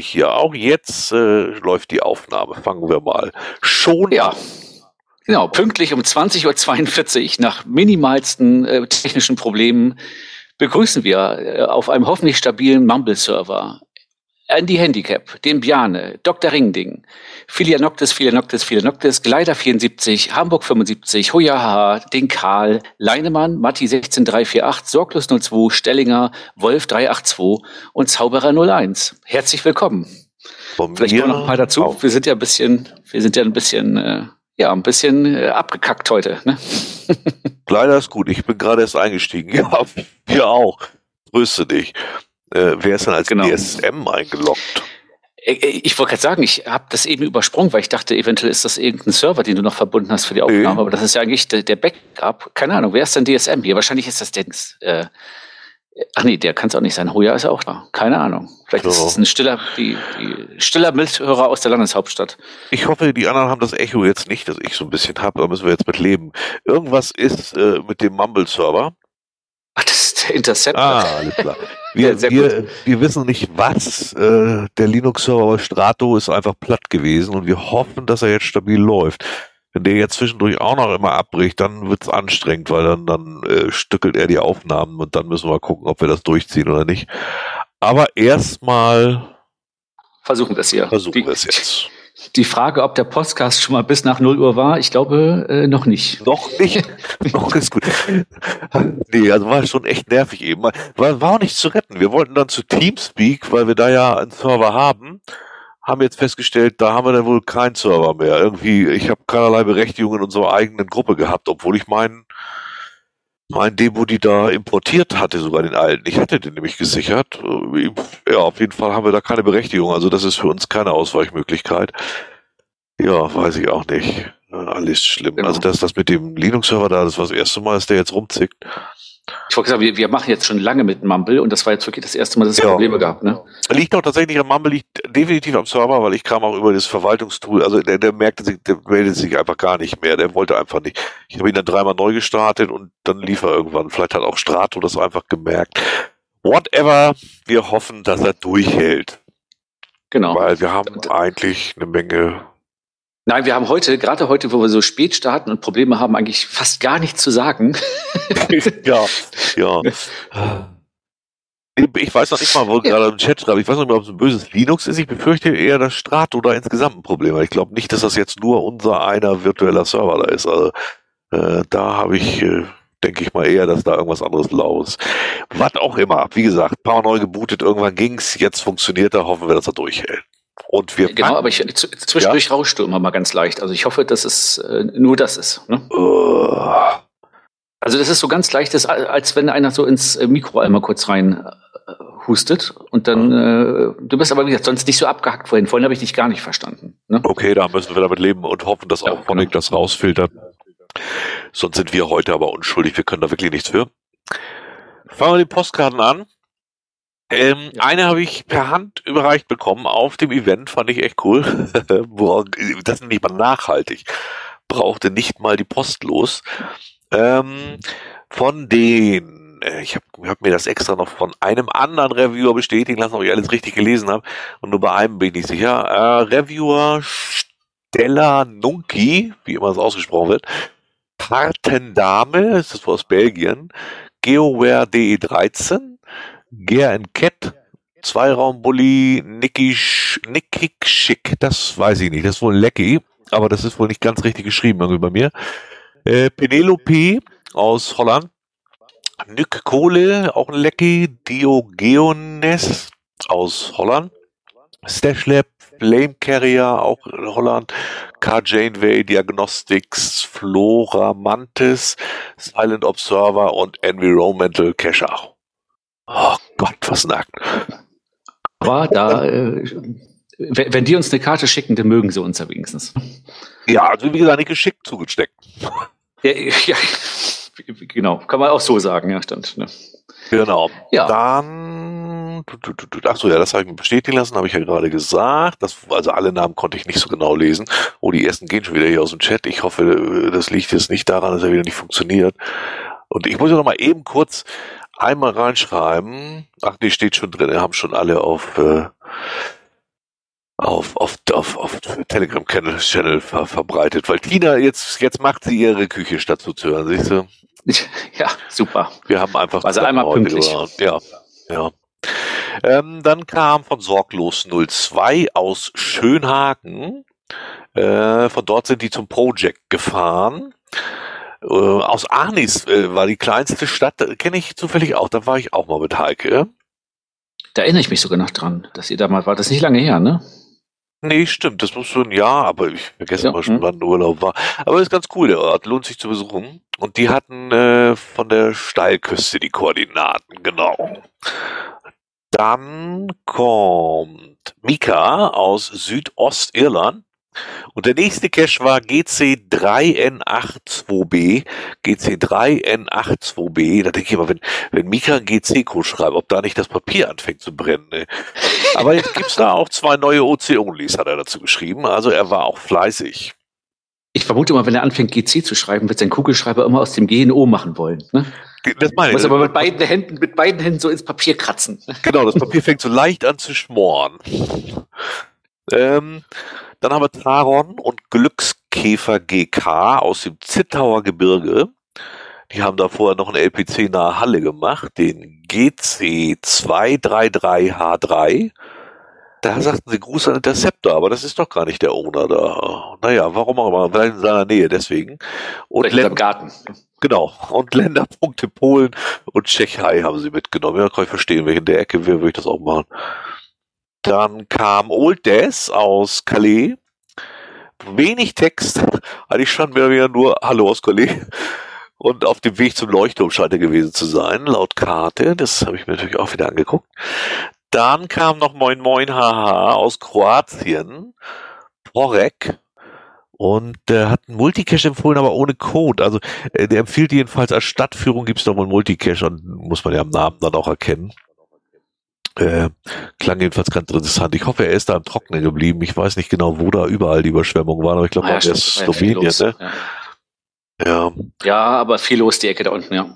Ich hier. Auch jetzt äh, läuft die Aufnahme. Fangen wir mal schon Ja. an. Genau, pünktlich um 20.42 Uhr nach minimalsten äh, technischen Problemen begrüßen wir äh, auf einem hoffentlich stabilen Mumble-Server Andy Handicap, den Bjane, Dr. Ringding, Philianoctis, Philianoctis, Philianoctis, Gleider 74, Hamburg 75, Hojaha, den Karl, Leinemann, Matti 16348, Sorglos 02, Stellinger, Wolf 382 und Zauberer 01. Herzlich willkommen. Von Vielleicht kommen noch ein paar dazu. auch. Wir sind ja ein bisschen, wir sind ja ein bisschen, äh, ja, ein bisschen äh, abgekackt heute. Ne? Leider ist gut. Ich bin gerade erst eingestiegen. Ja, wir auch. Grüße dich. Äh, wer ist denn als Genau. DSM eingeloggt? Äh, äh, Ich wollte gerade sagen, ich habe das eben übersprungen, weil ich dachte, eventuell ist das irgendein Server, den du noch verbunden hast für die Aufnahme. Nee. Aber das ist ja eigentlich der, der Backup. Keine Ahnung, wer ist denn DSM hier? Wahrscheinlich ist das Dings. Äh, ach nee, der kann es auch nicht sein. Hoja ist ja auch da. Keine Ahnung. Vielleicht ist Ja. es ein stiller, die, die stiller Mithörer aus der Landeshauptstadt. Ich hoffe, die anderen haben das Echo jetzt nicht, das ich so ein bisschen habe. Da müssen wir jetzt mit leben. Irgendwas ist äh, mit dem Mumble-Server. Ach, das ist der Intercept. Ah, alles klar. Wir, wir, wir wissen nicht, was. Äh, der Linux-Server bei Strato ist einfach platt gewesen und wir hoffen, dass er jetzt stabil läuft. Wenn der jetzt zwischendurch auch noch immer abbricht, dann wird's anstrengend, weil dann, dann äh, stückelt er die Aufnahmen und dann müssen wir gucken, ob wir das durchziehen oder nicht. Aber erstmal Versuchen wir es hier. versuchen wir es jetzt. Die Frage, ob der Podcast schon mal bis nach 0 Uhr war, ich glaube äh, noch nicht. Noch nicht. noch ist gut. Nee, also war schon echt nervig eben. War, war auch nicht zu retten. Wir wollten dann zu Teamspeak, weil wir da ja einen Server haben, haben jetzt festgestellt, da haben wir dann wohl keinen Server mehr. Irgendwie, ich habe keinerlei Berechtigung in unserer eigenen Gruppe gehabt, obwohl ich meinen mein Demo, die da importiert hatte, sogar den alten. Ich hatte den nämlich gesichert. Äh, Ja, auf jeden Fall haben wir da keine Berechtigung. Also das ist für uns keine Ausweichmöglichkeit. Ja, weiß ich auch nicht. Äh, Alles schlimm. Genau. Also das, das mit dem Linux-Server da, das war das erste Mal, dass der jetzt rumzickt. Ich wollte sagen, wir, wir machen jetzt schon lange mit Mumble und das war jetzt wirklich das erste Mal, dass es Ja. Probleme gab. Ne? Liegt auch tatsächlich am Mumble, liegt definitiv am Server, weil ich kam auch über das Verwaltungstool. Also der, der merkte sich, der meldet sich einfach gar nicht mehr. Der wollte einfach nicht. Ich habe ihn dann dreimal neu gestartet und dann lief er irgendwann. Vielleicht hat auch Strato das einfach gemerkt. Whatever. Wir hoffen, dass er durchhält. Genau. Weil wir haben eigentlich eine Menge. Nein, wir haben heute, gerade heute, wo wir so spät starten und Probleme haben, eigentlich fast gar nichts zu sagen. ja, ja. Ich weiß noch nicht mal, wo gerade im Chat schreibt. Ich weiß noch nicht mal, ob es ein böses Linux ist. Ich befürchte eher, dass Strato da insgesamt ein Problem hat. Ich glaube nicht, dass das jetzt nur unser einer virtueller Server da ist. Also äh, da habe ich, äh, denke ich mal eher, dass da irgendwas anderes lau ist. Was auch immer. Wie gesagt, paar neu gebootet, irgendwann ging's. Jetzt funktioniert er. Hoffen wir, dass er durchhält. Und wir genau, aber ich, zwischendurch rauschte immer mal ganz leicht. Also ich hoffe, dass es äh, nur das ist. Ne? Äh, Also das ist so ganz leicht, das, als wenn einer so ins äh, Mikro einmal kurz rein äh, hustet und dann, äh, du bist aber wie gesagt sonst nicht so abgehackt vorhin. Vorhin habe ich dich gar nicht verstanden. Ne? Okay, da müssen wir damit leben und hoffen, dass Ja, auch Phonic genau. das rausfiltert. Sonst sind wir heute aber unschuldig. Wir können da wirklich nichts für. Fangen wir die Postkarten an. Ähm, Eine habe ich per Hand überreicht bekommen auf dem Event, fand ich echt cool. Das ist nicht mal nachhaltig. Brauchte nicht mal die Post los. Ähm, von den, äh, ich habe hab mir das extra noch von einem anderen Reviewer bestätigen lassen, ob ich alles richtig gelesen habe. Und nur bei einem bin ich sicher. Äh, Reviewer Stella Nunki, wie immer es ausgesprochen wird. Kartendame, ist das wohl aus Belgien. GeoWare DE13. Gear Cat. Zweiraumbully, Nickisch, Nickig Schick, das weiß ich nicht, das ist wohl Lecky, aber das ist wohl nicht ganz richtig geschrieben irgendwie bei mir. Äh, Penelope aus Holland. Nück Kohle, auch ein Lecky. Diogenes aus Holland. Stashlab, Flame Carrier, auch in Holland. Car Janeway, Diagnostics, Flora Mantis, Silent Observer und Environmental Cacher. Oh Gott, was ein Akt. Aber da äh, wenn die uns eine Karte schicken, dann mögen sie uns ja wenigstens. Ja, also wie gesagt, nicht geschickt zugesteckt. Ja, ja, genau, kann man auch so sagen, ja, stimmt. Ne? Genau. Ja. Dann, achso, ja, das habe ich mir bestätigen lassen, habe ich ja gerade gesagt. Das, also alle Namen konnte ich nicht so genau lesen. Oh, die ersten gehen schon wieder hier aus dem Chat. Ich hoffe, das liegt jetzt nicht daran, dass er wieder nicht funktioniert. Und ich muss ja noch mal eben kurz einmal reinschreiben. Ach, die steht schon drin. Wir haben schon alle auf, äh, auf, auf, auf, auf Telegram-Channel Channel ver verbreitet. Weil Tina, jetzt, jetzt macht sie ihre Küche statt zuzuhören, siehst du? Ja, super. Wir haben einfach. Also einmal pünktlich. Ja, ja. Ähm, dann kam von Sorglos 02 aus Schönhagen. Äh, von dort sind die zum Project gefahren. Äh, aus Arnis äh, war die kleinste Stadt, kenne ich zufällig auch. Da war ich auch mal mit Heike. Da erinnere ich mich sogar noch dran, dass ihr da mal war. Das ist nicht lange her, ne? Nee, stimmt, das muss schon ein Jahr, aber ich vergesse ja, mal schon, hm. wann Urlaub war. Aber ist ganz cool, der Ort, lohnt sich zu besuchen. Und die hatten äh, von der Steilküste die Koordinaten, genau. Dann kommt Mika aus Südostirland. Und der nächste Cache war GC3N82B. GC3N82B. Da denke ich immer, wenn, wenn Mika einen GC-Code schreibt, ob da nicht das Papier anfängt zu brennen. Ne? Aber jetzt gibt's da auch zwei neue OC-Onlys, hat er dazu geschrieben. Also er war auch fleißig. Ich vermute mal, wenn er anfängt, GC zu schreiben, wird sein Kugelschreiber immer aus dem GNO machen wollen. Ne? Das meine ich. Muss aber mit beiden Händen, mit beiden Händen so ins Papier kratzen. Genau, das Papier fängt so leicht an zu schmoren. Ähm, dann haben wir Taron und Glückskäfer GK aus dem Zittauer Gebirge. Die haben da vorher noch einen LPC nahe Halle gemacht, den GC233H3. Da sagten sie Gruß an Interceptor, aber das ist doch gar nicht der Owner da. Naja, warum auch immer, vielleicht in seiner Nähe, deswegen. Und Vielleicht im Garten. Genau. Und Länderpunkte Polen und Tschechei haben sie mitgenommen. Ja, kann ich verstehen, wenn ich in der Ecke wäre, würde ich das auch machen. Dann kam Old Des aus Calais. Wenig Text, eigentlich schon mehr wieder nur Hallo aus Calais. Und auf dem Weg zum Leuchtturm scheint er gewesen zu sein, laut Karte. Das habe ich mir natürlich auch wieder angeguckt. Dann kam noch Moin Moin Haha aus Kroatien. Porek. Und der hat einen Multicache empfohlen, aber ohne Code. Also äh, der empfiehlt jedenfalls als Stadtführung gibt es noch mal einen Multicache und muss man ja am Namen dann auch erkennen. Äh, klang jedenfalls ganz interessant. Ich hoffe, er ist da im Trockenen geblieben. Ich weiß nicht genau, wo da überall die Überschwemmungen waren, aber ich glaube, ah, ja, das ist Slowenien, ne? Ja. ja. Ja, aber viel los die Ecke da unten, ja.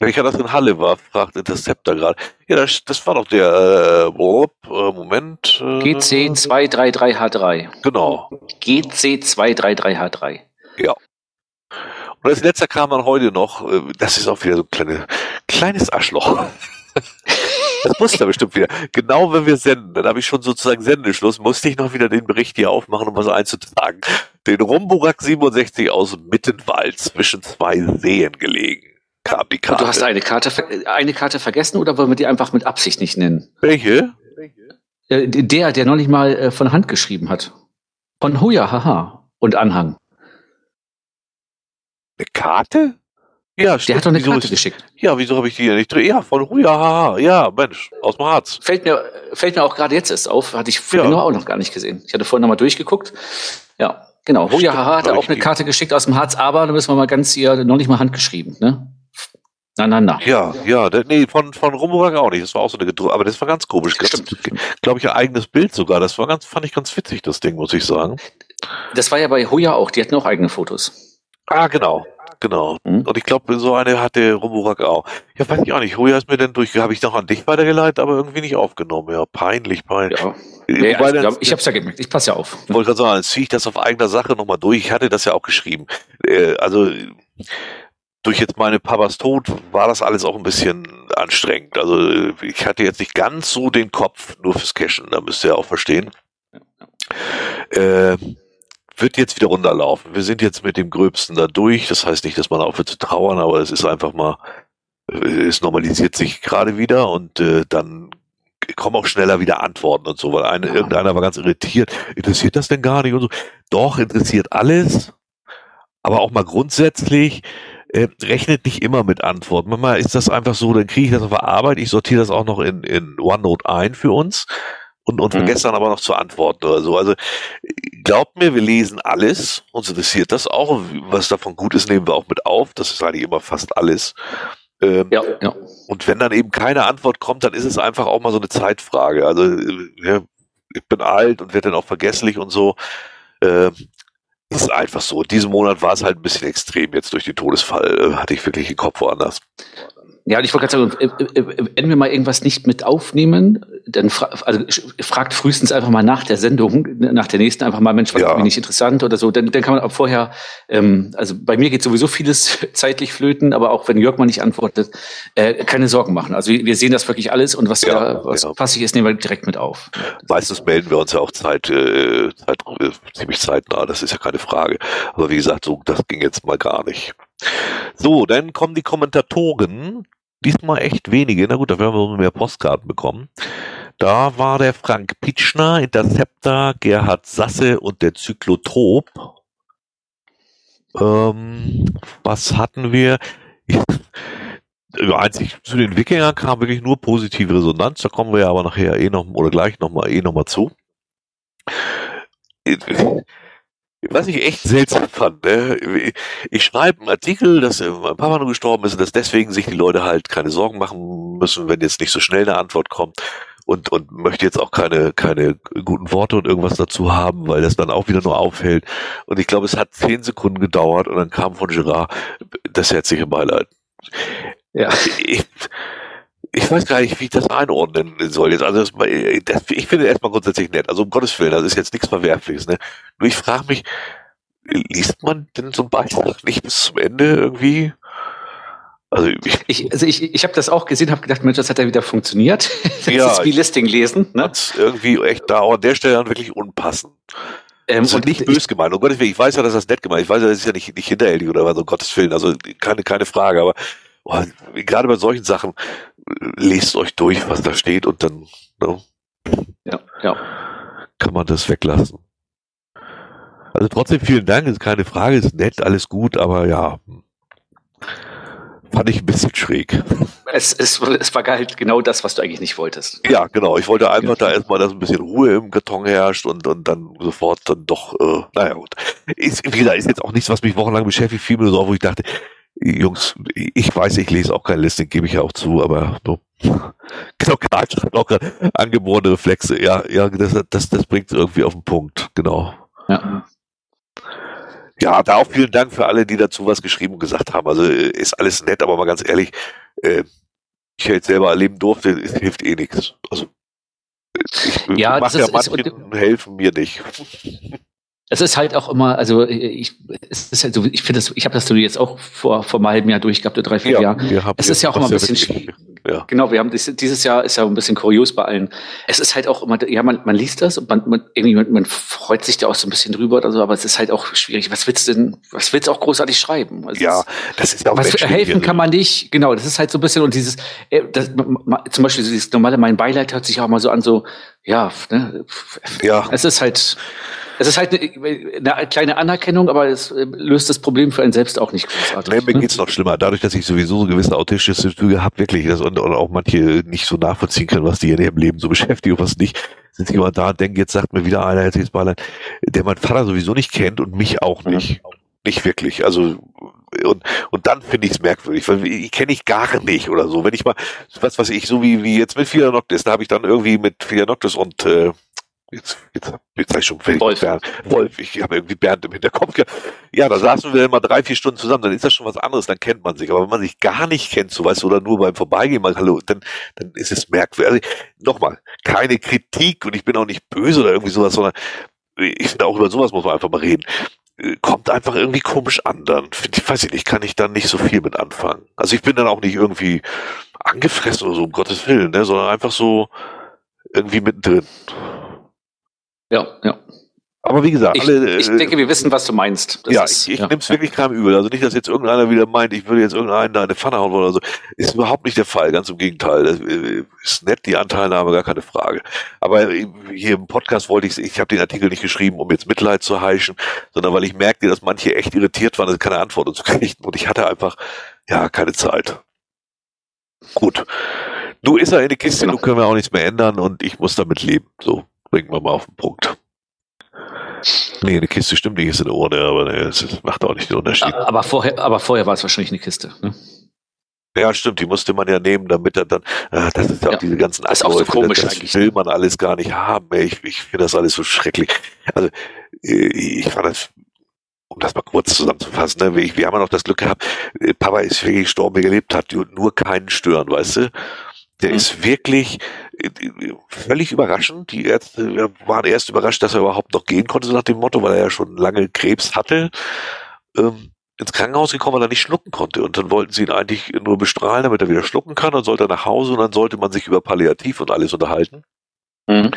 Welcher das in Halle war, fragt Interceptor gerade. Ja, das, das war doch der, äh, äh Moment. Äh, GC233H3. Genau. GC233H3. Ja. Und als letzter kam dann heute noch, äh, das ist auch wieder so ein kleine, kleines Arschloch. Das musste er bestimmt wieder. Genau wenn wir senden, dann habe ich schon sozusagen Sendeschluss, musste ich noch wieder den Bericht hier aufmachen, um was einzutragen. Den Rumburak 67 aus Mittenwald zwischen zwei Seen gelegen. Karte. Du hast eine Karte, eine Karte vergessen oder wollen wir die einfach mit Absicht nicht nennen? Welche? Äh, der, der noch nicht mal äh, von Hand geschrieben hat. Von Hoja, haha. Und Anhang. Eine Karte? Ja, stimmt. Der hat doch eine wieso Karte ist, geschickt. Ja, wieso habe ich die ja nicht drin? Ja, von Ruja, ja, Mensch, aus dem Harz. Fällt mir, fällt mir auch gerade jetzt erst auf, hatte ich vorher ja. auch noch gar nicht gesehen. Ich hatte vorhin nochmal durchgeguckt. Ja, genau. Ruja Haha hat auch eine Karte geschickt aus dem Harz, aber da müssen wir mal ganz hier, noch nicht mal handgeschrieben, ne? Na, na, na. Ja, ja, nee, von, von Rumburg auch nicht. Das war auch so eine gedruckt, aber das war ganz komisch. Stimmt. Glaube ich, ein eigenes Bild sogar. Das war ganz, fand ich ganz witzig, das Ding, muss ich sagen. Das war ja bei Hoya auch. Die hatten auch eigene Fotos. Ah, genau. Genau. Mhm. Und ich glaube, so eine hatte Romurak auch. Ja, weiß ich auch nicht. Hoja ist mir denn durch, habe ich noch an dich weitergeleitet, aber irgendwie nicht aufgenommen. Ja, peinlich, peinlich. Ja. Nee, also, dann, ich hab's ja gemerkt, ich passe ja auf. Ich wollte gerade sagen, jetzt ziehe ich das auf eigener Sache nochmal durch. Ich hatte das ja auch geschrieben. Äh, also, durch jetzt meine Papas Tod war das alles auch ein bisschen anstrengend. Also, ich hatte jetzt nicht ganz so den Kopf nur fürs Cashen, da müsst ihr ja auch verstehen. Äh, wird jetzt wieder runterlaufen. Wir sind jetzt mit dem Gröbsten da durch. Das heißt nicht, dass man aufhört zu trauern, aber es ist einfach mal, es normalisiert sich gerade wieder und äh, dann kommen auch schneller wieder Antworten und so, weil eine, irgendeiner war ganz irritiert. Interessiert das denn gar nicht und so? Doch, interessiert alles, aber auch mal grundsätzlich. Äh, rechnet nicht immer mit Antworten. Manchmal ist das einfach so, dann kriege ich das auf der Arbeit, ich sortiere das auch noch in, in OneNote ein für uns und, und mhm. vergesse dann aber noch zu antworten oder so. Also glaubt mir, wir lesen alles, uns interessiert das auch. Was davon gut ist, nehmen wir auch mit auf. Das ist eigentlich immer fast alles. Ähm, ja, ja. Und wenn dann eben keine Antwort kommt, dann ist es einfach auch mal so eine Zeitfrage. Also ja, ich bin alt und werde dann auch vergesslich und so. Ähm, ist einfach so. Diesen Monat war es halt ein bisschen extrem. Jetzt durch den Todesfall äh, hatte ich wirklich den Kopf woanders. Ja, und ich wollte gerade sagen, äh, äh, wenn wir mal irgendwas nicht mit aufnehmen, dann fra also fragt frühestens einfach mal nach der Sendung, nach der nächsten einfach mal, Mensch, was ja. nicht interessant oder so. Dann, dann kann man auch vorher, ähm, also bei mir geht sowieso vieles zeitlich flöten, aber auch wenn Jörg mal nicht antwortet, äh, keine Sorgen machen. Also wir, wir sehen das wirklich alles und was ja, da was ja. passig ist, nehmen wir direkt mit auf. Meistens melden wir uns ja auch Zeit, äh, Zeit äh, ziemlich zeitnah, das ist ja keine Frage. Aber wie gesagt, so das ging jetzt mal gar nicht. So, dann kommen die Kommentatoren. Diesmal echt wenige. Na gut, dafür haben wir mehr Postkarten bekommen. Da war der Frank Pitschner, Interceptor, Gerhard Sasse und der Zyklotrop. Ähm, was hatten wir? einzig zu den Wikingern kam wirklich nur positive Resonanz. Da kommen wir ja aber nachher eh noch oder gleich noch mal eh noch mal zu. Was ich echt seltsam fand, ne? ich schreibe einen Artikel, dass mein Papa nur gestorben ist und dass deswegen sich die Leute halt keine Sorgen machen müssen, wenn jetzt nicht so schnell eine Antwort kommt und, und möchte jetzt auch keine, keine guten Worte und irgendwas dazu haben, weil das dann auch wieder nur aufhält. Und ich glaube, es hat zehn Sekunden gedauert und dann kam von Gerard das herzliche Beileid. Ja. Ich, ich weiß gar nicht, wie ich das einordnen soll jetzt. Also das, das, ich finde erstmal grundsätzlich nett. Also um Gottes Willen, das ist jetzt nichts Verwerfliches. Ne? Nur ich frage mich, liest man denn so einen Beitrag nicht bis zum Ende irgendwie? Also ich, ich, also ich, ich habe das auch gesehen, habe gedacht, Mensch, das hat ja wieder funktioniert. Das ja, ist wie Listing lesen. Ne? irgendwie echt da an der Stelle dann wirklich unpassend. Ähm, und nicht bös gemeint. Um Gottes Willen, ich weiß ja, dass das nett gemeint ist. Ich weiß ja, das ist ja nicht, nicht hinterhältig oder was, um Gottes Willen. Also keine, keine Frage. Aber oh, gerade bei solchen Sachen, lest euch durch, was da steht und dann ne, ja, ja. kann man das weglassen. Also trotzdem vielen Dank, ist keine Frage, ist nett, alles gut, aber ja, fand ich ein bisschen schräg. Es, es, es war halt genau das, was du eigentlich nicht wolltest. Ja, genau. Ich wollte einfach da erstmal, dass ein bisschen Ruhe im Karton herrscht und, und dann sofort dann doch, äh, naja gut. Ist, wie gesagt, ist jetzt auch nichts, was mich wochenlang beschäftigt, viel mehr so, wo ich dachte, Jungs, ich weiß, ich lese auch kein Listing, gebe ich ja auch zu, aber so. Genau, Karl schreibt auch gerade angeborene Reflexe. Ja, ja, das, das, das bringt es irgendwie auf den Punkt, genau. Ja. Ja, da auch vielen Dank für alle, die dazu was geschrieben und gesagt haben. Also ist alles nett, aber mal ganz ehrlich, äh, ich jetzt selber erleben durfte, es hilft eh nichts. Also ich ja, mache ja manchen, helfen mir nicht. Es ist halt auch immer, also ich, es ist halt so, ich finde das, ich habe das jetzt auch vor, vor einem halben Jahr durchgehabt, oder drei, vier ja, Jahren. Es ist ja auch immer ein bisschen, ja. genau, wir haben das, dieses Jahr ist ja ein bisschen kurios bei allen. Es ist halt auch immer, ja, man, man liest das und man, man, irgendwie, man, man freut sich da auch so ein bisschen drüber oder so, aber es ist halt auch schwierig. Was willst du denn, was willst du auch großartig schreiben? Also ja, das ist ja auch Was helfen kann man nicht, genau, das ist halt so ein bisschen und dieses, äh, das, zum Beispiel dieses normale, mein Beileid hört sich auch mal so an, so, ja, ne, ja. es ist halt, es ist halt eine, eine, kleine Anerkennung, aber es äh, löst das Problem für einen selbst auch nicht großartig. Nee, mir ne? geht's noch schlimmer. Dadurch, dass ich sowieso so gewisse autistische Züge habe, wirklich, das, und, und auch manche nicht so nachvollziehen können, was die in ihrem Leben so beschäftigt und was nicht, sind sie immer da und denken, jetzt sagt mir wieder einer, jetzt ist Beilein, der mein Vater sowieso nicht kennt und mich auch nicht. Mhm. Nicht wirklich. Also und, und dann finde ich es merkwürdig, weil ich kenne ich gar nicht oder so. Wenn ich mal, was was ich, so wie, wie jetzt mit Filia Noctis, da habe ich dann irgendwie mit Filia Noctis und äh, jetzt, jetzt, jetzt ich schon fertig. Wolf. Bernd. Wolf, ich habe irgendwie Bernd im Hinterkopf. Ja, da saßen wir immer drei, vier Stunden zusammen, dann ist das schon was anderes, dann kennt man sich. Aber wenn man sich gar nicht kennt, so weißt du, oder nur beim Vorbeigehen mal Hallo, dann, dann ist es merkwürdig. Also, Nochmal, keine Kritik und ich bin auch nicht böse oder irgendwie sowas, sondern ich finde auch über sowas muss man einfach mal reden. Kommt einfach irgendwie komisch an, dann, ich weiß ich nicht, kann ich dann nicht so viel mit anfangen. Also ich bin dann auch nicht irgendwie angefressen oder so, um Gottes Willen, ne, sondern einfach so irgendwie mittendrin. Ja, ja. Aber wie gesagt, ich, alle, ich denke, wir wissen, was du meinst. Das ja, ist, ich, ich ja, nehme es wirklich keinem übel. Also nicht, dass jetzt irgendeiner wieder meint, ich würde jetzt irgendeinen da eine Pfanne hauen oder so. Ist überhaupt nicht der Fall, ganz im Gegenteil. Das äh, ist nett, die Anteilnahme, gar keine Frage. Aber hier im Podcast wollte ich, ich habe den Artikel nicht geschrieben, um jetzt Mitleid zu heischen, sondern weil ich merkte, dass manche echt irritiert waren, keine Antwort zu kriegen. Und ich hatte einfach, ja, keine Zeit. Gut. Du ist er in die Kiste, genau. du können wir auch nichts mehr ändern und ich muss damit leben. So, bringen wir mal auf den Punkt. Nee, eine Kiste stimmt nicht, ist eine Urne, aber nee, das macht auch nicht den Unterschied. Aber vorher, aber vorher war es wahrscheinlich eine Kiste. Ne? Ja, stimmt, die musste man ja nehmen, damit er dann, äh, das ist ja, ja auch diese ganzen Das ist auch so komisch das, das will man alles gar nicht haben, ich, ich finde das alles so schrecklich. Also, äh, ich fand das, um das mal kurz zusammenzufassen, ne, wir, wir haben ja noch das Glück gehabt, äh, Papa ist wirklich gestorben, wie gelebt hat, nur keinen stören, weißt du? Der mhm. ist wirklich äh, völlig überraschend. Die Ärzte waren erst überrascht, dass er überhaupt noch gehen konnte, so nach dem Motto, weil er ja schon lange Krebs hatte. Ähm, ins Krankenhaus gekommen, weil er nicht schlucken konnte. Und dann wollten sie ihn eigentlich nur bestrahlen, damit er wieder schlucken kann. Dann sollte er nach Hause und dann sollte man sich über Palliativ und alles unterhalten. Mhm.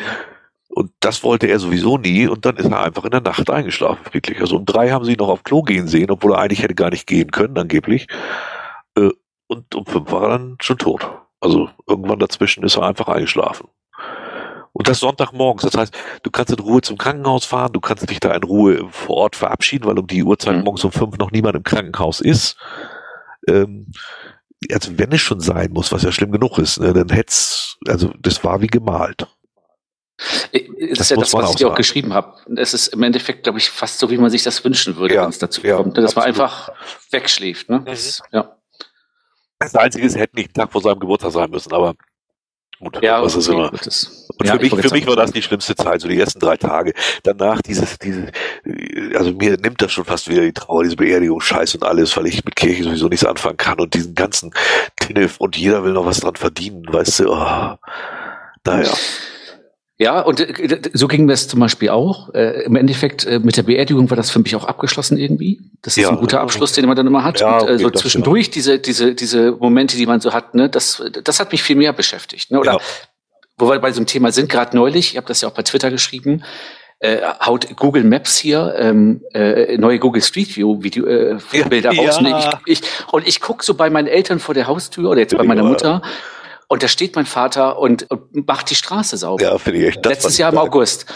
Und das wollte er sowieso nie. Und dann ist er einfach in der Nacht eingeschlafen, friedlich. Also um drei haben sie ihn noch auf Klo gehen sehen, obwohl er eigentlich hätte gar nicht gehen können, angeblich. Äh, und um fünf war er dann schon tot. Also irgendwann dazwischen ist er einfach eingeschlafen. Und das Sonntagmorgens. Das heißt, du kannst in Ruhe zum Krankenhaus fahren, du kannst dich da in Ruhe vor Ort verabschieden, weil um die Uhrzeit mhm. morgens um fünf noch niemand im Krankenhaus ist. Ähm, also wenn es schon sein muss, was ja schlimm genug ist, ne, dann hätt's, also das war wie gemalt. Das, das ist ja das, was ich dir auch geschrieben habe. Es ist im Endeffekt, glaube ich, fast so, wie man sich das wünschen würde, ja, wenn es dazu ja, kommt. Dass absolut. man einfach wegschläft. Ne? Mhm. Das, ja. Das Einzige ist, er hätte nicht einen Tag vor seinem Geburtstag sein müssen, aber Gut, ja, was ist immer. Das, und ja, für mich, für mich war das die schlimmste Zeit, so die ersten drei Tage. Danach dieses, diese, also mir nimmt das schon fast wieder die Trauer, diese Beerdigung, Scheiß und alles, weil ich mit Kirche sowieso nichts anfangen kann und diesen ganzen Tinnef und jeder will noch was dran verdienen, weißt du, oh, naja. Ja, und äh, so ging das zum Beispiel auch. Äh, Im Endeffekt äh, mit der Beerdigung war das für mich auch abgeschlossen irgendwie. Das ist ja, ein guter Abschluss, den man dann immer hat. Ja, und, äh, so zwischendurch diese diese diese Momente, die man so hat, ne, das das hat mich viel mehr beschäftigt. Ne? Oder ja. wo wir bei diesem Thema sind, gerade neulich, ich habe das ja auch bei Twitter geschrieben, äh, haut Google Maps hier ähm, äh, neue Google Street View Video äh, Bilder ja, raus. Und ich, ich, und ich guck so bei meinen Eltern vor der Haustür oder jetzt bei meiner Mutter und da steht mein Vater und, und macht die Straße sauber. Ja, finde ich echt. Letztes Jahr im August.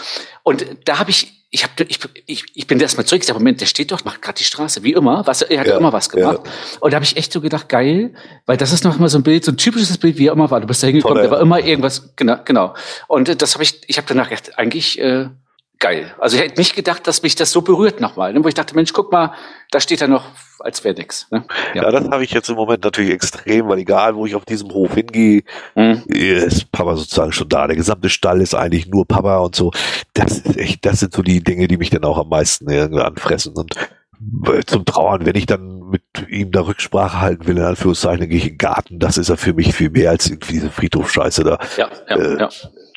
Und da habe ich, ich, hab, ich, ich, ich bin erstmal zurück, ich sag, Moment, der steht doch, macht gerade die Straße, wie immer. Was, er hat ja, immer was gemacht. Ja. Und da habe ich echt so gedacht, geil, weil das ist noch mal so ein Bild, so ein typisches Bild, wie er immer war. Du bist da hingekommen, da war immer irgendwas, genau, genau. Und das habe ich, ich habe danach gedacht, eigentlich äh, geil. Also ich hätte nicht gedacht, dass mich das so berührt nochmal. Ne? Wo ich dachte, Mensch, guck mal, da steht er noch, als wäre nix. Ne? Ja. ja. das habe ich jetzt im Moment natürlich extrem, weil egal, wo ich auf diesem Hof hingehe, mhm. ist Papa sozusagen schon da. Der gesamte Stall ist eigentlich nur Papa und so. Das ist echt, das sind so die Dinge, die mich dann auch am meisten irgendwie anfressen. Und äh, zum Trauern, wenn ich dann mit ihm da Rücksprache halten will, in Anführungszeichen, dann gehe ich in den Garten. Das ist ja für mich viel mehr als irgendwie diese Friedhofscheiße da. Ja, ja, äh, ja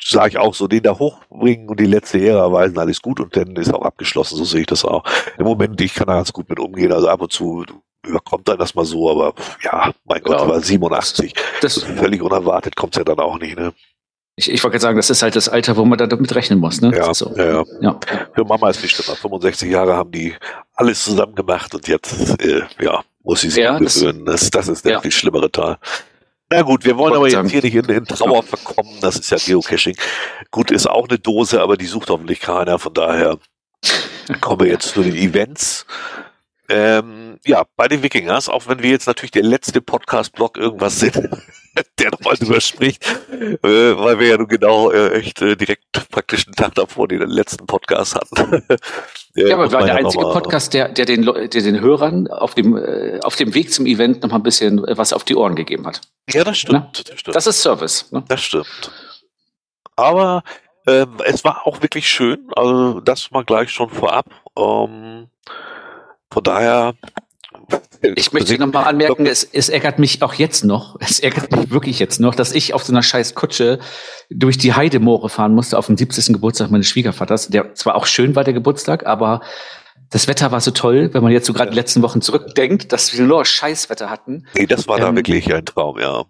sage ich auch so, den da hochbringen und die letzte Ehre erweisen, alles gut und dann ist auch abgeschlossen, so sehe ich das auch. Im Moment, ich kann da ganz gut mit umgehen, also ab und zu überkommt dann das mal so, aber ja, mein Gott, ja, war 87. Das, völlig unerwartet kommt's ja dann auch nicht, ne? Ich, ich wollte gerade sagen, das ist halt das Alter, wo man da damit rechnen muss, ne? Ja, so. ja, ja. Für Mama ist nicht schlimmer. 65 Jahre haben die alles zusammen gemacht und jetzt, äh, ja, muss sie sich ja, gewöhnen. Das, das ist der ja. viel schlimmere Teil. Na gut, wir wollen aber jetzt hier nicht in, in Trauer verkommen. Das ist ja Geocaching. Gut, ist auch eine Dose, aber die sucht hoffentlich keiner. Von daher kommen wir jetzt zu den Events. Ähm, ja, bei den Wikingers, auch wenn wir jetzt natürlich der letzte Podcast-Blog irgendwas sind, der nochmal drüber spricht, äh, weil wir ja nun genau äh, echt äh, direkt praktisch einen Tag davor den letzten Podcast hatten. ja, aber war der einzige Podcast, der, der, den, der den Hörern auf dem, äh, auf dem Weg zum Event noch mal ein bisschen was auf die Ohren gegeben hat. Ja, das stimmt. Das, stimmt. das ist Service. Ne? Das stimmt. Aber ähm, es war auch wirklich schön, also das mal gleich schon vorab. Ähm, von daher. Ich möchte nochmal anmerken, es, es ärgert mich auch jetzt noch, es ärgert mich wirklich jetzt noch, dass ich auf so einer scheiß Kutsche durch die Heidemoore fahren musste auf dem 70. Geburtstag meines Schwiegervaters, der zwar auch schön war, der Geburtstag, aber das Wetter war so toll, wenn man jetzt so gerade die letzten Wochen zurückdenkt, dass wir nur Scheißwetter hatten. Nee, das war ähm, da wirklich ein Traum, ja.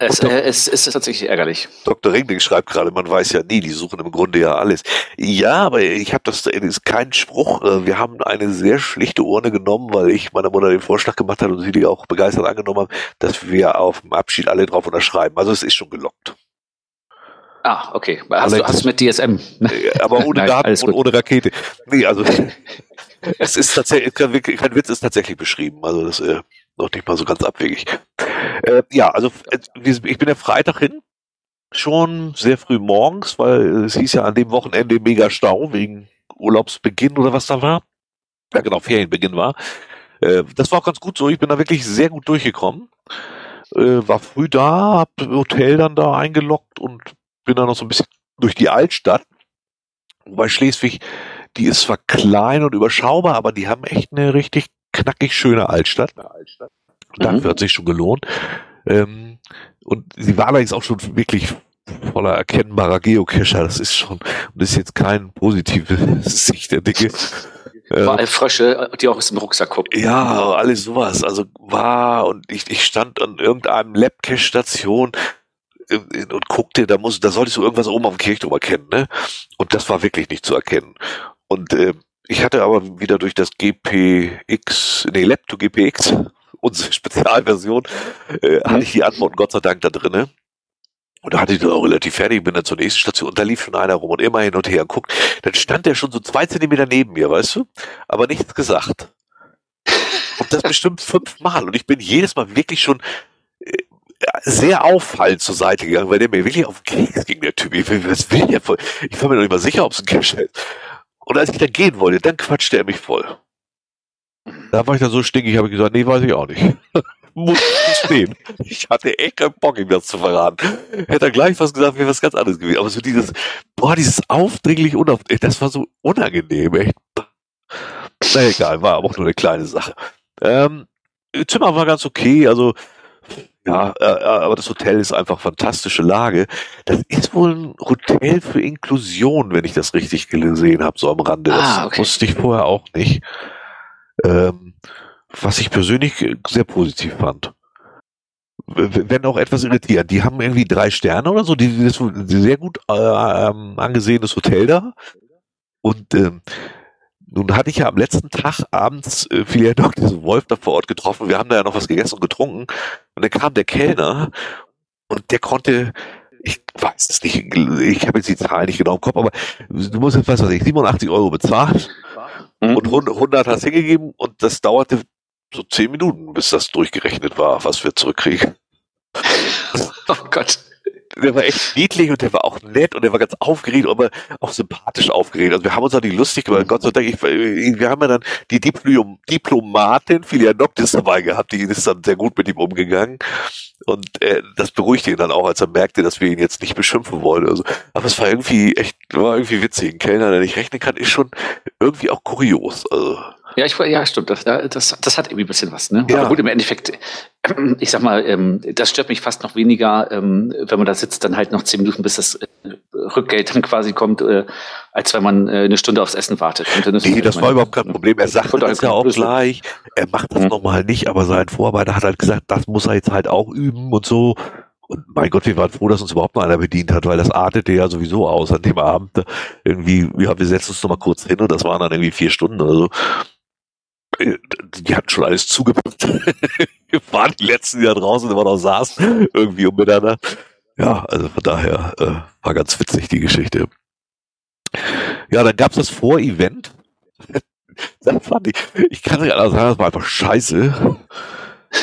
Es, äh, es, es ist tatsächlich ärgerlich. Dr. Ringling schreibt gerade, man weiß ja nie, die suchen im Grunde ja alles. Ja, aber ich habe das, das ist kein Spruch. Äh, wir haben eine sehr schlichte Urne genommen, weil ich meiner Mutter den Vorschlag gemacht habe und sie die auch begeistert angenommen haben, dass wir auf dem Abschied alle drauf unterschreiben. Also es ist schon gelockt. Ah, okay. Hast du hast mit DSM. Aber ohne Nein, Daten und ohne Rakete. Nee, also es ist tatsächlich, kein Witz ist tatsächlich beschrieben. Also das ist äh, noch nicht mal so ganz abwegig. Äh, ja, also ich bin ja Freitag hin, schon sehr früh morgens, weil es hieß ja an dem Wochenende mega Stau wegen Urlaubsbeginn oder was da war. Ja genau, Ferienbeginn war. Äh, das war auch ganz gut so. Ich bin da wirklich sehr gut durchgekommen. Äh, war früh da, hab Hotel dann da eingeloggt und bin dann noch so ein bisschen durch die Altstadt. Wobei Schleswig, die ist zwar klein und überschaubar, aber die haben echt eine richtig knackig schöne Altstadt. Altstadt. Dafür mhm. hat sich schon gelohnt. Ähm, und sie war allerdings auch schon wirklich voller erkennbarer Geocacher. Das ist schon, und ist jetzt kein positives Sicht der Dinge. Überall Frösche, die auch aus dem Rucksack gucken. Ja, alles sowas. Also war, und ich, ich stand an irgendeinem Labcache-Station äh, und guckte, da muss, da solltest du irgendwas oben auf dem Kirchturm erkennen, ne? Und das war wirklich nicht zu erkennen. Und äh, ich hatte aber wieder durch das GPX, nee, Laptop GPX, unsere Spezialversion, äh, hatte ich die Antworten Gott sei Dank da drinne. Und da hatte ich das auch relativ fertig, bin dann zur nächsten Station und da lief schon einer rum und immer hin und her und guckt. Dann stand der schon so zwei Zentimeter neben mir, weißt du? Aber nichts gesagt. Und das bestimmt fünfmal. Und ich bin jedes Mal wirklich schon äh, sehr auffallend zur Seite gegangen, weil der mir wirklich auf den Keks ging, der Typ. Ich, was will der voll? Ich war mir noch nicht mal sicher, ob es ein Cash ist. Und als ich dann gehen wollte, dann quatschte er mich voll. Da war ich dann so stinkig, habe ich gesagt, nee, weiß ich auch nicht. Muss ich stehen. Ich hatte echt keinen Bock, ihm das zu verraten. Hätte er gleich was gesagt, wäre was ganz anderes gewesen. Aber so dieses, boah, dieses aufdringlich, unauf, das war so unangenehm, echt. Na egal, war aber auch nur eine kleine Sache. Ähm, Zimmer war ganz okay, also ja, äh, äh, aber das Hotel ist einfach fantastische Lage. Das ist wohl ein Hotel für Inklusion, wenn ich das richtig gesehen habe, so am Rande. Das ah, okay. wusste ich vorher auch nicht. Ähm, was ich persönlich sehr positiv fand. Wenn auch etwas irritierend. Die haben irgendwie drei Sterne oder so, die, das sehr gut äh, ähm, angesehenes Hotel da. Und ähm, nun hatte ich ja am letzten Tag abends äh, ja noch diesen Wolf da vor Ort getroffen. Wir haben da ja noch was gegessen und getrunken. Und dann kam der Kellner und der konnte, ich weiß es nicht, ich habe jetzt die Zahl nicht genau im Kopf, aber du musst jetzt, was weiß ich, 87 Euro bezahlen mhm. und 100 hast hingegeben und das dauerte so 10 Minuten, bis das durchgerechnet war, was wir zurückkriegen. Oh Gott der war echt niedlich und der war auch nett und der war ganz aufgeregt, aber auch sympathisch aufgeregt. Also wir haben uns auch nicht lustig gemacht. Gott sei Dank, ich, wir haben ja dann die Diplom Diplomatin Filia Noctis dabei gehabt, die ist dann sehr gut mit ihm umgegangen. Und äh, das beruhigte ihn dann auch, als er merkte, dass wir ihn jetzt nicht beschimpfen wollen. Also, aber es war irgendwie echt, war irgendwie witzig. Ein Kellner, der nicht rechnen kann, ist schon irgendwie auch kurios. Also ja, ich, ja, stimmt. Das, das, das hat irgendwie ein bisschen was. Ne? Ja. Aber gut, im Endeffekt, ich sag mal, ähm, das stört mich fast noch weniger, ähm, wenn man da sitzt, dann halt noch zehn Minuten, bis das äh, Rückgeld dann quasi kommt, äh, als wenn man äh, eine Stunde aufs Essen wartet. Und nee, das war überhaupt kein Problem. Er sagt das ja auch gleich. Er macht das mhm. nochmal nicht, aber sein Vorarbeiter hat halt gesagt, das muss er jetzt halt auch üben und so. Und mein Gott, wir waren froh, dass uns überhaupt noch einer bedient hat, weil das artete ja sowieso aus an dem Abend. Irgendwie, ja, wir setzen uns noch mal kurz hin und das waren dann irgendwie vier Stunden oder so die hatten schon alles zugepackt. wir waren die letzten, die da draußen immer noch saßen, irgendwie um miteinander. Ja, also von daher äh, war ganz witzig die Geschichte. Ja, dann gab's das Vor-Event. das fand ich, ich kann nicht anders sagen, das war einfach scheiße.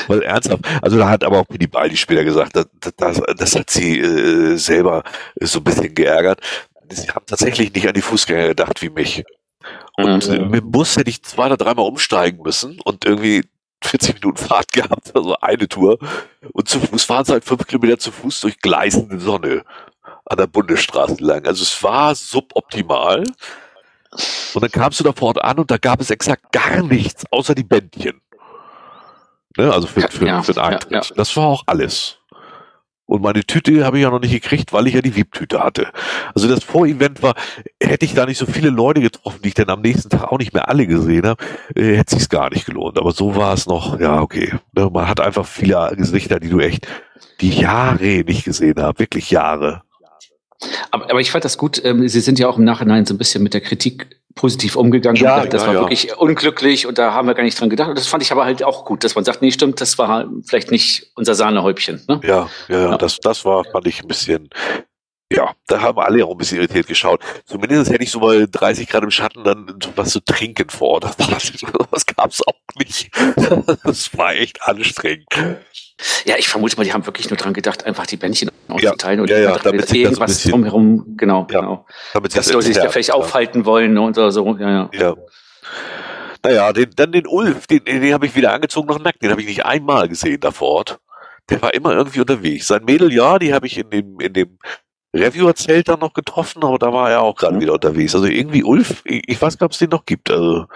Weil ernsthaft, also da hat aber auch die Baldi später gesagt, das, das, das hat sie äh, selber so ein bisschen geärgert. Sie haben tatsächlich nicht an die Fußgänger gedacht wie mich. Und mhm. mit dem Bus hätte ich zwei oder dreimal umsteigen müssen und irgendwie 40 Minuten Fahrt gehabt, also eine Tour. Und zu Fuß waren es halt fünf Kilometer zu Fuß durch gleißende Sonne an der Bundesstraße lang. Also es war suboptimal. Und dann kamst du da vor Ort an und da gab es exakt gar nichts, außer die Bändchen. Ne? Also für, für, ja, für den Eintritt. Ja, ja. Das war auch alles. Und meine Tüte habe ich ja noch nicht gekriegt, weil ich ja die VIP-Tüte hatte. Also das Vorevent war, hätte ich da nicht so viele Leute getroffen, die ich dann am nächsten Tag auch nicht mehr alle gesehen habe, äh, hätte sich's gar nicht gelohnt. Aber so war es noch, ja, okay. Ne, man hat einfach viele Gesichter, die du echt die Jahre nicht gesehen hast, wirklich Jahre. Aber, aber ich fand das gut. Ähm, Sie sind ja auch im Nachhinein so ein bisschen mit der Kritik positiv umgegangen. Ja, das ja, war ja. wirklich unglücklich und da haben wir gar nicht dran gedacht. Und das fand ich aber halt auch gut, dass man sagt, nee, stimmt, das war vielleicht nicht unser Sahnehäubchen. Ne? Ja, ja, ja, Das, das war, fand ich ein bisschen, ja, da haben alle auch ein bisschen irritiert geschaut. Zumindest hätte ich so mal 30 Grad im Schatten dann was zu trinken vor. Das, das gab's auch nicht. Das war echt anstrengend. Ja, ich vermute mal, die haben wirklich nur dran gedacht, einfach die Bändchen auszuteilen ja, und ja, ja, damit irgendwas drumherum, genau, ja, genau. Damit dass Leute sich da vielleicht aufhalten wollen und so, ja, ja. ja. Naja, den, dann den Ulf, den, den habe ich wieder angezogen noch nackt, den habe ich nicht einmal gesehen da vor Ort. Der war immer irgendwie unterwegs. Sein Mädel, ja, die habe ich in dem, in dem Reviewer-Zelt dann noch getroffen, aber da war er auch gerade mhm. wieder unterwegs. Also irgendwie Ulf, ich, ich weiß gar nicht, ob es den noch gibt. Also,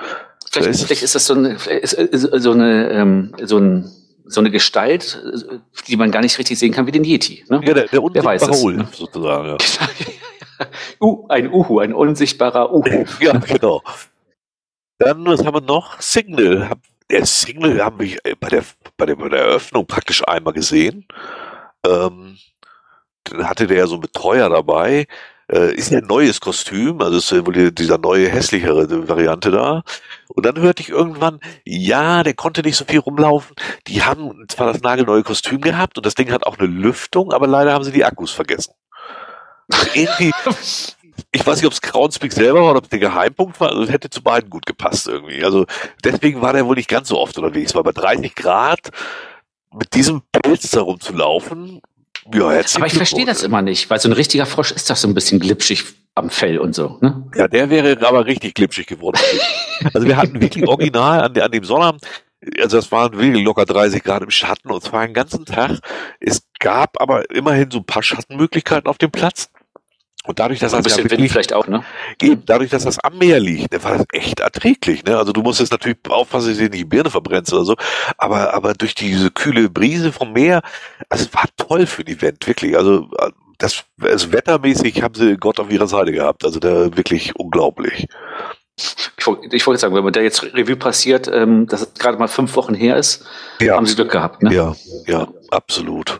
vielleicht, ist, vielleicht ist das so eine, ist, ist, so eine, ähm, so ein, so eine Gestalt, die man gar nicht richtig sehen kann wie den Yeti. Ne? Ja, der, der unsichtbare Ulf, sozusagen. Ja. uh, ein Uhu, ein unsichtbarer Uhu. ja, genau. Dann, was haben wir noch? Signal. Der Signal haben wir bei der, bei der, bei der Eröffnung praktisch einmal gesehen. Ähm, dann hatte der ja so einen Betreuer dabei. Äh, ist ja ein neues Kostüm, also ist wohl dieser neue, hässlichere Variante da. Und dann hörte ich irgendwann, ja, der konnte nicht so viel rumlaufen. Die haben zwar das nagelneue Kostüm gehabt und das Ding hat auch eine Lüftung, aber leider haben sie die Akkus vergessen. irgendwie, ich weiß nicht, ob es Groundspeak selber war oder ob es der Geheimpunkt war, also es hätte zu beiden gut gepasst irgendwie. Also deswegen war der wohl nicht ganz so oft unterwegs, weil bei 30 Grad mit diesem Pilz da rumzulaufen, ja, Aber ich verstehe das immer nicht, weil so ein richtiger Frosch ist doch so ein bisschen glitschig am Fell und so. Ne? Ja, der wäre aber richtig glitschig geworden. also wir hatten wirklich original an, an dem Sonnabend, also es waren wirklich locker 30 Grad im Schatten und zwar den ganzen Tag. Es gab aber immerhin so ein paar Schattenmöglichkeiten auf dem Platz. Und dadurch, dass das ja wirklich, vielleicht auch, ne? Eben, dadurch, dass das am Meer liegt, ne, war das echt erträglich, ne? Also du musst jetzt natürlich aufpassen, dass du dir nicht die Birne verbrennst oder so, aber, aber durch diese kühle Brise vom Meer, also es war toll für ein Event, wirklich. Also das, also wettermäßig haben sie Gott auf ihrer Seite gehabt, also da wirklich unglaublich. Ich, ich wollte sagen, wenn man da jetzt Revue passiert, ähm, dass es gerade mal fünf Wochen her ist, ja. haben sie Glück gehabt. Ne? Ja, ja, absolut.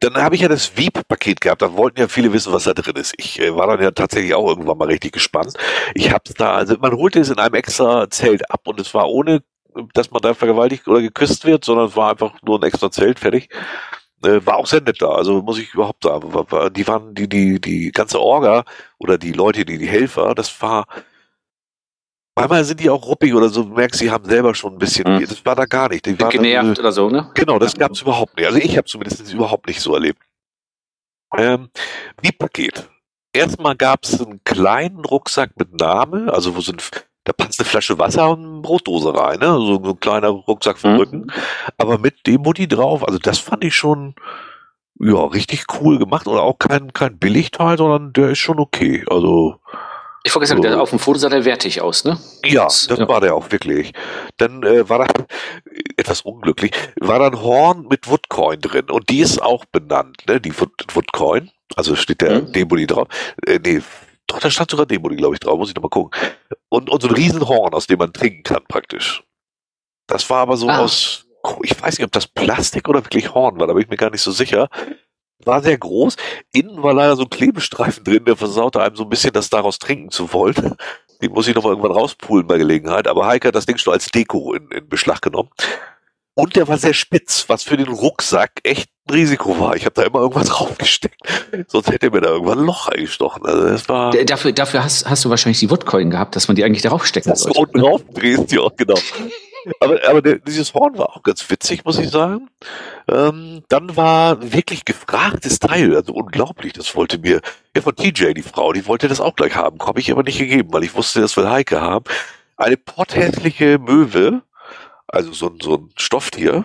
Dann habe ich ja das Wieb-Paket gehabt. Da wollten ja viele wissen, was da drin ist. Ich äh, war dann ja tatsächlich auch irgendwann mal richtig gespannt. Ich habe es da, also man holte es in einem extra Zelt ab und es war ohne, dass man da vergewaltigt oder geküsst wird, sondern es war einfach nur ein extra Zelt, fertig. Äh, war auch sehr nett da, also muss ich überhaupt sagen. Die waren die, die, die ganze Orga oder die Leute, die, die Helfer, das war Manchmal sind die auch ruppig oder so, du merkst, sie haben selber schon ein bisschen, mhm. das war da gar nicht. Die waren genervt oder so, ne? Genau, das gab es überhaupt nicht. Also ich habe zumindest überhaupt nicht so erlebt. Ähm, wie Paket. Erstmal gab es einen kleinen Rucksack mit Name, also wo sind, da passt eine Flasche Wasser und eine Brotdose rein, ne? So ein kleiner Rucksack den mhm. Rücken. Aber mit dem Mutti drauf, also das fand ich schon, ja, richtig cool gemacht. Oder auch kein, kein Billigteil, sondern der ist schon okay. Also, ich wollte sagen, so. auf dem Foto sah der wertig aus, ne? Ja, das ja. war der auch wirklich. Dann äh, war da etwas unglücklich, war da ein Horn mit Woodcoin drin und die ist auch benannt, ne? Die Wood, Woodcoin. Also steht der mhm. Debody drauf. Äh, nee, doch, da stand sogar Debody, glaube ich, drauf, muss ich nochmal gucken. Und, und so ein Riesenhorn, aus dem man trinken kann, praktisch. Das war aber so ah. aus, ich weiß nicht, ob das Plastik oder wirklich Horn war, da bin ich mir gar nicht so sicher war sehr groß. Innen war leider so ein Klebestreifen drin, der versaute einem so ein bisschen, das daraus trinken zu wollen. Den muss ich noch mal irgendwann rauspulen bei Gelegenheit. Aber Heike hat das Ding schon als Deko in, in Beschlag genommen. Und der war sehr spitz, was für den Rucksack echt ein Risiko war. Ich habe da immer irgendwas draufgesteckt. Sonst hätte mir da irgendwann ein Loch eingestochen. Also das war dafür dafür hast, hast du wahrscheinlich die Woodcoin gehabt, dass man die eigentlich darauf stecken sollte. Du unten drauf drehst, ja, genau aber aber der, dieses Horn war auch ganz witzig, muss ich sagen. Ähm, dann war wirklich gefragtes Teil, also unglaublich, das wollte mir, ja von TJ, die Frau, die wollte das auch gleich haben, habe ich aber nicht gegeben, weil ich wusste, das will Heike haben. Eine potthässliche Möwe, also so, ein so ein Stofftier,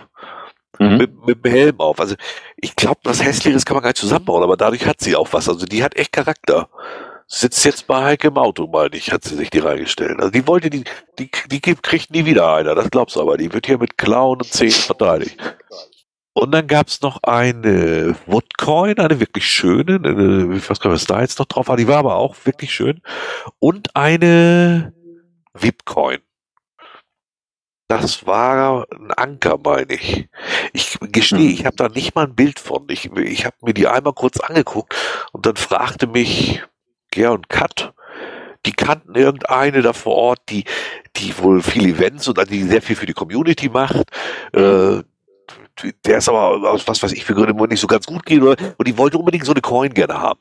mhm. mit, mit dem Helm auf. Also ich glaube, was Hässliches kann man gar nicht zusammenbauen, aber dadurch hat sie auch was. Also die hat echt Charakter sitzt jetzt bei Heike im Auto, meine ich, hat sie sich die reingestellt. Also die wollte, die, die, die kriegt nie wieder einer, das glaubst du aber. Die wird hier mit Klauen und Zähnen verteidigt. Und dann gab's noch eine Woodcoin, eine wirklich schöne, eine, ich weiß gar nicht, was da jetzt noch drauf war, die war aber auch wirklich schön. Und eine Vipcoin. Das war ein Anker, meine ich. Ich gestehe, hm. ich habe da nicht mal ein Bild von. Ich, ich habe mir die einmal kurz angeguckt und dann fragte mich Ger und Kat, die kannten irgendeine da vor Ort, die, die wohl viele Events und die sehr viel für die Community macht. Äh, der ist aber aus was weiß ich für Gründe nicht so ganz gut gehen oder, und die wollte unbedingt so eine Coin gerne haben.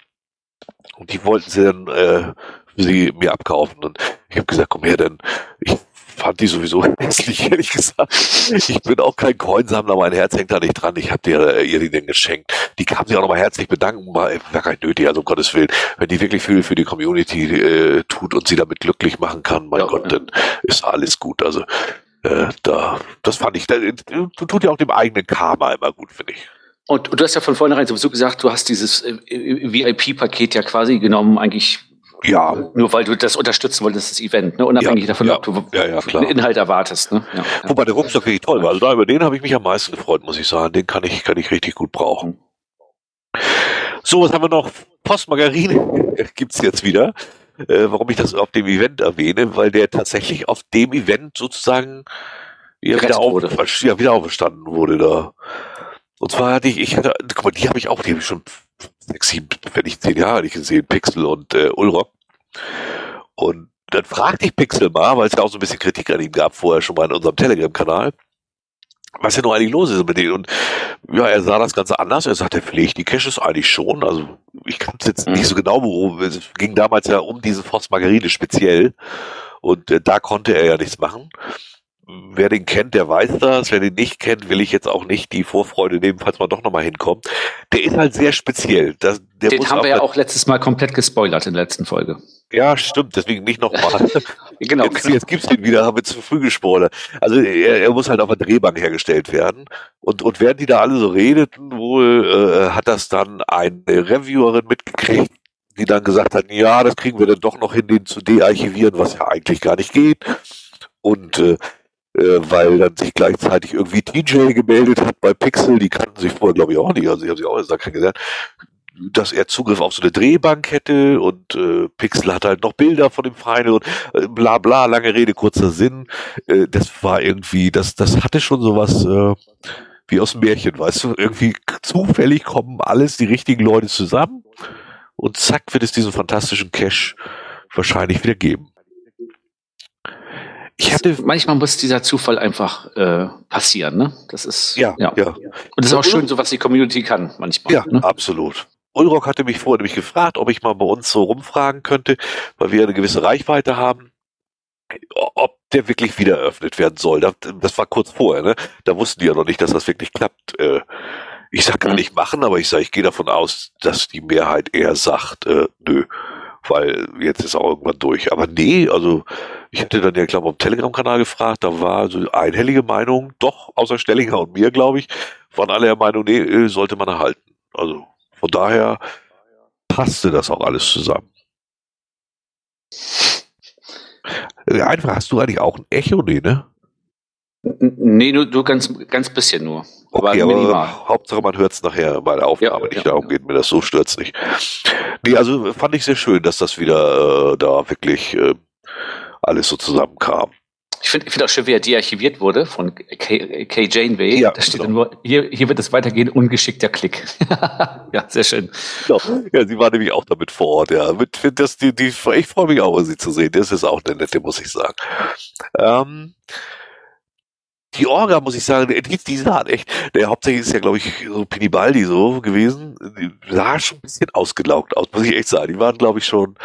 Und die wollten sie dann äh, sie mir abkaufen. Und ich habe gesagt, komm her, denn ich fand die sowieso hässlich, ehrlich gesagt. Ich bin auch kein Coinsammler, mein Herz hängt da nicht dran. Ich habe dir äh, ihr die denn geschenkt. Die kam sich auch nochmal herzlich bedanken, war gar nicht nötig, also um Gottes Willen. Wenn die wirklich viel für die Community äh, tut und sie damit glücklich machen kann, mein ja, Gott, ja. dann ist alles gut. Also äh, da, das fand ich, da, tut ja auch dem eigenen Karma immer gut, finde ich. Und, und, du hast ja von vornherein sowieso gesagt, du hast dieses äh, VIP-Paket ja quasi genommen, eigentlich ja. Nur weil du das unterstützen wolltest, das Event, ne? unabhängig ja, davon, ja, ob du ja, ja, klar. einen Inhalt erwartest. Ne? Ja, Wobei der Rucksack wirklich toll war. Also da, über den habe ich mich am meisten gefreut, muss ich sagen. Den kann ich, kann ich richtig gut brauchen. So, was haben wir noch? Postmargarine gibt's jetzt wieder. Äh, warum ich das auf dem Event erwähne, weil der tatsächlich auf dem Event sozusagen wieder, auf, ja, wieder aufgestanden wurde da. Und zwar hatte ich, ich hatte, guck mal, die habe ich auch, die habe ich schon sechs, sieben, wenn nicht zehn Jahre nicht gesehen, Pixel und äh, Ulrock. Und dann fragte ich Pixel mal, weil es ja auch so ein bisschen Kritik an ihm gab vorher schon mal in unserem Telegram-Kanal, was ja nur eigentlich los ist mit denen. Und ja, er sah das Ganze anders. Er sagte, pflegt die Caches eigentlich schon. Also ich kann es jetzt nicht so genau berufen. Es ging damals ja um diese Force Margarine speziell. Und äh, da konnte er ja nichts machen wer den kennt, der weiß das. Wer den nicht kennt, will ich jetzt auch nicht die Vorfreude nehmen, falls man doch nochmal hinkommt. Der ist halt sehr speziell. Das, den haben wir ja auch letztes Mal komplett gespoilert in der letzten Folge. Ja, stimmt, deswegen nicht nochmal. genau. Jetzt, jetzt gibt's den wieder, haben wir zu früh gespoilert. Also er, er muss halt auf der Drehbank hergestellt werden. Und, und während die da alle so redeten, wohl äh, hat das dann eine Reviewerin mitgekriegt, die dann gesagt hat, ja, das kriegen wir dann doch noch hin, den zu dearchivieren, was ja eigentlich gar nicht geht. Und äh, äh, weil dann sich gleichzeitig irgendwie TJ gemeldet hat bei Pixel, die kannten sich vorher glaube ich auch nicht, also ich habe sie auch erst kennengelernt, dass er Zugriff auf so eine Drehbank hätte und äh, Pixel hat halt noch Bilder von dem Verein und äh, bla bla, lange Rede, kurzer Sinn. Äh, das war irgendwie, das, das hatte schon sowas äh, wie aus dem Märchen, weißt du, irgendwie zufällig kommen alles die richtigen Leute zusammen und zack wird es diesen fantastischen Cash wahrscheinlich wieder geben. Ich hatte, manchmal muss dieser Zufall einfach äh, passieren, ne? Das ist ja, ja. ja. Und es ist auch schön, so was die Community kann manchmal. Ja, ne? absolut. Ulrock hatte mich vorher nämlich gefragt, ob ich mal bei uns so rumfragen könnte, weil wir eine gewisse Reichweite haben, ob der wirklich wieder eröffnet werden soll. Das war kurz vorher, ne? Da wussten die ja noch nicht, dass das wirklich klappt. Äh, ich sag gar nicht machen, aber ich sage, ich gehe davon aus, dass die Mehrheit eher sagt, äh, nö weil jetzt ist auch irgendwann durch. Aber nee, also ich hatte dann ja, glaube ich, am Telegram-Kanal gefragt, da war so einhellige Meinung, doch, außer Stellinger und mir, glaube ich, waren alle der Meinung, nee, äh, sollte man erhalten. Also von daher passte das auch alles zusammen. Äh, einfach, hast du eigentlich auch ein Echo? Nee, ne? Nee, nur, nur ganz, ganz bisschen nur. Okay, aber, aber Hauptsache man hört es nachher bei der Aufnahme ja, nicht. Ja, Darum geht mir das so stört's nicht. Nee, also fand ich sehr schön, dass das wieder äh, da wirklich äh, alles so zusammenkam. Ich finde ich find auch schön, wie er dearchiviert wurde von K, K. Janeway. Ja, da steht genau. dann nur, hier, hier wird es weitergehen, ungeschickter Klick. ja, sehr schön. Genau. Ja, sie war nämlich auch damit vor Ort, ja. Mit, das, die, die, ich freue mich auch, sie zu sehen. Das ist auch eine nette, muss ich sagen. Ähm, die Orga, muss ich sagen, die, die sah echt, der hauptsächlich ist ja, glaube ich, so Pinibaldi so gewesen, die sah schon ein bisschen ausgelaugt aus, muss ich echt sagen. Die waren, glaube ich, schon,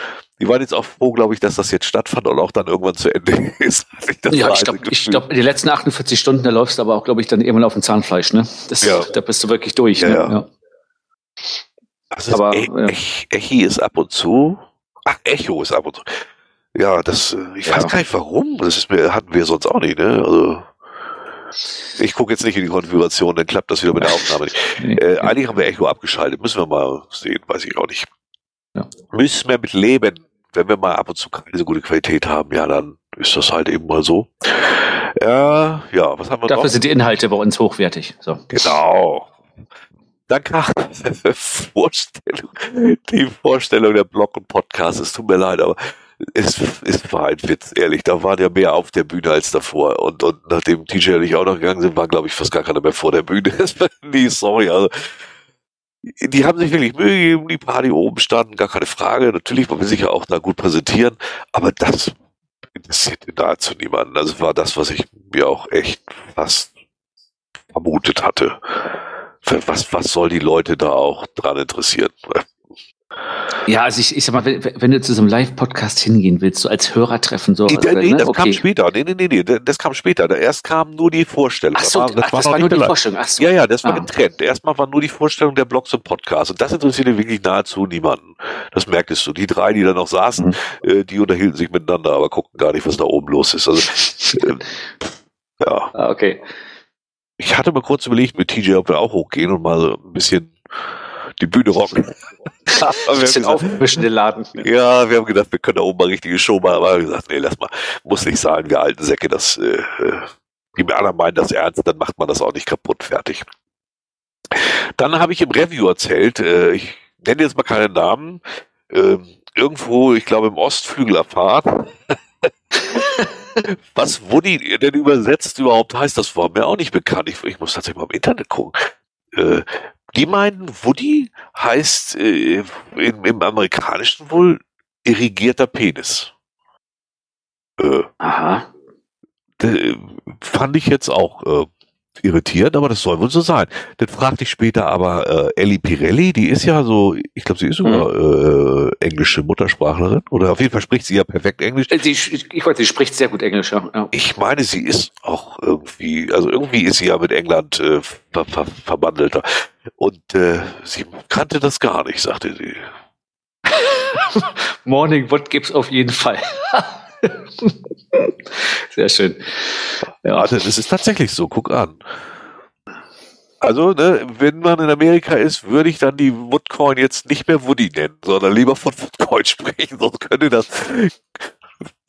die waren jetzt auch froh, glaube ich, dass das jetzt stattfand und auch dann irgendwann zu Ende ist. ja, ich glaube, ich glaube, die letzten 48 Stunden, da läufst du aber auch, glaube ich, dann irgendwann auf dem Zahnfleisch, ne? Das, ja. Da bist du wirklich durch, ja, ne? Ja. ja. Also aber, e ja. Echi ist ab und zu, ach, Echo ist ab und zu. Ja, das, äh, ich weiß gar nicht warum, das ist mir, hatten wir sonst auch nicht, ne? Also, ich gucke jetzt nicht in die Konfiguration, dann klappt das wieder mit der Aufnahme nicht. Äh, eigentlich haben wir Echo abgeschaltet. Müssen wir mal sehen, weiß ich auch nicht. Ja. Müssen wir mit leben. Wenn wir mal ab und zu keine so gute Qualität haben, ja, dann ist das halt eben mal so. Äh, ja, was haben wir Dafür noch? sind die Inhalte bei uns hochwertig. So. Genau. Dann kam Vorstellung, die Vorstellung der Blog und Podcast. Es tut mir leid, aber es, es war ein Witz, ehrlich. Da waren ja mehr auf der Bühne als davor. Und, und nachdem TJ und ich auch noch gegangen sind, waren, glaube ich, fast gar keiner mehr vor der Bühne. nee, sorry. Also, die haben sich wirklich Mühe gegeben, die Party oben standen, gar keine Frage. Natürlich, man will sich ja auch da gut präsentieren. Aber das interessierte nahezu niemanden. Also war das, was ich mir auch echt fast vermutet hatte. Was, was soll die Leute da auch dran interessieren? Ja, also ich, ich sag mal, wenn, wenn du zu so einem Live-Podcast hingehen willst, so als Hörertreffen, so. Nee, oder, nee ne? das okay. kam später. Nee, nee, nee, nee, das kam später. Erst kam nur die Vorstellung. Ach so, das war, ach, das noch war nicht nur die live. Vorstellung. Ach so. Ja, ja, das war Ah. getrennt. Erstmal war nur die Vorstellung der Blogs und Podcasts. Und das interessierte wirklich nahezu niemanden. Das merktest du. Die drei, die da noch saßen, Mhm. äh, die unterhielten sich miteinander, aber guckten gar nicht, was da oben los ist. Also, ähm, ja. Ah, okay. Ich hatte mal kurz überlegt mit TJ, ob wir auch hochgehen und mal so ein bisschen die Bühne rocken. Haben Bisschen aufmischen den Laden. ja, wir haben gedacht, wir können da oben mal richtige Show machen, aber wir haben gesagt, nee, lass mal, muss nicht sein, wir alten Säcke, das, äh, äh, die anderen meinen das ernst, dann macht man das auch nicht kaputt, fertig. Dann habe ich im Review erzählt, äh, ich nenne jetzt mal keine Namen, äh, irgendwo, ich glaube im Ostflügel erfahren, was Woody denn übersetzt überhaupt heißt, das war mir auch nicht bekannt. Ich, ich muss tatsächlich mal im Internet gucken. Äh, die meinen, Woody heißt äh, im, im Amerikanischen wohl irrigierter Penis. Äh, Aha. d- fand ich jetzt auch äh, irritierend, aber das soll wohl so sein. Dann fragte ich später aber äh, Ellie Pirelli, die ist ja so, ich glaube, sie ist sogar äh, englische Muttersprachlerin oder auf jeden Fall spricht sie ja perfekt Englisch. Äh, Sie, ich weiß, sie spricht sehr gut Englisch, ja. ja. Ich meine, sie ist auch irgendwie, also irgendwie ist sie ja mit England äh, ver ver verbandelter. Und äh, sie kannte das gar nicht, sagte sie. Morning Wood gibt's auf jeden Fall. Sehr schön. Ja, das ist tatsächlich so, guck an. Also, ne, wenn man in Amerika ist, würde ich dann die Woodcoin jetzt nicht mehr Woody nennen, sondern lieber von Woodcoin sprechen, sonst könnte das.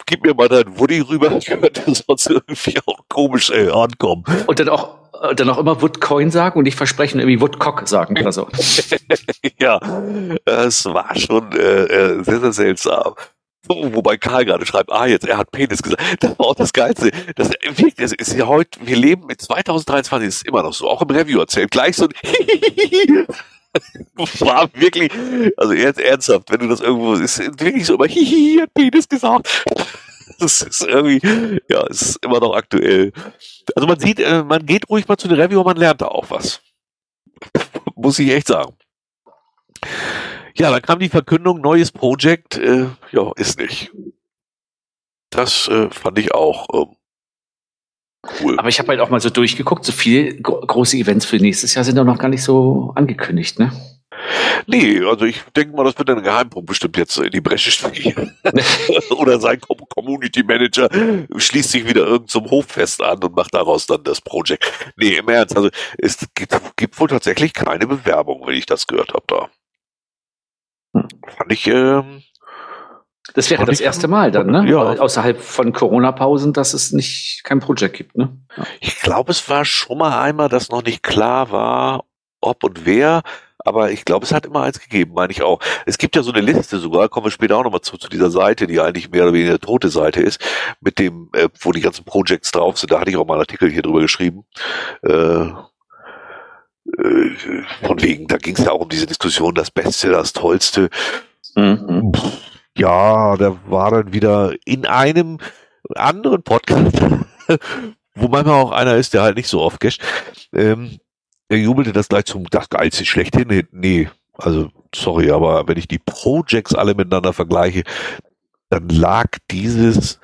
Gib mir mal dein Woody rüber, könnte sonst irgendwie auch komisch äh, ankommen. Und dann auch, äh, dann auch immer Woodcoin sagen und nicht versprechen, irgendwie Woodcock sagen oder so. Ja, es war schon äh, äh, sehr, sehr seltsam. So, Wobei Karl gerade schreibt, ah, jetzt, er hat Penis gesagt. Das war auch das Geilste. Das, wirklich, das ist ja heute, wir leben mit 2023, ist immer noch so, auch im Review erzählt, gleich so ein war wirklich, also jetzt ernsthaft, wenn du das irgendwo, ist wirklich so immer, hihi, hat Penis gesagt. Das ist irgendwie, ja, ist immer noch aktuell. Also man sieht, äh, man geht ruhig mal zu den Review, man lernt da auch was. Muss ich echt sagen. Ja, dann kam die Verkündung, neues Projekt, äh, ja, ist nicht. Das äh, fand ich auch ähm, cool. Aber ich habe halt auch mal so durchgeguckt, so viele gro große Events für nächstes Jahr sind doch noch gar nicht so angekündigt, ne? Nee, also ich denke mal, das wird ein Geheimpunkt bestimmt jetzt in die Bresche springen. Oder sein Com Community Manager schließt sich wieder irgend zum Hoffest an und macht daraus dann das Projekt. Nee, im Ernst, also es gibt, gibt wohl tatsächlich keine Bewerbung, wenn ich das gehört habe da. Fand ich, ähm, Das wäre das erste Mal dann, ne? Ja. Außerhalb von Corona-Pausen, dass es nicht kein Projekt gibt, ne? Ja. Ich glaube, es war schon mal einmal, dass noch nicht klar war, ob und wer. Aber ich glaube, es hat immer eins gegeben, meine ich auch. Es gibt ja so eine Liste sogar, kommen wir später auch nochmal zu, zu dieser Seite, die eigentlich mehr oder weniger eine tote Seite ist, mit dem, äh, wo die ganzen Projects drauf sind. Da hatte ich auch mal einen Artikel hier drüber geschrieben. Äh, von wegen, da ging es ja auch um diese Diskussion, das Beste, das Tollste. Mhm. Ja, da war dann wieder in einem anderen Podcast, wo manchmal auch einer ist, der halt nicht so oft gasht, ähm, er jubelte das gleich zum das Geilste schlechthin. Nee, Nee, also sorry, aber wenn ich die Projects alle miteinander vergleiche, dann lag dieses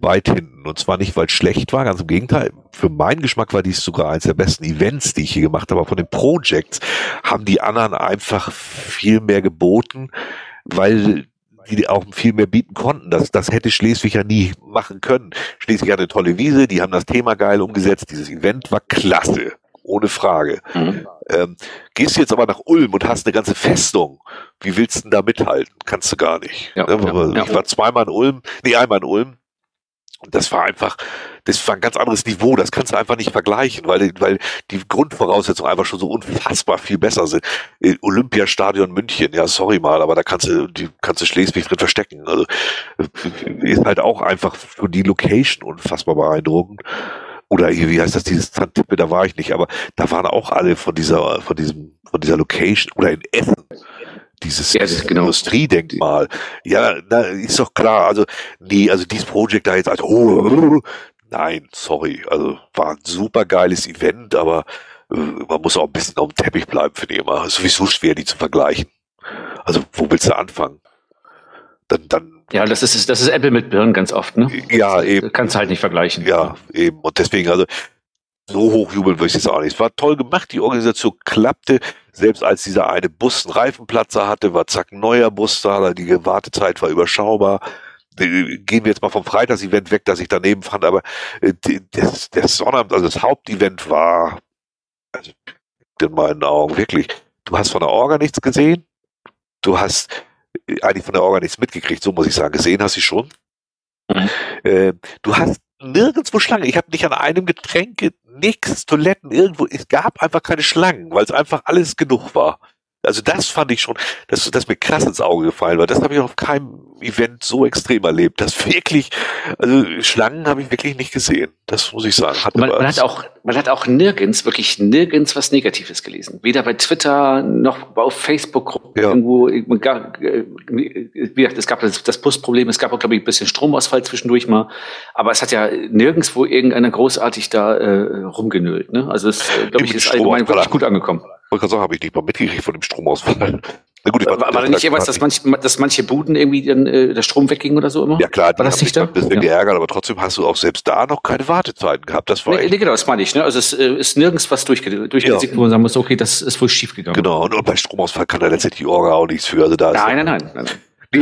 weit hinten. Und zwar nicht, weil es schlecht war, ganz im Gegenteil. Für meinen Geschmack war dies sogar eines der besten Events, die ich hier gemacht habe. Aber von den Projects haben die anderen einfach viel mehr geboten, weil die auch viel mehr bieten konnten. Das, das hätte Schleswig ja nie machen können. Schleswig hatte eine tolle Wiese, die haben das Thema geil umgesetzt. Dieses Event war klasse. Ohne Frage. Mhm. Ähm, gehst du jetzt aber nach Ulm und hast eine ganze Festung. Wie willst du denn da mithalten? Kannst du gar nicht. Ja, Ne, ja. Ich war zweimal in Ulm, nee, einmal in Ulm. Das war einfach, das war ein ganz anderes Niveau. Das kannst du einfach nicht vergleichen, weil, weil die Grundvoraussetzungen einfach schon so unfassbar viel besser sind. Äh, Olympiastadion München, ja, sorry mal, aber da kannst du, die kannst du Schleswig drin verstecken. Also, äh, ist halt auch einfach für die Location unfassbar beeindruckend. Oder hier, wie heißt das, dieses Zandtippe, da war ich nicht, aber da waren auch alle von dieser, von diesem, von dieser Location oder in Essen. Dieses Ja, das ist genau. Industriedenkmal. Ja, na, ist doch klar. Also, nee, also dieses Projekt da jetzt als, oh, nein, sorry. Also, war ein super geiles Event, aber äh, man muss auch ein bisschen auf dem Teppich bleiben, finde ich immer. Ist sowieso schwer, die zu vergleichen. Also, wo willst du anfangen? Dann, dann ja, das ist, das ist Apple mit Birnen ganz oft, ne? Ja, eben. Kannst halt nicht vergleichen. Ja, eben. Und deswegen, also, so hochjubeln würde ich jetzt auch nicht. Es war toll gemacht, die Organisation klappte. Selbst als dieser eine Bus einen Reifenplatzer hatte, war zack ein neuer Bus da, die Wartezeit war überschaubar. Gehen wir jetzt mal vom Freitagsevent weg, das ich daneben fand, aber äh, das, das Sonnabend, also das Hauptevent war, also in meinen Augen wirklich, du hast von der Orga nichts gesehen, du hast äh, eigentlich von der Orga nichts mitgekriegt, so muss ich sagen, gesehen hast du schon. Mhm. Äh, du hast nirgendwo Schlange. Ich habe nicht an einem Getränk nix, Toiletten, irgendwo. Es gab einfach keine Schlangen, weil es einfach alles genug war. Also das fand ich schon, das, das mir krass ins Auge gefallen war. Das habe ich auf keinem Event so extrem erlebt. Das wirklich, also Schlangen habe ich wirklich nicht gesehen. Das muss ich sagen. Man, man hat auch, man hat auch nirgends, wirklich nirgends was Negatives gelesen. Weder bei Twitter noch auf Facebook ja. irgendwo. Gar, wie gesagt, es gab das, das Busproblem, es gab auch, glaube ich, ein bisschen Stromausfall zwischendurch mal. Aber es hat ja nirgendwo irgendeiner großartig da äh, rumgenölt. Ne? Also es, äh, glaube ich, ist allgemein wirklich gut angekommen. Wollte gerade sagen, habe ich nicht mal mitgekriegt von dem Stromausfall. Na gut, war, war, war nicht irgendwas, dass, manch, dass manche Buden irgendwie dann, äh, der Strom wegging oder so immer? Ja klar, war das nicht da? ein bisschen ja. geärgert, aber trotzdem hast du auch selbst da noch keine Wartezeiten gehabt. Das war nee, nee, genau, das meine ich. Ne? Also es äh, ist nirgends was durchge durchgesickt, ja. wo man sagen muss, okay, das ist wohl schief gegangen. Genau, und, und bei Stromausfall kann da letztendlich die Orga auch nichts für. Also da nein, nein, nein, nein.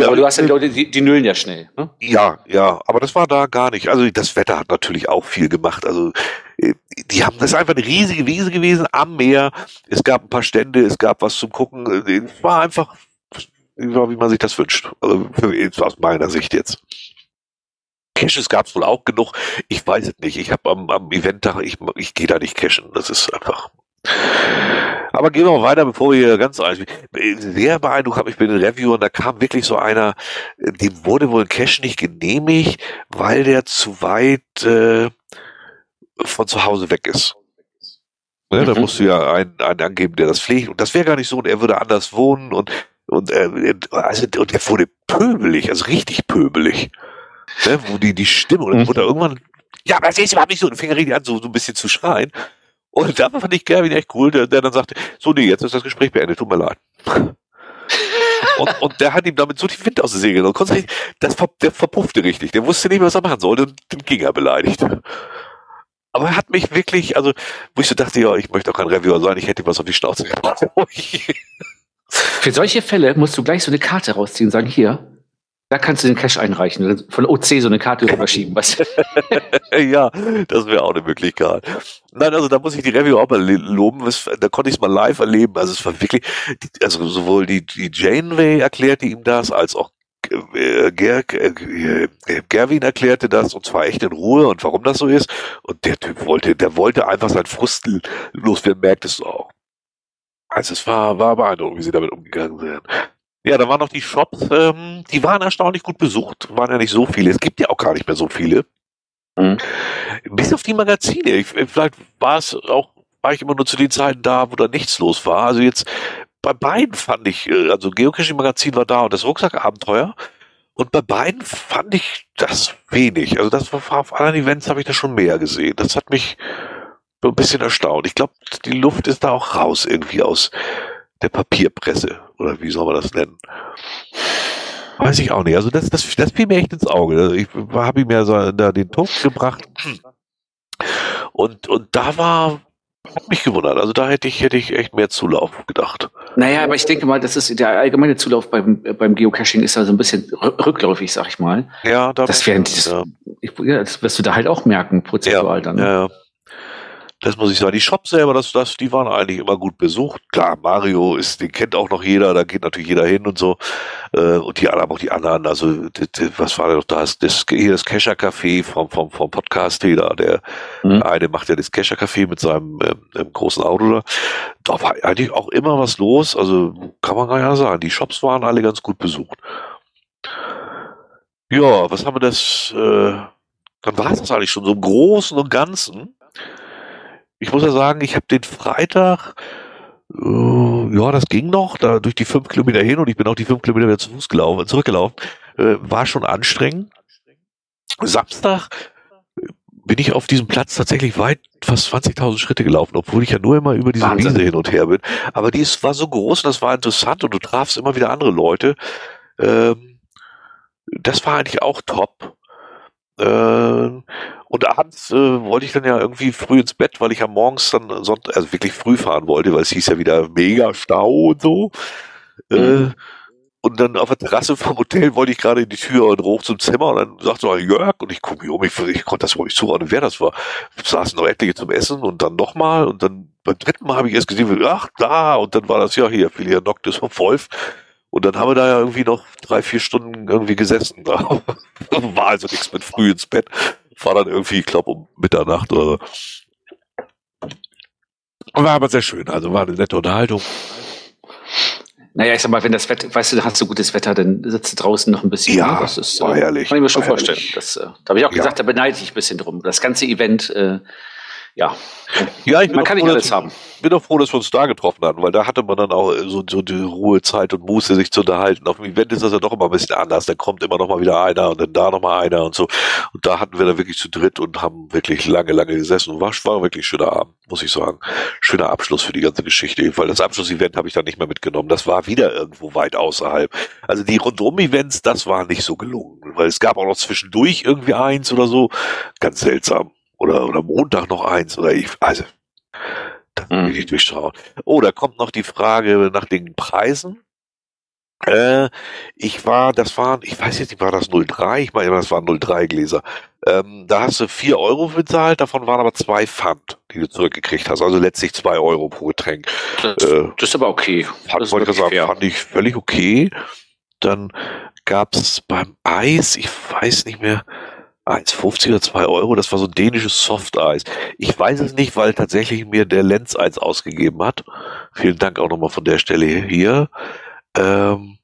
Ja, aber du hast ja Leute, die, die nullen ja schnell. Ne? Ja, ja, aber das war da gar nicht. Also das Wetter hat natürlich auch viel gemacht. Also äh, die haben, das ist einfach eine riesige Wiese gewesen am Meer. Es gab ein paar Stände, es gab was zum Gucken. Es war einfach, wie man sich das wünscht. Also aus meiner Sicht jetzt. Caches gab es wohl auch genug. Ich weiß es nicht. Ich habe am, am Eventtag, ich, ich gehe da nicht cashen. Das ist einfach. Aber gehen wir mal weiter, bevor wir ganz eins. Sehr beeindruckt habe ich bei den Review und da kam wirklich so einer, dem wurde wohl ein Cache nicht genehmigt, weil der zu weit äh, von zu Hause weg ist. Ne, mhm. Da musst du ja einen, einen angeben, der das pflegt. Und das wäre gar nicht so. Und er würde anders wohnen und und äh, also und er wurde pöbelig, also richtig pöbelig. Ne, wo die die Stimme und mhm. wurde irgendwann ja, aber das ist überhaupt nicht so. Und fing er richtig an, so, so ein bisschen zu schreien. Und da fand ich Gerwin echt cool, der, der dann sagte, so nee, jetzt ist das Gespräch beendet, tut mir leid. und, und der hat ihm damit so die Wind aus den Segeln. Und konnte, das, der verpuffte richtig. Der wusste nicht, was er machen sollte. Und dann ging er beleidigt. Aber er hat mich wirklich, also, wo ich so dachte, ja, ich möchte auch kein Reviewer sein, ich hätte was auf die Schnauze gemacht. Für solche Fälle musst du gleich so eine Karte rausziehen und sagen, hier, da kannst du den Cash einreichen. Von OC so eine Karte überschieben. Was? ja, das wäre auch eine Möglichkeit. Nein, also da muss ich die Review auch mal loben. Da konnte ich es mal live erleben. Also es war wirklich, also sowohl die, die Janeway erklärte ihm das, als auch äh, Ger, äh, Gerwin erklärte das und zwar echt in Ruhe und warum das so ist. Und der Typ wollte, der wollte einfach sein Frust loswerden, merktest du auch. Also es war, war beeindruckend, wie sie damit umgegangen sind. Ja, da waren noch die Shops, ähm, die waren erstaunlich gut besucht, waren ja nicht so viele. Es gibt ja auch gar nicht mehr so viele. Mhm. Bis auf die Magazine. Ich, vielleicht war es auch, war ich immer nur zu den Zeiten da, wo da nichts los war. Also jetzt bei beiden fand ich, äh, also Geocaching Magazin war da und das Rucksackabenteuer. Und bei beiden fand ich das wenig. Also das war auf anderen Events habe ich das schon mehr gesehen. Das hat mich so ein bisschen erstaunt. Ich glaube, die Luft ist da auch raus irgendwie aus der Papierpresse oder wie soll man das nennen? Weiß ich auch nicht. Also das, das, das fiel mir echt ins Auge. Also ich habe ihm ja so da den Toast gebracht und und da war hat mich gewundert. Also da hätte ich hätte ich echt mehr Zulauf gedacht. Naja, aber ich denke mal, das ist der allgemeine Zulauf beim beim Geocaching ist also ein bisschen rückläufig, sag ich mal. Ja, da das, wäre, das, ja. das wirst du da halt auch merken prozentual ja, dann. Ne? Ja, ja. Das muss ich sagen. Die Shops selber, das, das, die waren eigentlich immer gut besucht. Klar, Mario ist, den kennt auch noch jeder, da geht natürlich jeder hin und so. Äh, und die anderen, auch die anderen, also was war da noch da? Das, das, hier das Kescher Café vom, vom, vom Podcast da, der mhm. eine macht ja das Kescher Café mit seinem ähm, großen Auto da. Da war eigentlich auch immer was los. Also kann man gar ja sagen. Die Shops waren alle ganz gut besucht. Ja, was haben wir das? Äh, dann war es das eigentlich schon so im Großen und Ganzen ich muss ja sagen, ich habe den Freitag, äh, ja, das ging noch, da durch die fünf Kilometer hin und ich bin auch die fünf Kilometer wieder zu Fuß gelaufen, zurückgelaufen, äh, war schon anstrengend. Samstag bin ich auf diesem Platz tatsächlich weit, fast 20.000 Schritte gelaufen, obwohl ich ja nur immer über diese Wahnsinn. Wiese hin und her bin. Aber die ist, war so groß und das war interessant und du trafst immer wieder andere Leute. Ähm, das war eigentlich auch top. Äh, und abends äh, wollte ich dann ja irgendwie früh ins Bett, weil ich ja morgens dann Sonntag, also wirklich früh fahren wollte, weil es hieß ja wieder mega Stau und so. Äh, mhm. Äh, und dann auf der Terrasse vom Hotel wollte ich gerade in die Tür und hoch zum Zimmer und dann sagte so Jörg und ich gucke mich um, ich, ich konnte das überhaupt nicht zuordnen, wer das war. Saßen noch etliche zum Essen und dann nochmal und dann beim dritten Mal habe ich erst gesehen, ach da und dann war das ja hier Filia Noctis vom Wolf und dann haben wir da ja irgendwie noch drei, vier Stunden irgendwie gesessen. Da war also nichts mit früh ins Bett. War dann irgendwie, ich glaube, um Mitternacht oder War aber sehr schön. Also war eine nette Unterhaltung. Naja, ich sag mal, wenn das Wetter, weißt du, hast du gutes Wetter, dann sitzt du draußen noch ein bisschen. Ja, das ist, war äh, herrlich. Kann ich mir schon vorstellen. Das, äh, da habe ich auch ja. gesagt, da beneide ich ein bisschen drum. Das ganze Event, äh, ja. Ja, ich man kann nicht alles haben bin doch froh, dass wir uns da getroffen hatten, weil da hatte man dann auch äh, so, so die Ruhezeit und Muße, sich zu unterhalten. Auf dem Event ist das ja doch immer ein bisschen anders. Da kommt immer noch mal wieder einer und dann da noch mal einer und so. Und da hatten wir dann wirklich zu dritt und haben wirklich lange, lange gesessen. Und war, war wirklich schöner Abend, muss ich sagen. Schöner Abschluss für die ganze Geschichte. Weil das Abschlussevent habe ich dann nicht mehr mitgenommen. Das war wieder irgendwo weit außerhalb. Also die Rundum-Events, das war nicht so gelungen. Weil es gab auch noch zwischendurch irgendwie eins oder so. Ganz seltsam. Oder, oder Montag noch eins. Oder ich, also da will ich mhm. durchschauen. Oh, da kommt noch die Frage nach den Preisen. Äh, ich war, das waren, ich weiß jetzt nicht, war das 03? Ich meine, das waren 03 Gläser. Ähm, da hast du vier Euro bezahlt, davon waren aber zwei Pfand, die du zurückgekriegt hast. Also letztlich zwei Euro pro Getränk. Das, äh, das ist aber okay. Fand, wollte ich sagen, fand ich völlig okay. Dann gab's beim Eis, ich weiß nicht mehr, 1,50 oder 2 Euro, das war so dänisches Softeis. Ich weiß es nicht, weil tatsächlich mir der Lenz eins ausgegeben hat. Vielen Dank auch nochmal von der Stelle hier. Ähm,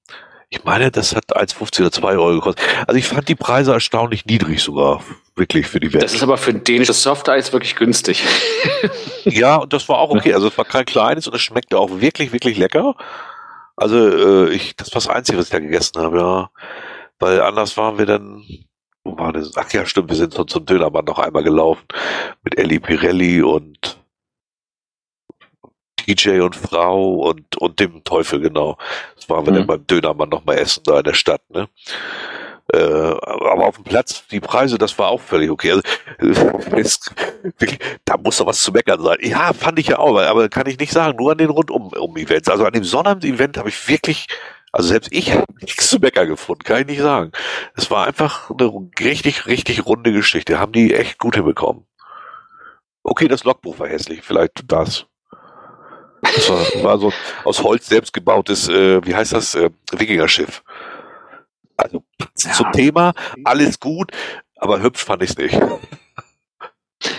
ich meine, das hat 1,50 oder 2 Euro gekostet. Also ich fand die Preise erstaunlich niedrig sogar, wirklich für die Welt. Das ist aber für dänisches Softeis wirklich günstig. ja, und das war auch okay. Also es war kein kleines und es schmeckte auch wirklich, wirklich lecker. Also äh, ich, das war das Einzige, was ich da gegessen habe, ja. Weil anders waren wir dann war das? Ach ja, stimmt, wir sind so zum Dönermann noch einmal gelaufen mit Ellie Pirelli und DJ und Frau und, und dem Teufel, genau. Das waren wir mhm. dann beim Dönermann noch mal essen da in der Stadt, ne? Äh, aber auf dem Platz, die Preise, das war auch völlig okay. Also, da muss doch was zu meckern sein. Ja, fand ich ja auch, aber kann ich nicht sagen, nur an den Rundum-Events. Also an dem Sonnabend-Event habe ich wirklich also selbst ich habe nichts zu meckern gefunden, kann ich nicht sagen. Es war einfach eine richtig, richtig runde Geschichte. Haben die echt gut hinbekommen. Okay, das Logbuch war hässlich, vielleicht das. Das war, war so aus Holz selbst gebautes, äh, wie heißt das, äh, Wikingerschiff. Also ja. zum Thema, alles gut, aber hübsch fand ich es nicht.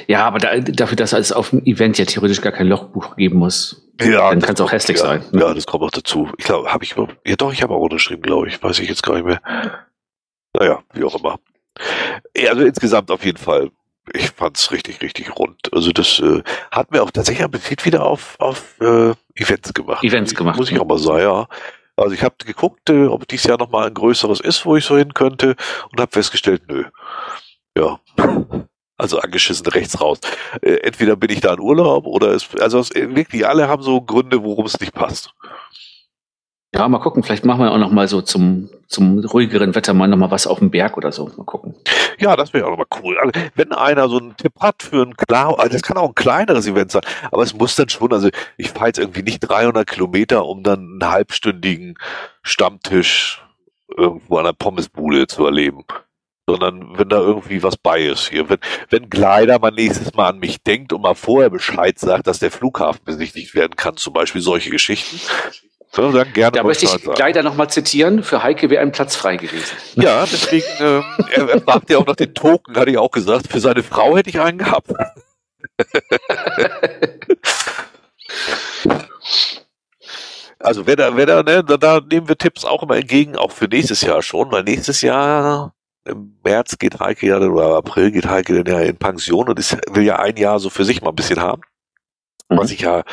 Ja, aber da, dafür, dass es auf dem Event ja theoretisch gar kein Logbuch geben muss, ja, dann kann es auch hässlich ja, sein. Ne? Ja, das kommt auch dazu. Ich glaube, habe ich ja doch, ich habe auch unterschrieben, glaube ich. Weiß ich jetzt gar nicht mehr. Naja, wie auch immer. Ja, also insgesamt auf jeden Fall. Ich fand's richtig, richtig rund. Also das äh, hat mir auch tatsächlich Appetit wieder auf, auf äh, Events gemacht. Events gemacht. Muss ich auch mal sagen, ja. Also ich habe geguckt, äh, ob dieses Jahr nochmal ein größeres ist, wo ich so hin könnte und habe festgestellt, nö. Ja also angeschissen rechts raus. Äh, entweder bin ich da in Urlaub oder es, also es, wirklich alle haben so Gründe, worum es nicht passt. Ja, mal gucken, vielleicht machen wir auch noch mal so zum, zum ruhigeren Wetter mal noch mal was auf dem Berg oder so. Mal gucken. Ja, das wäre auch noch mal cool. Also, wenn einer so einen Tipp hat für ein klar, also das kann auch ein kleineres Event sein, aber es muss dann schon, also ich fahre jetzt irgendwie nicht 300 Kilometer, um dann einen halbstündigen Stammtisch irgendwo an der Pommesbude zu erleben sondern wenn da irgendwie was bei ist hier. Wenn, wenn Gleider mal nächstes Mal an mich denkt und mal vorher Bescheid sagt, dass der Flughafen besichtigt werden kann, zum Beispiel solche Geschichten. So, dann gerne da möchte ich Gleider nochmal zitieren, für Heike wäre ein Platz frei gewesen. Ja, deswegen, äh, er, er fragt ja auch noch den Token, hatte ich auch gesagt. Für seine Frau hätte ich einen gehabt. also wer da, wer da, ne, da, da nehmen wir Tipps auch immer entgegen, auch für nächstes Jahr schon, weil nächstes Jahr im März geht Heike ja, oder April geht Heike dann ja in Pension und ist, will ja ein Jahr so für sich mal ein bisschen haben. Mhm. Was ich ja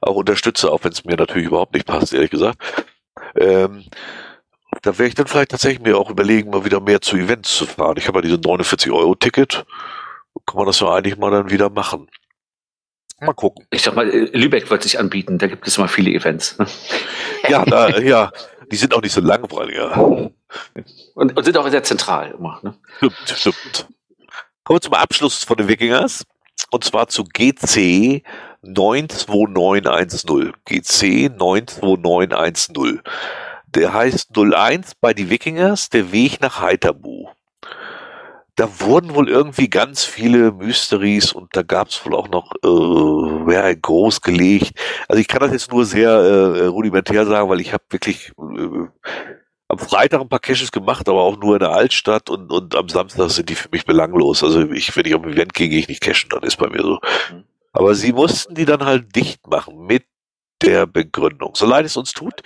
auch unterstütze, auch wenn es mir natürlich überhaupt nicht passt, ehrlich gesagt. Ähm, da werde ich dann vielleicht tatsächlich mir auch überlegen, mal wieder mehr zu Events zu fahren. Ich habe ja diese 49 Euro Ticket kann man das ja eigentlich mal dann wieder machen. Mal gucken. Ich sag mal, Lübeck wird sich anbieten, da gibt es immer viele Events. Ne? Ja, da, ja, die sind auch nicht so langweilig. Ja. Und, und sind auch sehr zentral immer. Ne? Stimmt, stimmt. Kommen wir zum Abschluss von den Wikingers. Und zwar zu GC 92910. GC 92910. Der heißt 01 bei die Wikingers, der Weg nach Heiterbu. Da wurden wohl irgendwie ganz viele Mysteries und da gab es wohl auch noch äh, ja, groß gelegt. Also ich kann das jetzt nur sehr äh, rudimentär sagen, weil ich habe wirklich äh, am Freitag ein paar Caches gemacht, aber auch nur in der Altstadt und, und am Samstag sind die für mich belanglos. Also ich, wenn ich auf ein Event gehe, gehe ich nicht cashen, dann ist bei mir so. Mhm. Aber sie mussten die dann halt dicht machen mit der Begründung. So leid es uns tut,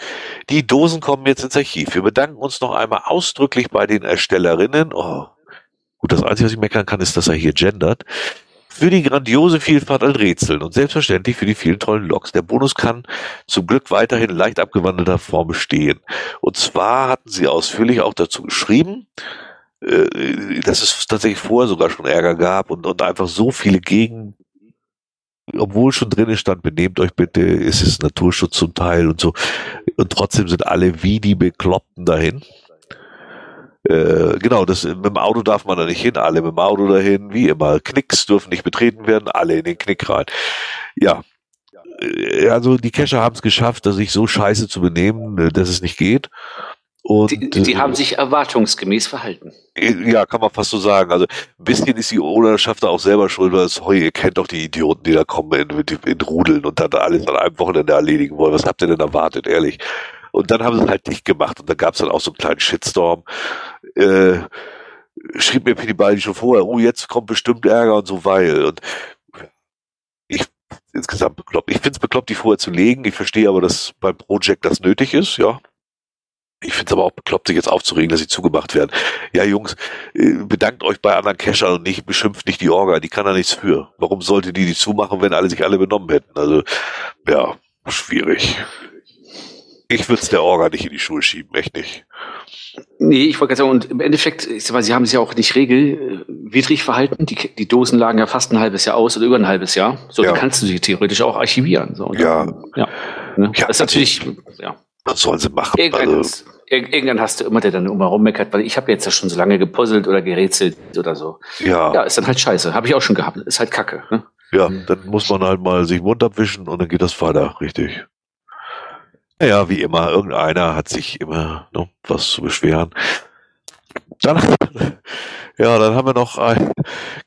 die Dosen kommen jetzt ins Archiv. Wir bedanken uns noch einmal ausdrücklich bei den Erstellerinnen. Oh, gut, das Einzige, was ich meckern kann, ist, dass er hier gendert. Für die grandiose Vielfalt an Rätseln und selbstverständlich für die vielen tollen Logs. Der Bonus kann zum Glück weiterhin leicht abgewandelter Form bestehen. Und zwar hatten sie ausführlich auch dazu geschrieben, äh, dass es tatsächlich vorher sogar schon Ärger gab und, und einfach so viele Gegen obwohl schon drinnen stand, benehmt euch bitte, es ist Naturschutz zum Teil und so. Und trotzdem sind alle wie die Bekloppten dahin. Äh, genau, das, mit dem Auto darf man da nicht hin, alle mit dem Auto dahin, wie immer. Knicks dürfen nicht betreten werden, alle in den Knick rein. Ja. Äh, also die Cacher haben es geschafft, sich so scheiße zu benehmen, äh, dass es nicht geht. Und, die, die haben sich erwartungsgemäß verhalten. Ja, kann man fast so sagen. Also ein bisschen ist die Ownerschaft da auch selber schuld, weil es, hey, ihr kennt doch die Idioten, die da kommen in, in, Rudeln und dann alles an einem Wochenende erledigen wollen. Was habt ihr denn erwartet, ehrlich? Und dann haben sie es halt dicht gemacht und da gab es dann auch so einen kleinen Shitstorm. Äh, schrieb mir Baldi schon vorher, oh, jetzt kommt bestimmt Ärger und so, weil. Und ich insgesamt bekloppt. Ich finde es bekloppt, die vorher zu legen. Ich verstehe aber, dass beim Projekt das nötig ist, ja. Ich finde es aber auch bekloppt, sich jetzt aufzuregen, dass sie zugemacht werden. Ja, Jungs, äh, bedankt euch bei anderen Cachern und nicht, beschimpft nicht die Orga, die kann da nichts für. Warum sollte die die zumachen, wenn alle sich alle benommen hätten? Also, ja, schwierig. Ich würde der Orga nicht in die Schuhe schieben, echt nicht. Nee, ich wollte gerade sagen, und im Endeffekt, ich sag mal, sie haben sich ja auch nicht regelwidrig verhalten. Die, die Dosen lagen ja fast ein halbes Jahr aus oder über ein halbes Jahr. So, ja. dann kannst du sie theoretisch auch archivieren. So, ja. ja. Ne? ja. Das ist natürlich, ja. Was sollen sie machen? Irgendwann, also, irgendwann hast du immer, der dann immer rummeckert, weil ich habe jetzt ja schon so lange gepuzzelt oder gerätselt oder so. Ja. Ja, ist dann halt scheiße. Habe ich auch schon gehabt. Ist halt Kacke. Ne? Ja, dann muss man halt mal sich Mund abwischen und dann geht das weiter, richtig. Naja, wie immer, irgendeiner hat sich immer noch was zu beschweren. Dann, ja, dann haben wir noch ein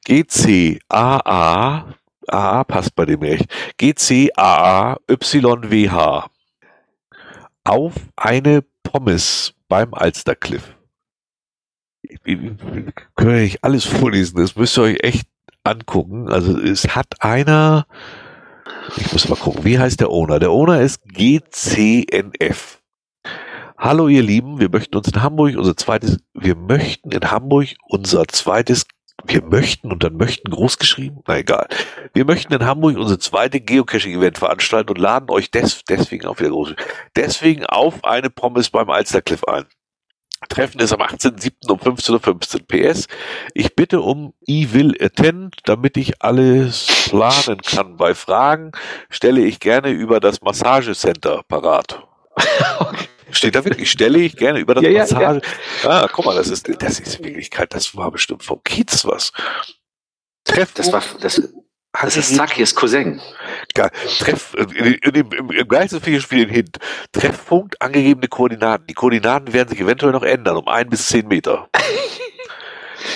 GCAA, AA passt bei dem echt, GCAA auf eine Pommes beim Alstercliff. Kann ich alles vorlesen, das müsst ihr euch echt angucken. Also es hat einer, ich muss mal gucken, wie heißt der Owner? Der Owner ist GCNF. Hallo ihr Lieben, wir möchten uns in Hamburg unser zweites, wir möchten in Hamburg unser zweites wir möchten und dann möchten groß geschrieben? Na egal. Wir möchten in Hamburg unser zweites Geocaching-Event veranstalten und laden euch des, deswegen auf wieder groß, deswegen auf eine Pommes beim Alstercliff ein. Treffen ist am 18.07. um 15.15 Uhr. PS. Ich bitte um I will attend, damit ich alles planen kann. Bei Fragen stelle ich gerne über das Massagecenter parat. okay. Steht da wirklich, stelle ich gerne über das ja, Massage. Ja, ja. Ah, guck mal, das ist, das ist in Wirklichkeit, das war bestimmt vom Kiez was. Treff, das war, das, das ist Sakis Cousin. Geil. Treff, in, in, im, im, im gleichen Spiel hin. Treffpunkt, angegebene Koordinaten. Die Koordinaten werden sich eventuell noch ändern, um ein bis zehn Meter.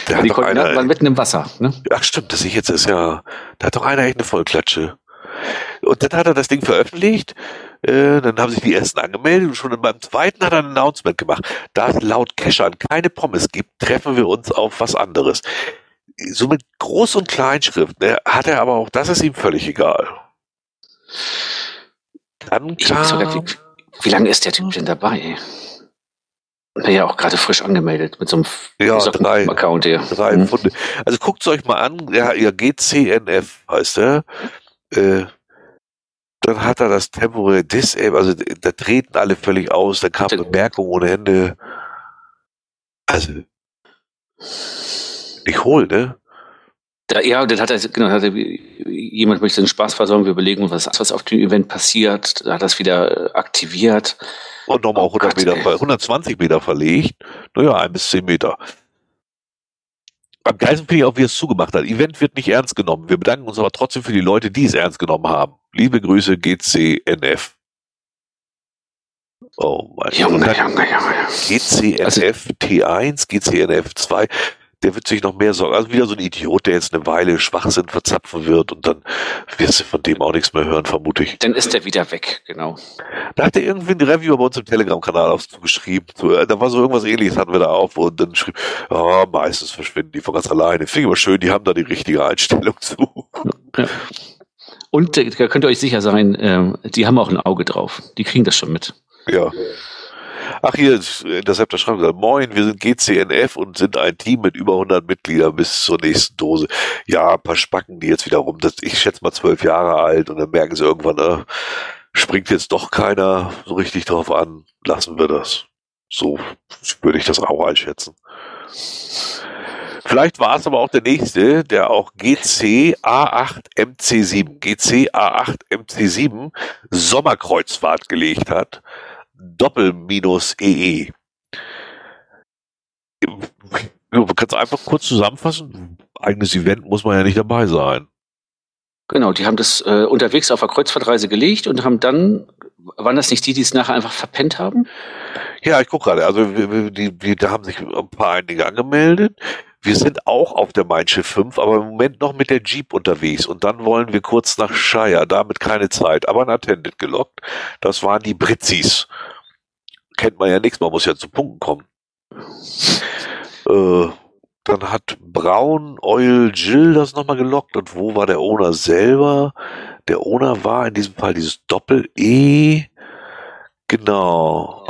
Da die Koordinaten einer, waren mitten im Wasser, ne? Ach stimmt, das ich jetzt ist ja, da hat doch einer echt eine Vollklatsche. Und dann hat er das Ding veröffentlicht, äh, dann haben sich die ersten angemeldet und schon beim zweiten hat er ein Announcement gemacht. Da es laut Cashern keine Pommes gibt, treffen wir uns auf was anderes. So mit Groß- und Kleinschrift ne, hat er aber auch, das ist ihm völlig egal. Dann kam, sogar, wie, wie lange ist der Typ denn dabei? Ja auch gerade frisch angemeldet mit so einem ja, drei, Account hier. Drei mhm. Also guckt es euch mal an, ja, ja GCNF heißt er. Äh, dann hat er das temporär Disable, also da treten alle völlig aus, dann kam Bemerkung ohne Ende. Also, ich hol, ne? Ja, ja, das hat er, genau, hat er, jemand möchte den Spaß versorgen, wir überlegen, was, was auf dem Event passiert, da hat das wieder äh, aktiviert. Und nochmal oh 100 Meter, 120 Meter verlegt. Naja, ein bis zehn Meter. Am geilsten finde ich auch, wie er es zugemacht hat. Event wird nicht ernst genommen. Wir bedanken uns aber trotzdem für die Leute, die es ernst genommen haben. Liebe Grüße, GCNF. Oh mein Junge, Junge, Junge, Junge. GCNF also, T1, GCNF 2 der wird sich noch mehr sorgen. Also wieder so ein Idiot, der jetzt eine Weile Schwachsinn verzapfen wird und dann wirst du von dem auch nichts mehr hören, vermute ich. Dann ist er wieder weg, genau. Da hat er irgendwie ein Review bei uns im Telegram-Kanal aufgeschrieben. So, äh, da war so irgendwas ähnliches, hatten wir da auf, und dann schrieb, ja, meistens verschwinden die von ganz alleine. Finde ich aber schön, die haben da die richtige Einstellung zu. Ja. Und äh, da könnt ihr euch sicher sein, äh, die haben auch ein Auge drauf. Die kriegen das schon mit. Ja. Ach hier, das habt ihr schreiben gesagt. Moin, wir sind GCNF und sind ein Team mit über 100 Mitgliedern bis zur nächsten Dose. Ja, ein paar Spacken, die jetzt wieder rum. Das, ich schätze mal zwölf Jahre alt und dann merken sie irgendwann, äh, springt jetzt doch keiner so richtig drauf an. Lassen wir das. So würde ich das auch einschätzen. Vielleicht war es aber auch der nächste, der auch GC A8 MC7, GC A8 MC7 Sommerkreuzfahrt gelegt hat. Doppel-EE. Du kannst einfach kurz zusammenfassen. Eigenes Event muss man ja nicht dabei sein. Genau, die haben das äh, unterwegs auf der Kreuzfahrtreise gelegt und haben dann, waren das nicht die, die es nachher einfach verpennt haben? Ja, ich gucke gerade. Also die, die, da haben sich ein paar einige angemeldet. Wir sind auch auf der Mein Schiff 5, aber im Moment noch mit der Jeep unterwegs. Und dann wollen wir kurz nach Shire, damit keine Zeit, aber ein Attendant gelockt. Das waren die Britzis kennt man ja nichts, man muss ja zu Punkten kommen. Äh, dann hat Brown Oil Jill das nochmal gelockt und wo war der Owner selber? Der Owner war in diesem Fall dieses Doppel-E. Genau.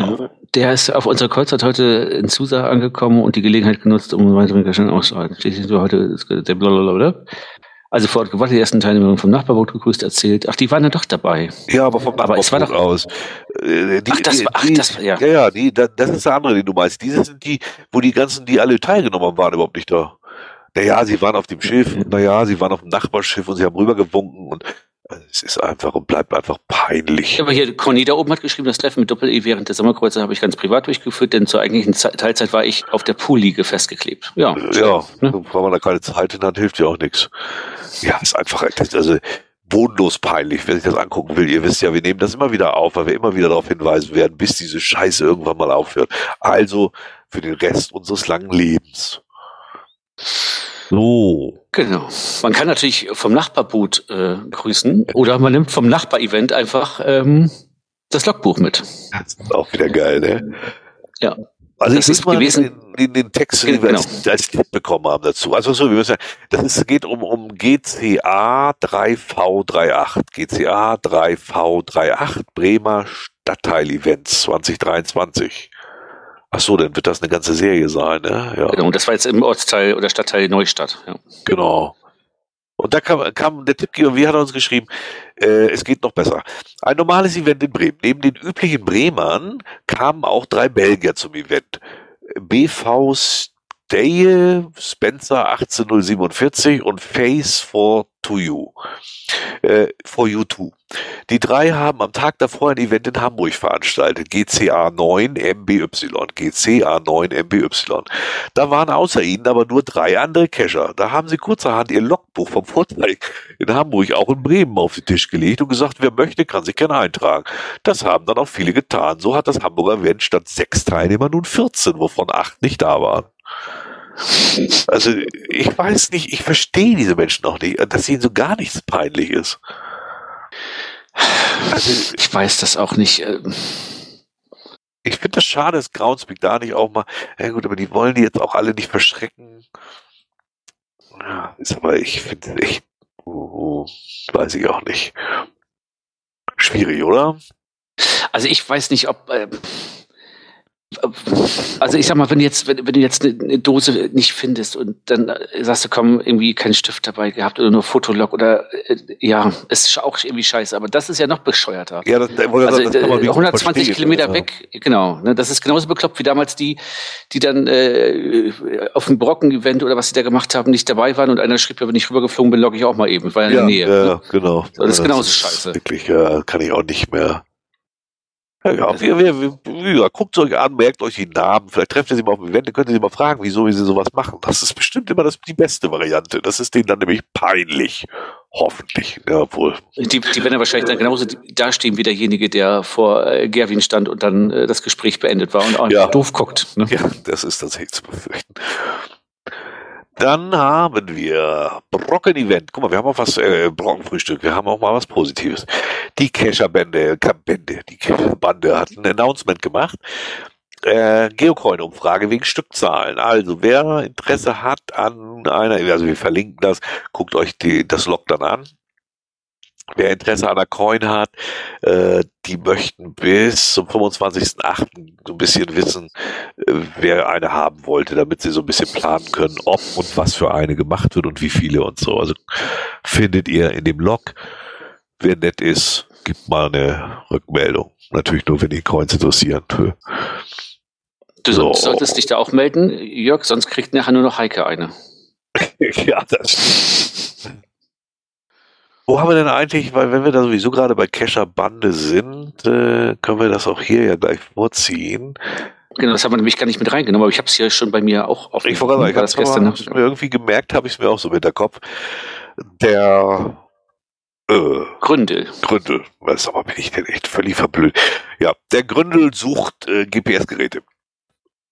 Der ist auf unserer Kreuzfahrt heute in Susa angekommen und die Gelegenheit genutzt, um weitere Geschenke auszuhalten. Steht hier heute der blablabla. Also vor Ort gewartet, die ersten Teilnehmer vom Nachbarboot gegrüßt, erzählt. Ach, die waren ja doch dabei. Ja, aber vom aber es war doch aus. Äh, die, ach, das, die, ach, das, ja. Ja, ja, die, das, das ist der andere, den du meinst. Diese sind die, wo die ganzen, die alle teilgenommen haben, waren überhaupt nicht da. Naja, sie waren auf dem Schiff, naja, sie waren auf dem Nachbarschiff und sie haben rübergewunken und es ist einfach und bleibt einfach peinlich. Aber hier, Conny da oben hat geschrieben, das Treffen mit Doppel-E während der Sommerkreuze habe ich ganz privat durchgeführt, denn zur eigentlichen Teilzeit war ich auf der Poolliege festgeklebt. Ja, ja ne? wenn man da keine Zeit in hat, hilft ja auch nichts. Ja, ist einfach, also bodenlos peinlich, wer sich das angucken will. Ihr wisst ja, wir nehmen das immer wieder auf, weil wir immer wieder darauf hinweisen werden, bis diese Scheiße irgendwann mal aufhört. Also für den Rest unseres langen Lebens. So. Genau. Man kann natürlich vom Nachbarboot äh, grüßen oder man nimmt vom Nachbarevent einfach ähm, das Logbuch mit. Das ist auch wieder geil, ne? Ja. Also das ich ist mal gewesen, in, den Text, den wir genau. als, als Tipp bekommen haben dazu. Also so, wir müssen, das ist, geht um, um GCA 3V38. GCA 3V38 Bremer Stadtteil-Events 2023. Ach so, dann wird das eine ganze Serie sein, ne? Ja. Genau, und das war jetzt im Ortsteil oder Stadtteil Neustadt. Ja. Genau. Und da kam, kam der Tippgeber, wie hat er uns geschrieben, äh, es geht noch besser. Ein normales Event in Bremen. Neben den üblichen Bremern kamen auch drei Belgier zum Event. BV Steye, Spencer 18047 und Face for to You. Äh, for You Too. Die drei haben am Tag davor ein Event in Hamburg veranstaltet. GCA 9 MBY. GCA 9 MBY. Da waren außer ihnen aber nur drei andere Cacher. Da haben sie kurzerhand ihr Logbuch vom Vorteil in Hamburg auch in Bremen auf den Tisch gelegt und gesagt, wer möchte, kann sich gerne eintragen. Das haben dann auch viele getan. So hat das Hamburger Event statt sechs Teilnehmer nun 14, wovon acht nicht da waren. Also ich weiß nicht, ich verstehe diese Menschen auch nicht, dass ihnen so gar nichts peinlich ist. Also, ich weiß das auch nicht. Ähm. Ich finde das schade, dass Groundspeak da nicht auch mal, ja gut, aber die wollen die jetzt auch alle nicht verschrecken. Ja, ist aber, ich finde echt, oh, weiß ich auch nicht. Schwierig, oder? Also ich weiß nicht, ob, äh, also ich sag mal, wenn du jetzt, wenn, wenn du jetzt eine, eine, Dose nicht findest und dann sagst du, komm, irgendwie keinen Stift dabei gehabt oder nur Fotolog oder äh, ja, ist auch irgendwie scheiße, aber das ist ja noch bescheuerter. Ja, das, also, das 120 Kilometer ja. weg, genau. Ne, das ist genauso bekloppt wie damals die, die dann äh, auf dem Brocken-Event oder was sie da gemacht haben, nicht dabei waren und einer schrieb, wenn ich rübergeflogen bin, logge ich auch mal eben, ja in der Nähe. Ja, ne? genau. das ist genauso das ist scheiße. Wirklich, ja, kann ich auch nicht mehr. Ja, wir, wir, wir, ja, guckt euch an, merkt euch die Namen, vielleicht trefft ihr sie mal auf dem Event, dann könnt ihr sie mal fragen, wieso wie sie sowas machen. Das ist bestimmt immer das, die beste Variante. Das ist denen dann nämlich peinlich. Hoffentlich, ja wohl. Die, die werden ja wahrscheinlich dann genauso dastehen wie derjenige, der vor äh, Gerwin stand und dann äh, das Gespräch beendet war und auch ja. doof guckt. Ne? Ja, das ist tatsächlich zu befürchten. Dann haben wir Brocken-Event. Guck mal, wir haben auch was, äh, Brockenfrühstück. Wir haben auch mal was Positives. Die Kescher-Bände, Bände, die Kescher-Bande hat ein Announcement gemacht. Äh, Geocoin-Umfrage wegen Stückzahlen. Also, wer Interesse hat an einer, also wir verlinken das, guckt euch die, das Log dann an. Wer Interesse an der Coin hat, äh, die möchten bis zum 25.08. so ein bisschen wissen, äh, wer eine haben wollte, damit sie so ein bisschen planen können, ob und was für eine gemacht wird und wie viele und so. Also findet ihr in dem Log. Wer nett ist, gibt mal eine Rückmeldung. Natürlich nur, wenn die Coins interessieren. Du so. solltest dich da auch melden, Jörg, sonst kriegt nachher nur noch Heike eine. ja, das wo haben wir denn eigentlich, weil wenn wir da sowieso gerade bei Kescher Bande sind, äh, können wir das auch hier ja gleich vorziehen. Genau, das haben wir nämlich gar nicht mit reingenommen, aber ich habe es ja schon bei mir auch auf. Ich wollte sagen, ich habe hab mir irgendwie gemerkt, habe ich es mir auch so mit der Kopf. Der äh, Gründel. Gründel. Was aber bin ich denn echt völlig verblöd. Ja, der Gründel sucht äh, GPS-Geräte.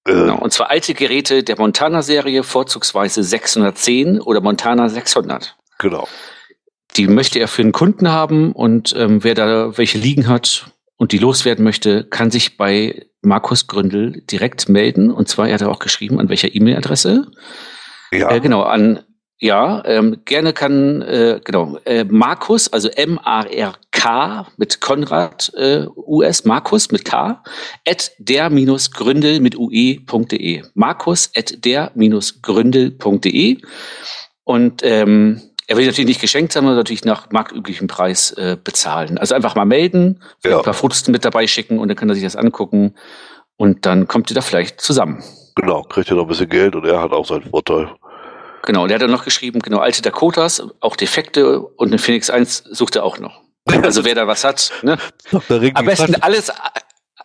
Äh, genau, und zwar alte Geräte der Montana-Serie, vorzugsweise 610 oder Montana 600. Genau die möchte er für einen Kunden haben und ähm, wer da welche liegen hat und die loswerden möchte, kann sich bei Markus Gründel direkt melden. Und zwar, er hat auch geschrieben, an welcher E-Mail-Adresse. Ja. Äh, genau, an, ja, ähm, gerne kann, äh, genau, äh, Markus, also M-A-R-K mit Konrad äh, US, Markus mit K, at der-gründel mit ue.de. Markus at der-gründel.de. Und ähm, er will natürlich nicht geschenkt sondern natürlich nach marktüblichem Preis äh, bezahlen. Also einfach mal melden, ja. ein paar Fotos mit dabei schicken und dann kann er sich das angucken und dann kommt ihr da vielleicht zusammen. Genau, kriegt er noch ein bisschen Geld und er hat auch seinen Vorteil. Genau, und er hat dann noch geschrieben, genau, alte Dakotas, auch Defekte und eine Phoenix 1 sucht er auch noch. Also wer da was hat, ne? Am besten alles,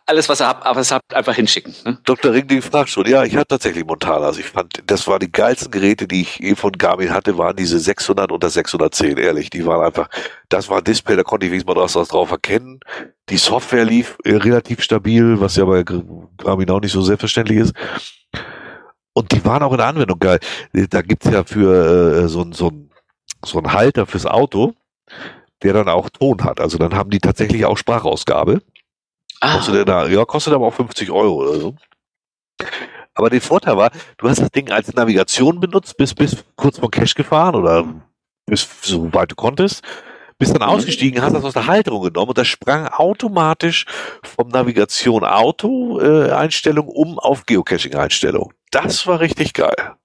alles, was ihr habt, was ihr habt, einfach hinschicken. Ne? Dr. Ringling fragt schon, ja, ich hatte tatsächlich Montana. Also ich fand, das waren die geilsten Geräte, die ich eh von Garmin hatte, waren diese 600 und das 610, ehrlich. Die waren einfach, das war ein Display, da konnte ich wenigstens mal was drauf erkennen. Die Software lief äh, relativ stabil, was ja bei Garmin auch nicht so selbstverständlich ist. Und die waren auch in der Anwendung geil. Da gibt's ja für äh, so, so, so einen Halter fürs Auto, der dann auch Ton hat. Also dann haben die tatsächlich auch Sprachausgabe. Ah. Kostet da, ja, kostet aber auch 50 Euro oder so. Aber der Vorteil war, du hast das Ding als Navigation benutzt, bis, bis kurz vor Cache gefahren oder bis so weit du konntest, bist dann mhm. ausgestiegen, hast das aus der Halterung genommen und das sprang automatisch vom Navigation Auto äh, Einstellung um auf Geocaching Einstellung. Das war richtig geil.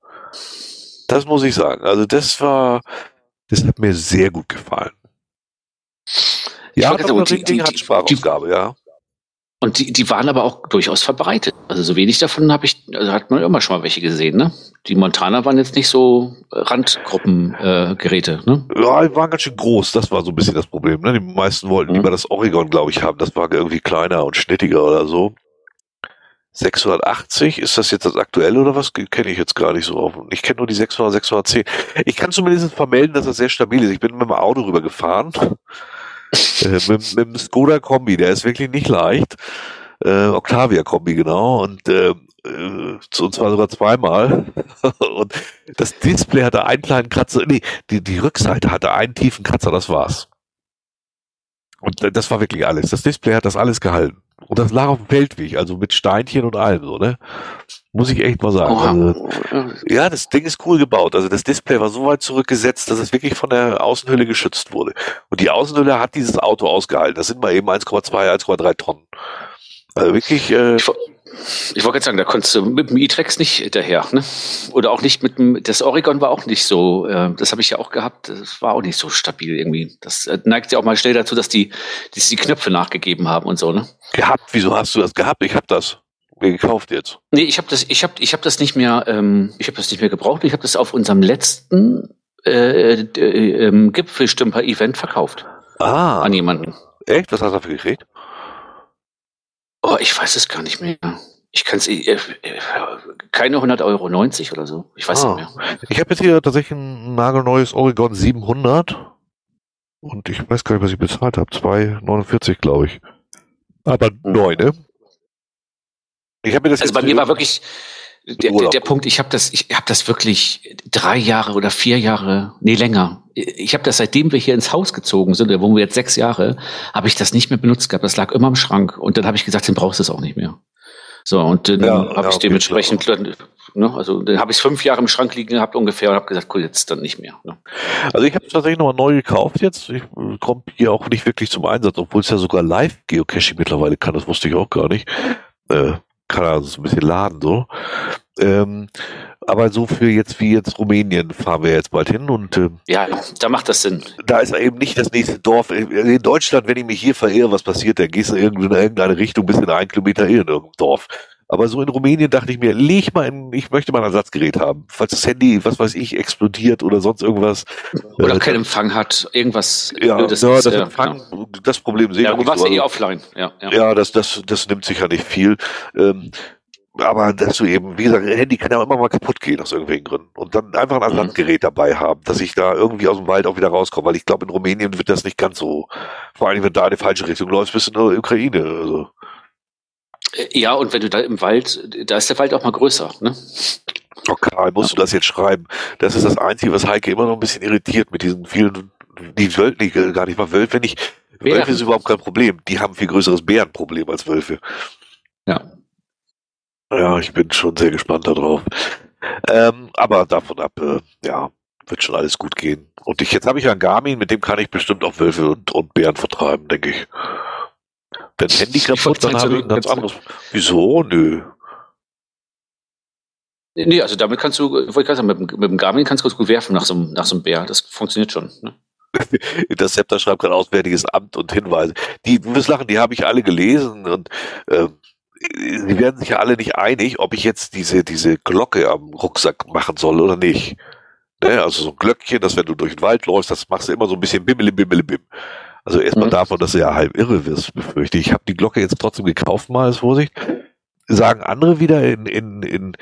Das muss ich sagen. Also das war, das hat mir sehr gut gefallen. Ja, aber die, die, hat Sprachausgabe, ja. Und die, die waren aber auch durchaus verbreitet. Also so wenig davon habe ich, also hat man immer schon mal welche gesehen, ne? Die Montana waren jetzt nicht so Randgruppengeräte, äh, ne? Ja, die waren ganz schön groß, das war so ein bisschen das Problem, ne? Die meisten wollten mhm. lieber das Oregon, glaube ich, haben. Das war irgendwie kleiner und schnittiger oder so. 680, ist das jetzt das aktuelle oder was? Kenne ich jetzt gar nicht so auf. Ich kenne nur die 600, 610. Ich kann zumindest vermelden, dass das sehr stabil ist. Ich bin mit dem Auto rübergefahren äh, mit, mit dem Skoda Kombi, der ist wirklich nicht leicht. Äh, Octavia Kombi, genau. Und äh, äh, und zwar sogar zweimal. und das Display hatte einen kleinen Kratzer, nee, die, die Rückseite hatte einen tiefen Kratzer, das war's. Und das war wirklich alles. Das Display hat das alles gehalten. Und das lag auf dem Feldweg, also mit Steinchen und allem so, ne? Muss ich echt mal sagen. Oh, also, ja, das Ding ist cool gebaut. Also das Display war so weit zurückgesetzt, dass es wirklich von der Außenhülle geschützt wurde. Und die Außenhülle hat dieses Auto ausgehalten. Das sind mal eben 1,2, 1,3 Tonnen. Also wirklich. Äh, ich, Ich wollte gerade sagen, da konntest du mit dem E-Trex nicht hinterher, ne? Oder auch nicht mit dem, das Oregon war auch nicht so, äh, das habe ich ja auch gehabt, das war auch nicht so stabil irgendwie. Das äh, neigt ja auch mal schnell dazu, dass die, dass die Knöpfe nachgegeben haben und so, ne? Gehabt? Wieso hast du das gehabt? Ich habe das mir gekauft jetzt. Nee, ich habe das, ich habe, ich habe das nicht mehr, ähm, ich habe das nicht mehr gebraucht. Ich habe das auf unserem letzten äh, äh, ähm, Gipfelstümper-Event verkauft. Ah. An jemanden. Echt? Was hast du dafür gekriegt? Oh, ich weiß es gar nicht mehr. Ich kann es äh, äh, keine 100 Euro 90 oder so. Ich weiß ah. nicht mehr. Ich habe jetzt hier tatsächlich ein nagelneues Oregon 700 und ich weiß gar nicht, was ich bezahlt habe. 2,49 glaube ich. Aber neu, ne? Ich habe mir das also bei mir war wirklich der, der, der Punkt, ich habe das, ich habe das wirklich drei Jahre oder vier Jahre, nee länger. Ich habe das seitdem wir hier ins Haus gezogen sind, da wohnen wir jetzt sechs Jahre, habe ich das nicht mehr benutzt gehabt. Das lag immer im Schrank und dann habe ich gesagt, dann brauchst du es auch nicht mehr. So und dann ja, habe ja, ich okay, dementsprechend, ne, also dann habe ich es fünf Jahre im Schrank liegen gehabt ungefähr und habe gesagt, cool, jetzt dann nicht mehr. Ne. Also ich habe es tatsächlich nochmal neu gekauft jetzt. Ich komme hier auch nicht wirklich zum Einsatz, obwohl es ja sogar Live-Geocaching mittlerweile kann. Das wusste ich auch gar nicht. Äh, kann er so ein bisschen laden so. Ähm, aber so für jetzt wie jetzt Rumänien fahren wir jetzt bald hin und äh, ja, da macht das Sinn. Da ist eben nicht das nächste Dorf. In Deutschland, wenn ich mich hier verirre, was passiert, dann gehst du irgendwie in irgendeine Richtung bis in einen Kilometer in irgendein Dorf. Aber so in Rumänien dachte ich mir, leg mal in, ich möchte mal ein Ersatzgerät haben. Falls das Handy, was weiß ich, explodiert oder sonst irgendwas. Oder äh, keinen Empfang hat, irgendwas. Ja, ja, das, ist, Empfang, ja. das Problem sehe ja, ich. Ja, du warst eh offline. Ja, ja. ja das, das, das nimmt sicher nicht viel. Ähm, aber dass du eben, wie gesagt, Handy kann ja immer mal kaputt gehen aus irgendwelchen Gründen. Und dann einfach ein mhm. Ersatzgerät dabei haben, dass ich da irgendwie aus dem Wald auch wieder rauskomme. Weil ich glaube, in Rumänien wird das nicht ganz so, vor allem wenn da in die falsche Richtung läufst, bist du in der Ukraine. Also. Ja, und wenn du da im Wald, da ist der Wald auch mal größer, ne? Oh Karl, musst du das jetzt schreiben? Das ist das Einzige, was Heike immer noch ein bisschen irritiert mit diesen vielen, die Wölfe, die gar nicht mal Wölfe, nicht. Wölfe ist überhaupt kein Problem. Die haben viel größeres Bärenproblem als Wölfe. Ja. Ja, ich bin schon sehr gespannt darauf. Ähm, aber davon ab, äh, ja, wird schon alles gut gehen. Und ich, jetzt habe ich einen Garmin, mit dem kann ich bestimmt auch Wölfe und, und Bären vertreiben, denke ich. Wenn Handy kaputt, dann habe ich ein ganz anderes. Wieso? Nö. Nee, also damit kannst du, ich sagen, mit, mit dem Garmin kannst du ganz gut werfen nach so, einem, nach so einem Bär. Das funktioniert schon. Ne? Interceptor schreibt gerade Auswärtiges Amt und Hinweise. Die, du wirst lachen, die habe ich alle gelesen und äh, sie werden sich ja alle nicht einig, ob ich jetzt diese, diese Glocke am Rucksack machen soll oder nicht. Ne? Also so ein Glöckchen, dass wenn du durch den Wald läufst, das machst du immer so ein bisschen bimmeli bimmeli bim. Also erstmal mhm. davon, dass du ja halb irre wirst, befürchte ich. Ich habe die Glocke jetzt trotzdem gekauft, mal als Vorsicht. Sagen andere wieder in, in, in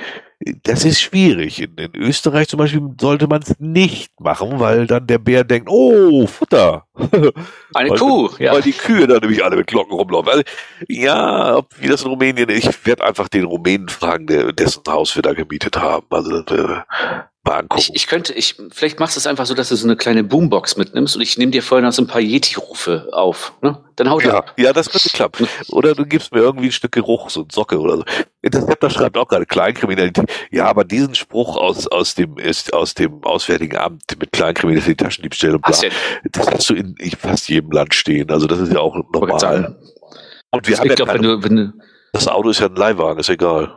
das ist schwierig. In, in Österreich zum Beispiel sollte man es nicht machen, weil dann der Bär denkt, oh, Futter. Eine weil, Kuh, ja. Weil die Kühe dann nämlich alle mit Glocken rumlaufen. Also, ja, ob, wie das in Rumänien, ich werde einfach den Rumänen fragen, der, dessen Haus wir da gemietet haben. Also, äh, angucken. Ich, ich könnte, ich, vielleicht machst du es einfach so, dass du so eine kleine Boombox mitnimmst und ich nehme dir vorher noch so ein paar Yeti-Rufe auf. Ne? Dann haut ja, ab. Ja, das könnte klappen. Oder du gibst mir irgendwie ein Stück Geruch, so ein Socke oder so. Interceptor schreibt auch gerade Kleinkriminalität. Ja, aber diesen Spruch aus, aus dem, ist, aus dem Auswärtigen Amt mit Kleinkriminalität, Taschendiebstähle und bla, das hast du in fast jedem Land stehen. Also das ist ja auch normal. Und wir haben ja glaub, wenn du, wenn du das Auto ist ja ein Leihwagen, ist egal.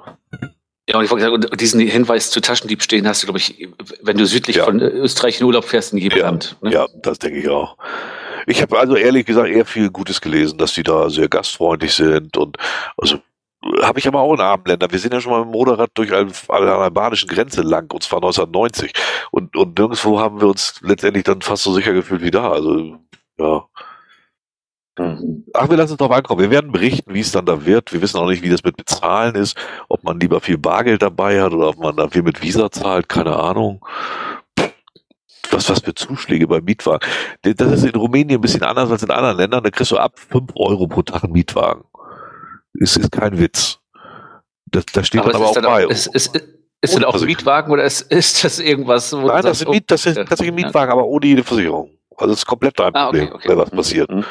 Ja, und ich wollte sagen, diesen Hinweis zu Taschendiebstählen hast du, glaube ich, wenn du südlich ja. von Österreich in Urlaub fährst, in jedem ja. Land. Ne? Ja, das denke ich auch. Ich habe also ehrlich gesagt eher viel Gutes gelesen, dass die da sehr gastfreundlich sind und also habe ich aber auch in armen Ländern. Wir sind ja schon mal mit dem Motorrad durch eine, eine albanischen Grenze lang, und zwar 1990. Und, und nirgendwo haben wir uns letztendlich dann fast so sicher gefühlt wie da. Also, ja. Mhm. Ach, wir lassen es drauf ankommen. Wir werden berichten, wie es dann da wird. Wir wissen auch nicht, wie das mit Bezahlen ist, ob man lieber viel Bargeld dabei hat oder ob man da viel mit Visa zahlt, keine Ahnung. Was, was für Zuschläge beim Mietwagen. Das ist in Rumänien ein bisschen anders als in anderen Ländern. Da kriegst du ab 5 Euro pro Tag einen Mietwagen. Das ist kein Witz. Das, da steht aber dann aber auch bei. Auch, ist, ist, ist denn auch ein Mietwagen oder ist, ist das irgendwas? Nein, das, ist, Miet, das ist tatsächlich ein Mietwagen, aber ohne jede Versicherung. Also es ist komplett dein Problem, ah, okay, okay. wenn was passiert. Mhm.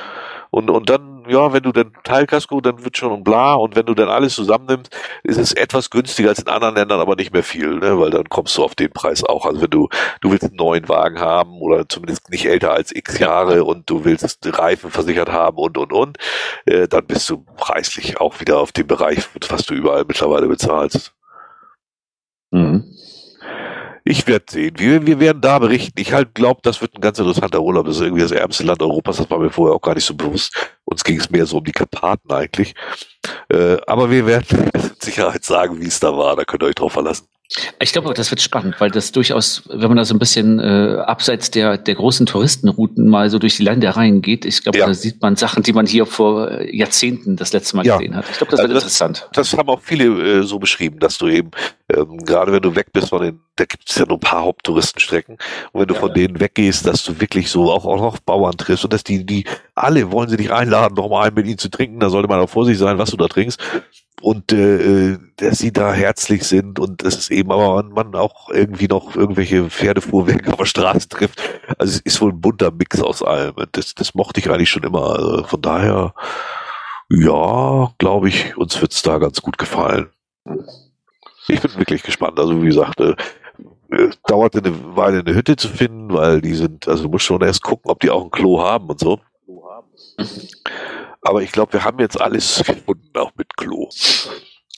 Und, und dann ja, wenn du dann Teilkasko, dann wird schon bla und wenn du dann alles zusammennimmst, ist es etwas günstiger als in anderen Ländern, aber nicht mehr viel, ne? weil dann kommst du auf den Preis auch. Also wenn du, du willst einen neuen Wagen haben oder zumindest nicht älter als x Jahre und du willst Reifen versichert haben und und und, äh, dann bist du preislich auch wieder auf dem Bereich, was du überall mittlerweile bezahlst. Mhm. Ich werde sehen. Wir, wir werden da berichten. Ich halt glaube, das wird ein ganz interessanter Urlaub. Das ist irgendwie das ärmste Land Europas. Das war mir vorher auch gar nicht so bewusst. Uns ging es mehr so um die Karpaten eigentlich. Äh, aber wir werden mit Sicherheit sagen, wie es da war. Da könnt ihr euch drauf verlassen. Ich glaube, das wird spannend, weil das durchaus, wenn man da so ein bisschen äh, abseits der, der großen Touristenrouten mal so durch die Ländereien geht, ich glaube, ja. da sieht man Sachen, die man hier vor Jahrzehnten das letzte Mal ja. gesehen hat. Ich glaube, das also wird das, interessant. Das haben auch viele äh, so beschrieben, dass du eben, ähm, gerade wenn du weg bist von den, da gibt es ja nur ein paar Haupttouristenstrecken, und wenn du ja, von denen weggehst, dass du wirklich so auch, auch noch Bauern triffst und dass die, die alle wollen sie dich einladen, noch mal einen mit ihnen zu trinken, da sollte man auch vorsichtig sein, was du da trinkst und äh, dass sie da herzlich sind und es ist eben aber man auch irgendwie noch irgendwelche Pferdefuhrwerke auf der Straße trifft. Also es ist wohl ein bunter Mix aus allem. Das, das mochte ich eigentlich schon immer. Also von daher, ja, glaube ich, uns wird's da ganz gut gefallen. Ich bin wirklich gespannt. Also wie gesagt, äh, dauert eine Weile eine Hütte zu finden, weil die sind, also du musst schon erst gucken, ob die auch ein Klo haben und so. Aber ich glaube, wir haben jetzt alles gefunden, auch mit Klo.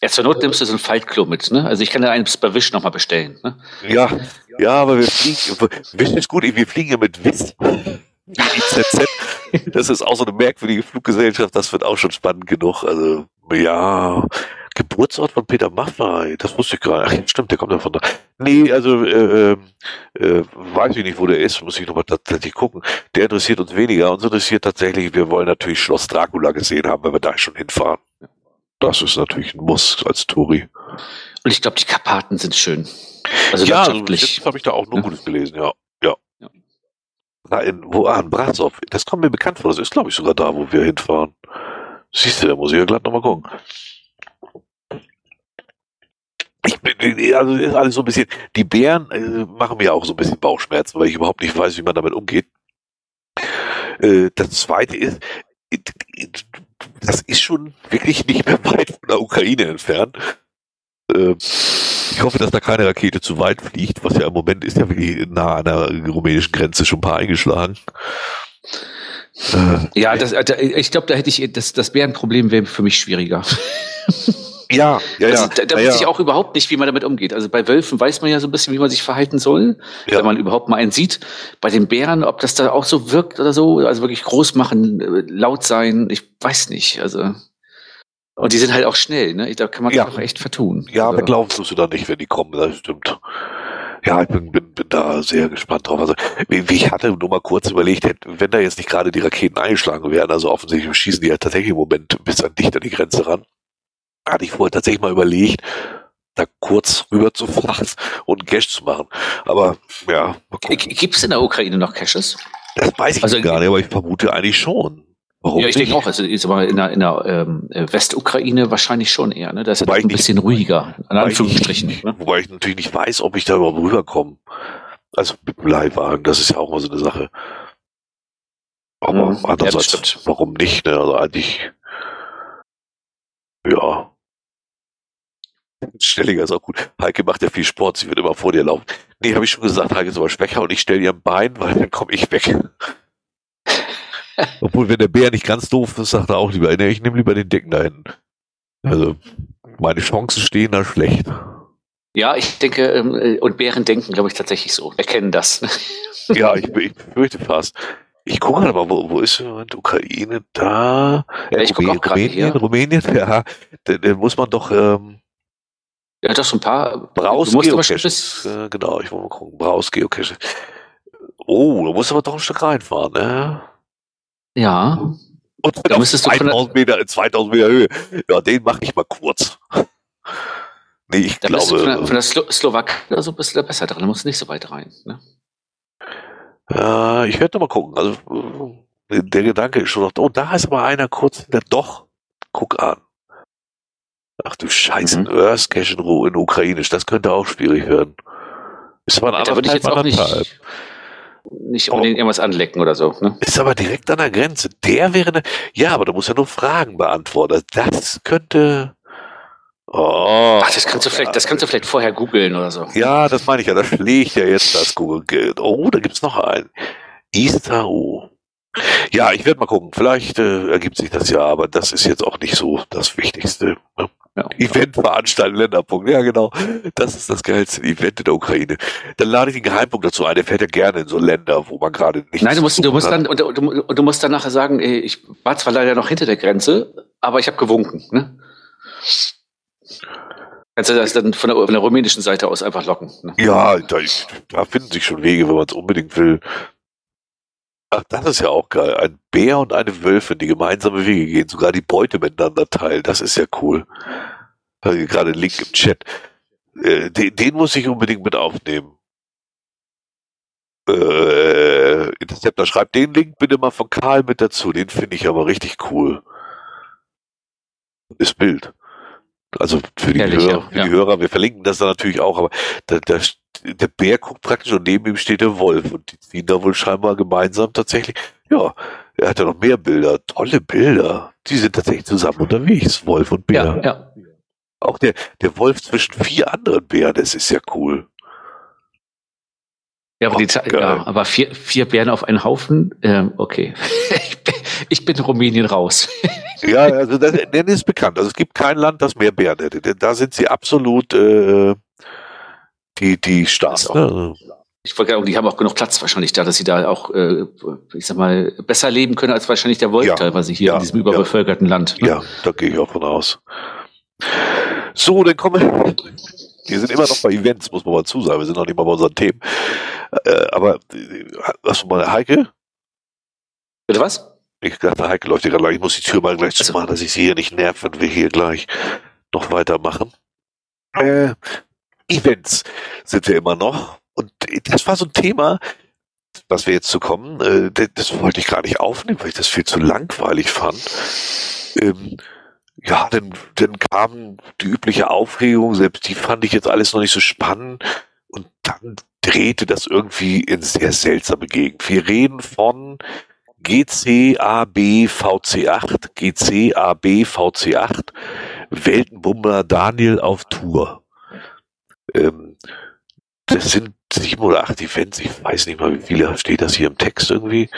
Ja, zur Not nimmst du so ein Faltklo mit, ne? Also ich kann ja eins bei Wish nochmal bestellen, ne? Ja, ja, aber wir fliegen, Wish ist gut, wir fliegen ja mit Wiss. Das ist auch so eine merkwürdige Fluggesellschaft, das wird auch schon spannend genug. Also, ja, Geburtsort von Peter Maffay, das wusste ich gerade. Ach, stimmt, der kommt ja von da. Nee, also äh, ähm, äh, weiß ich nicht, wo der ist, muss ich nochmal tatsächlich gucken. Der interessiert uns weniger. Uns interessiert tatsächlich, wir wollen natürlich Schloss Dracula gesehen haben, wenn wir da schon hinfahren. Das ist natürlich ein Muss als Touri. Und ich glaube, die Karpaten sind schön. Also ja, also jetzt habe ich da auch nur ja. Gutes gelesen, ja. Ja. ja. Da in, wo, ah, in Brasov. Das kommt mir bekannt vor. Das ist, glaube ich, sogar da, wo wir hinfahren. Siehst du, da muss ich ja glatt nochmal gucken. Ich bin, also ist alles so ein bisschen, die Bären äh, machen mir auch so ein bisschen Bauchschmerzen, weil ich überhaupt nicht weiß, wie man damit umgeht. Äh, das zweite ist, das ist schon wirklich nicht mehr weit von der Ukraine entfernt. Äh, ich hoffe, dass da keine Rakete zu weit fliegt, was ja im Moment ist ja wirklich nah an der rumänischen Grenze schon ein paar eingeschlagen. Äh, ja, das, ich glaube, da hätte ich das, das Bärenproblem wäre für mich schwieriger. Ja, ja, also, ja. Da, da ja, weiß ich auch überhaupt nicht, wie man damit umgeht. Also bei Wölfen weiß man ja so ein bisschen, wie man sich verhalten soll, ja. wenn man überhaupt mal einen sieht. Bei den Bären, ob das da auch so wirkt oder so, also wirklich groß machen, äh, laut sein, ich weiß nicht. Also und die sind halt auch schnell, ne? Da kann man ja. auch echt vertun. Ja, also. aber glaubst du sie da nicht, wenn die kommen, das stimmt. Ja, ich bin, bin, bin da sehr gespannt drauf. Also, wie ich hatte nur mal kurz überlegt, wenn da jetzt nicht gerade die Raketen eingeschlagen werden, also offensichtlich schießen die ja tatsächlich im Moment bis an dicht an die Grenze ran hatte ich vorher tatsächlich mal überlegt, da kurz rüber zu fahren und Cache zu machen. Aber ja, Gibt es in der Ukraine noch Caches? Das weiß ich also, gar nicht, aber ich vermute eigentlich schon. Warum ja, ich denke auch, also ist aber in der, in der ähm, Westukraine wahrscheinlich schon eher, ne? Das ist ein bisschen nicht, ruhiger, in Anführungsstrichen. Ich, ne? Wobei ich natürlich nicht weiß, ob ich da überhaupt rüberkomme. Also mit dem Leihwagen, das ist ja auch mal so eine Sache. Aber mhm, andererseits, ja, warum nicht? Ne? Also eigentlich, ja, Stelliger ist auch gut. Heike macht ja viel Sport, sie wird immer vor dir laufen. Nee, habe ich schon gesagt, Heike ist aber schwächer und ich stelle ihr ein Bein, weil dann komme ich weg. Obwohl, wenn der Bär nicht ganz doof ist, sagt er auch lieber, nee, ich nehme lieber den Dicken da hinten. Also, meine Chancen stehen da schlecht. Ja, ich denke, ähm, und Bären denken, glaube ich, tatsächlich so. Erkennen das. ja, ich, ich fürchte fast. Ich gucke mal, aber wo, wo ist die Ukraine da? Ja, ich gucke auch Rumänien, hier. Rumänien, ja, da muss man doch ähm, ja, doch so ein paar. Braus-Geocaches. Äh, genau, ich wollte mal gucken. Braus-Geocaches. Oh, da musst du aber doch ein Stück reinfahren, ne? Ja. Und da müsstest 2000 Meter, 2000 Meter Höhe. Ja, den mache ich mal kurz. nee, ich da glaube. Bist du von der, von der Slo Slowakei so bist du da besser dran. Da musst du nicht so weit rein, ne? Ja, ich werde mal gucken. Also, der Gedanke ist schon noch, oh, da ist aber einer kurz, der doch, guck an. Ach du Scheiße, mhm. Earth Cache in, in Ukrainisch, das könnte auch schwierig werden. Ist aber ein anderthalb, anderthalb. nicht unbedingt irgendwas anlecken oder so. Ne? Ist aber direkt an der Grenze. Der wäre eine, ja, aber da muss ja nur Fragen beantworten. Das könnte, Oh, Ach, das kannst du vielleicht, das kannst du vielleicht vorher googeln oder so. Ja, das meine ich ja. Da schlägt ja jetzt das Google. Oh, da gibt's noch einen. O. Ja, ich werde mal gucken. Vielleicht äh, ergibt sich das ja, aber das ist jetzt auch nicht so das Wichtigste. Ne? Ja. Event veranstalten, Länderpunkt. Ja, genau. Das ist das geilste Event in der Ukraine. Dann lade ich den Geheimpunkt dazu ein. Der fährt ja gerne in so Länder, wo man gerade nicht. Nein, du musst, du musst dann, und, und, du musst dann nachher sagen, ich war zwar leider noch hinter der Grenze, aber ich habe gewunken. Ne? Kannst du das dann von der, von der rumänischen Seite aus einfach locken? Ne? Ja, da, da finden sich schon Wege, wenn man es unbedingt will. Ach, das ist ja auch geil. Ein Bär und eine Wölfin, die gemeinsame Wege gehen, sogar die Beute miteinander teilen. Das ist ja cool. Gerade Link im Chat. Äh, den, den, muss ich unbedingt mit aufnehmen. Äh, Interceptor schreibt den Link bitte mal von Karl mit dazu. Den finde ich aber richtig cool. Ist Bild. Also für die, Herrlich, Hörer, für ja. die Hörer, wir verlinken das dann natürlich auch, aber da, da, der Bär guckt praktisch und neben ihm steht der Wolf und die ziehen da wohl scheinbar gemeinsam tatsächlich. Ja, er hat ja noch mehr Bilder, tolle Bilder. Die sind tatsächlich zusammen unterwegs, Wolf und Bär. Ja, ja. Auch der, der Wolf zwischen vier anderen Bären, das ist ja cool. Ja, aber, die, ja, aber vier, vier Bären auf einen Haufen, ähm, okay. ich, bin, ich bin Rumänien raus. ja, also das, das ist bekannt. Also es gibt kein Land, das mehr Bären hätte. Denn da sind sie absolut äh, die, die Stars. Ne? Ich wollte sagen, die haben auch genug Platz wahrscheinlich da, dass sie da auch, äh, ich sag mal, besser leben können als wahrscheinlich der Wolf ja, teilweise hier ja, in diesem überbevölkerten ja. Land. Ne? Ja, da gehe ich auch von aus. So, dann kommen wir. Wir sind immer noch bei Events, muss man mal zusagen. Wir sind noch nicht mal bei unseren Themen. Äh, aber äh, hast du mal Heike? Bitte was? Ich dachte, Heike läuft hier gerade lang. Ich muss die Tür mal gleich also. zumachen, dass ich sie hier nicht nerv, wenn wir hier gleich noch weitermachen. Äh, Events sind wir immer noch. Und das war so ein Thema, was wir jetzt zu kommen, äh, das wollte ich gar nicht aufnehmen, weil ich das viel zu langweilig fand. Ähm, ja, dann, dann kam die übliche Aufregung, selbst die fand ich jetzt alles noch nicht so spannend. Und dann drehte das irgendwie in sehr seltsame Gegend. Wir reden von GCAB VC8, GCAB VC8, Weltenbummler Daniel auf Tour. Ähm, das sind sieben oder acht Events, ich weiß nicht mal, wie viele steht das hier im Text irgendwie.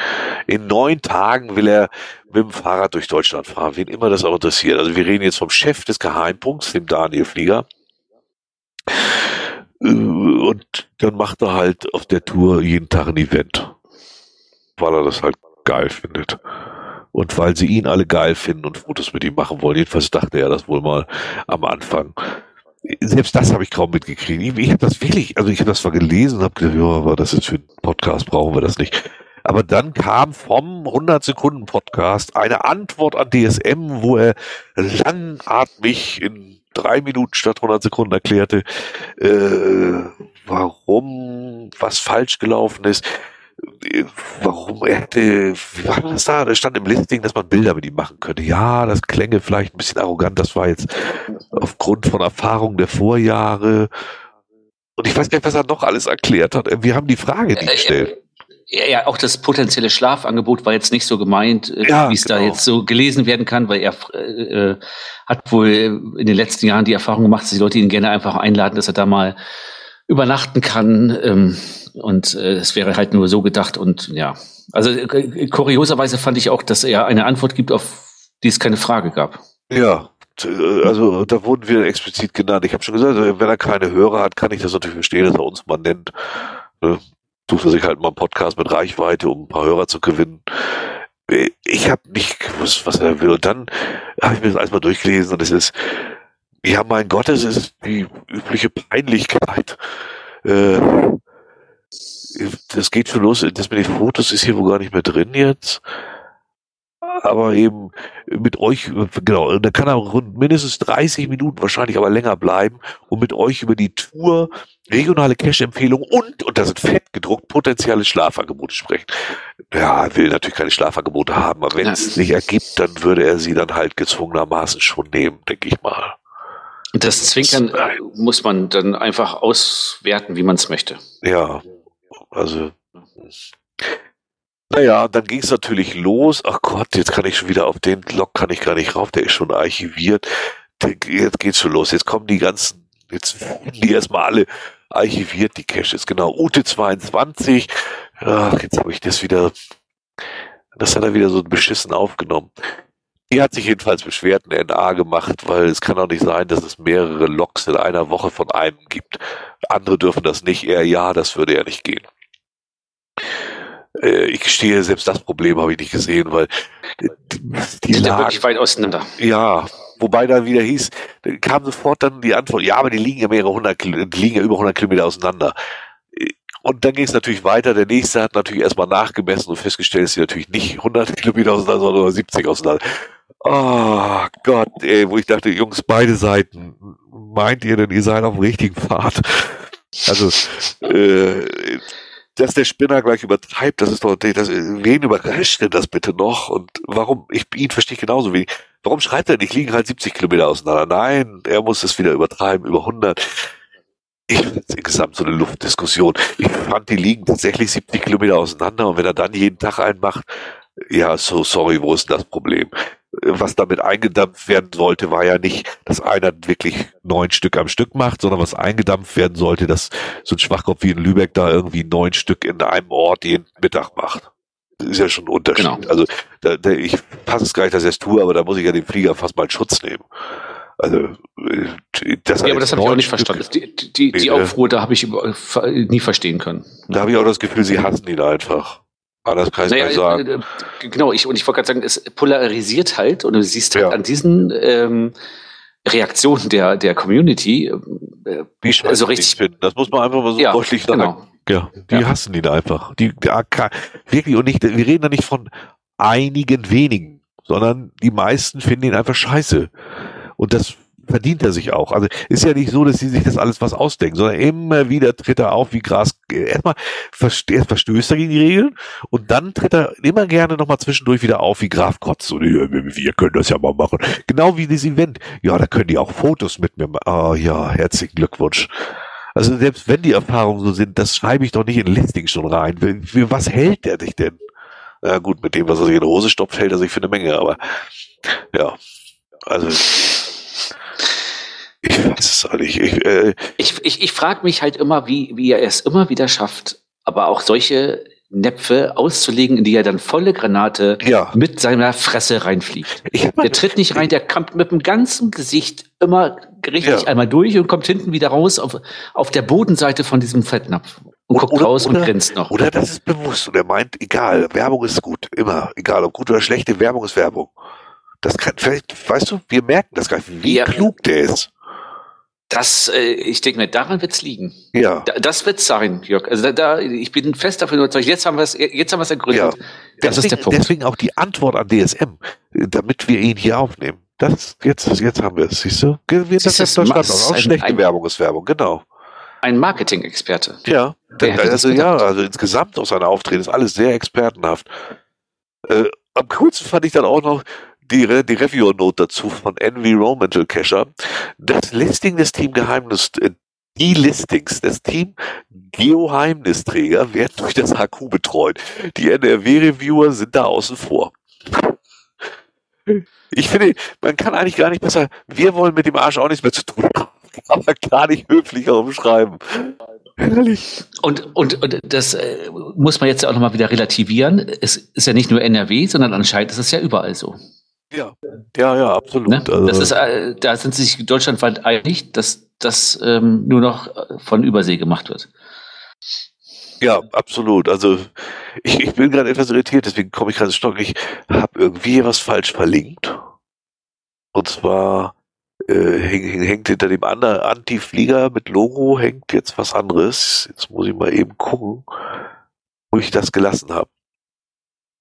In neun Tagen will er mit dem Fahrrad durch Deutschland fahren, wen immer das auch interessiert. Also wir reden jetzt vom Chef des Geheimpunkts, dem Daniel Flieger. Äh, und dann macht er halt auf der Tour jeden Tag ein Event, weil er das halt geil findet. Und weil sie ihn alle geil finden und Fotos mit ihm machen wollen. Jedenfalls dachte er das wohl mal am Anfang selbst das habe ich kaum mitgekriegt. Ich, ich habe das wirklich, also ich habe das zwar gelesen habe gedacht, ja, aber das ist für einen Podcast, brauchen wir das nicht. Aber dann kam vom 100 Sekunden Podcast eine Antwort an DSM, wo er langatmig in drei Minuten statt 100 Sekunden erklärte, äh, warum was falsch gelaufen ist warum er hätte, wie war das da? Da stand im Listing, dass man Bilder mit ihm machen könnte. Ja, das klänge vielleicht ein bisschen arrogant. Das war jetzt aufgrund von Erfahrungen der Vorjahre. Und ich weiß gar nicht, was er noch alles erklärt hat. Wir haben die Frage nicht gestellt. Ja, ja, auch das potenzielle Schlafangebot war jetzt nicht so gemeint, äh, ja, wie es genau. da jetzt so gelesen werden kann, weil er äh, äh, hat wohl in den letzten Jahren die Erfahrung gemacht, dass die Leute ihn gerne einfach einladen, dass er da mal übernachten kann. Ähm, und äh, es wäre halt nur so gedacht und ja. Also äh, kurioserweise fand ich auch, dass er eine Antwort gibt, auf die es keine Frage gab. Ja, also da wurden wir explizit genannt. Ich habe schon gesagt, wenn er keine Hörer hat, kann ich das natürlich verstehen, dass er uns mal nennt. Ne? Sucht er sich halt mal einen Podcast mit Reichweite, um ein paar Hörer zu gewinnen. Ich habe nicht gewusst, was er will. Und dann habe ich mir das alles mal durchgelesen und es ist, ja, mein Gott, es ist die übliche Peinlichkeit. Äh, das geht schon los. Das mit den Fotos ist hier wohl gar nicht mehr drin jetzt. Aber eben mit euch, genau, da kann er rund mindestens 30 Minuten, wahrscheinlich aber länger bleiben und mit euch über die Tour, regionale Cash-Empfehlungen und, und da sind fett gedruckt, potenzielle Schlafangebote sprechen. Ja, er will natürlich keine Schlafangebote haben, aber wenn es nicht ergibt, dann würde er sie dann halt gezwungenermaßen schon nehmen, denke ich mal. Das Zwinkern muss man dann einfach auswerten, wie man es möchte. Ja, also Naja, dann ging es natürlich los. Ach Gott, jetzt kann ich schon wieder auf den Log kann ich gar nicht rauf, der ist schon archiviert. Jetzt geht's schon los. Jetzt kommen die ganzen, jetzt werden die erstmal alle archiviert, die Caches. Genau, Ute 22. Ach, jetzt habe ich das wieder, das hat er wieder so beschissen aufgenommen. Die hat sich jedenfalls beschwert, eine NA gemacht, weil es kann auch nicht sein, dass es mehrere Logs in einer Woche von einem gibt. Andere dürfen das nicht. Er ja, das würde ja nicht gehen. Äh, ich gestehe, selbst das Problem habe ich nicht gesehen, weil die, die lagen, wirklich weit auseinander. Ja, wobei da wieder hieß, kam sofort dann die Antwort, ja, aber die liegen ja mehrere hundert, die liegen ja über 100 Kilometer auseinander. Und dann ging es natürlich weiter. Der nächste hat natürlich erstmal nachgemessen und festgestellt, dass sie natürlich nicht 100 Kilometer auseinander, sondern 70 auseinander. Oh Gott, ey, wo ich dachte, Jungs, beide Seiten, meint ihr denn, ihr seid auf dem richtigen Pfad? Also, äh, dass der Spinner gleich übertreibt, das ist doch, das, wen überrascht denn das bitte noch? Und warum, ich, ihn verstehe genauso wenig. Warum schreibt er nicht, liegen halt 70 Kilometer auseinander? Nein, er muss es wieder übertreiben, über 100. Ich finde insgesamt so eine Luftdiskussion. Ich fand, die liegen tatsächlich 70 Kilometer auseinander und wenn er dann jeden Tag einen macht, ja, so sorry, wo ist das Problem? Was damit eingedampft werden sollte, war ja nicht, dass einer wirklich neun Stück am Stück macht, sondern was eingedampft werden sollte, dass so ein Schwachkopf wie in Lübeck da irgendwie neun Stück in einem Ort jeden Mittag macht. Das ist ja schon ein Unterschied. Genau. Also da, da, ich passe es gar nicht, dass ich es tue, aber da muss ich ja den Flieger fast mal in Schutz nehmen. Also äh, das ja, aber das habe ich auch nicht Stück, verstanden. Die, die, die Aufruhr, da habe ich nie verstehen können. Da habe ich auch das Gefühl, sie hassen ihn einfach. Ah, das kann ich naja, sagen. Äh, äh, genau, ich, und ich wollte gerade sagen, es polarisiert halt und du siehst halt ja. an diesen ähm, Reaktionen der, der Community, äh, wie scheiße also richtig finden. Das muss man einfach mal so ja, deutlich sagen. Genau. Ja, die ja. hassen ihn einfach. Die, die wirklich und nicht, wir reden da nicht von einigen wenigen, sondern die meisten finden ihn einfach scheiße. Und das verdient er sich auch. Also ist ja nicht so, dass sie sich das alles was ausdenken, sondern immer wieder tritt er auf wie Gras. Erstmal verstößt er gegen die Regeln und dann tritt er immer gerne nochmal zwischendurch wieder auf wie Graf Kotz. Und wir können das ja mal machen. Genau wie dieses Event. Ja, da können die auch Fotos mit mir machen. Ah oh, ja, herzlichen Glückwunsch. Also selbst wenn die Erfahrungen so sind, das schreibe ich doch nicht in Listing schon rein. Für was hält der dich denn? Na gut, mit dem, was er sich in die Hose stopft, hält er sich für eine Menge, aber ja. Also ich weiß es auch nicht. Ich, äh, ich, ich, ich frage mich halt immer, wie, wie er es immer wieder schafft, aber auch solche Näpfe auszulegen, in die er dann volle Granate ja. mit seiner Fresse reinfliegt. Der tritt nicht rein, der kommt mit dem ganzen Gesicht immer richtig ja. einmal durch und kommt hinten wieder raus auf, auf der Bodenseite von diesem Fettnapf und, guckt oder, raus und grinst noch. Oder das ist bewusst und er meint, egal, Werbung ist gut, immer, egal ob gut oder schlechte Werbung ist Werbung. Das kann, vielleicht, weißt du, wir merken das gar nicht, wie ja. klug der ist. Das, äh, ich denke mir, daran wird's liegen. Ja. Da, das wird's sein, Jörg. Also da, da, ich bin fest davon überzeugt. Jetzt haben wir es, jetzt haben wir es ergründet. Ja. Das deswegen, ist der Punkt. Deswegen auch die Antwort an DSM, damit wir ihn hier aufnehmen. Das jetzt, jetzt haben wir es. Siehst du? Wir, das, das ist Deutschland auch. auch schlechte ein, Werbung ist Werbung, genau. Ein Marketing-Experte. Ja. Also ja, also insgesamt aus seiner Auftreten ist alles sehr expertenhaft. Äh, am coolsten fand ich dann auch noch, die, die Review-Note dazu von Environmental Cacher. Das Listing des Team Geheimnis, äh, die Listings des Team Geoheimnisträger werden durch das HQ betreut. Die NRW-Reviewer sind da außen vor. Ich finde, man kann eigentlich gar nicht besser, wir wollen mit dem Arsch auch nichts mehr zu tun haben, aber gar nicht höflicher umschreiben. Herrlich. Und, und, und das äh, muss man jetzt auch nochmal wieder relativieren. Es ist ja nicht nur NRW, sondern anscheinend ist es ja überall so. Ja, ja, ja, absolut. Ne? Also das ist, äh, da sind sich deutschlandweit einig, dass das ähm, nur noch äh, von Übersee gemacht wird. Ja, absolut. Also ich, ich bin gerade etwas irritiert, deswegen komme ich gerade stock. Ich habe irgendwie was falsch verlinkt. Und zwar äh, hängt hinter dem anderen Anti-Flieger mit Logo hängt jetzt was anderes. Jetzt muss ich mal eben gucken, wo ich das gelassen habe.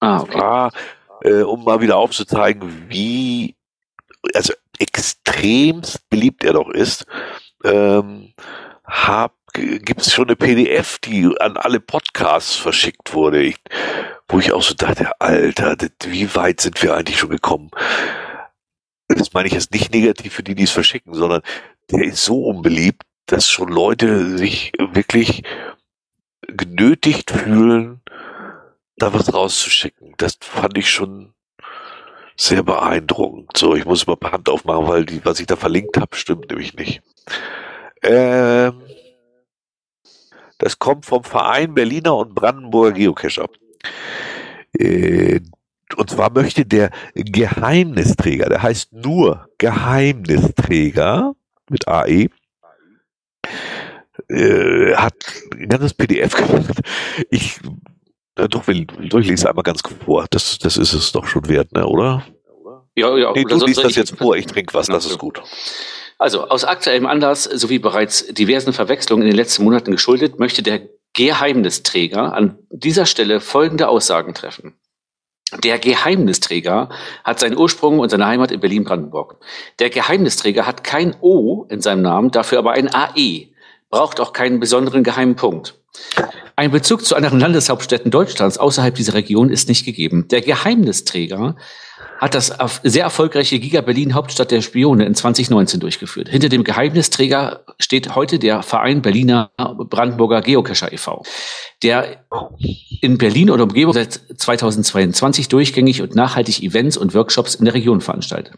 Ah, okay. War, äh, um mal wieder aufzuzeigen, wie also extremst beliebt er doch ist, ähm, hab, gibt's schon eine PDF, die an alle Podcasts verschickt wurde, ich, wo ich auch so dachte, Alter, das, wie weit sind wir eigentlich schon gekommen? Das meine ich jetzt nicht negativ für die, die es verschicken, sondern der ist so unbeliebt, dass schon Leute sich wirklich genötigt fühlen, da was rauszuschicken. Das fand ich schon sehr beeindruckend. So, ich muss mal Hand aufmachen, weil die, was ich da verlinkt habe, stimmt nämlich nicht. Ähm, das kommt vom Verein Berliner und Brandenburger Geocacher. Äh, und zwar möchte der Geheimnisträger, der heißt nur Geheimnisträger mit AE, äh, hat ein ganzes PDF gemacht. Ich äh, doch will durchlese einmal ganz vor. Das, das ist es doch schon wert, ne, oder? Ja, ja. Nee, du liest das jetzt vor, ich trinke was, das ist gut. Also aus aktuellem Anlass sowie bereits diversen Verwechslungen in den letzten Monaten geschuldet, möchte der Geheimnisträger an dieser Stelle folgende Aussagen treffen. Der Geheimnisträger hat seinen Ursprung und seine Heimat in Berlin-Brandenburg. Der Geheimnisträger hat kein O in seinem Namen, dafür aber ein AE, braucht auch keinen besonderen geheimen Punkt. Ein Bezug zu anderen Landeshauptstädten Deutschlands außerhalb dieser Region ist nicht gegeben. Der Geheimnisträger hat das sehr erfolgreiche Giga Berlin Hauptstadt der Spione in 2019 durchgeführt. Hinter dem Geheimnisträger steht heute der Verein Berliner Brandenburger Geocacher e.V., der in Berlin und Umgebung seit 2022 durchgängig und nachhaltig Events und Workshops in der Region veranstaltet.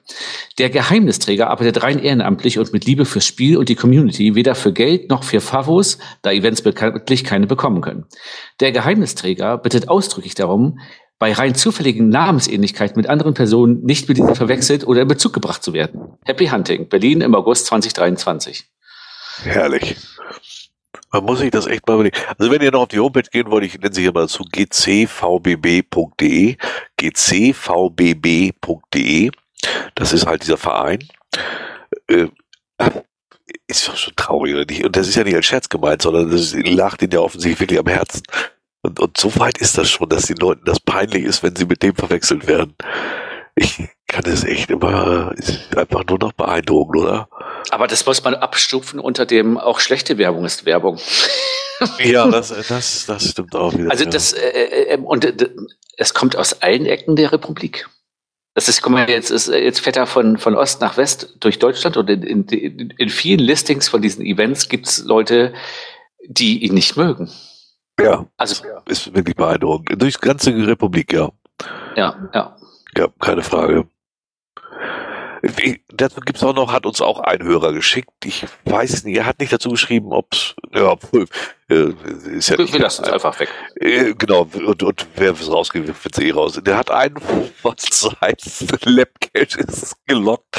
Der Geheimnisträger arbeitet rein ehrenamtlich und mit Liebe fürs Spiel und die Community, weder für Geld noch für Favos, da Events bekanntlich keine bekommen können. Der Geheimnisträger bittet ausdrücklich darum, bei rein zufälligen Namensähnlichkeiten mit anderen Personen nicht mit diesen verwechselt oder in Bezug gebracht zu werden. Happy Hunting, Berlin im August 2023. Herrlich. Man muss sich das echt mal überlegen. Also wenn ihr noch auf die Homepage gehen wollt, ich nenne sie hier mal zu gcvbb.de, gcvbb.de, das ist halt dieser Verein. Äh, ist doch schon traurig, oder nicht? Und das ist ja nicht als Scherz gemeint, sondern das lacht ihn ja offensichtlich wirklich am Herzen. Und, und so weit ist das schon, dass den Leuten das peinlich ist, wenn sie mit dem verwechselt werden. Ich kann es echt immer, ist einfach nur noch beeindruckend, oder? Aber das muss man abstufen unter dem, auch schlechte Werbung ist Werbung. ja, das, das, das stimmt auch wieder. Also das, äh, äh, ähm, und äh, es kommt aus allen Ecken der Republik. Das ist, guck mal, jetzt ist, jetzt fährt er von, von Ost nach West durch Deutschland und in, in, in vielen Listings von diesen Events gibt es Leute, die ihn nicht mögen. Ja, also ist wirklich beeindruckend. Durch die ganze Republik, ja. Ja, ja. Ja, keine Frage. Wie, dazu gibt's auch noch, hat uns auch ein Hörer geschickt. Ich weiß nicht, er hat nicht dazu geschrieben, ob's, ja, äh, ist ja Wir nicht, lassen es einfach weg. Äh, genau, und, und wer es rausgeht, wird eh raus. Der hat einen, was heißt, Labcache ist gelockt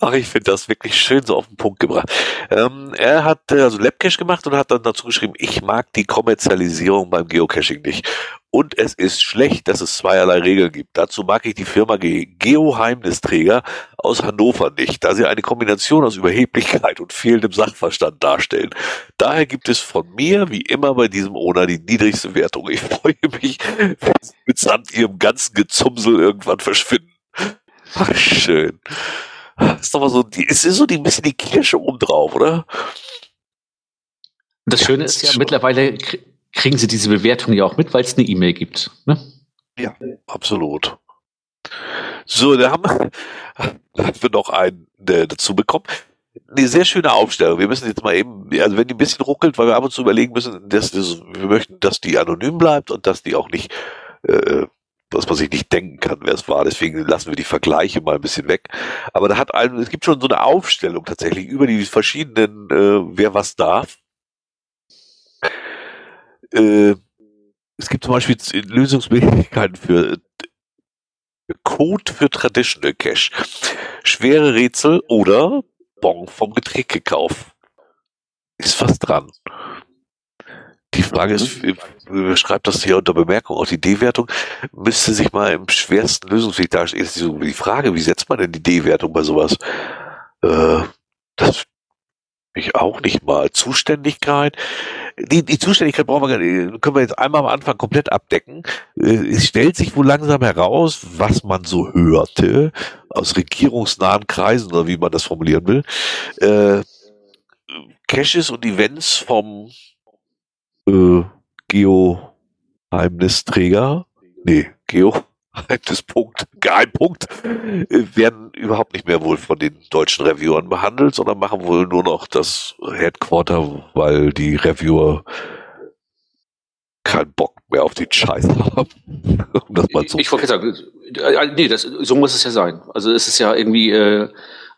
Ach, ich finde das wirklich schön so auf den Punkt gebracht. Ähm, er hat äh, also Labcache gemacht und hat dann dazu geschrieben, ich mag die Kommerzialisierung beim Geocaching nicht. Und es ist schlecht, dass es zweierlei Regeln gibt. Dazu mag ich die Firma Geoheimnisträger aus Hannover nicht, da sie eine Kombination aus Überheblichkeit und fehlendem Sachverstand darstellen. Daher gibt es von mir, wie immer bei diesem ONA, die niedrigste Wertung. Ich freue mich, wenn sie mitsamt ihrem ganzen Gezumsel irgendwann verschwinden. Ach, schön. ist doch mal so, die, es ist so die, ein bisschen die Kirsche oben drauf, oder? Das ja, Schöne ist ja, schon. mittlerweile kriegen sie diese Bewertung ja auch mit, weil es eine E-Mail gibt. Ne? Ja, absolut. So, da haben wir, haben wir noch einen äh, dazu bekommen. Eine sehr schöne Aufstellung. Wir müssen jetzt mal eben, also wenn die ein bisschen ruckelt, weil wir ab und zu überlegen müssen, dass das, wir möchten, dass die anonym bleibt und dass die auch nicht äh, was man sich nicht denken kann, wer es war. Deswegen lassen wir die Vergleiche mal ein bisschen weg. Aber da hat ein, es gibt schon so eine Aufstellung tatsächlich über die verschiedenen, äh, wer was darf. Äh, es gibt zum Beispiel Lösungsmöglichkeiten für Code für Traditional Cash, schwere Rätsel oder Bon vom Getränkekauf. Ist was dran. Die Frage ist, schreibt das hier unter Bemerkung, auch die D-Wertung müsste sich mal im schwersten Lösungsweg darstellen. Die Frage, wie setzt man denn die D-Wertung bei sowas? Äh, das ich auch nicht mal. Zuständigkeit. Die, die Zuständigkeit brauchen wir, können wir jetzt einmal am Anfang komplett abdecken. Äh, es stellt sich wohl langsam heraus, was man so hörte aus regierungsnahen Kreisen oder wie man das formulieren will. Äh, Caches und Events vom äh, Geheimnisträger, nee, Geheimnispunkt, Geheimpunkt, äh, werden überhaupt nicht mehr wohl von den deutschen Reviewern behandelt, sondern machen wohl nur noch das Headquarter, weil die Reviewer keinen Bock mehr auf den Scheiß haben. um das mal zu ich wollte sagen, äh, äh, nee, das, so muss es ja sein. Also es ist ja irgendwie äh,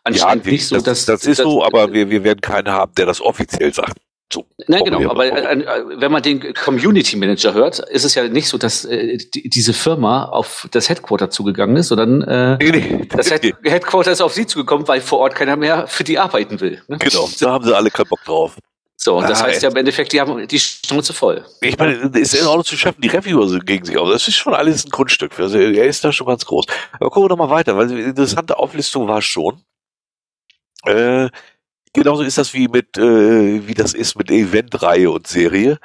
anscheinend ja, nicht so, das, dass... Das ist das, so, aber wir, wir werden keinen haben, der das offiziell sagt. So, Nein, genau, aber äh, äh, wenn man den Community Manager hört, ist es ja nicht so, dass äh, die, diese Firma auf das Headquarter zugegangen ist, sondern äh, nee, nee, das Head Headquarter ist auf sie zugekommen, weil vor Ort keiner mehr für die arbeiten will. Ne? Genau, da haben sie alle keinen Bock drauf. So, und das ah, heißt ja im Endeffekt, die haben die Schnauze voll. Ich meine, es ist in Ordnung zu schaffen, die Reviewer gegen sich aus. Das ist schon alles ein Grundstück. Also, er ist da schon ganz groß. Aber gucken wir doch mal weiter, weil die interessante Auflistung war schon. Äh, Genauso ist das wie mit, äh, wie das ist mit Eventreihe und Serie.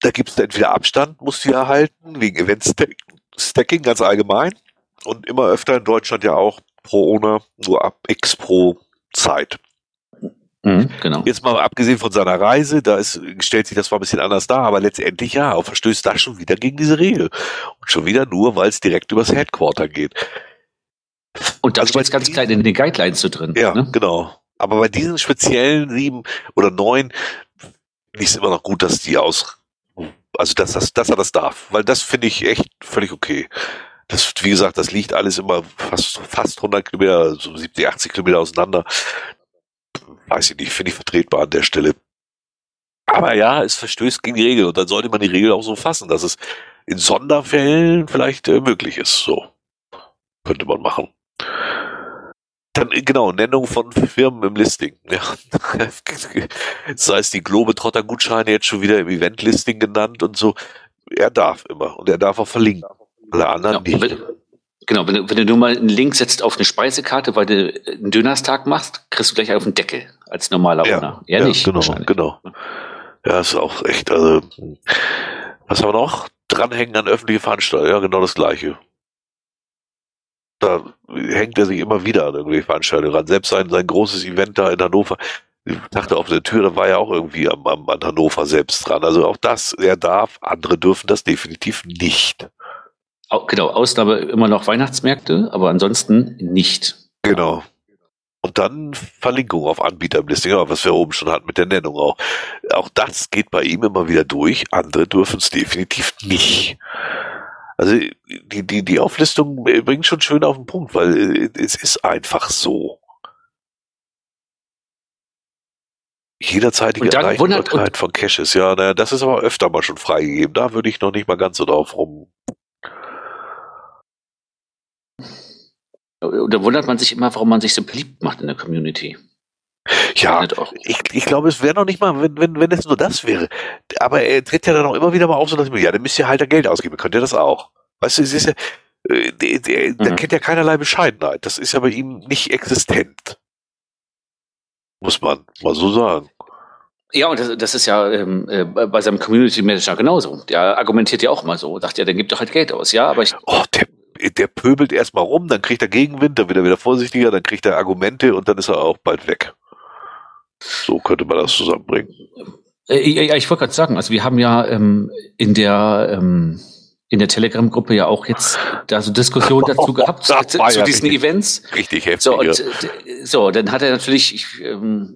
Da gibt es entweder Abstand, musst du ja halten, wegen Event-Stacking ganz allgemein. Und immer öfter in Deutschland ja auch pro ohne, nur ab X pro Zeit. Mhm, genau. Jetzt mal abgesehen von seiner Reise, da ist, stellt sich das zwar ein bisschen anders dar, aber letztendlich ja, verstößt da schon wieder gegen diese Regel. Und schon wieder nur, weil es direkt übers Headquarter geht. Und das also steht ganz klein in den Guidelines so drin. Ja, ne? genau. Aber bei diesen speziellen sieben oder neun es immer noch gut, dass die aus, also dass, dass, dass er das darf. Weil das finde ich echt völlig okay. Das, wie gesagt, das liegt alles immer fast, fast 100 Kilometer, so 70, 80 Kilometer auseinander. Weiß ich nicht, finde ich vertretbar an der Stelle. Aber ja, es verstößt gegen die Regel und dann sollte man die Regel auch so fassen, dass es in Sonderfällen vielleicht äh, möglich ist. So könnte man machen. Dann, genau, Nennung von Firmen im Listing. Ja. Das heißt, die Globetrotter-Gutscheine jetzt schon wieder im Event-Listing genannt und so. Er darf immer und er darf auch verlinken. Alle anderen genau. nicht. Genau, wenn du, wenn du nur mal einen Link setzt auf eine Speisekarte, weil du einen Dönerstag machst, kriegst du gleich auf den Deckel als normaler ja, Owner. Ja, ja nicht. Genau, genau. Ja, ist auch echt, also, was haben wir noch? Dranhängen an öffentliche Veranstaltungen, ja, genau das Gleiche da hängt er sich immer wieder an irgendwelche Veranstaltungen ran. Selbst sein, sein großes Event da in Hannover, ich dachte auf der Tür, da war ja auch irgendwie am, am, an Hannover selbst dran. Also auch das, er darf, andere dürfen das definitiv nicht. Genau, Ausnahme immer noch Weihnachtsmärkte, aber ansonsten nicht. Genau. Und dann Verlinkung auf Anbieterlisting, was wir oben schon hatten mit der Nennung auch. Auch das geht bei ihm immer wieder durch. Andere dürfen es definitiv nicht. Also die, die, die Auflistung bringt schon schön auf den Punkt, weil äh, es ist einfach so. Jederzeitige Erreichbarkeit von Caches, ja, naja, das ist aber öfter mal schon freigegeben. Da würde ich noch nicht mal ganz so drauf rum. Da wundert man sich immer, warum man sich so beliebt macht in der Community. Ja, ich, ich glaube, es wäre noch nicht mal, wenn, wenn, wenn es nur das wäre. Aber er tritt ja dann auch immer wieder mal auf, so dass ich mir, ja, dann müsst ihr halt da Geld ausgeben. Könnt ihr das auch? Weißt du, es ist ja, äh, der, der, mhm. der kennt ja keinerlei Bescheidenheit. Das ist ja bei ihm nicht existent. Muss man mal so sagen. Ja, und das, das ist ja ähm, äh, bei seinem Community Manager genauso. Der argumentiert ja auch mal so. Sagt ja, dann gibt doch halt Geld aus. Ja, aber ich. Oh, der der pöbelt erstmal rum, dann kriegt er Gegenwind, dann wird er wieder vorsichtiger, dann kriegt er Argumente und dann ist er auch bald weg. So könnte man das zusammenbringen. Äh, ja, ich wollte gerade sagen, also wir haben ja ähm, in der ähm, in der Telegram-Gruppe ja auch jetzt da so Diskussionen dazu gehabt zu, zu diesen Events. Richtig heftig. So, und, äh, so, dann hat er natürlich, ich, ähm,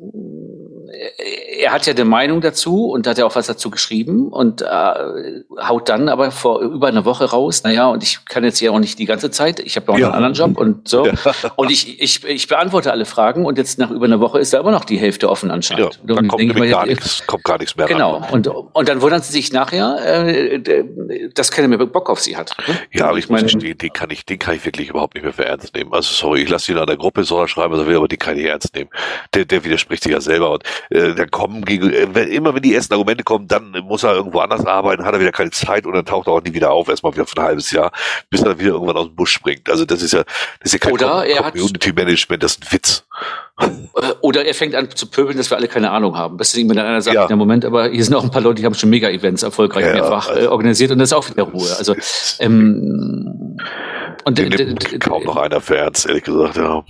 er hat ja eine Meinung dazu und hat ja auch was dazu geschrieben und äh, haut dann aber vor über eine Woche raus, naja, und ich kann jetzt ja auch nicht die ganze Zeit, ich habe noch ja. einen anderen Job und so. Ja. Und ich, ich, ich beantworte alle Fragen und jetzt nach über einer Woche ist da immer noch die Hälfte offen anscheinend. Ja, dann kommt, mal, gar nichts, kommt gar nichts mehr Genau, ran. und, und dann wundern sie sich nachher, äh, dass keiner mehr Bock auf sie hat. Ne? Ja, aber ich, ich meine, den, den, kann ich, den kann ich wirklich überhaupt nicht mehr für ernst nehmen. Also sorry, ich lasse ihn an der Gruppe soll schreiben, was er will, aber den kann ich ernst nehmen. Der, der widerspricht sich ja selber und äh, dann kommen gegen, äh, immer wenn die ersten Argumente kommen, dann muss er irgendwo anders arbeiten, hat er wieder keine Zeit und dann taucht er auch nie wieder auf, erstmal wieder für ein halbes Jahr, bis er wieder irgendwann aus dem Busch springt. Also das ist ja, das ist ja kein Oder Com Community Management, das ist ein Witz. Äh, oder er fängt an zu pöbeln, dass wir alle keine Ahnung haben. Bis ihm dann einer sagt, ja. ja Moment, aber hier sind auch ein paar Leute, die haben schon Mega-Events erfolgreich ja, mehrfach also, organisiert und das ist auch wieder Ruhe. Also ähm, und kaum noch einer für ernst, ehrlich gesagt, ja.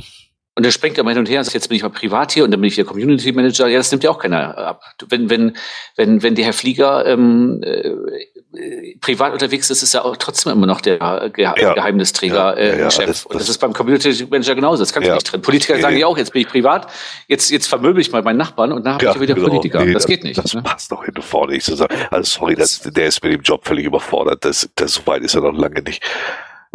Und der springt immer hin und her und sagt, jetzt bin ich mal privat hier und dann bin ich der Community Manager. Ja, das nimmt ja auch keiner ab. Wenn, wenn, wenn, wenn der Herr Flieger ähm, äh, privat unterwegs ist, ist er auch trotzdem immer noch der Ge ja. Geheimnisträger, äh, ja, Chef. Das, und das ist beim Community Manager genauso. Das kannst du nicht trennen. Politiker nee, sagen ja auch, jetzt bin ich privat, jetzt, jetzt vermöbel ich mal meinen Nachbarn und nachher ja, bin ich wieder genau. Politiker. Nee, das, das, geht nicht. Das ne? passt doch hinten vorne nicht zusammen. Also sorry, das, der ist mit dem Job völlig überfordert. Das, das so weit ist er noch lange nicht.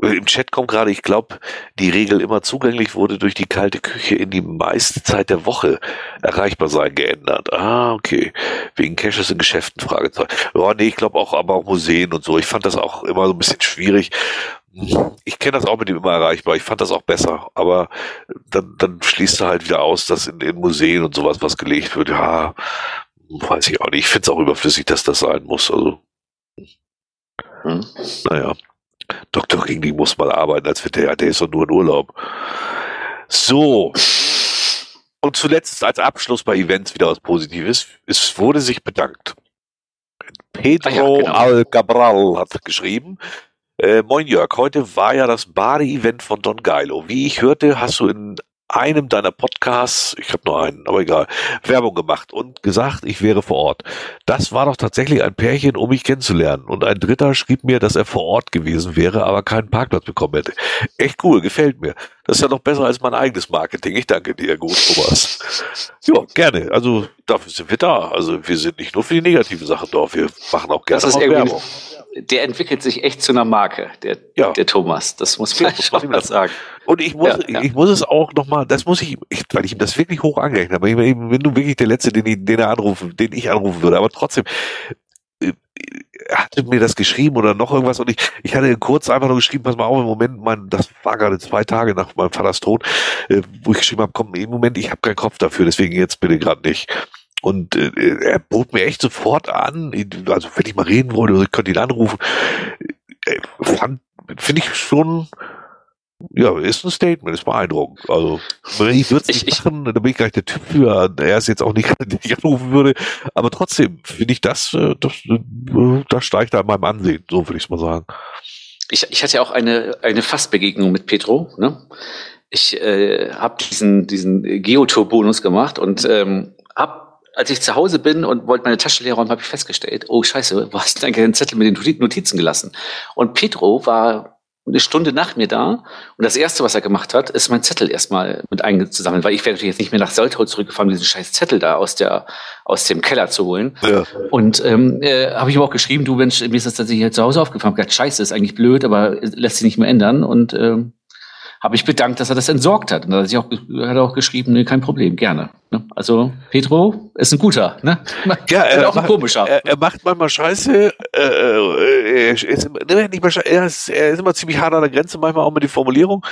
Im Chat kommt gerade, ich glaube, die Regel immer zugänglich wurde durch die kalte Küche in die meiste Zeit der Woche erreichbar sein geändert. Ah, okay. Wegen Caches in Geschäften, Fragezeichen. Ja, nee, ich glaube auch, aber auch Museen und so. Ich fand das auch immer so ein bisschen schwierig. Ich kenne das auch mit dem immer erreichbar. Ich fand das auch besser. Aber dann, dann schließt er halt wieder aus, dass in, in Museen und sowas was gelegt wird. Ja, weiß ich auch nicht. Ich finde es auch überflüssig, dass das sein muss. Also, hm. naja. Dr. Ringling muss mal arbeiten, als wird der, der ist doch nur in Urlaub. So. Und zuletzt als Abschluss bei Events wieder was Positives. Es wurde sich bedankt. Pedro ah ja, genau. Alcabral hat geschrieben. Äh, Moin Jörg, heute war ja das Bade-Event von Don Geilo. Wie ich hörte, hast du in einem deiner Podcasts, ich habe nur einen, aber egal, Werbung gemacht und gesagt, ich wäre vor Ort. Das war doch tatsächlich ein Pärchen, um mich kennenzulernen. Und ein Dritter schrieb mir, dass er vor Ort gewesen wäre, aber keinen Parkplatz bekommen hätte. Echt cool, gefällt mir. Das ist ja noch besser als mein eigenes Marketing. Ich danke dir, gut, Thomas. ja, gerne. Also dafür sind wir da. Also wir sind nicht nur für die negativen Sachen da, wir machen auch gerne auch Werbung der entwickelt sich echt zu einer Marke, der, ja. der Thomas. Das muss man ja, schon mal sagen. Und ich muss, ja, ich muss es auch nochmal, das muss ich, ich, weil ich ihm das wirklich hoch angerechnet habe. Ich bin du wirklich der Letzte, den ich, den er anrufen, den ich anrufen würde. Aber trotzdem, äh, er hatte mir das geschrieben oder noch irgendwas und ich, ich hatte kurz einfach nur geschrieben, pass mal auf, im Moment, mein, das war gerade zwei Tage nach meinem Vaters Tod, äh, wo ich geschrieben habe, komm, im Moment, ich habe keinen Kopf dafür, deswegen jetzt bitte gerade nicht. Und äh, er bot mir echt sofort an, also wenn ich mal reden wollte, ich könnte ihn anrufen. Äh, finde ich schon, ja, ist ein Statement, ist beeindruckend. Also, ich würde es nicht machen, da bin ich gar nicht der Typ für. Er ist jetzt auch nicht, den ich anrufen würde. Aber trotzdem finde ich das, äh, das, äh, das steigt da in meinem Ansehen, so würde ich es mal sagen. Ich, ich hatte ja auch eine, eine Fastbegegnung mit Petro. Ne? Ich äh, habe diesen, diesen Geotour-Bonus gemacht und ähm, habe als ich zu Hause bin und wollte meine Tasche leer räumen, habe ich festgestellt, oh scheiße, wo hast du denn einen Zettel mit den Notizen gelassen? Und Petro war eine Stunde nach mir da und das Erste, was er gemacht hat, ist mein Zettel erstmal mit einzusammeln, weil ich wäre natürlich jetzt nicht mehr nach Soltau zurückgefahren, um diesen scheiß Zettel da aus der aus dem Keller zu holen. Ja. Und ähm, äh, habe ich ihm auch geschrieben, du Mensch, mir ist das tatsächlich hier zu Hause aufgefallen. Ich gesagt, scheiße, ist eigentlich blöd, aber lässt sich nicht mehr ändern und ähm, habe ich bedankt, dass er das entsorgt hat. Und da hat, auch, hat er auch geschrieben, nee, kein Problem, gerne. Ne? Also Petro ist ein guter, ne? Ja, er, auch ein komischer. Er, er, macht manchmal Scheiße. Äh, äh er, ist, nicht mal, er, ist, er ist immer ziemlich hart an der Grenze, manchmal auch mit die Formulierung.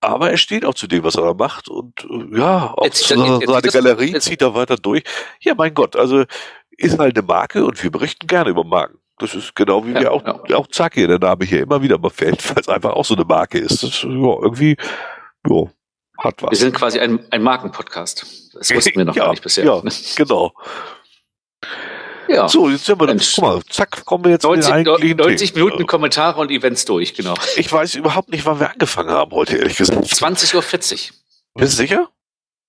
Aber er steht auch zu dem, was er da macht. Und äh, ja, auch jetzt, seine, jetzt, jetzt, Galerie jetzt, zieht er weiter durch. Ja, mein Gott, also ist halt eine Marke und wir berichten gerne über Marken. Das ist genau wie ja, wir auch, ja. auch Zacki, der Name hier immer wieder mal fällt, weil es einfach auch so eine Marke ist. Das ja, irgendwie, ja, hat was. Wir sind quasi ein, ein Markenpodcast. Das wussten wir noch ja, gar nicht bisher. Ja, genau. Ja. So, jetzt sind wir, dann, guck mal, zack, kommen wir jetzt 90, in den 90 Minuten. Kommentare und Events durch, genau. Ich weiß überhaupt nicht, wann wir angefangen haben heute, ehrlich gesagt. 20.40 Uhr. Bist du sicher?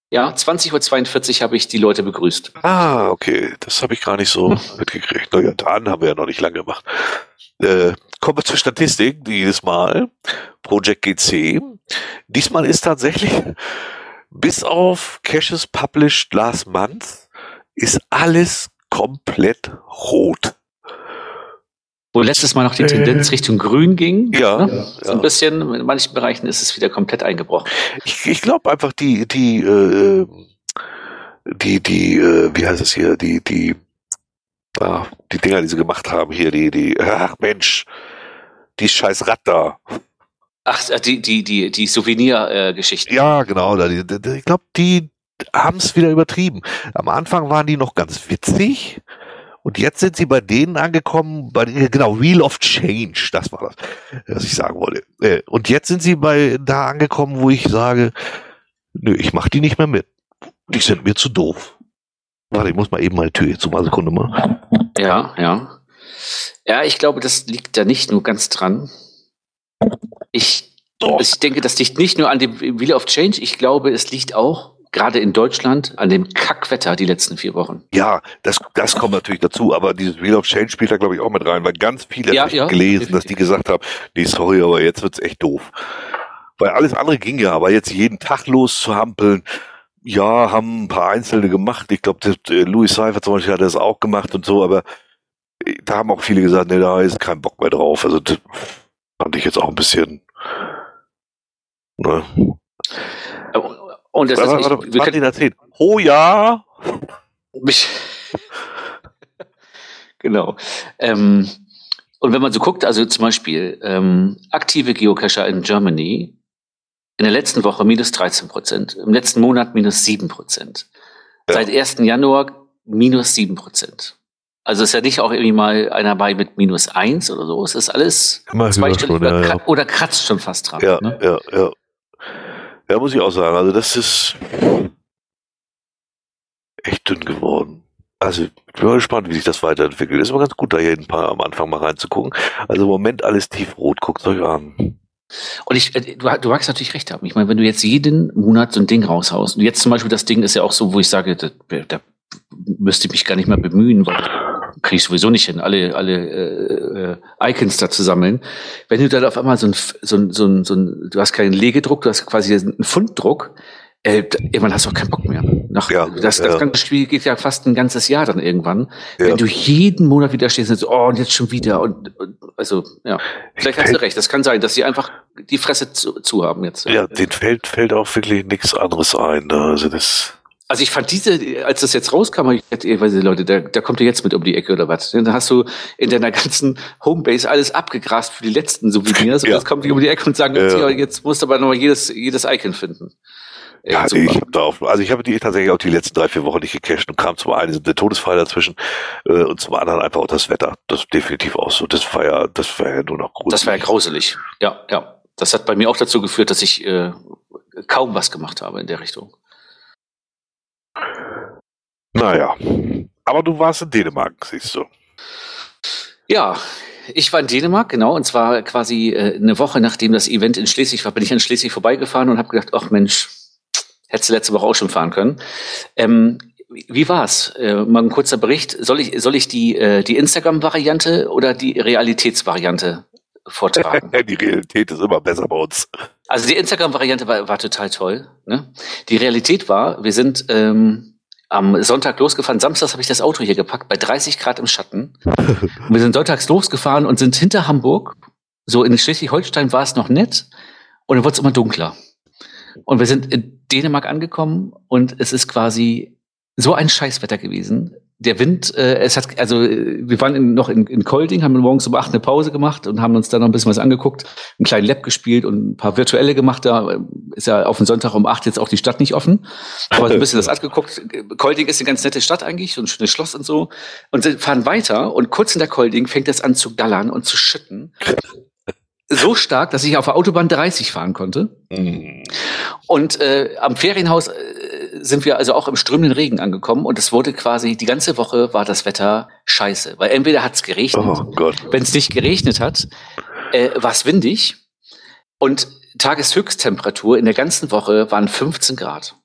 Ja, 20.42 Uhr habe ich die Leute begrüßt. Ah, okay. Das habe ich gar nicht so mitgekriegt. Naja, dann haben wir ja noch nicht lange gemacht. Äh, kommen wir zur Statistik dieses Mal. Project GC. Diesmal ist tatsächlich, bis auf Caches published last month, ist alles komplett rot. Wo letztes Mal noch die Tendenz äh, Richtung Grün ging. Ja, ne? So ein bisschen, in manchen Bereichen ist es wieder komplett eingebrochen. Ich, ich glaube einfach, die, die, äh, die, die, äh, wie heißt es hier, die, die, ah, die Dinger, die sie gemacht haben hier, die, die, ach Mensch, die scheiß Rad da. Ach, äh, die, die, die, die Souvenir-Geschichten. ja, genau. Die, die, ich glaube, die haben es wieder übertrieben. Am Anfang waren die noch ganz witzig. Und jetzt sind sie bei denen angekommen, bei genau, Wheel of Change, das war das, was ich sagen wollte. Äh, und jetzt sind sie bei da angekommen, wo ich sage, nö, ich mach die nicht mehr mit. Die sind mir zu doof. Warte, ich muss mal eben meine Tür jetzt mal Sekunde mal. Ja, ja. Ja, ich glaube, das liegt da nicht nur ganz dran. Ich, ich denke, das liegt nicht nur an dem Wheel of Change. Ich glaube, es liegt auch gerade in Deutschland an dem Kackwetter die letzten vier Wochen. Ja, das, das kommt natürlich dazu, aber dieses Wheel of Change spielt da glaube ich auch mit rein, weil ganz viele Ja, ja, gelesen, definitiv. dass die gesagt haben, nee, sorry, aber jetzt wird's echt doof. Weil alles andere ging ja, aber jetzt jeden Tag loszuhampeln, ja, haben ein paar Einzelne gemacht. Ich glaube, Louis Seifer zum Beispiel hat das auch gemacht und so, aber äh, da haben auch viele gesagt, nee, da ist kein Bock mehr drauf. Also das fand ich jetzt auch ein bisschen. Ne? Und das Warte, ist, warte, ich, wir Martin können erzählt. Oh ja. mich, genau. Ähm, und wenn man so guckt, also zum Beispiel ähm, aktive Geocacher in Germany in der letzten Woche minus 13 Prozent, im letzten Monat minus 7 Prozent, Ja. seit 1. Januar minus 7 Prozent. Also ist ja nicht auch irgendwie mal einer bei mit minus 1 oder so. Es ist alles Immer zweistellig schon, oder, ja, ja. oder kratzt schon fast dran. Ja, Ne? ja, ja. Ja, muss ich auch sagen. Also das ist echt dünn geworden. Also ich bin mal gespannt, wie sich das weiterentwickelt. Ist immer ganz gut, da jeden paar am Anfang mal reinzugucken. Also im Moment alles tiefrot. Guckt euch an. Und ich, äh, du, du magst natürlich recht haben. Ich meine, wenn du jetzt jeden Monat so ein Ding raushaust, und jetzt zum Beispiel das Ding ist ja auch so, wo ich sage, da, da müsste ich mich gar nicht mehr bemühen, weil kriege ich sowieso nicht hin, alle, alle äh, äh, Icons da zu sammeln. Wenn du dann auf einmal so ein, so ein, so ein, so ein du hast keinen Legedruck, du hast quasi einen Funddruck, äh, irgendwann hast du auch keinen Bock mehr. Nach, Ja, das, das ja. ganze Spiel geht ja fast ein ganzes Jahr dann irgendwann. Ja. Wenn du jeden Monat wieder stehst und so, oh, und jetzt schon wieder. Und, und also, ja. Vielleicht hast du recht. Das kann sein, dass sie einfach die Fresse zu, zu haben jetzt. Ja, den fällt, fällt auch wirklich nichts anderes ein. Also das. Also ich fand diese, als das jetzt rauskam, hab ich gedacht, ey, weiß ich, Leute, da, da kommt ihr jetzt mit um die Ecke oder was. Dann hast du in deiner ganzen Homebase alles abgegrast für die letzten Souvenirs und Ja. jetzt kommt die um die Ecke und sagen, jetzt, hier, jetzt musst du aber noch jedes, jedes Icon finden. Ey, Ja, super. ich habe da auch, also ich habe die tatsächlich auch die letzten drei, vier Wochen nicht gecached und kam zum einen der Todesfall dazwischen äh, und zum anderen einfach auch das Wetter. Das ist definitiv auch so. Das war ja, das war ja nur noch gruselig. Das war ja grauselig. Ja, ja. Das hat bei mir auch dazu geführt, dass ich äh, kaum was gemacht habe in der Richtung. Naja. Aber du warst in Dänemark, siehst du. Ja, ich war in Dänemark, genau, und zwar quasi äh, eine Woche nachdem das Event in Schleswig war, bin ich an Schleswig vorbeigefahren und habe gedacht, ach Mensch, hättest du letzte Woche auch schon fahren können. Ähm, wie war's? Äh, mal ein kurzer Bericht. Soll ich, soll ich die, äh, die Instagram-Variante oder die Realitätsvariante vortragen? Die Realität ist immer besser bei uns. Also die Instagram-Variante war, war total toll. Ne? Die Realität war, wir sind ähm, am Sonntag losgefahren. Samstags habe ich das Auto hier gepackt, bei 30 Grad im Schatten. Und wir sind sonntags losgefahren und sind hinter Hamburg. So in Schleswig-Holstein war es noch nett und dann wurde es immer dunkler. Und wir sind in Dänemark angekommen und es ist quasi so ein Scheißwetter gewesen. Der Wind, äh, es hat, also wir waren in, noch in, in Kolding, haben morgens um acht eine Pause gemacht und haben uns dann noch ein bisschen was angeguckt, einen kleinen Lab gespielt und ein paar virtuelle gemacht. Da äh, ist ja auf den Sonntag um acht jetzt auch die Stadt nicht offen. Aber so ein bisschen das angeguckt. Kolding ist eine ganz nette Stadt eigentlich, so ein schönes Schloss und so. Und fahren weiter und kurz in der Kolding fängt es an zu gallern und zu schütten. So stark, dass ich auf der Autobahn 30 fahren konnte. Mhm. Und äh, am Ferienhaus äh, sind wir also auch im strömenden Regen angekommen und es wurde quasi, die ganze Woche war das Wetter scheiße. Weil entweder hat es geregnet, Oh wenn es nicht geregnet hat, äh, war es windig und Tageshöchsttemperatur in der ganzen Woche waren 15 Grad.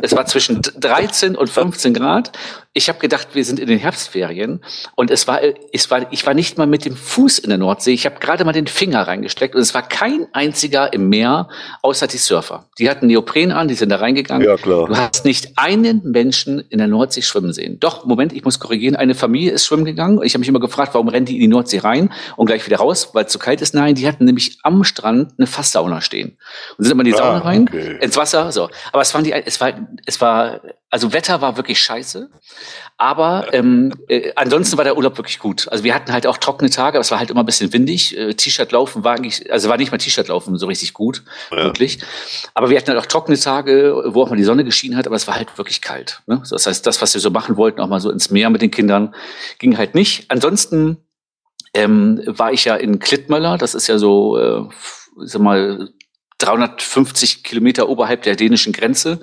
Es war zwischen 13 und 15 Grad. Ich habe gedacht, wir sind in den Herbstferien und es war, es war, ich war nicht mal mit dem Fuß in der Nordsee. Ich habe gerade mal den Finger reingesteckt und es war kein einziger im Meer, außer die Surfer. Die hatten Neopren an, die sind da reingegangen. Ja, klar. Du hast nicht einen Menschen in der Nordsee schwimmen sehen. Doch, Moment, ich muss korrigieren. Eine Familie ist schwimmen gegangen. Ich habe mich immer gefragt, warum rennen die in die Nordsee rein und gleich wieder raus, weil es zu kalt ist. Nein, die hatten nämlich am Strand eine Fasssauna stehen und sind immer in die Sauna Ah, rein, okay. ins Wasser. So, aber es waren die, es war, es war, also Wetter war wirklich scheiße. Aber ähm, äh, ansonsten war der Urlaub wirklich gut. Also wir hatten halt auch trockene Tage, aber es war halt immer ein bisschen windig. Äh, T-Shirt laufen war eigentlich, also war nicht mal T-Shirt laufen so richtig gut, Ja. wirklich. Aber wir hatten halt auch trockene Tage, wo auch mal die Sonne geschienen hat, aber es war halt wirklich kalt. Ne? Das heißt, das, was wir so machen wollten, auch mal so ins Meer mit den Kindern, ging halt nicht. Ansonsten ähm, war ich ja in Klittmöller, das ist ja so, äh, sag mal, 350 Kilometer oberhalb der dänischen Grenze.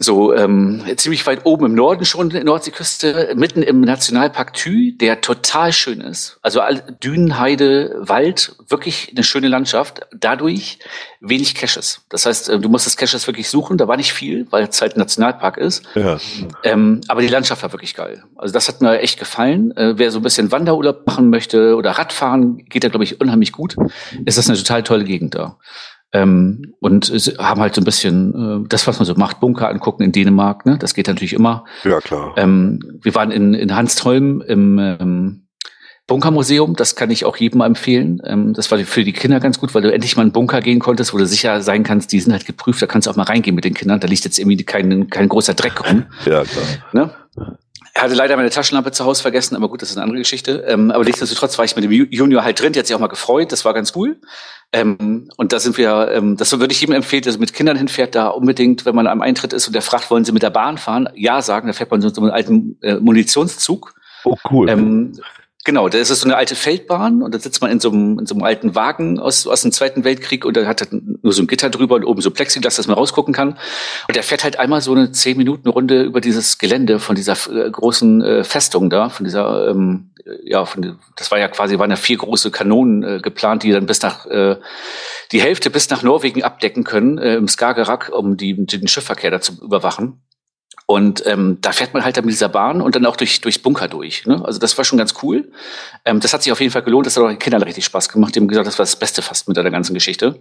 so ähm, ziemlich weit oben im Norden schon, in der Nordseeküste, mitten im Nationalpark Thü, der total schön ist. Also Dünen, Heide, Wald, wirklich eine schöne Landschaft. Dadurch wenig Caches. Das heißt, äh, du musst das Caches wirklich suchen. Da war nicht viel, weil es halt ein Nationalpark ist. Ja. Ähm, aber die Landschaft war wirklich geil. Also das hat mir echt gefallen. Äh, wer so ein bisschen Wanderurlaub machen möchte oder Radfahren, geht da, glaube ich, unheimlich gut. Ist das eine total tolle Gegend da. Ähm, und haben halt so ein bisschen äh, das, was man so macht, Bunker angucken in Dänemark. Ne? Das geht natürlich immer. Ja, klar. Ähm, wir waren in, in Hanstholm im ähm, Bunkermuseum. Das kann ich auch jedem mal empfehlen. Ähm, das war für die Kinder ganz gut, weil du endlich mal in einen Bunker gehen konntest, wo du sicher sein kannst, die sind halt geprüft. Da kannst du auch mal reingehen mit den Kindern. Da liegt jetzt irgendwie kein, kein großer Dreck rum. ja, klar. Ne? Er hatte leider meine Taschenlampe zu Hause vergessen, aber gut, das ist eine andere Geschichte. Ähm, aber nichtsdestotrotz war ich mit dem Junior halt drin, der hat sich auch mal gefreut, das war ganz cool. Ähm, und da sind wir, ähm, das würde ich jedem empfehlen, der mit Kindern hinfährt, da unbedingt, wenn man am Eintritt ist und der fragt, wollen Sie mit der Bahn fahren? Ja sagen, da fährt man so einen alten äh, Munitionszug. Oh, cool. Ähm, Genau, da ist es so eine alte Feldbahn und da sitzt man in so einem, in so einem alten Wagen aus, aus dem Zweiten Weltkrieg und da hat er nur so ein Gitter drüber und oben so Plexiglas, dass man rausgucken kann. Und der fährt halt einmal so eine zehn Minuten Runde über dieses Gelände von dieser äh, großen äh, Festung da, von dieser, ähm, ja, von, das war ja quasi, waren ja vier große Kanonen äh, geplant, die dann bis nach, äh, die Hälfte bis nach Norwegen abdecken können, äh, im Skagerrak, um die, den Schiffverkehr da zu überwachen. Und ähm, da fährt man halt dann mit dieser Bahn und dann auch durch durch Bunker durch. Ne? Also das war schon ganz cool. Ähm, das hat sich auf jeden Fall gelohnt. Das hat auch den Kindern richtig Spaß gemacht. Die haben gesagt, das war das Beste fast mit der ganzen Geschichte.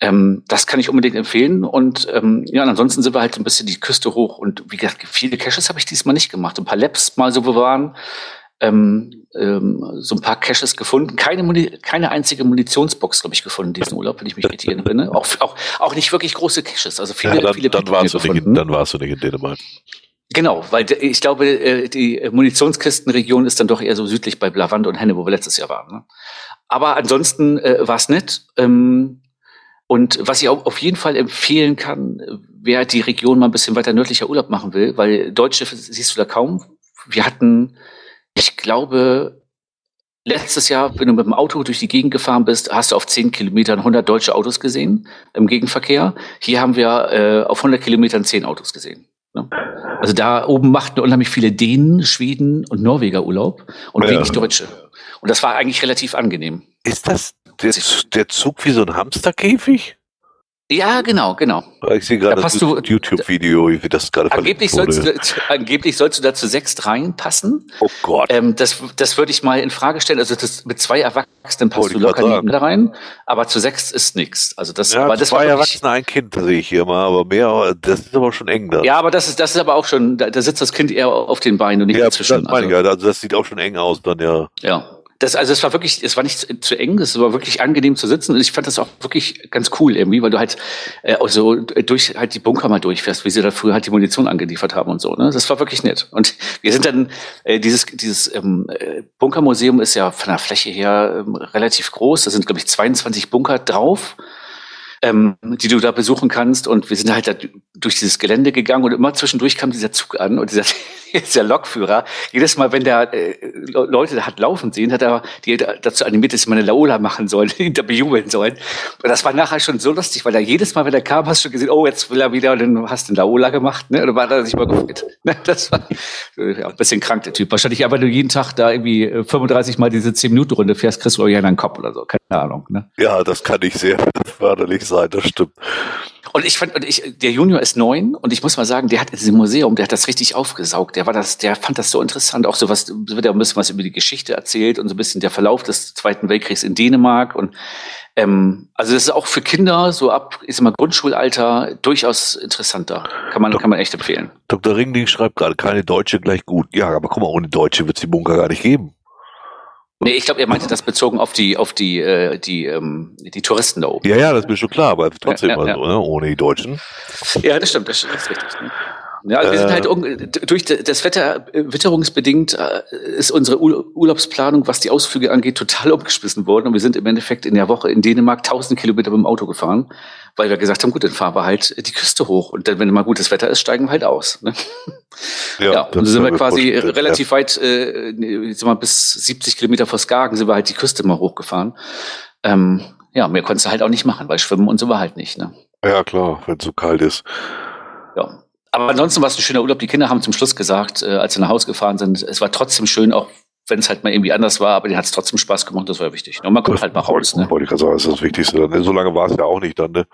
Ähm, das kann ich unbedingt empfehlen. Und ähm, ja, und ansonsten sind wir halt ein bisschen die Küste hoch. Und wie gesagt, viele Caches habe ich diesmal nicht gemacht. Ein paar Labs mal so bewahren ähm, ähm, so ein paar Caches gefunden. Keine, Muni keine einzige Munitionsbox, glaube ich, gefunden in diesem Urlaub, wenn ich mich richtig erinnere. Auch, auch, auch nicht wirklich große Caches. Also viele, ja, dann, viele dann warst, du nicht, dann warst du nicht in Dänemark. Genau, weil ich glaube, äh, die Munitionskistenregion ist dann doch eher so südlich bei Blavand und Henne, wo wir letztes Jahr waren. Ne? Aber ansonsten äh, war es nett. Ähm, und was ich auch auf jeden Fall empfehlen kann, wer die Region mal ein bisschen weiter nördlicher Urlaub machen will, weil Deutsche siehst du da kaum. Wir hatten ich glaube, letztes Jahr, wenn du mit dem Auto durch die Gegend gefahren bist, hast du auf 10 Kilometern 100 deutsche Autos gesehen im Gegenverkehr. Hier haben wir äh, auf 100 Kilometern 10 Autos gesehen. Ne? Also da oben machten unheimlich viele Dänen, Schweden und Norweger Urlaub und ja. wenig Deutsche. Und das war eigentlich relativ angebnehm. Ist das der, der Zug wie so ein Hamsterkäfig? Ja, genau, genau. Ich sehe gerade das YouTube-Video, wie das gerade angeblich sollst, du, angeblich sollst du da zu sechs reinpassen. Oh Gott. Ähm, das, das würde ich mal in Frage stellen. Also das, mit zwei Erwachsenen passt du locker da rein, aber zu sechs ist nichts. Also das, ja, aber das zwei Erwachsene, ein Kind sehe ich hier mal, aber mehr, das ist aber schon eng da. Ja, aber das ist, das ist aber auch schon, da, da sitzt das Kind eher auf den Beinen und nicht ja, dazwischen. Das, also. also das sieht auch schon eng aus dann, ja. Ja. Das, also es war wirklich, es war nicht zu, zu eng, es war wirklich angenehm zu sitzen. Und ich fand das auch wirklich ganz cool irgendwie, weil du halt äh, so durch halt die Bunker mal durchfährst, wie sie da früher halt die Munition angeliefert haben und so. Ne? Das war wirklich nett. Und wir sind dann, äh, dieses, dieses ähm, äh, Bunkermuseum ist ja von der Fläche her ähm, relativ groß. Da sind, glaube ich, 22 Bunker drauf ähm, die du da besuchen kannst. Und wir sind halt da durch dieses Gelände gegangen und immer zwischendurch kam dieser Zug an und dieser, dieser Lokführer. Jedes Mal, wenn der äh, Leute hat laufen sehen, hat er die dazu animiert, dass sie mal eine Laola machen sollen, hinter bejubeln sollen. Und das war nachher schon so lustig, weil er jedes Mal, wenn er kam, hast du gesehen, oh, jetzt will er wieder und dann hast du eine Laola gemacht. Ne? Und dann war er sich mal gefreut. Ne? Das war ja, ein bisschen krank, der Typ. Wahrscheinlich aber du jeden Tag da irgendwie 35 äh, Mal diese 10-Minuten-Runde fährst, kriegst du euch einen Kopf oder so. Keine Ahnung. Ne? Ja, das kann ich sehr förderlich sein, das stimmt. Und ich fand, und ich, der Junior ist neun und ich muss mal sagen, der hat in diesem Museum, der hat das richtig aufgesaugt. Der war das, der fand das so interessant. Auch so was, wird ja ein bisschen was über die Geschichte erzählt und so ein bisschen der Verlauf des Zweiten Weltkriegs in Dänemark und ähm, also das ist auch für Kinder so ab, ich sag mal Grundschulalter durchaus interessanter. Kann man, kann man echt empfehlen. Dr. Ringling schreibt gerade, keine Deutsche gleich gut. Ja, aber guck mal, ohne Deutsche wird es die Bunker gar nicht geben. Nee, ich glaube, er meinte das bezogen auf die, auf die, äh, die, ähm, die Touristen da oben. Ja, ja, das ist mir schon klar, aber trotzdem ja, ja, mal so, ne? ohne die Deutschen. Ja, das stimmt, das ist richtig. Ne? Ja, also wir sind halt durch das Wetter, witterungsbedingt äh, ist unsere Urlaubsplanung, was die Ausflüge angeht, total umgeschmissen worden. Und wir sind im Endeffekt in der Woche in Dänemark 1000 Kilometer mit dem Auto gefahren, weil wir gesagt haben, gut, dann fahren wir halt die Küste hoch. Und dann, wenn mal gutes Wetter ist, steigen wir halt aus. Ne? Ja, ja und dann sind wir quasi relativ ja. weit, äh, sagen wir, bis 70 Kilometer vor Skagen sind wir halt die Küste mal hochgefahren. Ähm, ja, mehr konntest du halt auch nicht machen, weil schwimmen und so war halt nicht. Ne? Ja, klar, wenn es so kalt ist. Ja. aber ansonsten war es ein schöner Urlaub. Die Kinder haben zum Schluss gesagt, äh, als sie nach Hause gefahren sind, es war trotzdem schön, auch wenn es halt mal irgendwie anders war, aber denen hat es trotzdem Spaß gemacht, das war wichtig. Und man kommt halt mal raus. Ne? Wollte ich gerade sagen, das ist das Wichtigste. So lange war es ja auch nicht dann, ne?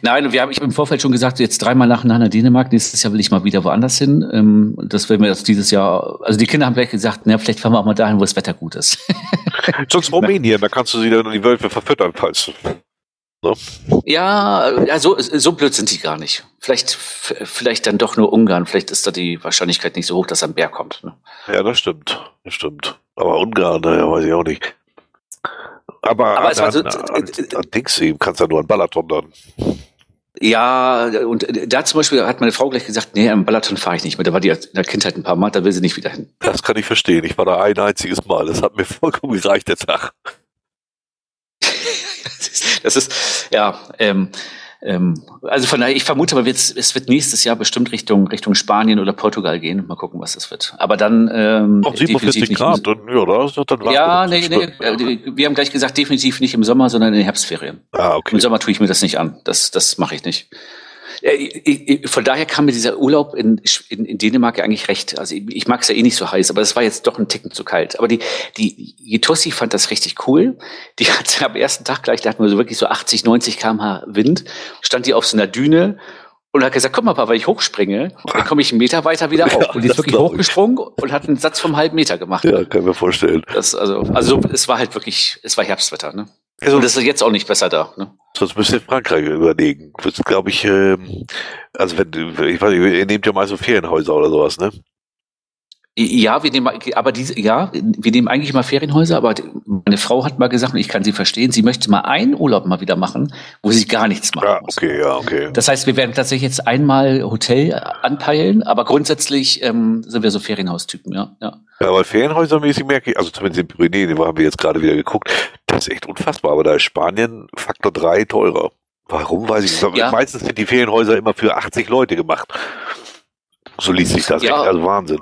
Nein, wir haben, ich habe im Vorfeld schon gesagt, jetzt dreimal nacheinander Dänemark, nächstes Jahr will ich mal wieder woanders hin. Ähm, das werden wir jetzt dieses Jahr, also die Kinder haben vielleicht gesagt, na, vielleicht fahren wir auch mal dahin, wo das Wetter gut ist. Sonst Rumänien, da kannst du sie dann in die Welt verfüttern, falls. Ne? Ja, ja so, so blöd sind die gar nicht. Vielleicht, vielleicht dann doch nur Ungarn. Vielleicht ist da die Wahrscheinlichkeit nicht so hoch, dass ein Bär kommt. Ne? Ja, das stimmt. Das stimmt. Aber Ungarn, naja, weiß ich auch nicht. Aber, Aber es war so, an, an Dingsy kannst du ja nur an Balaton dann. Ja, und da zum Beispiel hat meine Frau gleich gesagt, nee, am Balaton fahre ich nicht mehr. Da war die in der Kindheit ein paar Mal, da will sie nicht wieder hin. Das kann ich verstehen. Ich war da ein einziges Mal. Das hat mir vollkommen gereicht, der Tag. das ist, ja, ähm, ähm, also von daher, ich vermute mal, es wird nächstes Jahr bestimmt Richtung, Richtung Spanien oder Portugal gehen. Mal gucken, was das wird. Aber dann. Ähm, Auf 47 Grad, dann, ja, dann Ja, nee, nee. Äh, wir haben gleich gesagt, definitiv nicht im Sommer, sondern in den Herbstferien. Ah, okay. Im Sommer tue ich mir das nicht an. Das, das mache ich nicht. Äh, von daher kam mir dieser Urlaub in, in, in Dänemark ja eigentlich recht. Also ich, ich mag es ja eh nicht so heiß, aber es war jetzt doch ein Ticken zu kalt. Aber die, die Jetossi fand das richtig cool. Die hat am ersten Tag gleich, da hatten wir so wirklich so 80, 90 kmh Wind, stand die auf so einer Düne und hat gesagt, komm mal, weil ich hochspringe, dann komme ich einen Meter weiter wieder auf. und die ist wirklich hochgesprungen und hat einen Satz vom halben Meter gemacht. Ja, kann ich mir vorstellen. Das, also, also es war halt wirklich, es war Herbstwetter, ne? Also, das ist jetzt auch nicht besser da, ne? Sonst müsst ihr Frankreich überlegen. Das glaube ich, ähm, also wenn, ich weiß nicht, ihr nehmt ja mal so Ferienhäuser oder sowas, ne? Ja, wir nehmen, aber diese, ja, wir nehmen eigentlich mal Ferienhäuser, aber meine Frau hat mal gesagt, und ich kann sie verstehen, sie möchte mal einen Urlaub mal wieder machen, wo sie gar nichts machen ja, okay. Ja, okay. Das heißt, wir werden tatsächlich jetzt einmal Hotel anpeilen, aber grundsätzlich ähm, sind wir so Ferienhaustypen, ja. Ja, ja weil Ferienhäusermäßig merke ich, also zumindest in Pyrenäen, wo haben wir jetzt gerade wieder geguckt, das ist echt unfassbar, aber da ist Spanien Faktor drei teurer. Warum weiß ich nicht. Ja. Meistens sind die Ferienhäuser immer für 80 Leute gemacht. So liest sich das ja, echt, also Wahnsinn.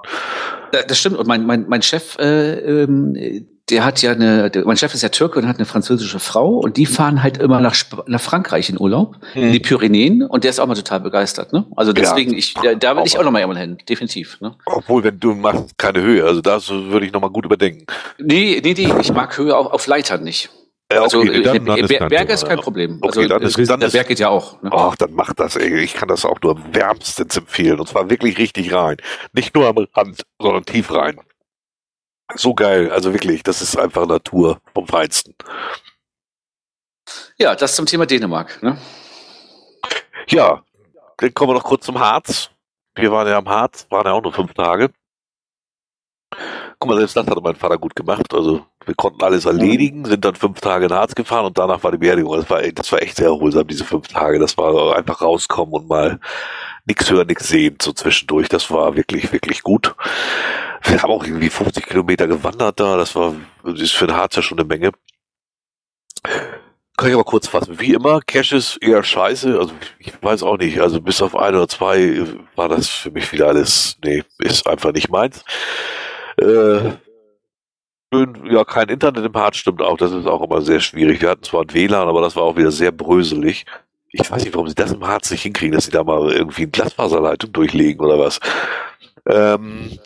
Das stimmt. Und mein, mein, mein Chef, äh, ähm, der hat ja eine, der, mein Chef ist ja Türke und hat eine französische Frau und die fahren halt immer nach, nach Frankreich in Urlaub, hm. in die Pyrenäen und der ist auch mal total begeistert. Ne? Also deswegen, ja, ich, da, da will ich auch noch mal einmal hin, definitiv. Ne? Obwohl, wenn du machst keine Höhe, also das würde ich noch mal gut überdenken. Nee, nee, nee, ich mag Höhe auf, auf Leitern nicht. Ja, also, okay, dann, dann ist Berge ist kein Problem. Okay, also, dann ist, dann der Berg geht ja auch. Ne? Ach, dann macht das, ey. Ich kann das auch nur wärmstens empfehlen. Und zwar wirklich richtig rein. Nicht nur am Rand, sondern tief rein. So geil. Also wirklich, das ist einfach Natur vom Feinsten. Ja, das zum Thema Dänemark. Ne? Ja, dann kommen wir noch kurz zum Harz. Wir waren ja am Harz, waren ja auch nur fünf Tage. Guck mal, selbst das hatte mein Vater gut gemacht. Also wir konnten alles erledigen, sind dann fünf Tage in Harz gefahren und danach war die Beerdigung. Das war, das war echt sehr erholsam, diese fünf Tage. Das war einfach rauskommen und mal nichts hören, nichts sehen so zwischendurch. Das war wirklich, wirklich gut. Wir haben auch irgendwie 50 Kilometer gewandert da. Das war, das ist für den Harz ja schon eine Menge. Kann ich aber kurz fassen. Wie immer, Cash ist eher scheiße. Also ich weiß auch nicht. Also bis auf ein oder zwei war das für mich wieder alles, nee, ist einfach nicht meins. Äh, schön, ja, kein Internet im Hart stimmt auch. Das ist auch immer sehr schwierig. Wir hatten zwar ein WLAN, aber das war auch wieder sehr bröselig. Ich weiß nicht, warum sie das im Harz nicht hinkriegen, dass sie da mal irgendwie eine Glasfaserleitung durchlegen oder was. Ähm,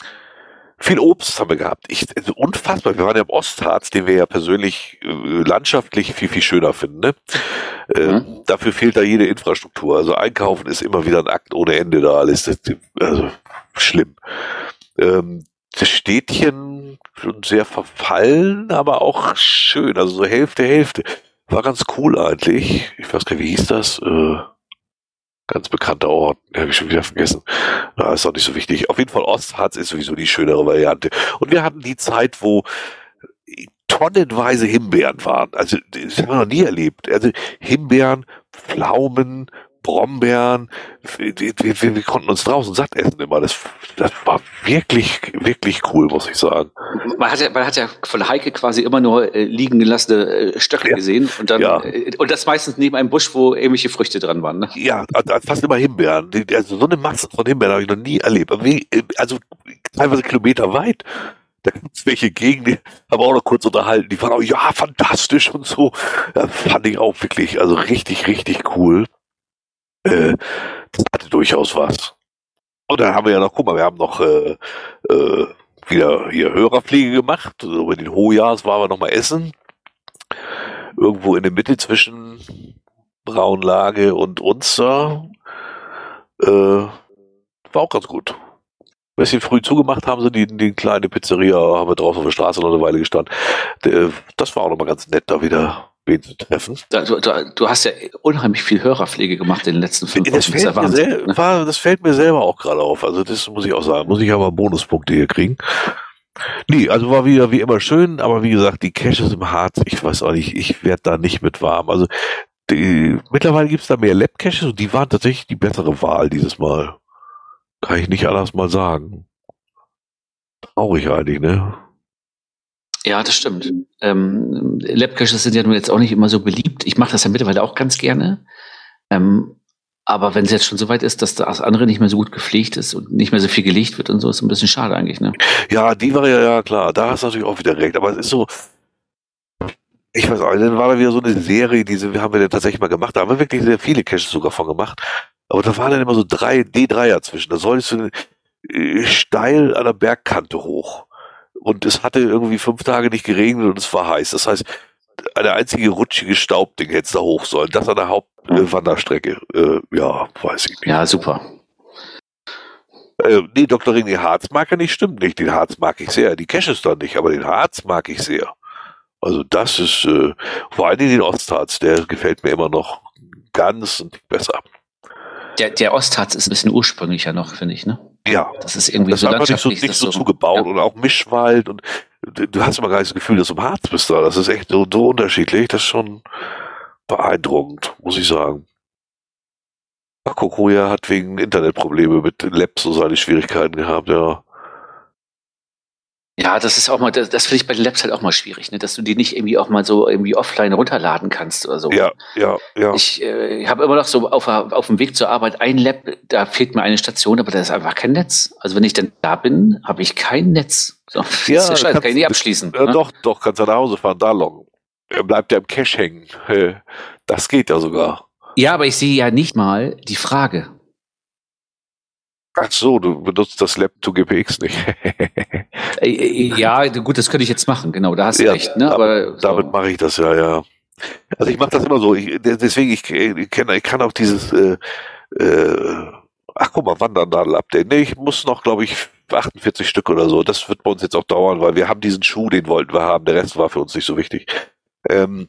viel Obst haben wir gehabt. Ich, unfassbar. Wir waren ja im Ostharz, den wir ja persönlich äh, landschaftlich viel, viel schöner finden. Ne? Ähm, mhm. Dafür fehlt da jede Infrastruktur. Also einkaufen ist immer wieder ein Akt ohne Ende da alles. Das, also schlimm. Ähm, das Städtchen schon sehr verfallen, aber auch schön. Also so Hälfte, Hälfte. War ganz cool eigentlich. Ich weiß gar nicht, wie hieß das? Äh, ganz bekannter Ort. Habe ich schon wieder vergessen. Na, ist auch nicht so wichtig. Auf jeden Fall Ostharz ist sowieso die schönere Variante. Und wir hatten die Zeit, wo tonnenweise Himbeeren waren. Also, das haben wir noch nie erlebt. Also, Himbeeren, Pflaumen, Brombeeren. Wir, wir, wir, konnten uns draußen satt essen immer. Das, das war wirklich, wirklich cool, muss ich sagen. Man hat ja, man hat ja von Heike quasi immer nur äh, liegen gelassene äh, Stöcke ja. gesehen und dann ja. äh, und das meistens neben einem Busch, wo irgendwelche Früchte dran waren. Ne? Ja, fast immer Himbeeren. Also so eine Masse von Himbeeren habe ich noch nie erlebt. Also teilweise Kilometer weit. Da gibt es welche gegen, die haben wir auch noch kurz unterhalten. Die waren auch, ja, fantastisch und so. Ja, fand ich auch wirklich, also richtig, richtig cool. Äh, das hatte durchaus was. Und dann haben wir ja noch, guck mal, wir haben noch äh, äh, wieder hier Hörerpflege gemacht. Also über den Hohjahrs waren wir noch mal essen. Irgendwo in der Mitte zwischen Braunlage und uns da. Äh, war auch ganz gut. Ein bisschen früh zugemacht haben sie die, die kleine Pizzeria, haben wir draußen auf der Straße noch eine Weile gestanden. Das war auch nochmal ganz nett, da wieder wen zu treffen. Du, du, du, hast ja unheimlich viel Hörerpflege gemacht in den letzten fünf das Wochen. Fällt das, ne? war, das fällt mir selber auch gerade auf. Also das muss ich auch sagen. Muss ich aber Bonuspunkte hier kriegen. Nee, also war wieder wie immer schön, aber wie gesagt, die Caches im Harz, ich weiß auch nicht, ich werde da nicht mit warm. Also die, mittlerweile gibt's da mehr Lab-Caches und die waren tatsächlich die bessere Wahl dieses Mal. Kann ich nicht anders mal sagen. Traurig eigentlich, ne? Ja, das stimmt. Ähm, Lab-Caches sind ja nun jetzt auch nicht immer so beliebt. Ich mache das ja mittlerweile auch ganz gerne. Ähm, aber wenn es jetzt schon so weit ist, dass das andere nicht mehr so gut gepflegt ist und nicht mehr so viel gelegt wird und so, ist ein bisschen schade eigentlich, ne? Ja, die war ja, ja klar, da hast du natürlich auch wieder recht. Aber es ist so, ich weiß auch, dann war da wieder so eine Serie, diese haben wir dann tatsächlich mal gemacht. Da haben wir wirklich sehr viele Caches sogar von gemacht. Aber da waren dann immer so drei D3er zwischen. Da solltest du äh, steil an der Bergkante hoch. Und es hatte irgendwie fünf Tage nicht geregnet und es war heiß. Das heißt, eine einzige rutschige Staubding hätte da hoch sollen. Das an der Hauptwanderstrecke. Äh, ja, weiß ich nicht. Ja, super. Äh, nee, Dr. Ring, den Harz mag er nicht, stimmt nicht. Den Harz mag ich sehr. Die Caches dann nicht, aber den Harz mag ich sehr. Also das ist, äh, vor allem den Ostharz, der gefällt mir immer noch ganz besser. Der, der Ostharz ist ein bisschen ursprünglicher noch, finde ich, ne? Ja. Das ist irgendwie das so landschaftlich. Nicht so, nicht so zugebaut ja. und auch Mischwald und du hast immer gar nicht das Gefühl, dass du im Harz bist da. Das ist echt so, so unterschiedlich. Das ist schon beeindruckend, muss ich sagen. Kokoya hat wegen Internetprobleme mit Labs so seine Schwierigkeiten gehabt, ja. Ja, das ist auch mal, das, das finde ich bei den Labs halt auch mal schwierig, ne? dass du die nicht irgendwie auch mal so irgendwie offline runterladen kannst oder so. Ja, ja, ja. Ich äh, habe immer noch so auf, auf dem Weg zur Arbeit ein Lab, da fehlt mir eine Station, aber da ist einfach kein Netz. Also wenn ich dann da bin, habe ich kein Netz. So, das ja, ist ja scheiße, kann ich nicht abschließen. Äh, ne? Doch, doch, kannst du nach Hause fahren, da loggen. Er bleibt ja im Cache hängen. Das geht ja sogar. Ja, aber ich sehe ja nicht mal die Frage. Ach so, du benutzt das Lab to GPX nicht. Äh, äh, ja, gut, das könnte ich jetzt machen, genau, da hast du ja, recht. Ne? Aber damit, so. damit mache ich das ja, ja. Also ich mache das immer so. Ich, deswegen, ich, ich, kenne, ich kann auch dieses, äh, äh, ach guck mal, Wandernadel-Update. Nee, ich muss noch, glaube ich, 48 Stück oder so. Das wird bei uns jetzt auch dauern, weil wir haben diesen Schuh, den wollten wir haben. Der Rest war für uns nicht so wichtig. Ähm,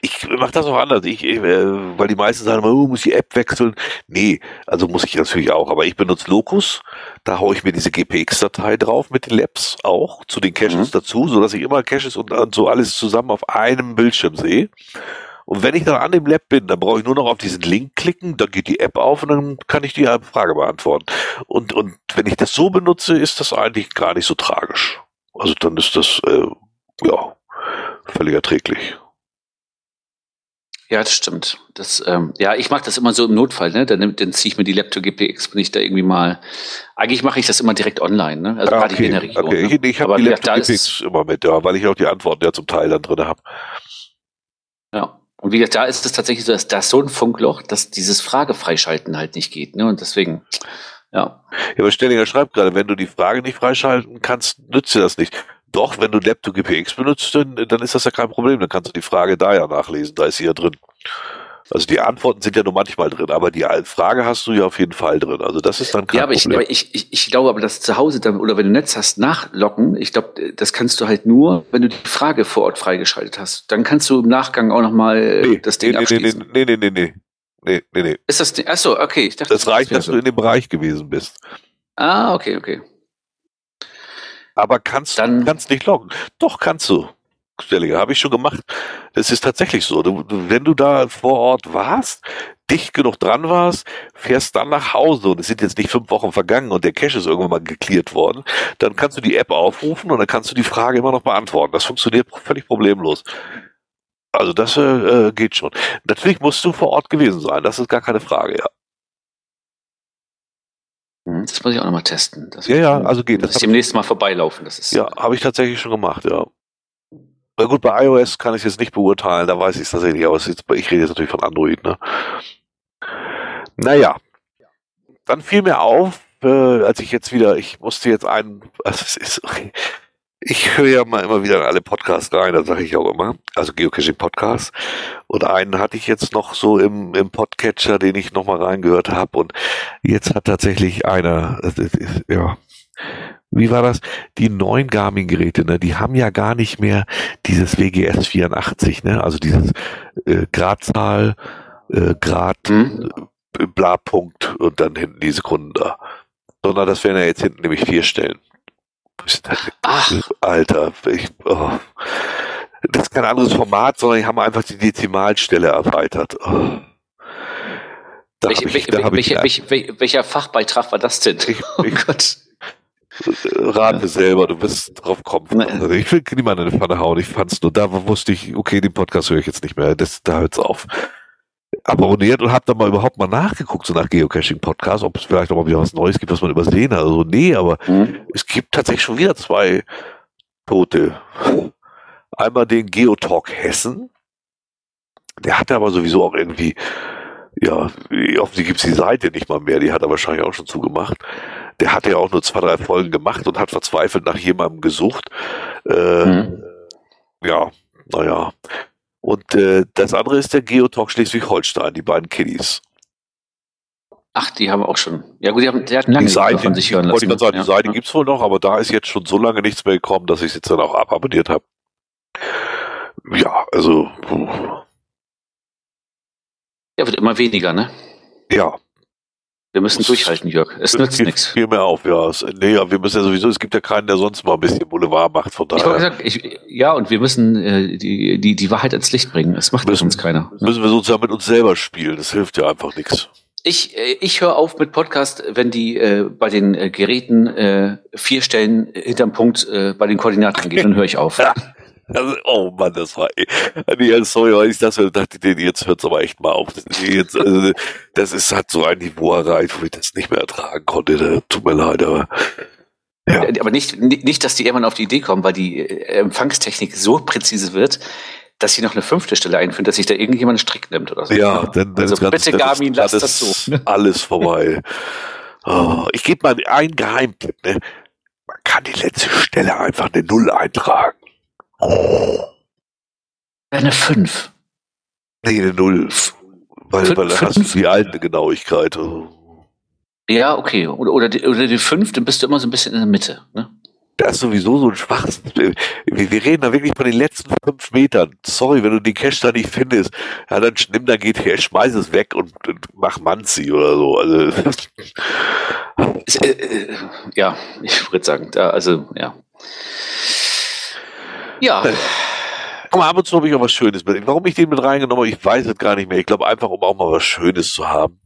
ich mache das auch anders, ich, äh, weil die meisten sagen oh, muss die App wechseln. Nee, also muss ich natürlich auch, aber ich benutze Locus, da haue ich mir diese GPX-Datei drauf mit den Labs auch, zu den Caches mhm. dazu, so dass ich immer Caches und, und so alles zusammen auf einem Bildschirm sehe. Und wenn ich dann an dem Lab bin, dann brauche ich nur noch auf diesen Link klicken, dann geht die App auf und dann kann ich die Frage beantworten. Und, und wenn ich das so benutze, ist das eigentlich gar nicht so tragisch. Also dann ist das, äh, ja, völlig erträglich. Ja, das stimmt. Das, ähm, ja, ich mache das immer so im Notfall, ne? Dann, dann ziehe ich mir die Laptop GPX, wenn ich da irgendwie mal. Eigentlich mache ich das immer direkt online, ne? Also ah, gerade okay, in der Region. Okay. Ne? Ich, ich habe die Laptop GPX immer mit, ja, weil ich auch die Antworten ja zum Teil dann drin habe. Ja. Und wie gesagt, da ist es tatsächlich so, dass da so ein Funkloch, dass dieses Fragefreischalten halt nicht geht, ne? Und deswegen, ja. Ja, aber Stellinger schreibt gerade, wenn du die Frage nicht freischalten kannst, nützt dir das nicht. Doch, wenn du Laptop GPX benutzt, dann, dann ist das ja kein Problem. Dann kannst du die Frage da ja nachlesen. Da ist sie ja drin. Also die Antworten sind ja nur manchmal drin, aber die Frage hast du ja auf jeden Fall drin. Also das ist dann kein ja, aber Problem. Ich, ich, ich, ich glaube aber, dass zu Hause dann, oder wenn du Netz hast, nachlocken, ich glaube, das kannst du halt nur, wenn du die Frage vor Ort freigeschaltet hast. Dann kannst du im Nachgang auch nochmal nee, das Ding nee, abschließen. Nee, nee, nee, nee, nee, nee, nee. Ist das, achso, okay. Ich dachte, das reicht, dass so. du in dem Bereich gewesen bist. Ah, okay, okay. Aber kannst du kannst nicht loggen. Doch, kannst du. Habe ich schon gemacht. Es ist tatsächlich so. Du, wenn du da vor Ort warst, dicht genug dran warst, fährst dann nach Hause und es sind jetzt nicht fünf Wochen vergangen und der Cache ist irgendwann mal geklärt worden, dann kannst du die App aufrufen und dann kannst du die Frage immer noch beantworten. Das funktioniert völlig problemlos. Also das äh, geht schon. Natürlich musst du vor Ort gewesen sein, das ist gar keine Frage, ja. Hm, das muss ich auch nochmal testen. Das ja, ja, also geht. Das ich demnächst mal vorbeilaufen. Das ist ja, habe ich tatsächlich schon gemacht, ja. Na gut, bei iOS kann ich es jetzt nicht beurteilen, da weiß ich es tatsächlich, aber jetzt, ich rede jetzt natürlich von Android, ne? Naja. dann fiel mir auf, äh, als ich jetzt wieder, ich musste jetzt einen, also es ist, ich höre ja mal immer wieder in alle Podcasts rein, das sage ich auch immer, also Geocaching Podcasts. Und einen hatte ich jetzt noch so im, im Podcatcher, den ich nochmal reingehört habe. Und jetzt hat tatsächlich einer, ja, wie war das? Die neuen Garmin-Geräte, ne, die haben ja gar nicht mehr dieses WGS 84, ne, also dieses äh, Gradzahl, äh, Grad, hm. äh, bla Punkt und dann hinten die Sekunden da. Sondern das wären ja jetzt hinten nämlich vier Stellen. Ach. Alter, ich, oh. das ist kein anderes Format, sondern die haben einfach die Dezimalstelle erweitert. Oh. Welche, ich, welche, welche, welcher Fachbeitrag war das denn? Ich, oh Gott. Rate selber, du wirst drauf kommen. Also ich will niemanden in die Pfanne hauen. Ich fand's nur, da wusste ich, okay, den Podcast höre ich jetzt nicht mehr. Das, da hört's auf. Abonniert und hab dann mal überhaupt mal nachgeguckt, so nach Geocaching-Podcast, ob es vielleicht noch mal wieder was Neues gibt, was man übersehen hat. Also nee, aber mhm. es gibt tatsächlich schon wieder zwei Tote. Einmal den Geotalk Hessen. Der hatte aber sowieso auch irgendwie, ja, offensichtlich gibt's die Seite nicht mal mehr, die hat er wahrscheinlich auch schon zugemacht der hat ja auch nur zwei, drei Folgen gemacht und hat verzweifelt nach jemandem gesucht. Äh, mhm. Ja, naja. Und äh, das andere ist der Geotalk Schleswig-Holstein, die beiden Kiddies. Ach, die haben auch schon. Ja gut, die, haben, die hatten lange die Seite, von sich hören lassen. Sagen, ja. Die Seite ja. gibt's wohl noch, aber da ist jetzt schon so lange nichts mehr gekommen, dass ich es jetzt dann auch ababonniert habe. Ja, also. Puh. Ja, wird immer weniger, ne? Ja, wir müssen durchhalten, Jörg. Es nützt nichts. Viel mehr auf, ja. Es, nee, ja, wir müssen ja sowieso, es gibt ja keinen, der sonst mal ein bisschen Boulevard macht, von daher. Ich gesagt, ich, ja, und wir müssen äh, die, die, die Wahrheit ans Licht bringen. Es macht müssen, uns keiner. Müssen wir sozusagen mit uns selber spielen. Das hilft ja einfach nichts. Ich, äh, ich höre auf mit Podcast, wenn die äh, bei den äh, Geräten äh, vier Stellen hinterm Punkt äh, bei den Koordinaten gehen, dann höre ich auf. Also, oh Mann, das war, nee, sorry, weil ich das dachte, jetzt hört's aber echt mal auf. Jetzt, also, das ist halt so ein Niveau erreicht, wo ich das nicht mehr ertragen konnte. Tut mir leid, aber. Ja. Aber nicht, nicht, dass die irgendwann auf die Idee kommen, weil die äh, Empfangstechnik so präzise wird, dass sie noch eine fünfte Stelle einführen, dass sich da irgendjemand einen Strick nimmt oder so. Ja, dann, dann also bitte ganz, Garmin, lass das so. Alles vorbei. Oh, ich gebe mal einen Geheimtipp. Ne? Man kann die letzte Stelle einfach eine Null eintragen. Eine 5. Nee, eine 0. Weil, weil da hast du die alte Genauigkeit. Ja, okay. Oder, oder, die, oder die 5, dann bist du immer so ein bisschen in der Mitte. Ne? Das ist sowieso so ein schwaches. Wir, wir reden da wirklich von den letzten fünf Metern. Sorry, wenn du den Cash da nicht findest, ja, dann nimm da geht her, schmeiß es weg und, und mach Manzi oder so. Also. Äh, äh, ja, ich würde sagen, da, also, ja. Ja. Mal, ab und zu habe ich auch was Schönes mit. Warum ich den mit reingenommen habe, ich weiß es gar nicht mehr. Ich glaube einfach, um auch mal was Schönes zu haben.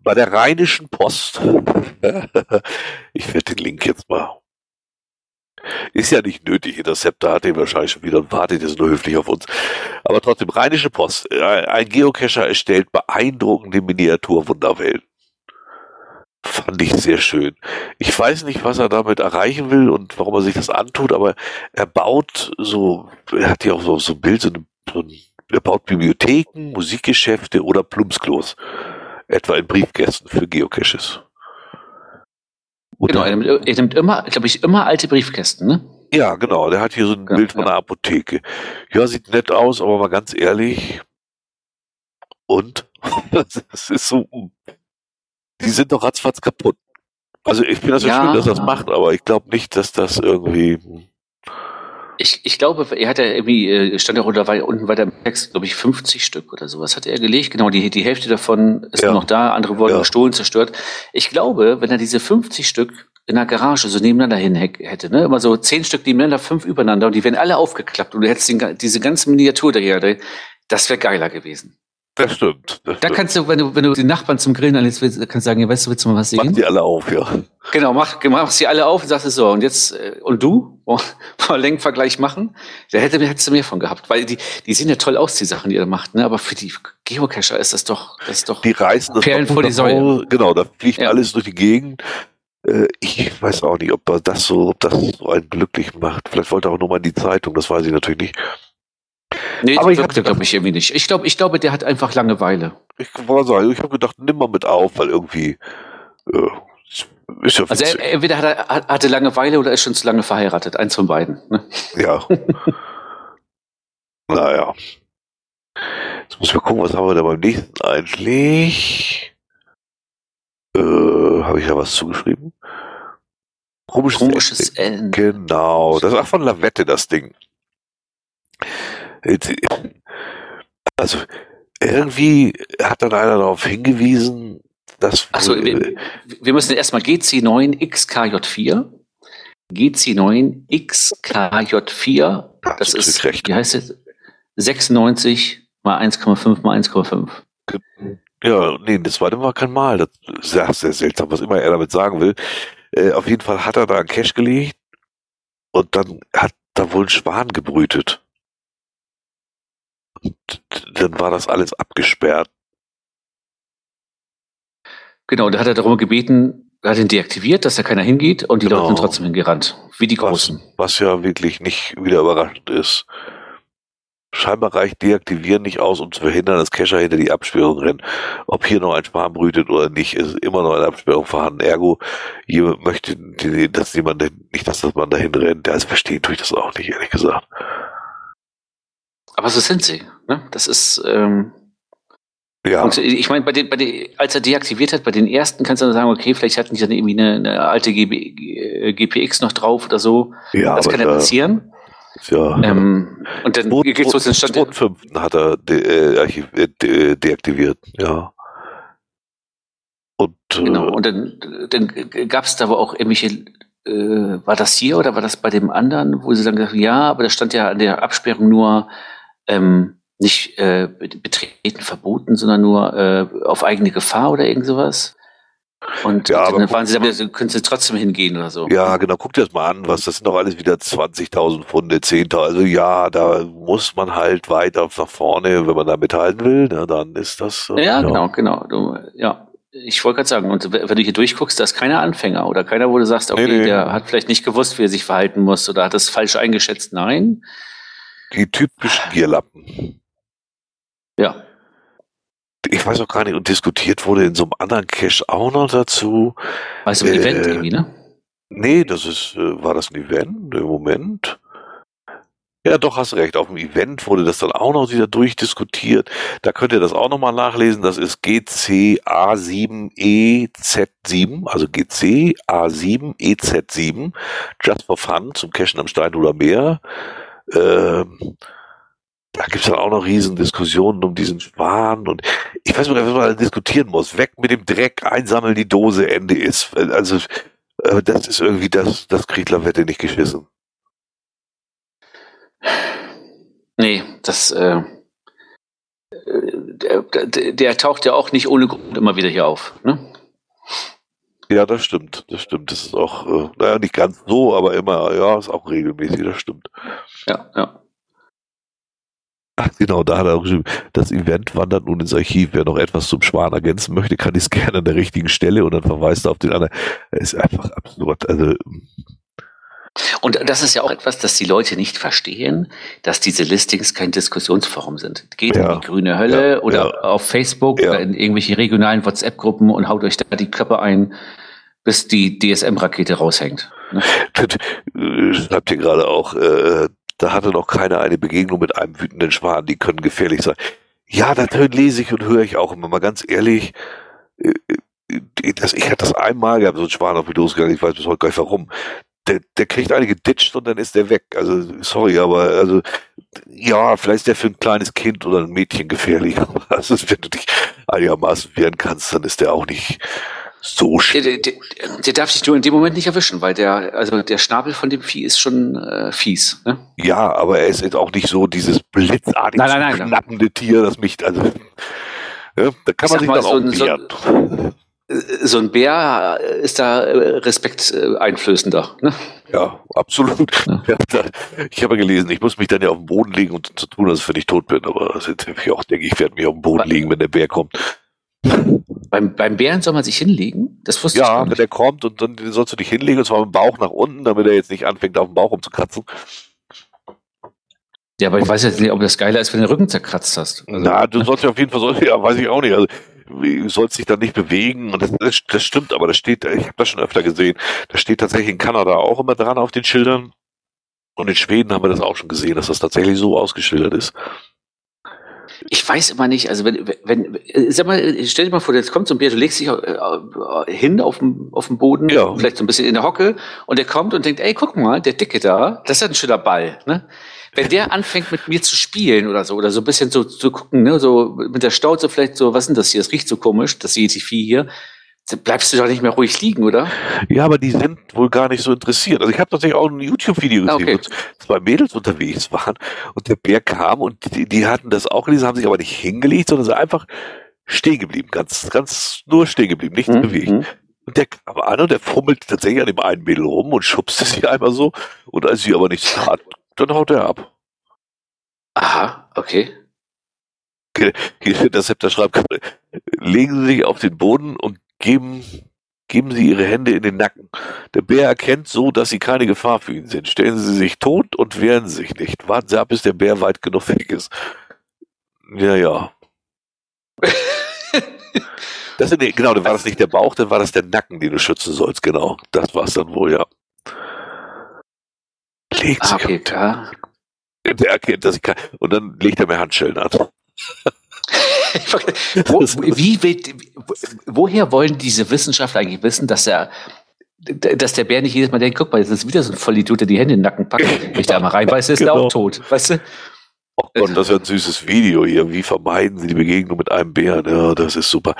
Bei der Rheinischen Post. ich werde den Link jetzt mal. Ist ja nicht nötig, Interceptor hat den wahrscheinlich schon wieder und wartet jetzt nur höflich auf uns. Aber trotzdem, Rheinische Post. Ein Geocacher erstellt beeindruckende Miniaturwunderwelten. Fand ich sehr schön. Ich weiß nicht, was er damit erreichen will und warum er sich das antut, aber er baut so, er hat ja auch so, so ein Bild, so, eine, so er baut Bibliotheken, Musikgeschäfte oder Plumpsklos. Etwa in Briefkästen für Geocaches. Oder genau, er nimmt, er nimmt immer, glaube ich, immer alte Briefkästen, ne? Ja, genau. Der hat hier so ein ja, Bild von ja. einer Apotheke. Ja, sieht nett aus, aber mal ganz ehrlich. Und? das ist so, die sind doch ratzfatz kaputt. Also ich finde das ja, schön, dass das macht, aber ich glaube nicht, dass das irgendwie. Ich, ich glaube, er hat ja irgendwie, äh, stand ja unter, unten weiter im Text, glaube ich, 50 Stück oder sowas hat er gelegt. Genau, die, die Hälfte davon ist ja. noch da, andere wurden gestohlen, zerstört. Ich glaube, wenn er diese 50 Stück in der Garage so nebeneinander hin hätte, ne? immer so zehn Stück nebeneinander, fünf übereinander und die wären alle aufgeklappt und du hättest den, diese ganze Miniatur daher, das wäre geiler gewesen. Das stimmt. Das da kannst du, wenn du, wenn du die Nachbarn zum Grillen anlässt, kannst du sagen, ja, weißt du, willst du mal was sehen? Mach die alle auf, ja. Genau, mach, mach sie alle auf und sagst so, und jetzt, äh, und du? Mal Lenkvergleich machen? Da hätte, hättest du mehr von gehabt, weil die, die sehen ja toll aus, die Sachen, die ihr macht, ne? Aber für die Geocacher ist das doch, das ist doch. Die reißen das Perlen vor die Säule. Genau, da fliegt ja. alles durch die Gegend. Äh, ich weiß auch nicht, ob das so, ob das so einen glücklich macht. Vielleicht wollte er auch nur mal in die Zeitung, das weiß ich natürlich nicht. Nee, aber wirkte, glaube ich, irgendwie nicht. Ich glaube, ich glaube, der hat einfach Langeweile. Ich war sagen, ich habe gedacht, nimm mal mit auf, weil irgendwie äh, ist ja Also er, entweder hat er, hatte Langeweile oder ist schon zu lange verheiratet. Eins von beiden. Ne? Ja. naja. Jetzt muss mal gucken, was haben wir da beim nächsten eigentlich? Äh, habe ich da was zugeschrieben? Komisches, Komisches Ende. Genau. Das ist auch von Lavette, das Ding. Also, irgendwie hat dann einer darauf hingewiesen, dass. Achso, wir, wir müssen erstmal GC9XKJ4. GC9XKJ4. Das ist, recht. wie heißt es? 96 mal 1,5 mal 1,5. Ja, nee, das war kein Mal. Das ist sehr, sehr seltsam, was immer er damit sagen will. Äh, auf jeden Fall hat er da einen Cash gelegt und dann hat da wohl ein Schwan gebrütet. Dann war das alles abgesperrt. Genau, da hat er darum gebeten, er hat ihn deaktiviert, dass da keiner hingeht und die genau. Leute sind trotzdem hingerannt, wie die Großen. Was, was ja wirklich nicht wieder überraschend ist. Scheinbar reicht Deaktivieren nicht aus, um zu verhindern, dass Cacher hinter die Absperrung rennen. Ob hier noch ein Schwarm brütet oder nicht, ist immer noch eine Absperrung vorhanden. Ergo, jemand möchte, dass jemand nicht, dass man dahin rennt. Also verstehen tue ich das auch nicht, ehrlich gesagt. Aber so sind sie. Ne? Das ist, ähm, ja. Und ich meine, bei den, bei den, als er deaktiviert hat, bei den ersten kannst du dann sagen, okay, vielleicht hatten die dann irgendwie eine, eine alte GB, GPX noch drauf oder so. Ja, das kann ja passieren. Ja. Ähm, und dann geht es los in Stand. 2.5. hat er de, äh, äh, de, deaktiviert, ja. Und, äh, genau, und dann, dann gab es da aber auch irgendwelche, äh, war das hier oder war das bei dem anderen, wo sie dann gesagt haben, ja, aber da stand ja an der Absperrung nur ähm, nicht äh, betreten verboten, sondern nur äh, auf eigene Gefahr oder irgend sowas. Und ja, dann waren sie da können sie trotzdem hingehen oder so. Ja, genau, guck dir das mal an, was, das sind doch alles wieder 20.000 Pfunde, 10.000, also ja, da muss man halt weiter nach vorne, wenn man da mithalten will, ne, dann ist das. Äh, ja, ja, genau, genau, du, ja. Ich wollte gerade sagen, und wenn du hier durchguckst, da ist keiner Anfänger oder keiner, wo du sagst, okay, nee, nee. der hat vielleicht nicht gewusst, wie er sich verhalten muss oder hat das falsch eingeschätzt. Nein. Die typischen Bierlappen. Ja ich weiß auch gar nicht, und diskutiert wurde in so einem anderen Cache auch noch dazu. Also ein äh, Event irgendwie, ne? Nee, das ist, äh, war das ein Event im Moment? Ja, doch, hast recht. Auf dem Event wurde das dann auch noch wieder durchdiskutiert. Da könnt ihr das auch nochmal nachlesen. Das ist GCA7EZ7, also GCA7EZ7, Just for Fun zum Cashen am Steinhuder Meer. Ähm, da gibt es dann auch noch riesen Diskussionen um diesen Schwan und ich weiß nicht, was man diskutieren muss. Weg mit dem Dreck, einsammeln die Dose, Ende ist. Also äh, das ist irgendwie, das, das kriegt Lavette nicht geschissen. Nee, das, äh, der, der, der, taucht ja auch nicht ohne Grund immer wieder hier auf, ne? Ja, das stimmt, das stimmt. Das ist auch, äh, naja, nicht ganz so, aber immer, ja, ist auch regelmäßig, das stimmt. Ja, ja. Ach genau, da hat er auch geschrieben, das Event wandert nun ins Archiv. Wer noch etwas zum Schwan ergänzen möchte, kann dies gerne an der richtigen Stelle und dann verweist er auf den anderen. Ist einfach absurd. Also und das ist ja auch etwas, das die Leute nicht verstehen, dass diese Listings kein Diskussionsforum sind. Geht ja, in die grüne Hölle ja, oder ja, auf Facebook oder in irgendwelche regionalen WhatsApp-Gruppen und haut euch da die Köpfe ein, bis die DSM-Rakete raushängt. Ne? Schreibt ihr gerade auch, äh, da hatte noch keiner eine Begegnung mit einem wütenden Schwan, die können gefährlich sein. Ja, das lese ich und höre ich auch immer mal ganz ehrlich. Äh, äh, das, ich hatte das einmal gehabt, so ein Schwan auf mich losgegangen, ich weiß bis heute gar nicht warum. Der, der kriegt eine geditscht und dann ist der weg. Also, sorry, aber also, ja, vielleicht ist der für ein kleines Kind oder ein Mädchen gefährlich, aber also, wenn du dich einigermaßen wehren kannst, dann ist der auch nicht, so schön. Der, der, der, darf sich nur in dem Moment nicht erwischen, weil der, also der Schnabel von dem Vieh ist schon äh, fies. Ne? Ja, aber er ist jetzt auch nicht so dieses blitzartige, nein, nein, nein, knappende Tier, das mich, also, ja, da kann man sich mal, dann so, auch so, so ein Bär ist da äh, respekteinflößender. Ne? Ja, absolut. Ja. ich habe gelesen, ich muss mich dann ja auf den Boden legen und zu tun, wenn ich tot bin. Aber ich auch denke, ich werde mich auf den Boden legen, wenn der Bär kommt. Beim, beim Bären soll man sich hinlegen? Das wusste ja, ich Ja, wenn der kommt und dann sollst du dich hinlegen, und zwar mit dem Bauch nach unten, damit er jetzt nicht anfängt, auf dem Bauch rumzukratzen. Ja, aber ich weiß jetzt nicht, ob das geiler ist, wenn du den Rücken zerkratzt hast. Also, Na, du sollst ja auf jeden Fall, soll, ja, weiß ich auch nicht. Also, du sollst dich dann nicht bewegen. Und das, das, das stimmt, aber das steht, ich habe das schon öfter gesehen, das steht tatsächlich in Kanada auch immer dran auf den Schildern. Und in Schweden haben wir das auch schon gesehen, dass das tatsächlich so ausgeschildert ist. Ich weiß immer nicht, also wenn, wenn, sag mal, stell dir mal vor, jetzt kommt so ein Bär, du legst dich äh, hin auf dem, auf dem Boden, ja. vielleicht so ein bisschen in der Hocke, und der kommt und denkt, ey, guck mal, der Dicke da, das ist ein schöner Ball, ne? Wenn der anfängt mit mir zu spielen oder so, oder so ein bisschen so zu gucken, ne, so mit der Stauze vielleicht so, was ist denn das hier? Das riecht so komisch, das Vieh hier bleibst du doch nicht mehr ruhig liegen, oder? Ja, aber die sind wohl gar nicht so interessiert. Also ich habe tatsächlich auch ein YouTube-Video gesehen, okay. wo zwei Mädels unterwegs waren und der Bär kam und die, die hatten das auch gelesen, haben sich aber nicht hingelegt, sondern sind einfach stehen geblieben, ganz, ganz nur stehen geblieben, nichts mhm. bewegt. Mhm. Und der kam an und der fummelt tatsächlich an dem einen Mädel rum und schubste sie einmal so. Und als sie aber nichts tat, dann haut er ab. Aha, okay. Hier, der Septer schreibt, legen Sie sich auf den Boden und Geben, geben Sie Ihre Hände in den Nacken. Der Bär erkennt so, dass Sie keine Gefahr für ihn sind. Stellen Sie sich tot und wehren Sie sich nicht. Warten Sie ab, bis der Bär weit genug weg ist. Ja, ja. das sind, genau, dann war das nicht der Bauch, dann war das der Nacken, den du schützen sollst. Genau, das war es dann wohl, ja. Legt ah, okay, klar. Der erkennt, dass ich kann. Und dann legt er mir Handschellen an. Wo, wie will, woher wollen diese Wissenschaftler eigentlich wissen, dass er dass der Bär nicht jedes Mal denkt, guck mal, das ist wieder so ein Vollidiot, der die Hände in den Nacken packt. Wenn ich da mal reinbeiße, ist genau. er auch tot. Weißt du? Oh Gott, das ist ein süßes Video hier. Wie vermeiden Sie die Begegnung mit einem Bären? Ja, das ist super.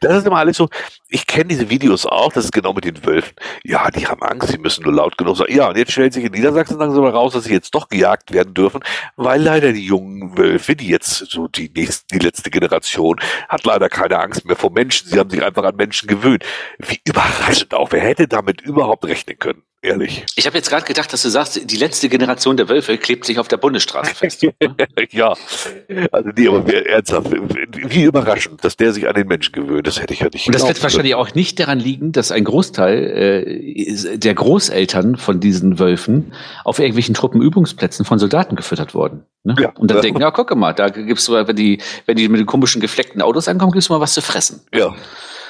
Das ist immer alles so. Ich kenne diese Videos auch. Das ist genau mit den Wölfen. Ja, die haben Angst. Sie müssen nur laut genug sein. Ja, und jetzt stellt sich in Niedersachsen langsam raus, dass sie jetzt doch gejagt werden dürfen, weil leider die jungen Wölfe, die jetzt so die nächste, die letzte Generation, hat leider keine Angst mehr vor Menschen. Sie haben sich einfach an Menschen gewöhnt. Wie überraschend auch. Wer hätte damit überhaupt rechnen können? Ehrlich. Ich habe jetzt gerade gedacht, dass du sagst, die letzte Generation der Wölfe klebt sich auf der Bundesstraße fest. ja, also nee, aber ernsthaft, wie überraschend, dass der sich an den Menschen gewöhnt, das hätte ich ja nicht Und das wird wahrscheinlich auch nicht daran liegen, dass ein Großteil äh, der Großeltern von diesen Wölfen auf irgendwelchen Truppenübungsplätzen von Soldaten gefüttert wurden. Ne? Ja, Und dann ja. denken, ja, guck mal, da gibt's wenn die, wenn die mit den komischen gefleckten Autos ankommen, gibt's mal was zu fressen. Ja.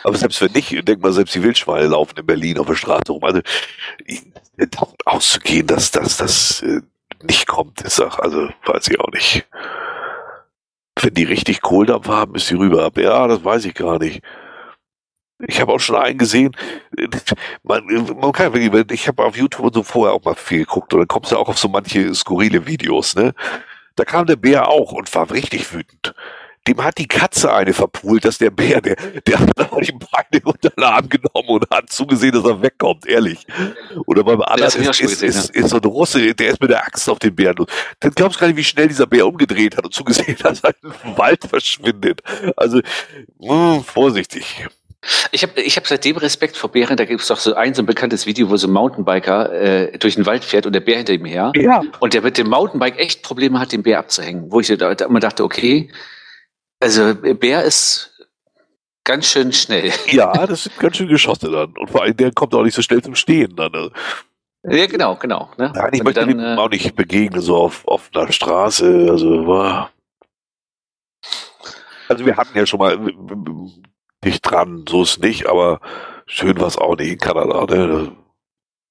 Aber selbst wenn nicht, denk mal, selbst die Wildschweine laufen in Berlin auf der Straße rum. Also davon auszugehen, dass das, das äh, nicht kommt, ist auch, also weiß ich auch nicht. Wenn die richtig Kohldampf haben, ist die rüber ab. Ja, das weiß ich gar nicht. Ich habe auch schon einen gesehen. Man, man kann, ich habe auf YouTube und so vorher auch mal viel geguckt und dann kommst du auch auf so manche skurrile Videos, ne? Da kam der Bär auch und war richtig wütend dem hat die Katze eine verpult, dass der Bär, der, der hat die Beine unter den Arm genommen und hat zugesehen, dass er wegkommt, ehrlich. Oder beim anderen ist, ist, ist, ist, so ein Russe, der ist mit der Axt auf den Bären. Und dann glaubst du gar nicht, wie schnell dieser Bär umgedreht hat und zugesehen, dass er im Wald verschwindet. Also, mh, hm, vorsichtig. Ich habe ich hab seitdem Respekt vor Bären. Da gibt es doch so ein so ein bekanntes Video, wo so ein Mountainbiker äh, durch den Wald fährt und der Bär hinter ihm her. Ja. Und der mit dem Mountainbike echt Probleme hat, den Bär abzuhängen. Wo ich da, da immer dachte, okay, also Bär ist ganz schön schnell. Ja, das sind ganz schön Geschosse dann. Und vor allem, der kommt auch nicht so schnell zum Stehen dann. Ne? Ja, genau, genau. Ne? Nein, ich möchte dann, dem äh, auch nicht begegnen, so auf, auf einer Straße. Also, wow. also wir hatten ja schon mal nicht dran, so ist nicht, aber schön war es auch nicht in Kanada. Ne?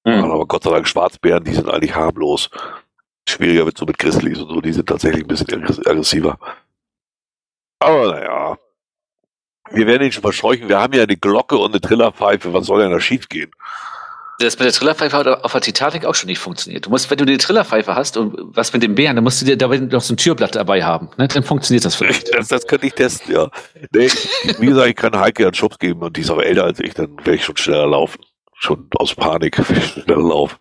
Mhm. Aber Gott sei Dank Schwarzbären, die sind eigentlich harmlos. Schwieriger wird so mit Grizzlies und so, die sind tatsächlich ein bisschen aggressiver. Aber naja. Wir werden ihn schon verscheuchen. Wir haben ja eine Glocke und eine Trillerpfeife. Was soll denn da schief gehen? Das mit der Trillerpfeife hat auf der Titanic auch schon nicht funktioniert. Du musst, wenn du die Trillerpfeife hast und was mit dem Bären, dann musst du dir dabei noch so ein Türblatt dabei haben. Ne? Dann funktioniert das vielleicht. Das, das könnte ich testen, ja. Nee, wie gesagt, ich kann Heike einen Schubs geben und die ist aber älter als ich, dann werde ich schon schneller laufen. Schon aus Panik schneller laufen.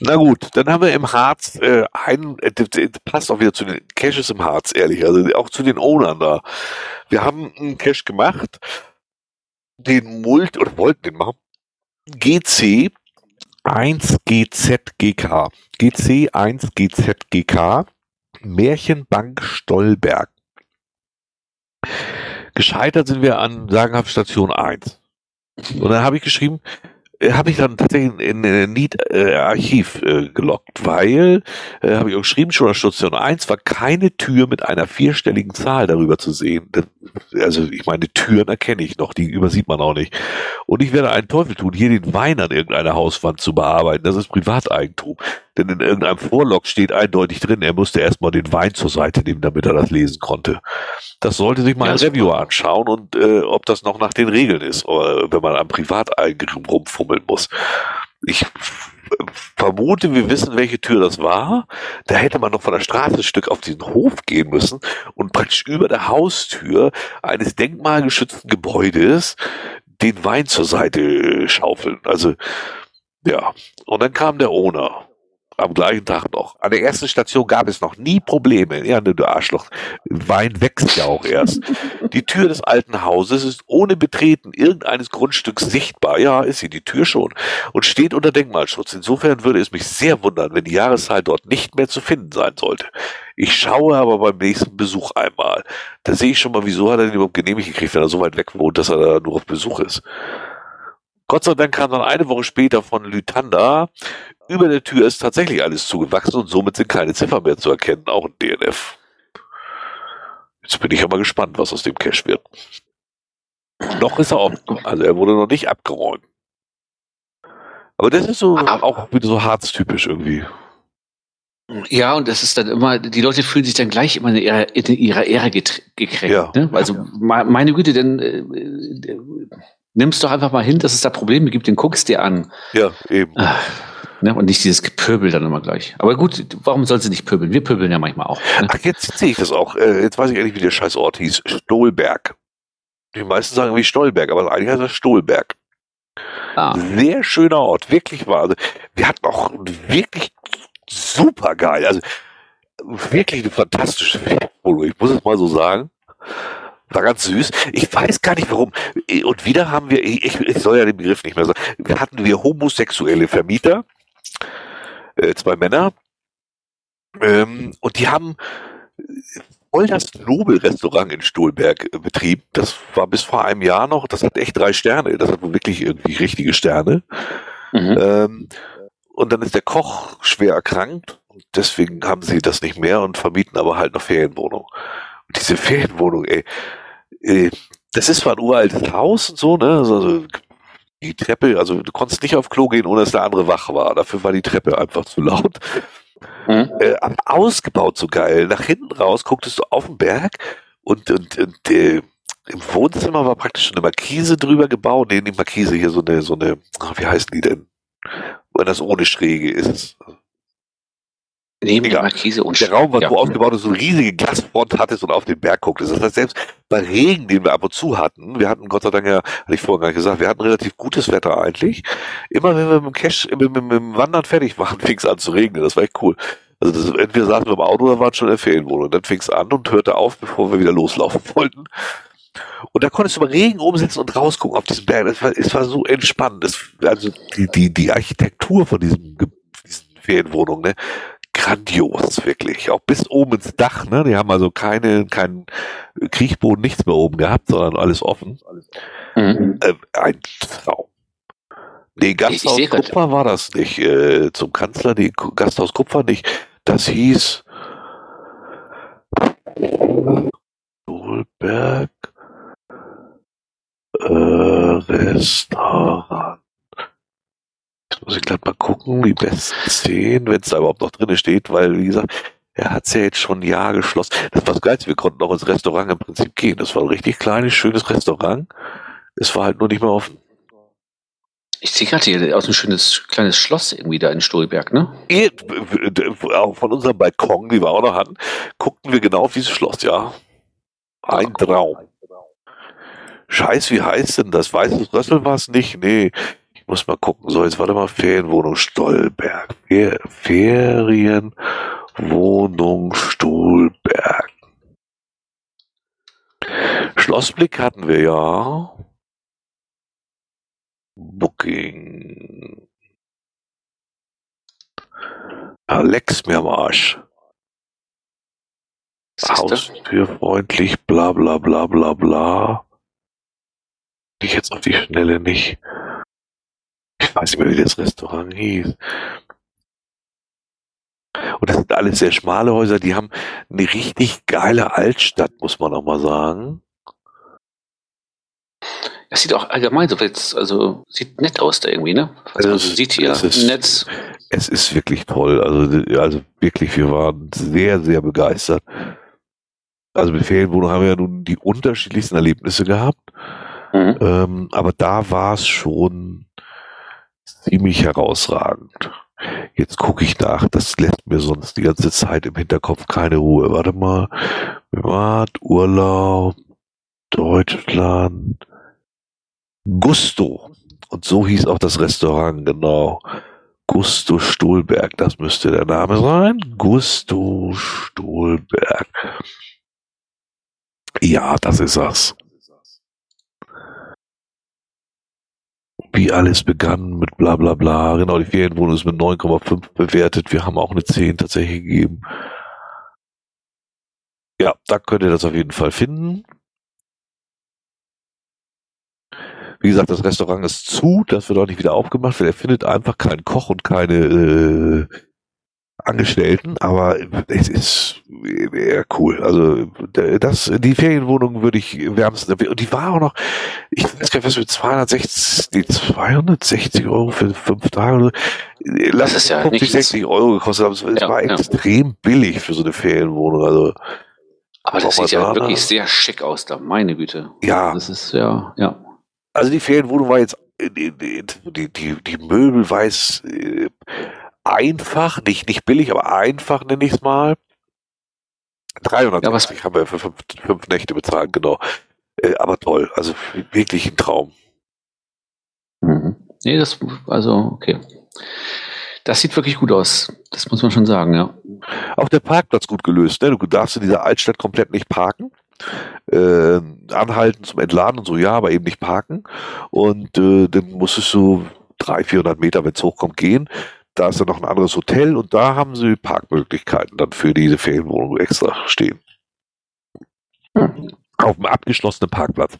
Na gut, dann haben wir im Harz äh, einen, äh, passt auch wieder zu den Caches im Harz, ehrlich, also auch zu den Ownern da. Wir haben einen Cache gemacht, den Mult, oder wollten den machen, GC 1GZGK. GC 1GZGK, Märchenbank Stolberg. Gescheitert sind wir an sagenhaft Station 1. Und dann habe ich geschrieben, habe ich dann tatsächlich in, ein Need-Archiv äh, gelockt, weil, äh, habe ich auch geschrieben, Station 1 war keine Tür mit einer vierstelligen Zahl darüber zu sehen. Das, also ich meine, Türen erkenne ich noch, die übersieht man auch nicht. Und ich werde einen Teufel tun, hier den Wein an irgendeiner Hauswand zu bearbeiten. Das ist Privateigentum. Denn in irgendeinem Vorlog steht eindeutig drin, er musste erstmal den Wein zur Seite nehmen, damit er das lesen konnte. Das sollte sich mal ja, ein Reviewer anschauen und äh, ob das noch nach den Regeln ist, oder wenn man am Privateigentum rumfummeln muss. Ich vermute, wir wissen, welche Tür das war. Da hätte man noch von der Straße ein Stück auf diesen Hof gehen müssen und praktisch über der Haustür eines denkmalgeschützten Gebäudes den Wein zur Seite schaufeln. Also, ja. Und dann kam der Owner am gleichen Tag noch. An der ersten Station gab es noch nie Probleme. Ja, ne, du Arschloch. Wein wächst ja auch erst. Die Tür des alten Hauses ist ohne Betreten irgendeines Grundstücks sichtbar. Ja, ist sie, die Tür schon. Und steht unter Denkmalschutz. Insofern würde es mich sehr wundern, wenn die Jahreszahl dort nicht mehr zu finden sein sollte. Ich schaue aber beim nächsten Besuch einmal. Da sehe ich schon mal, wieso hat er den überhaupt genehmigt gekriegt, wenn er so weit weg wohnt, dass er da nur auf Besuch ist. Gott sei Dank kam dann eine Woche später von Lytanda über der Tür ist tatsächlich alles zugewachsen und somit sind keine Ziffern mehr zu erkennen, auch ein DNF. Jetzt bin ich aber gespannt, was aus dem Cache wird. Noch ist er offen, also er wurde noch nicht abgeräumt. Aber das ist so auch wieder so harztypisch irgendwie. Ja, und das ist dann immer, die Leute fühlen sich dann gleich immer in ihrer, in ihrer Ehre gekränkt. Ja. Ne? Also meine Güte, denn äh, äh, nimmst doch einfach mal hin, dass es da Probleme gibt, den guckst dir an. Ja, eben. Ach. Ne? Und nicht dieses Gepöbel dann immer gleich. Aber gut, warum soll sie nicht pöbeln? Wir pöbeln ja manchmal auch. Ne? Ach, jetzt sehe ich das auch. Äh, jetzt weiß ich eigentlich, wie der scheiß Ort hieß. Stolberg. Die meisten sagen wie Stolberg, aber eigentlich heißt das Stolberg. Ah. Sehr schöner Ort, wirklich wahr. Also, wir hatten auch wirklich super geil. Also wirklich eine fantastische Foto. Ich muss es mal so sagen. War ganz süß. Ich weiß gar nicht warum. Und wieder haben wir, ich, ich soll ja den Begriff nicht mehr sagen, hatten wir homosexuelle Vermieter äh, zwei Männer. Ähm, und die haben voll das Nobel-Restaurant in Stolberg äh, betrieben. Das war bis vor einem Jahr noch, das hat echt drei Sterne. Das hat wirklich irgendwie richtige Sterne. Mhm. Ähm, und dann ist der Koch schwer erkrankt und deswegen haben sie das nicht mehr und vermieten aber halt noch Ferienwohnung. Und diese Ferienwohnung, ey, ey das ist zwar ein uraltes Haus und so, ne? Also, die Treppe, also du konntest nicht auf Klo gehen, ohne dass der andere wach war. Dafür war die Treppe einfach zu laut. Mhm. Äh, ausgebaut so geil. Nach hinten raus gucktest du auf den Berg und, und, und äh, im Wohnzimmer war praktisch eine Markise drüber gebaut. Nee, die Markise hier so eine, so eine, wie heißen die denn? Wenn das ohne Schräge ist. Neben der Markise und Der Raum war ja. so aufgebaut, dass du eine riesige Glasfront hattest und auf den Berg gucktest. Das heißt, selbst bei Regen, den wir ab und zu hatten, wir hatten Gott sei Dank ja, hatte ich vorhin gar nicht gesagt, wir hatten relativ gutes Wetter eigentlich. Immer wenn wir mit dem Cash, mit, mit, mit dem Wandern fertig waren, fing es an zu regnen. Das war echt cool. Also das, entweder saßen wir im Auto oder waren schon in der Ferienwohnung. Dann fing es an und hörte auf, bevor wir wieder loslaufen wollten. Und da konntest du mal Regen umsetzen und rausgucken auf diesen Berg. Es war, es war so entspannt. Das, also die, die, die Architektur von diesem, diesen Ferienwohnung, ne? Grandios, wirklich. Auch bis oben ins Dach, ne? Die haben also keine, keinen Kriechboden, nichts mehr oben gehabt, sondern alles offen. Mhm. Äh, ein Traum. Nee, Gasthaus Kupfer war das nicht. Äh, zum Kanzler, die Gasthaus Kupfer nicht. Das hieß Stolberg äh, Restaurant. Muss ich gleich mal gucken, die besten Szenen, wenn es da überhaupt noch drin steht, weil, wie gesagt, er hat es ja jetzt schon ein Jahr geschlossen. Das war das Geilste, wir konnten auch ins Restaurant im Prinzip gehen. Das war ein richtig kleines, schönes Restaurant. Es war halt nur nicht mehr offen. Ich sehe gerade hier aus ein schönes kleines Schloss irgendwie da in Stolberg, ne? Auch von unserem Balkon, die wir auch noch hatten, guckten wir genau auf dieses Schloss, ja. Ein Traum. Scheiß, wie heißt denn das? Weißes Rössel war es nicht? Nee. Ich muss mal gucken. So, jetzt warte mal. Ferienwohnung Stolberg. Fer Ferienwohnung Stolberg. Schlossblick hatten wir ja. Booking. Alex mir am Arsch. Haustürfreundlich, bla bla bla bla bla. Ich jetzt auf die Schnelle nicht. Ich weiß nicht mehr, wie das Restaurant hieß. Und das sind alles sehr schmale Häuser, die haben eine richtig geile Altstadt, muss man auch mal sagen. Das sieht auch allgemein so jetzt, also sieht nett aus da irgendwie, ne? Also, also sieht hier es ist, Netz. Es ist wirklich toll. Also, also wirklich, wir waren sehr, sehr begeistert. Also mit Ferienwohnung haben wir ja nun die unterschiedlichsten Erlebnisse gehabt. Mhm. Ähm, aber da war es schon ziemlich herausragend. Jetzt gucke ich nach, das lässt mir sonst die ganze Zeit im Hinterkopf keine Ruhe. Warte mal. Privat, Urlaub, Deutschland, Gusto. Und so hieß auch das Restaurant, genau. Gusto Stolberg, das müsste der Name sein. Gusto Stolberg. Ja, das ist das. Wie alles begann mit bla bla bla. Genau, die Ferienwohnung ist mit 9,5 bewertet. Wir haben auch eine 10 tatsächlich gegeben. Ja, da könnt ihr das auf jeden Fall finden. Wie gesagt, das Restaurant ist zu, das wird auch nicht wieder aufgemacht, weil er findet einfach keinen Koch und keine äh, Angestellten, aber es ist eher cool. Also das, die Ferienwohnung würde ich wärmstens, und die war auch noch, ich weiß gar nicht, was mit 260, die 260 Euro für fünf Tage oder Lass das ist ja 50, 60 Euro gekostet haben. Es ja, war ja. extrem billig für so eine Ferienwohnung. Also aber das sieht ja wirklich sehr schick aus da, meine Güte. Ja. Das ist ja, ja. Also die Ferienwohnung war jetzt, die, die, die, die Möbel weiß äh, einfach, nicht, nicht billig, aber einfach nenne ich es mal. 360 ja, haben wir für fünf, fünf Nächte bezahlt, genau. Äh, aber toll, also wirklich ein Traum. Mhm. Nee, das, also, okay. Das sieht wirklich gut aus. Das muss man schon sagen, ja. Auch der Parkplatz gut gelöst. Ne? Du darfst in dieser Altstadt komplett nicht parken äh, anhalten zum Entladen und so, ja, aber eben nicht parken. Und äh, dann musstest du 300, 400 Meter, wenn es hochkommt, gehen. Da ist dann noch ein anderes Hotel und da haben sie Parkmöglichkeiten dann für diese Ferienwohnung extra stehen. Hm. Auf einem abgeschlossenen Parkplatz.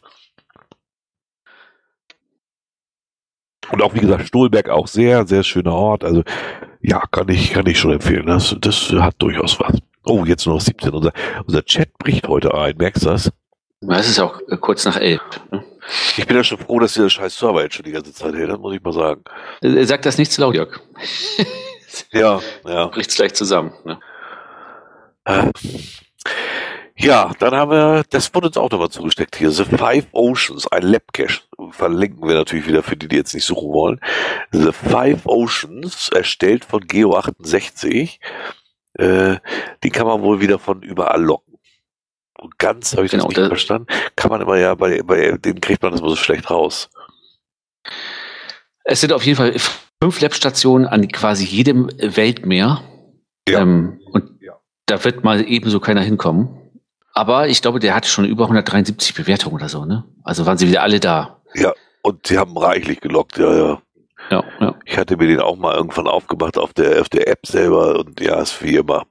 Und auch wie gesagt, Stolberg auch sehr, sehr schöner Ort. Also ja, kann ich, kann ich schon empfehlen. Das, das hat durchaus was. Oh, jetzt nur noch 17. Unser, unser Chat bricht heute ein. Merkst du das? Es ist auch kurz nach elf. Ne? Ich bin ja schon froh, dass dieser scheiß Server jetzt schon die ganze Zeit hält, muss ich mal sagen. Äh, sag das nicht zu laut, Jörg. ja, ja. Bricht's gleich zusammen. Ne? Ja, dann haben wir, das wurde uns auch nochmal zugesteckt hier, The Five Oceans, ein Labcache. Verlinken wir natürlich wieder für die, die jetzt nicht suchen wollen. The Five Oceans, erstellt von Geo68. Äh, die kann man wohl wieder von überall locken. Und ganz habe ich genau, das nicht verstanden. Kann man immer ja, bei, bei denen kriegt man das immer so schlecht raus. Es sind auf jeden Fall fünf Lab-Stationen an quasi jedem Weltmeer. Ja. Ähm, und ja. da wird mal ebenso keiner hinkommen. Aber ich glaube, der hat schon über 173 Bewertungen oder so, ne? Also waren sie wieder alle da. Ja, und sie haben reichlich gelockt, ja, ja. Ja, ja. Ich hatte mir den auch mal irgendwann aufgemacht auf der, auf der App selber und ja, ist wie immer.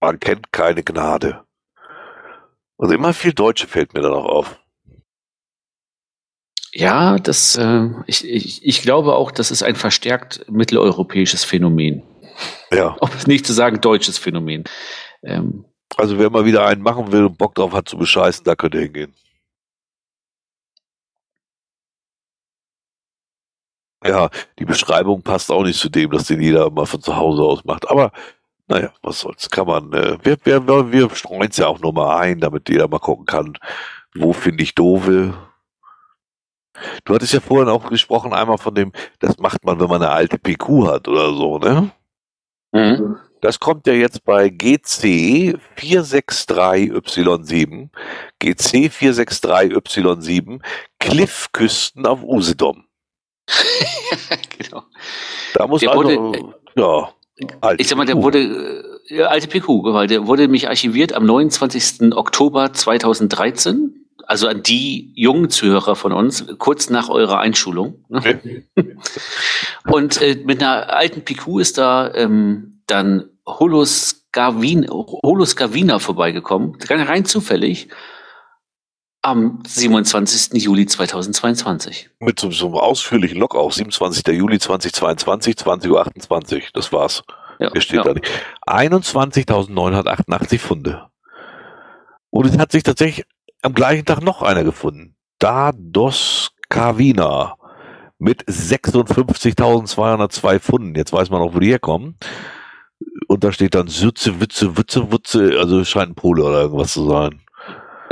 Man kennt keine Gnade. Also immer viel Deutsche fällt mir dann auch auf. Ja, das, äh, ich, ich, ich glaube auch, das ist ein verstärkt mitteleuropäisches Phänomen. Ja. Um nicht zu sagen deutsches Phänomen. Ähm, also wer mal wieder einen machen will und Bock drauf hat zu bescheißen, da könnt ihr hingehen. Ja, die Beschreibung passt auch nicht zu dem, dass den jeder mal von zu Hause aus macht. Aber naja, was soll's. Kann man, äh, wir, wir, wir streuen es ja auch nur mal ein, damit jeder mal gucken kann, wo finde ich doofe. Du hattest ja vorhin auch gesprochen, einmal von dem, das macht man, wenn man eine alte PQ hat oder so, ne? Mhm. Das kommt ja jetzt bei GC 463Y7, GC 463Y7, Cliffküsten auf Usedom. genau. Da muss der also, wurde, ja, alte ich sag mal, der wurde, äh, alte PQ, weil der wurde mich archiviert am 29. Oktober 2013. Also an die jungen Zuhörer von uns, kurz nach eurer Einschulung. Okay. Und äh, mit einer alten PQ ist da ähm, dann Holoscavin, Holoscavina vorbeigekommen, rein zufällig. Am 27. Juli 2022. Mit so, so einem ausführlichen Log auch, 27. Juli 2022, 20.28 Uhr, das war's. Ja, Hier steht ja. da nicht. 21.988 Funde. Und es hat sich tatsächlich am gleichen Tag noch einer gefunden. Dados Kavina mit 56.202 Funden. Jetzt weiß man auch, wo die herkommen. Und da steht dann Sütze, Witze, Witze, Witze, also scheint ein Pole oder irgendwas zu sein.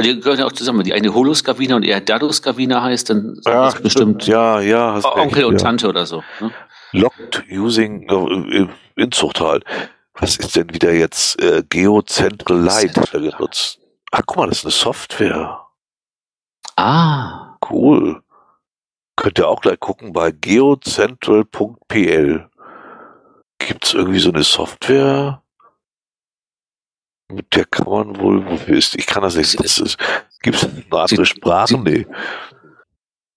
Die gehören ja auch zusammen. Die eine Holoskavina und eher Dadoskavina heißt, dann ja, das bestimmt ja, ja, Onkel recht, und ja. Tante oder so. Ne? Locked using uh, Inzucht halt. Was ist denn wieder jetzt äh, Geocentral Light genutzt? Ach, guck mal, das ist eine Software. Ah. Cool. Könnt ihr auch gleich gucken bei geocentral.pl. Gibt's irgendwie so eine Software? Mit der kann man wohl, wofür ist, ich kann das nicht, ist, gibt's eine andere Sprache? Nee.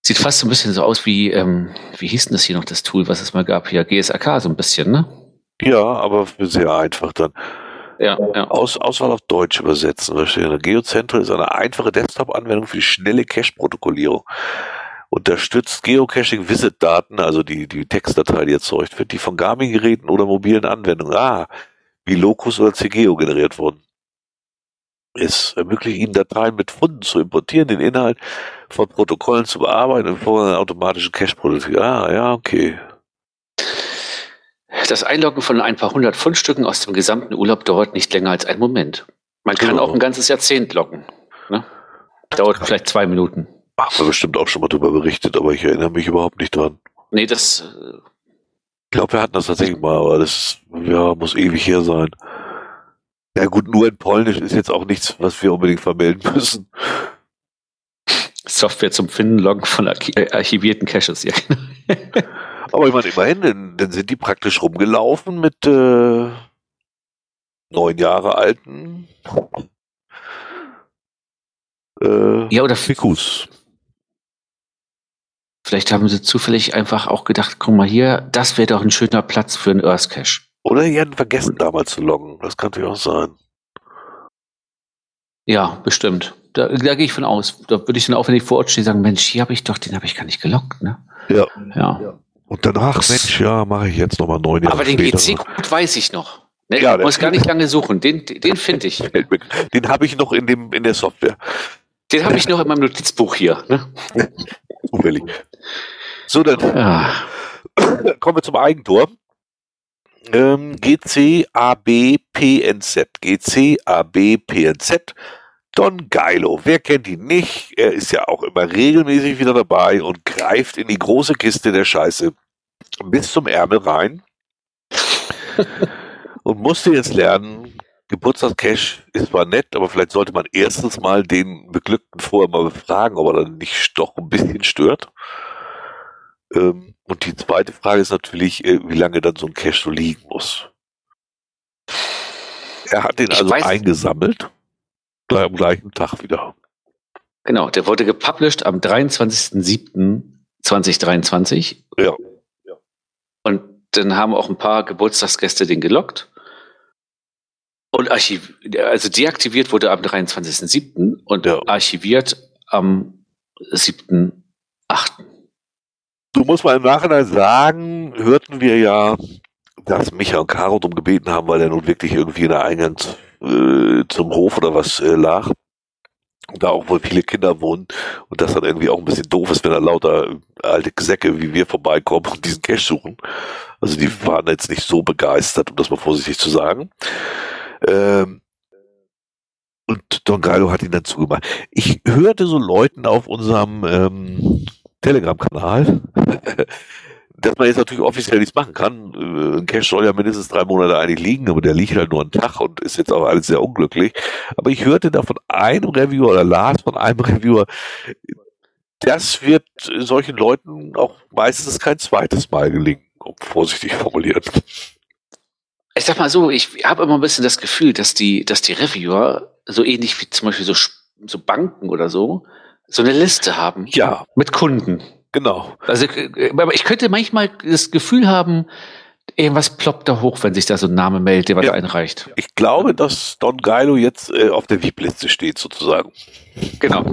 Sieht fast so ein bisschen so aus wie, ähm, wie hieß denn das hier noch, das Tool, was es mal gab? Ja, GSAK so ein bisschen, ne? Ja, aber sehr einfach dann. Ja, ja. Aus, Auswahl auf Deutsch übersetzen. GeoCentral ist eine einfache Desktop-Anwendung für die schnelle Cache-Protokollierung. Unterstützt Geocaching-Visit-Daten, also die, die Textdatei, die erzeugt wird, die von Garmin-Geräten oder mobilen Anwendungen, ah, wie Locus oder CGeo generiert wurden. Es ermöglicht Ihnen Dateien mit Funden zu importieren, den Inhalt von Protokollen zu bearbeiten und vor einer automatischen Cache-Produktion. Ah, ja, okay. Das Einloggen von ein paar hundert Fundstücken aus dem gesamten Urlaub dauert nicht länger als einen Moment. Man kann genau. auch ein ganzes Jahrzehnt loggen. Ne? Dauert vielleicht zwei Minuten. Haben wir bestimmt auch schon mal darüber berichtet, aber ich erinnere mich überhaupt nicht dran. Nee, das. Äh, ich glaube, wir hatten das tatsächlich mal, aber das ja, muss ewig her sein. Ja gut, nur in Polnisch ist jetzt auch nichts, was wir unbedingt vermelden müssen. Software zum Finden, Loggen von äh, archivierten Caches, ja. Aber ich meine, immerhin, dann, dann sind die praktisch rumgelaufen mit äh, neun Jahre alten äh, ja, oder Fikus. Vielleicht haben sie zufällig einfach auch gedacht, guck mal hier, das wäre doch ein schöner Platz für einen Earth Cache. Oder die hatten vergessen damals zu loggen. Das kann natürlich auch sein. Ja, bestimmt. Da, da gehe ich von aus. Da würde ich dann auch, wenn ich vor Ort stehe, sagen, Mensch, hier habe ich doch, den habe ich gar nicht gelockt. Ne? Ja. ja. Und danach, Mensch, ja, mache ich jetzt nochmal neun Jahre Aber den GC-Code weiß ich noch. Ne, ja, muss gar nicht lange suchen. Den, den finde ich. Den habe ich noch in, dem, in der Software. Den habe ich noch in meinem Notizbuch hier. Ne? So, dann ja. kommen wir zum Eigentor. Ähm, GCABPNZ. GCABPNZ. Don Geilo. Wer kennt ihn nicht? Er ist ja auch immer regelmäßig wieder dabei und greift in die große Kiste der Scheiße bis zum Ärmel rein. und musste jetzt lernen, Geburtstagscash ist zwar nett, aber vielleicht sollte man erstens mal den Beglückten vorher mal befragen, ob er dann nicht doch ein bisschen stört. Ähm, und die zweite Frage ist natürlich, äh, wie lange dann so ein Cash so liegen muss. Er hat den ich also eingesammelt, gleich am gleichen Tag wieder. Genau, der wurde gepublished am 23.07.2023. Ja. Und dann haben auch ein paar Geburtstagsgäste den gelockt. Und archiv also deaktiviert wurde am 23.07. und ja. archiviert am 7.08. So muss man im Nachhinein sagen, hörten wir ja, dass Micha und Caro darum gebeten haben, weil er nun wirklich irgendwie in der Eingang äh, zum Hof oder was äh, lag. Und da auch wohl viele Kinder wohnen und das dann irgendwie auch ein bisschen doof ist, wenn da lauter alte Säcke wie wir vorbeikommen und diesen Cash suchen. Also die waren jetzt nicht so begeistert, um das mal vorsichtig zu sagen. Ähm, und Don Geilo hat ihn dann zugemacht. Ich hörte so Leuten auf unserem ähm, Telegram-Kanal, dass man jetzt natürlich offiziell nichts machen kann. Äh, ein Cash soll ja mindestens drei Monate eigentlich liegen, aber der liegt halt nur einen Tag und ist jetzt auch alles sehr unglücklich. Aber ich hörte da von einem Reviewer oder las von einem Reviewer, das wird solchen Leuten auch meistens kein zweites Mal gelingen, um vorsichtig formuliert ich sag mal so, ich habe immer ein bisschen das Gefühl, dass die, dass die Reviewer so ähnlich wie zum Beispiel so, so Banken oder so, so eine Liste haben. Ja. Mit Kunden. Genau. Also, äh, aber ich könnte manchmal das Gefühl haben, Irgendwas ploppt da hoch, wenn sich da so ein Name meldet, der was Ja. einreicht. Ich glaube, dass Don Geilo jetzt äh, auf der VIP-Liste steht, sozusagen. Genau.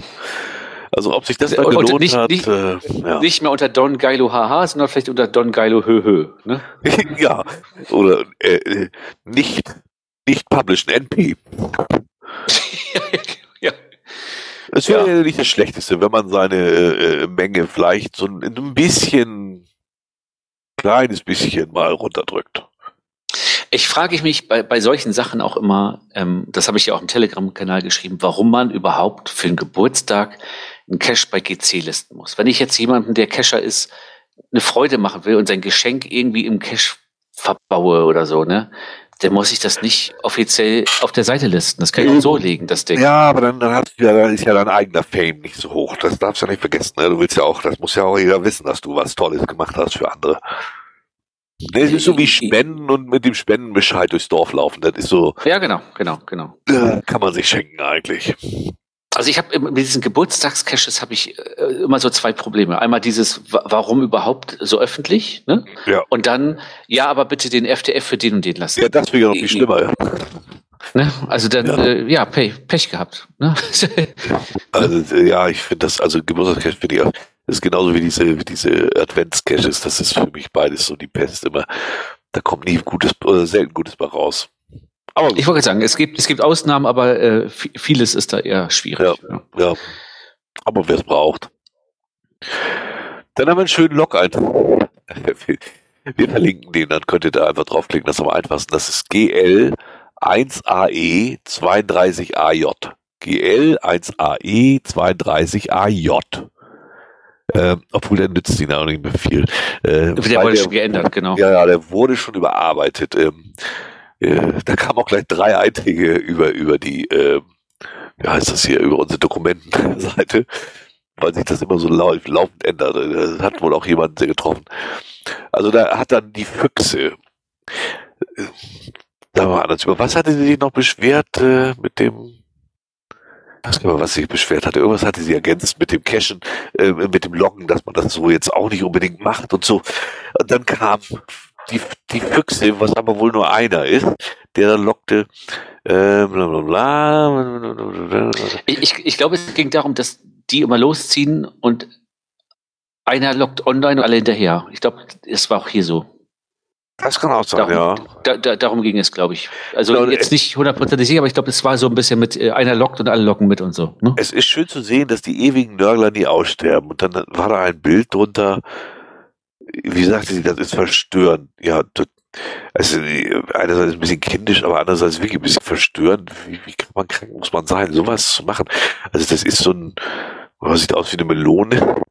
Also ob sich das und gelohnt nicht- hat, nicht- äh, ja. Nicht mehr unter Don Geilo Haha, sondern vielleicht unter Don Geilo Höhö. Ne? ja. Oder äh, äh, nicht, nicht publishen, NP. Es wäre Ja. ja. nicht das Schlechteste, wenn man seine äh, äh, Menge vielleicht so ein, ein bisschen, kleines bisschen mal runterdrückt. Ich frage mich bei, bei solchen Sachen auch immer, ähm, das habe ich ja auch im Telegram-Kanal geschrieben, warum man überhaupt für einen Geburtstag einen Cash bei GC listen muss. Wenn ich jetzt jemandem, der Casher ist, eine Freude machen will und sein Geschenk irgendwie im Cash verbaue oder so, ne, dann muss ich das nicht offiziell auf der Seite listen. Das kann ich auch so legen, das Ding. Ja, aber dann, dann, hast du ja, dann ist ja dein eigener Fame nicht so hoch. Das darfst du ja nicht vergessen. Ne? Du willst ja auch, das muss ja auch jeder wissen, dass du was Tolles gemacht hast für andere. Ne, Es ist so wie Spenden und mit dem Spendenbescheid durchs Dorf laufen. Das ist so, Ja, genau, genau, genau. äh, kann man sich schenken eigentlich. Also ich habe mit diesen Geburtstagscaches habe ich äh, immer so zwei Probleme. Einmal dieses, wa- warum überhaupt so öffentlich? Ne? Ja. Und dann, ja, aber bitte den FDF für den und den lassen. Ja, das wäre ja noch viel schlimmer. Ja. Ne? Also dann, Ja. äh, ja Pech, Pech gehabt. Ne? Also, äh, ja, ich finde das, also Geburtstagscash finde ich auch, das ist genauso wie diese, wie diese Adventscaches. Das ist für mich beides so die Pest immer. Da kommt nie gutes, oder selten Gutes bei raus. Aber ich wollte gerade sagen, es gibt, es gibt Ausnahmen, aber äh, vi- vieles ist da eher schwierig. Ja. Ja, aber wer es braucht. Dann haben wir einen schönen Log-Eintrag. Wir verlinken den, dann könnt ihr da einfach draufklicken, das ist am einfachsten. Das ist GL 1AE 32AJ. GL 1AE 32AJ. Ähm, obwohl der nützt ihnen auch nicht mehr viel. Äh, Der wurde schon geändert, genau. ja, ja, der wurde schon überarbeitet. Ähm, äh, da kamen auch gleich drei Einträge über, über die, ähm, wie heißt das hier, über unsere Dokumentenseite, weil sich das immer so lau laufend ändert. Das hat wohl auch jemanden sehr getroffen. Also da hat dann die Füchse, äh, da war anders. Über was hatte sie sich noch beschwert äh, mit dem was sie beschwert hatte. Irgendwas hatte sie ergänzt mit dem Cashen, äh, mit dem Loggen, dass man das so jetzt auch nicht unbedingt macht und so. Und dann kam die, die Füchse, was aber wohl nur einer ist, der dann lockte, äh, bla bla bla. Ich, ich, glaube, es ging darum, dass die immer losziehen und einer lockt online und alle hinterher. Ich glaube, es war auch hier so. Das kann auch sein, ja. Darum, da, da, darum ging es, glaube ich. Also Genau, jetzt nicht hundertprozentig sicher, aber ich glaube, es war so ein bisschen mit, äh, einer lockt und alle locken mit und so. Ne? Es ist schön zu sehen, dass die ewigen Nörgler nie aussterben. Und dann war da ein Bild drunter, wie sagte sie, das ist verstörend. Ja, das, also einerseits ein bisschen kindisch, aber andererseits wirklich ein bisschen verstörend. Wie, wie kann man krank muss man sein, sowas zu machen? Also das ist so ein, oh, sieht aus wie eine Melone.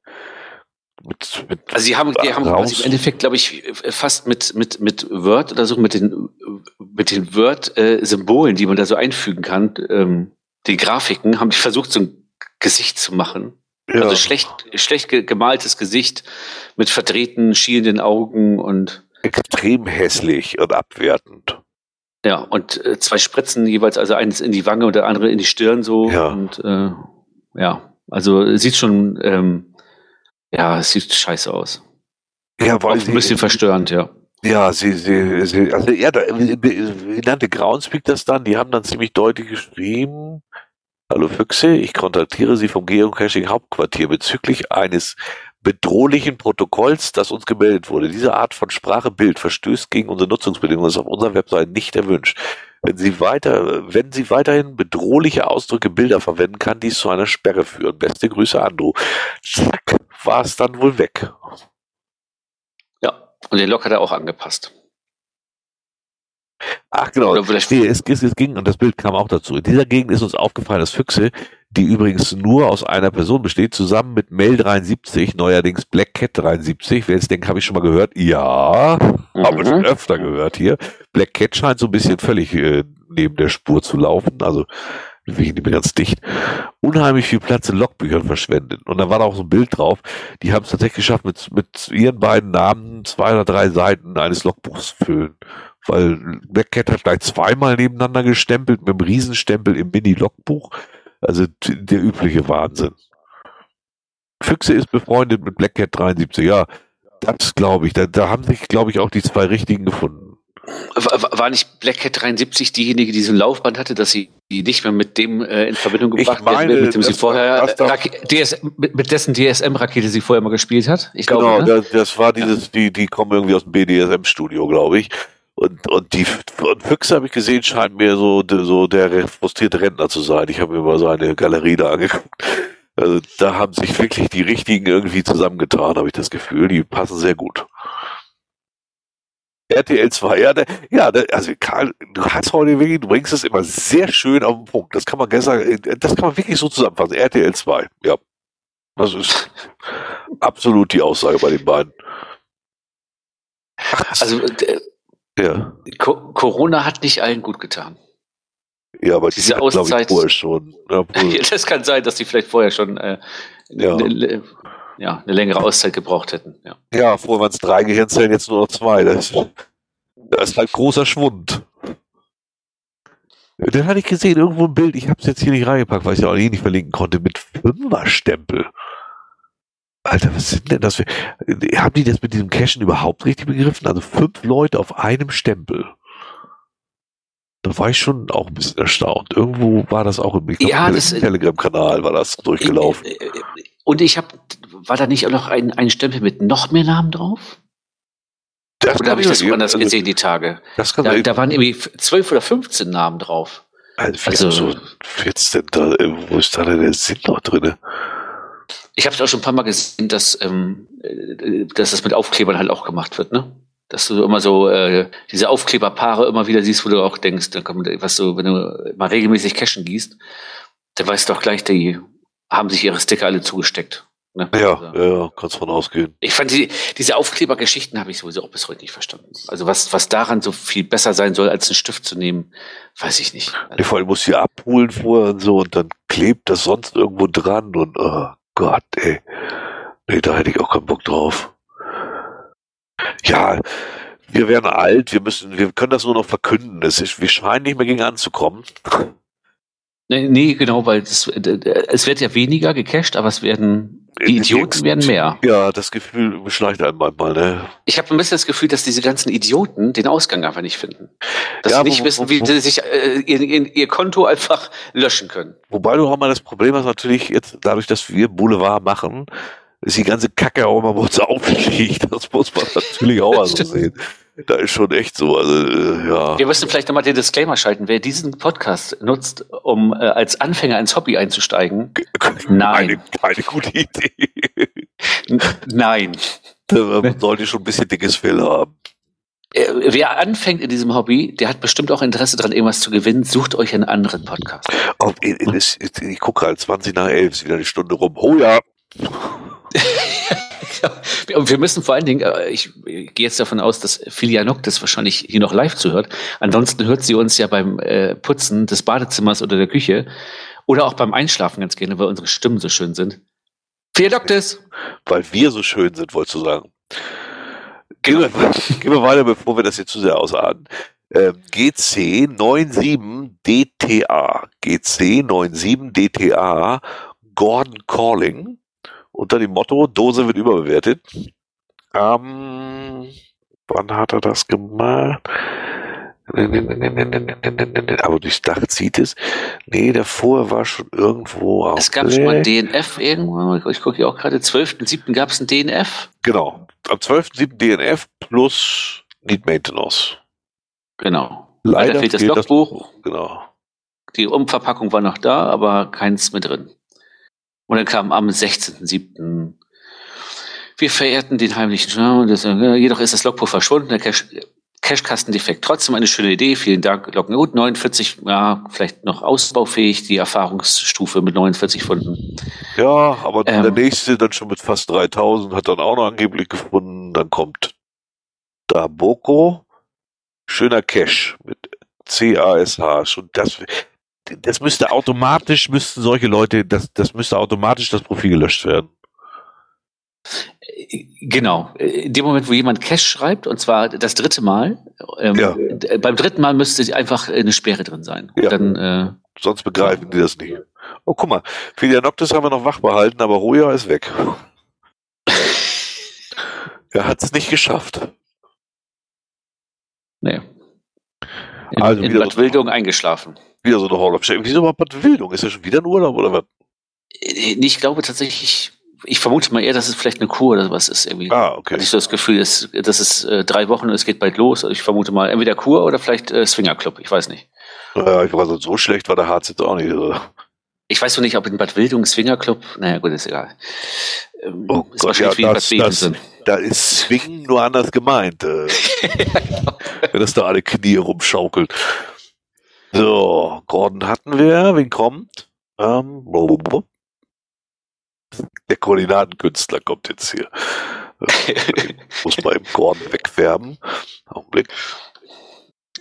Mit, mit Also sie haben, die haben quasi im Endeffekt, glaube ich, fast mit, mit, mit Word oder so, mit den, mit den Word-Symbolen, die man da so einfügen kann, ähm, die Grafiken, haben die versucht, so ein Gesicht zu machen. Ja. Also schlecht, schlecht ge- gemaltes Gesicht mit verdrehten, schielenden Augen und extrem hässlich und abwertend. ja, und äh, zwei Spritzen jeweils, also eines in die Wange und der andere in die Stirn so. Ja. Und äh, ja, also sieht schon, ähm, ja, es sieht scheiße aus. Ja, Auch ein bisschen verstörend, ja. Ja, sie, sie, sie also ja, da, wie nannte Groundspeak das dann? Die haben dann ziemlich deutlich geschrieben. Hallo Füchse, ich kontaktiere Sie vom Geocaching Hauptquartier bezüglich eines bedrohlichen Protokolls, das uns gemeldet wurde. Diese Art von Sprache-Bild verstößt gegen unsere Nutzungsbedingungen, ist auf unserer Webseite nicht erwünscht. Wenn Sie weiter, wenn Sie weiterhin bedrohliche Ausdrücke, Bilder verwenden, kann dies zu einer Sperre führen. Beste Grüße, Andrew. Zack, war es dann wohl weg. Ja, und den Lock hat er auch angepasst. Ach genau, Oder vielleicht- nee, es, es, es ging und das Bild kam auch dazu. In dieser Gegend ist uns aufgefallen, dass Füchse, die übrigens nur aus einer Person besteht, zusammen mit Mel 73, neuerdings Black Cat 73, wer jetzt denkt, habe ich schon mal gehört? Ja, haben wir schon öfter gehört hier. Black Cat scheint so ein bisschen völlig äh, neben der Spur zu laufen, also nicht mehr ganz dicht. Unheimlich viel Platz in Logbüchern verschwendet. Und da war da auch so ein Bild drauf. Die haben es tatsächlich geschafft, mit, mit ihren beiden Namen zwei oder drei Seiten eines Logbuchs zu füllen weil Black Cat hat gleich zweimal nebeneinander gestempelt mit einem Riesenstempel im Mini-Logbuch. Also der übliche Wahnsinn. Füchse ist befreundet mit Black Cat 73, ja. Das glaube ich. Da, da haben sich, glaube ich, auch die zwei richtigen gefunden. War, nicht Black Cat 73 diejenige, die so ein Laufband hatte, dass sie nicht mehr mit dem äh, in Verbindung gebracht meine, mit dem sie vorher DS, mit, mit dessen DSM-Rakete sie vorher mal gespielt hat? Ich Genau, glaube, ne? das, das war dieses, die, die kommen irgendwie aus dem BDSM-Studio, glaube ich. Und, und die und Füchse habe ich gesehen, scheint mir so, so der frustrierte Rentner zu sein. Ich habe mir mal seine Galerie da angeguckt. Also da haben sich wirklich die richtigen irgendwie zusammengetan, habe ich das Gefühl. Die passen sehr gut. RTL 2, ja, der, ja, der, also Karl, du hast heute wirklich, du bringst es immer sehr schön auf den Punkt. Das kann man gestern, das kann man wirklich so zusammenfassen. RTL 2, ja. Das ist absolut die Aussage bei den beiden. Also äh, Ja, Co Corona hat nicht allen gut getan. ja, aber die Diese ich, Auszeit- vorher schon. Ja. Das kann sein, dass die vielleicht vorher schon äh, Ja. eine, ja, eine längere Auszeit gebraucht hätten. Ja. ja, vorher waren es drei Gehirnzellen, jetzt nur noch zwei. Das, das ist halt großer Schwund. Den hatte ich gesehen, irgendwo ein Bild, ich habe es jetzt hier nicht reingepackt, weil ich ja auch eh nicht verlinken konnte, mit Fünferstempel. Alter, was sind denn das für... Haben die das mit diesem Cashen überhaupt richtig begriffen? Also fünf Leute auf einem Stempel. Da war ich schon auch ein bisschen erstaunt. Irgendwo war das auch im, Ja, das- Telegram-Kanal war das durchgelaufen. Äh, äh, Und ich habe, war da nicht auch noch ein, ein Stempel mit noch mehr Namen drauf? Das Oder habe ich das woanders also, gesehen, die Tage? Das kann Da, da waren irgendwie zwölf oder 15 Namen drauf. Also, Also- so 14. Da, äh, wo ist da denn der Sinn noch drin? Ich habe es auch schon ein paar Mal gesehen, dass, ähm, äh, dass das mit Aufklebern halt auch gemacht wird, ne? Dass du immer so äh, diese Aufkleberpaare immer wieder siehst, wo du auch denkst, dann kommt, was du, wenn du mal regelmäßig Cashen gießt, dann weißt du auch gleich, die haben sich ihre Sticker alle zugesteckt. Ne? Ja, Also, ja, kannst von ausgehen. Ich fand die, diese Aufklebergeschichten habe ich sowieso auch bis heute nicht verstanden. Also was, was daran so viel besser sein soll, als einen Stift zu nehmen, weiß ich nicht. Nee, vor allem musst du die abholen vorher und so und dann klebt das sonst irgendwo dran und oh Gott, ey. Nee, da hätte ich auch keinen Bock drauf. Ja, wir werden alt, wir müssen, wir können das nur noch verkünden. Es ist, wir scheinen nicht mehr gegen anzukommen. Nee, genau, weil das, äh, äh, es wird ja weniger gecached, aber es werden, die Idioten werden mehr. Ja, das Gefühl beschleicht einen manchmal, ne? Ich habe ein bisschen das Gefühl, dass diese ganzen Idioten den Ausgang einfach nicht finden. Dass Ja, sie nicht wo- wissen, wie wo- sie sich äh, ihr, ihr, ihr Konto einfach löschen können. Wobei du auch mal das Problem hast, natürlich jetzt, dadurch, dass wir Boulevard machen, ist die ganze Kacke auch mal bei uns aufliegt. Das muss man natürlich auch mal so sehen. Da ist schon echt so, also, äh, ja. Wir müssen vielleicht nochmal den Disclaimer schalten. Wer diesen Podcast nutzt, um äh, als Anfänger ins Hobby einzusteigen, Nein. Keine, keine gute Idee. nein. Man sollte schon ein bisschen dickes Fell haben. Äh, Wer anfängt in diesem Hobby, der hat bestimmt auch Interesse daran, irgendwas zu gewinnen. Sucht euch einen anderen Podcast. Oh, ich ich, ich gucke halt 20 nach 11, ist wieder eine Stunde rum. Oh ja. Ja, Und wir müssen vor allen Dingen, äh, ich, ich gehe jetzt davon aus, dass Filia Nock das wahrscheinlich hier noch live zuhört. Ansonsten hört sie uns ja beim äh, Putzen des Badezimmers oder der Küche oder auch beim Einschlafen ganz gerne, weil unsere Stimmen so schön sind. Filia Nock das! Weil wir so schön sind, wolltest du sagen. Gehen wir, gehen wir weiter, bevor wir das hier zu sehr ausarten. Ähm, GC 97 DTA. GC 97 DTA. Gordon Calling. Unter dem Motto, Dose wird überbewertet. Ähm, wann hat er das gemacht? Aber durchs Dach zieht es. Nee, davor war schon irgendwo auch. Es gab schon mal ein DNF irgendwo, ich gucke hier auch gerade, 12.07. gab es ein DNF. Genau. Am 12.07. DNF plus Need Maintenance. Genau. Leider Leider fehlt das Logbuch. Genau. Die Umverpackung war noch da, aber keins mehr drin. Und dann kam am 16.07. Wir verehrten den heimlichen Schau, das, äh, jedoch ist das Logbuch verschwunden, der Cache, Cachekasten defekt. Trotzdem eine schöne Idee, vielen Dank. Loggen gut, 49, ja, vielleicht noch ausbaufähig, die Erfahrungsstufe mit 49 Funden. Ja, aber Ähm. der nächste dann schon mit fast 3000 hat dann auch noch angeblich gefunden. Dann kommt Daboko. Schöner Cache mit CASH. Schon das, das müsste automatisch, müssten solche Leute, das, das müsste automatisch das Profil gelöscht werden. Genau. In dem Moment, wo jemand Cache schreibt, und zwar das dritte Mal, ähm, Ja. beim dritten Mal müsste einfach eine Sperre drin sein. Ja. Dann, äh, Sonst begreifen die das nicht. Oh, guck mal. Filia Noctis haben wir noch wach behalten, aber Roja ist weg. Er hat es nicht geschafft. Nee. In, also in Bad Wildung eingeschlafen. Wieder so eine Hall of Shame. Wieso war Bad Wildung? Ist er schon wieder ein Urlaub oder was? Äh, ich glaube tatsächlich, ich vermute mal eher, dass es vielleicht eine Kur oder was ist. Irgendwie. Ah, okay. Hatte ich so das Gefühl, dass, dass es äh, drei Wochen und es geht bald los. Also ich vermute mal entweder Kur oder vielleicht äh, Swinger Club. Ich weiß nicht. Ja, ich weiß, so schlecht war der Harz jetzt auch nicht. Also. Ich weiß noch nicht, ob in Bad Wildung Swinger Club. Naja, gut, ist egal. Ähm, oh ist Gott, ja, das, das, da ist Swingen nur anders gemeint. Äh, wenn das da alle Knie rumschaukelt. So, Gordon hatten wir. Wen kommt? Ähm, der Koordinatenkünstler kommt jetzt hier. muss man im Gordon wegfärben. Augenblick.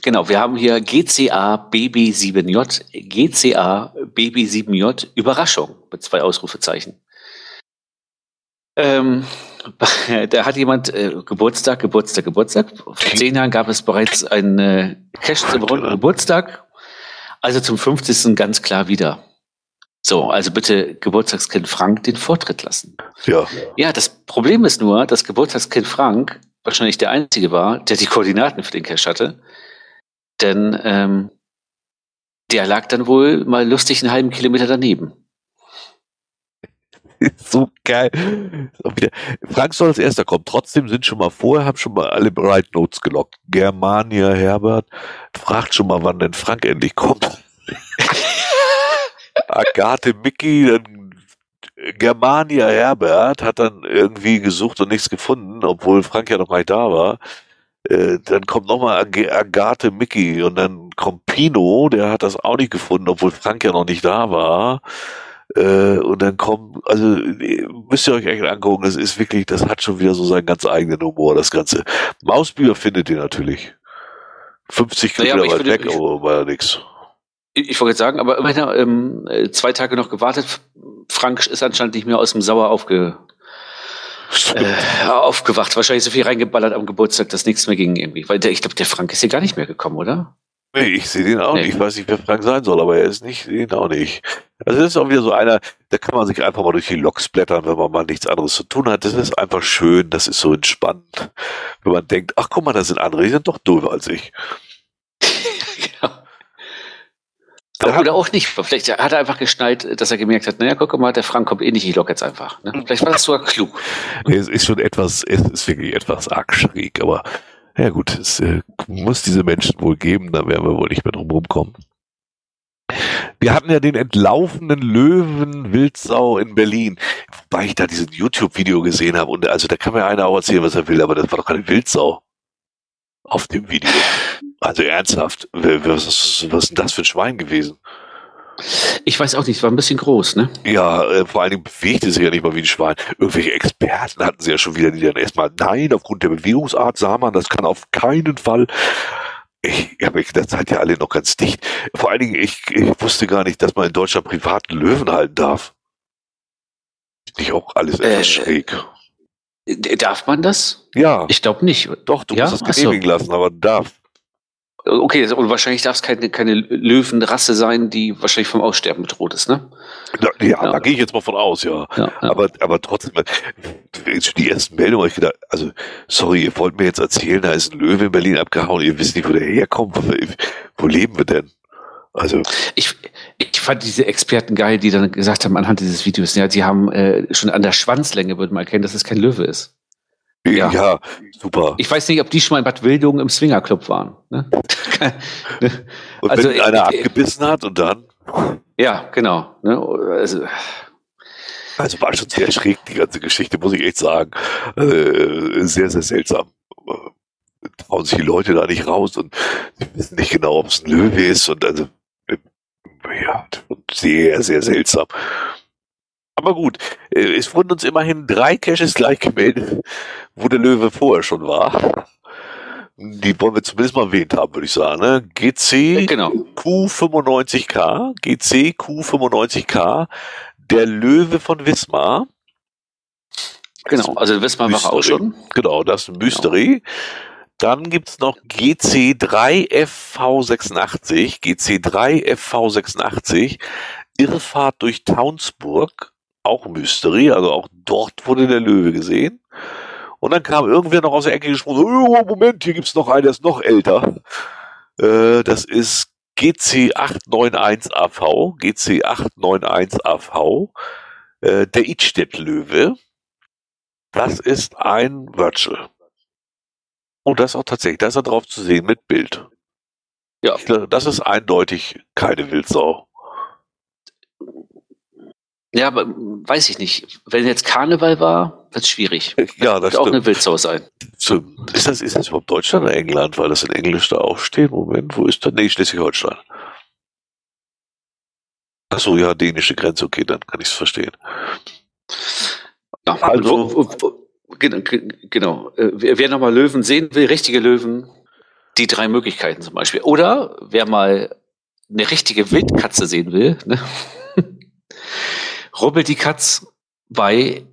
Genau, wir haben hier GCA BB7J, GCA BB7J, Überraschung mit zwei Ausrufezeichen. Ähm, da hat jemand äh, Geburtstag, Geburtstag, Geburtstag. Vor zehn Jahren gab es bereits einen äh, Cash zum runden Geburtstag. Also zum 50. ganz klar wieder. So, also bitte Geburtstagskind Frank den Vortritt lassen. Ja. Ja, das Problem ist nur, dass Geburtstagskind Frank wahrscheinlich der Einzige war, der die Koordinaten für den Cash hatte. Denn ähm, der lag dann wohl mal lustig einen halben Kilometer daneben. so geil. Frank soll als erster kommen. Trotzdem sind schon mal vorher, haben schon mal alle Bright Notes gelockt. Germania Herbert fragt schon mal, wann denn Frank endlich kommt. Agathe Mickey, dann Germania Herbert hat dann irgendwie gesucht und nichts gefunden, obwohl Frank ja noch mal da war. Äh, dann kommt nochmal Ag Agathe Mickey und dann kommt Pino, der hat das auch nicht gefunden, obwohl Frank ja noch nicht da war. Äh, und dann kommt, also müsst ihr euch echt angucken, das ist wirklich, das hat schon wieder so seinen ganz eigenen Humor, das Ganze. Mausbücher findet ihr natürlich. 50 Kilometer naja, weit weg, ich, aber war ja nix. Ich, ich wollte jetzt sagen, aber immerhin ähm, zwei Tage noch gewartet. Frank ist anscheinend nicht mehr aus dem Sauer aufge, äh, aufgewacht. Wahrscheinlich so viel reingeballert am Geburtstag, dass nichts mehr ging irgendwie. Weil der, ich glaube, der Frank ist hier gar nicht mehr gekommen, oder? Nee, ich sehe den auch nee. nicht. Ich weiß nicht, wer Frank sein soll, aber er ist nicht, ihn auch nicht. Also das ist auch wieder so einer, da kann man sich einfach mal durch die Loks blättern, wenn man mal nichts anderes zu tun hat. Das ist einfach schön, das ist so entspannt. Wenn man denkt, ach guck mal, da sind andere, die sind doch doofer als ich. Ja. Oder auch nicht. Vielleicht hat er einfach geschnallt, dass er gemerkt hat, naja, guck mal, der Frank kommt eh nicht, ich lock jetzt einfach. Ne? Vielleicht war das sogar klug. Es ist schon etwas, es ist wirklich etwas arg schräg, aber ja gut, es äh, muss diese Menschen wohl geben, da werden wir wohl nicht mehr drum rumkommen. Wir hatten ja den entlaufenen Löwen Wildsau in Berlin, wobei ich da diesen YouTube-Video gesehen habe und also da kann mir einer auch erzählen, was er will, aber das war doch keine Wildsau auf dem Video. Also ernsthaft, was, was ist denn das für ein Schwein gewesen? Ich weiß auch nicht, es war ein bisschen groß, ne? Ja, äh, vor allen Dingen bewegte sich ja nicht mal wie ein Schwein. Irgendwelche Experten hatten sie ja schon wieder, die dann erstmal, nein, aufgrund der Bewegungsart sah man, das kann auf keinen Fall. Ich, ja, das seid ja alle noch ganz dicht. Vor allen Dingen, ich, ich wusste gar nicht, dass man in Deutschland privaten Löwen halten darf. Nicht auch alles etwas äh, schräg. Darf man das? Ja. Ich glaube nicht. Doch, du ja? musst es genehmigen so. lassen, aber darf. Okay, und wahrscheinlich darf es keine, keine Löwenrasse sein, die wahrscheinlich vom Aussterben bedroht ist, ne? Ja, ja, ja. da gehe ich jetzt mal von aus, ja. ja, ja. Aber, aber trotzdem, die ersten Meldungen habe ich gedacht, also, sorry, ihr wollt mir jetzt erzählen, da ist ein Löwe in Berlin abgehauen, ihr wisst nicht, wo der herkommt, wo, wo leben wir denn? Also. Ich, ich fand diese Experten geil, die dann gesagt haben, anhand dieses Videos, ja, die haben äh, schon an der Schwanzlänge, würde man erkennen, dass es kein Löwe ist. Ja. ja. super. Ich weiß nicht, ob die schon mal in Bad Wildung im Swingerclub waren. Ne? und also, wenn einer äh, abgebissen hat und dann? Ja, genau. Ne? Also, also war schon sehr schräg, die ganze Geschichte, muss ich echt sagen. Äh, sehr, sehr seltsam. Trauen sich die Leute da nicht raus und sie wissen nicht genau, ob es ein Löwe ist und also ja, sehr, sehr seltsam. Aber gut, äh, es wurden uns immerhin drei Caches gleich gemeldet, wo der Löwe vorher schon war. Die wollen wir zumindest mal erwähnt haben, würde ich sagen. Ne? GC genau. Q95K, GC Q95K, der Löwe von Wismar. Genau, also Wismar war auch schon. Genau, das ist ein Mystery. Genau. Dann gibt's noch GC3FV86, GC3FV86, Irrfahrt durch Townsburg auch Mystery, also auch dort wurde der Löwe gesehen. Und dann kam irgendwer noch aus der Ecke gesprungen, oh, Moment, hier gibt's noch einen, der ist noch älter. Äh, das ist GC891AV, GC891AV, äh, der Idstedt-Löwe. Das ist ein Virtual. Und das ist auch tatsächlich, da ist er drauf zu sehen mit Bild. Ja. Das ist eindeutig keine Wildsau. Ja, aber weiß ich nicht. Wenn jetzt Karneval war, wird es schwierig. Ja, das wird auch eine Wildsau sein. So, ist, das, ist das überhaupt Deutschland oder England? Weil das in Englisch da auch steht. Moment, wo ist das? Nee, Schleswig-Holstein. Achso, ja, dänische Grenze, okay, dann kann ich es verstehen. Ja, also, genau. Äh, wer nochmal Löwen sehen will, richtige Löwen, die drei Möglichkeiten zum Beispiel. Oder wer mal eine richtige Wildkatze sehen will, ne? Rubbel die Katz bei,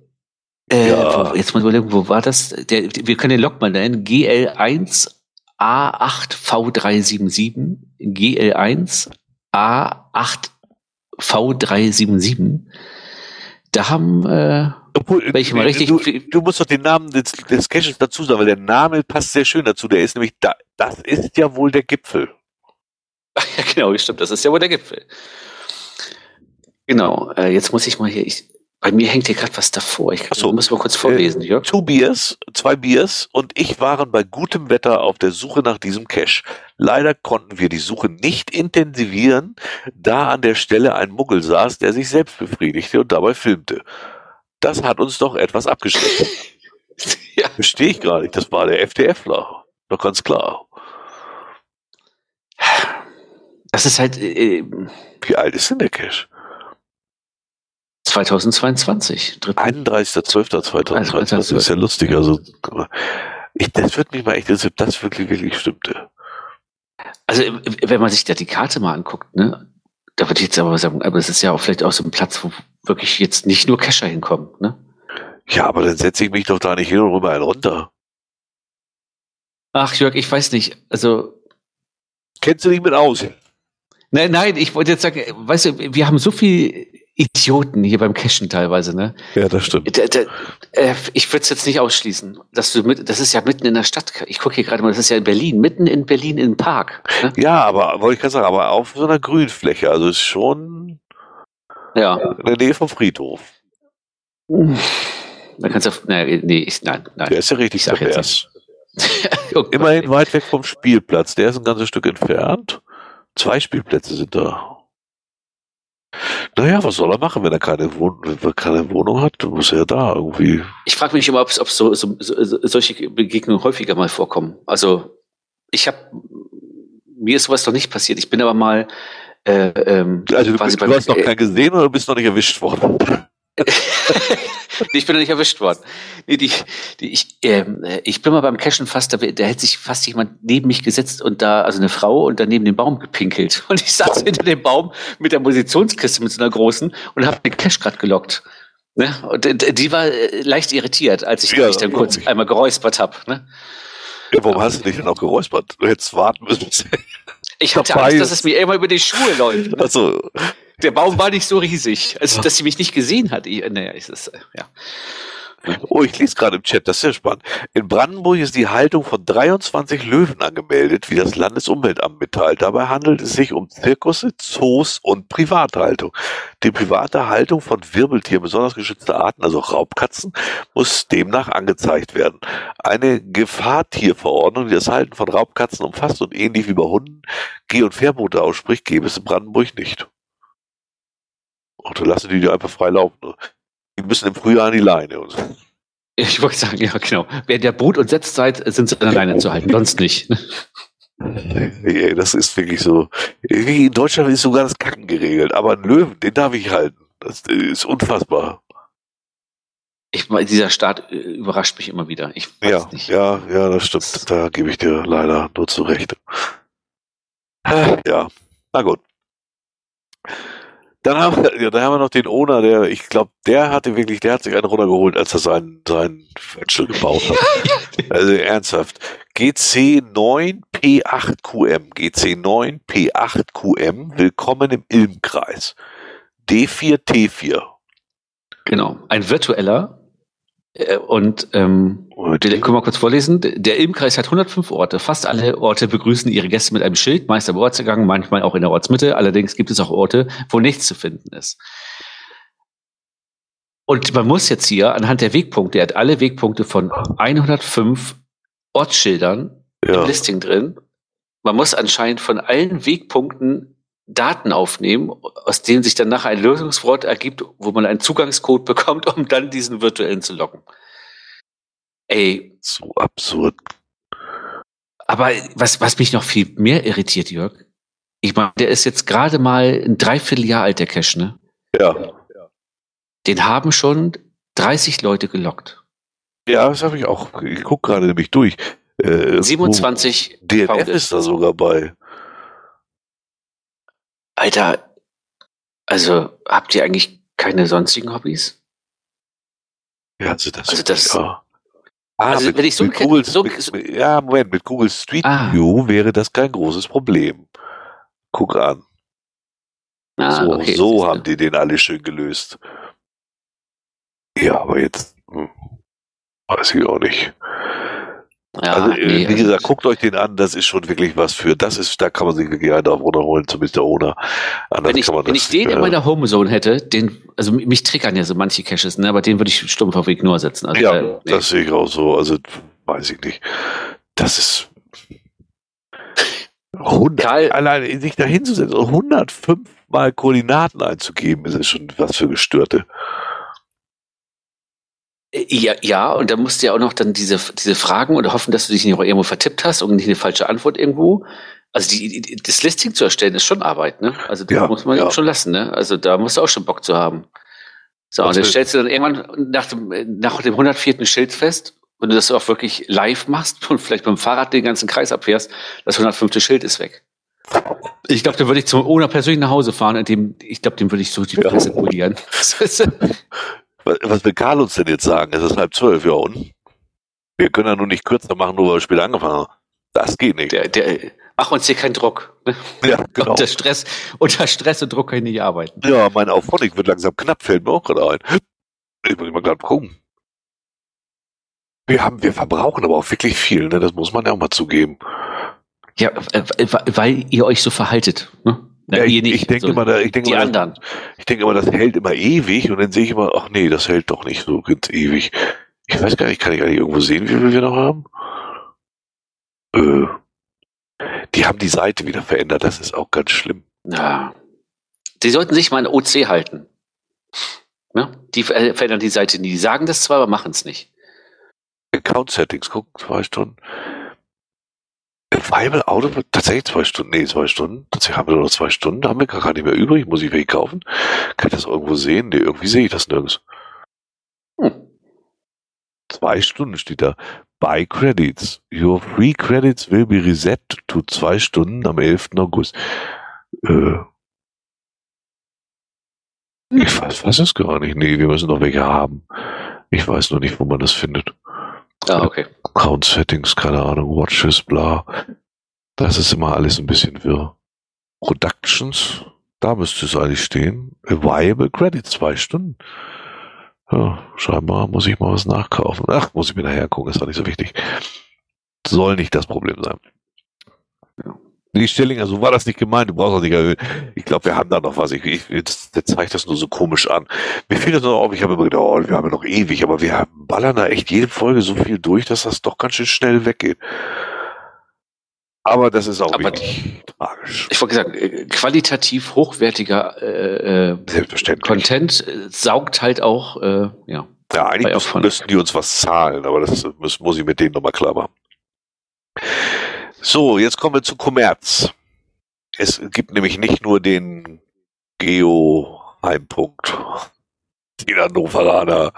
äh, ja. jetzt mal überlegen, wo war das? Der, wir können den Log mal nennen, GL1 A8V377, GL1 A8 V377. Da haben äh, Obwohl, welche mal richtig. Du, du, musst doch den Namen des, des Caches dazu sagen, weil der Name passt sehr schön dazu. Der ist nämlich da. Das ist ja wohl der Gipfel. ja, genau, stimmt. Das ist ja wohl der Gipfel. Genau. Äh, jetzt muss ich mal hier. Ich, bei mir hängt hier gerade was davor. Ich so, muss mal kurz vorlesen. Äh, Two Beers, zwei Biers und ich waren bei gutem Wetter auf der Suche nach diesem Cache. Leider konnten wir die Suche nicht intensivieren, da an der Stelle ein Muggel saß, der sich selbst befriedigte und dabei filmte. Das hat uns doch etwas abgeschreckt. ja. Verstehe ich gar nicht. Das war der FDFler. Doch ganz klar. Das ist halt. Äh, Wie alt ist denn der Cache? 2022. 31.12.2022. Das ist ja lustig. Also, ich, das wird mich mal echt interessieren, ob das wirklich, wirklich stimmte. Also, wenn man sich da die Karte mal anguckt, ne, da würde ich jetzt aber sagen, aber es ist ja auch vielleicht auch so ein Platz, wo wirklich jetzt nicht nur Kescher hinkommen, ne? Ja, aber dann setze ich mich doch da nicht hin und rüber einen runter. Ach, Jörg, ich weiß nicht. Also. Kennst du dich mit aus? Nein, nein, ich wollte jetzt sagen, weißt du, wir haben so viel Idioten hier beim Cashen teilweise, ne? Ja, das stimmt. Da, da, äh, ich würde es jetzt nicht ausschließen, dass du mit, das ist ja mitten in der Stadt. Ich gucke hier gerade mal, das ist ja in Berlin, mitten in Berlin im Park. Ne? Ja, aber wollte ich gerade sagen, aber auf so einer Grünfläche, also ist schon ja. in der Nähe vom Friedhof. Da kannst du, nee, nee, ich, nein, nein. Der ist ja richtig pervers. oh Immerhin weit weg vom Spielplatz. Der ist ein ganzes Stück entfernt. Zwei Spielplätze sind da. Naja, was soll er machen, wenn er keine, Wohn keine Wohnung hat? Dann muss er da irgendwie. Ich frage mich immer, ob, ob so, so, so, solche Begegnungen häufiger mal vorkommen. Also ich habe mir ist sowas noch nicht passiert. Ich bin aber mal äh, ähm, also du, du hast noch keinen gesehen oder bist noch nicht erwischt worden? ich bin noch nicht erwischt worden. Nee, die, die, ich, ähm, ich bin mal beim Cashen fast, da, da hätte sich fast jemand neben mich gesetzt und da, also eine Frau und dann neben dem Baum gepinkelt. Und ich saß hinter dem Baum mit der Musitionskiste, mit so einer großen und habe den Cash gerade gelockt. Ne? Und die war äh, leicht irritiert, als ich ja, mich dann kurz einmal geräuspert habe. Ne? Ja, warum hast du dich denn auch geräuspert? Du hättest warten müssen. Ich hatte Angst, dass es mir immer über die Schuhe läuft. Ne? Also, der Baum war nicht so riesig. Also, dass sie mich nicht gesehen hat. Ich, naja, ist es, ja. Oh, ich lese gerade im Chat, das ist ja spannend. In Brandenburg ist die Haltung von 23 Löwen angemeldet, wie das Landesumweltamt mitteilt. Dabei handelt es sich um Zirkusse, Zoos und Privathaltung. Die private Haltung von Wirbeltieren, besonders geschützte Arten, also Raubkatzen, muss demnach angezeigt werden. Eine Gefahrtierverordnung, die das Halten von Raubkatzen umfasst und ähnlich wie bei Hunden Geh- und Verbote ausspricht, gäbe es in Brandenburg nicht. Oder lassen die die einfach frei laufen. Die müssen im Frühjahr an die Leine. Und so. Ich wollte sagen, ja, genau. Während der Brut- und Setzzeit sind sie an der Leine zu halten, sonst nicht. Das ist wirklich so. In Deutschland ist sogar das Kacken geregelt, aber einen Löwen, den darf ich halten. Das ist unfassbar. Ich, dieser Staat äh, überrascht mich immer wieder. Ich weiß ja, nicht. ja, ja, das stimmt. Da gebe ich dir leider nur zu Recht. Ja, na gut. Dann haben, wir, ja, dann haben wir noch den Owner, der, ich glaube, der hatte wirklich, der hat sich einen runtergeholt, als er seinen, seinen Fetschel gebaut hat. also ernsthaft. GC9P8QM, GC9P8QM, willkommen im Ilmkreis. D4T4. Genau, ein virtueller Äh, und ähm, können wir kurz vorlesen. Der Ilmkreis hat 105 Orte. Fast alle Orte begrüßen ihre Gäste mit einem Schild, meist am Ortsgang, manchmal auch in der Ortsmitte. Allerdings gibt es auch Orte, wo nichts zu finden ist. Und man muss jetzt hier anhand der Wegpunkte, er hat alle Wegpunkte von 105 Ortsschildern ja. im Listing drin. Man muss anscheinend von allen Wegpunkten Daten aufnehmen, aus denen sich dann nachher ein Lösungswort ergibt, wo man einen Zugangscode bekommt, um dann diesen virtuellen zu locken. Ey. So absurd. Aber was, was mich noch viel mehr irritiert, Jörg, ich meine, der ist jetzt gerade mal ein Dreivierteljahr alt, der Cache, ne? Ja. Den haben schon 30 Leute gelockt. Ja, das habe ich auch. Ich gucke gerade nämlich durch. Äh, 27 DNF ist da sogar bei. Alter, also habt ihr eigentlich keine sonstigen Hobbys? Ja, also das. Also das. Ja. Ah, also, mit, wenn ich so, mit Google, so, mit, ja, Moment, mit Google Street ah. View wäre das kein großes Problem. Guck an. Ah, so, okay, so haben die den alle schön gelöst. Ja, aber jetzt hm, weiß ich auch nicht. Ja, also, äh, nee, wie also gesagt, guckt euch den an, das ist schon wirklich was für, das ist, da kann man sich wirklich einen drauf runterholen, zumindest der Owner. wenn ich, wenn ich den äh, in meiner Homezone hätte, den, also mich triggern ja so manche Caches, ne, aber den würde ich stumpf auf Ignore setzen. Also, ja, äh, nee. das sehe ich auch so, also weiß ich nicht. Das ist 100, Karl, alleine sich da hinzusetzen und 105 mal Koordinaten einzugeben, ist schon was für Gestörte. Ja, ja, und da musst du ja auch noch dann diese, diese Fragen und hoffen, dass du dich nicht auch irgendwo vertippt hast und nicht eine falsche Antwort irgendwo. Also die, die, das Listing zu erstellen ist schon Arbeit, ne? Also das ja, muss man ja. schon lassen, ne? Also da musst du auch schon Bock zu haben. So, Was und das stellst du dann irgendwann nach dem, nach dem 104. Schild fest, wenn du das auch wirklich live machst und vielleicht beim Fahrrad den ganzen Kreis abfährst, das 105. Schild ist weg. Ich glaube, da würde ich zum Owner persönlich nach Hause fahren, in dem, ich glaube, dem würde ich so die Presse polieren. Was will Karl uns denn jetzt sagen? Es ist halb zwölf, ja und? Wir können ja nur nicht kürzer machen, nur weil wir später angefangen haben. Das geht nicht. Der, der, mach uns hier keinen Druck. Ja, genau. Unter Stress, unter Stress und Druck kann ich nicht arbeiten. Ja, meine Auphonic wird langsam knapp, fällt mir auch gerade ein. Ich muss mal gerade gucken. Wir haben, wir verbrauchen aber auch wirklich viel, ne? Das muss man ja auch mal zugeben. Ja, äh, weil ihr euch so verhaltet. Ne? Ja, ich, ich denke so, immer, ich denke die immer, anderen. Das, ich denke immer, das hält immer ewig und dann sehe ich immer, ach nee, das hält doch nicht so ganz ewig. Ich weiß gar nicht, kann ich eigentlich irgendwo sehen, wie viel wir noch haben? Äh, die haben die Seite wieder verändert, das ist auch ganz schlimm. Ja. Die sollten sich mal an OC halten. Ja? Die verändern die Seite nie. Die sagen das zwar, aber machen es nicht. Account Settings, guck, zwei Stunden. Viable Auto tatsächlich zwei Stunden, nee, zwei Stunden. Tatsächlich haben wir nur noch zwei Stunden, da haben wir gar nicht mehr übrig. Muss ich welche kaufen? Kann ich das irgendwo sehen? Nee, irgendwie sehe ich das nirgends. Hm. Zwei Stunden steht da. Buy Credits. Your free credits will be reset to zwei Stunden am 11. August. Äh, ich weiß, weiß es gar nicht. Nee, wir müssen noch welche haben. Ich weiß nur nicht, wo man das findet. Ah, okay. Account Settings, keine Ahnung, Watches, bla. Das ist immer alles ein bisschen wirr. Productions, da müsste es eigentlich stehen. Viable Credit, zwei Stunden. Ja, scheinbar muss ich mal was nachkaufen. Ach, muss ich mir nachher gucken, ist auch nicht so wichtig. Soll nicht das Problem sein. Die Stellinger, so war das nicht gemeint, du brauchst auch nicht erhöhen. Ich glaube, wir haben da noch was. Ich, ich, jetzt, jetzt zeigt das nur so komisch an. Mir fiel das noch auf, ich habe immer gedacht, oh, wir haben ja noch ewig, aber wir ballern da echt jede Folge so viel durch, dass das doch ganz schön schnell weggeht. Aber das ist auch aber tragisch. Ich wollte sagen, äh, qualitativ hochwertiger äh, äh Content äh, saugt halt auch, äh, ja. Ja, eigentlich müssen, müssten die uns was zahlen, aber das muss, muss ich mit denen nochmal klar machen. So, jetzt kommen wir zu Kommerz. Es gibt nämlich nicht nur den Geo-Heimpunkt, den Hannoveraner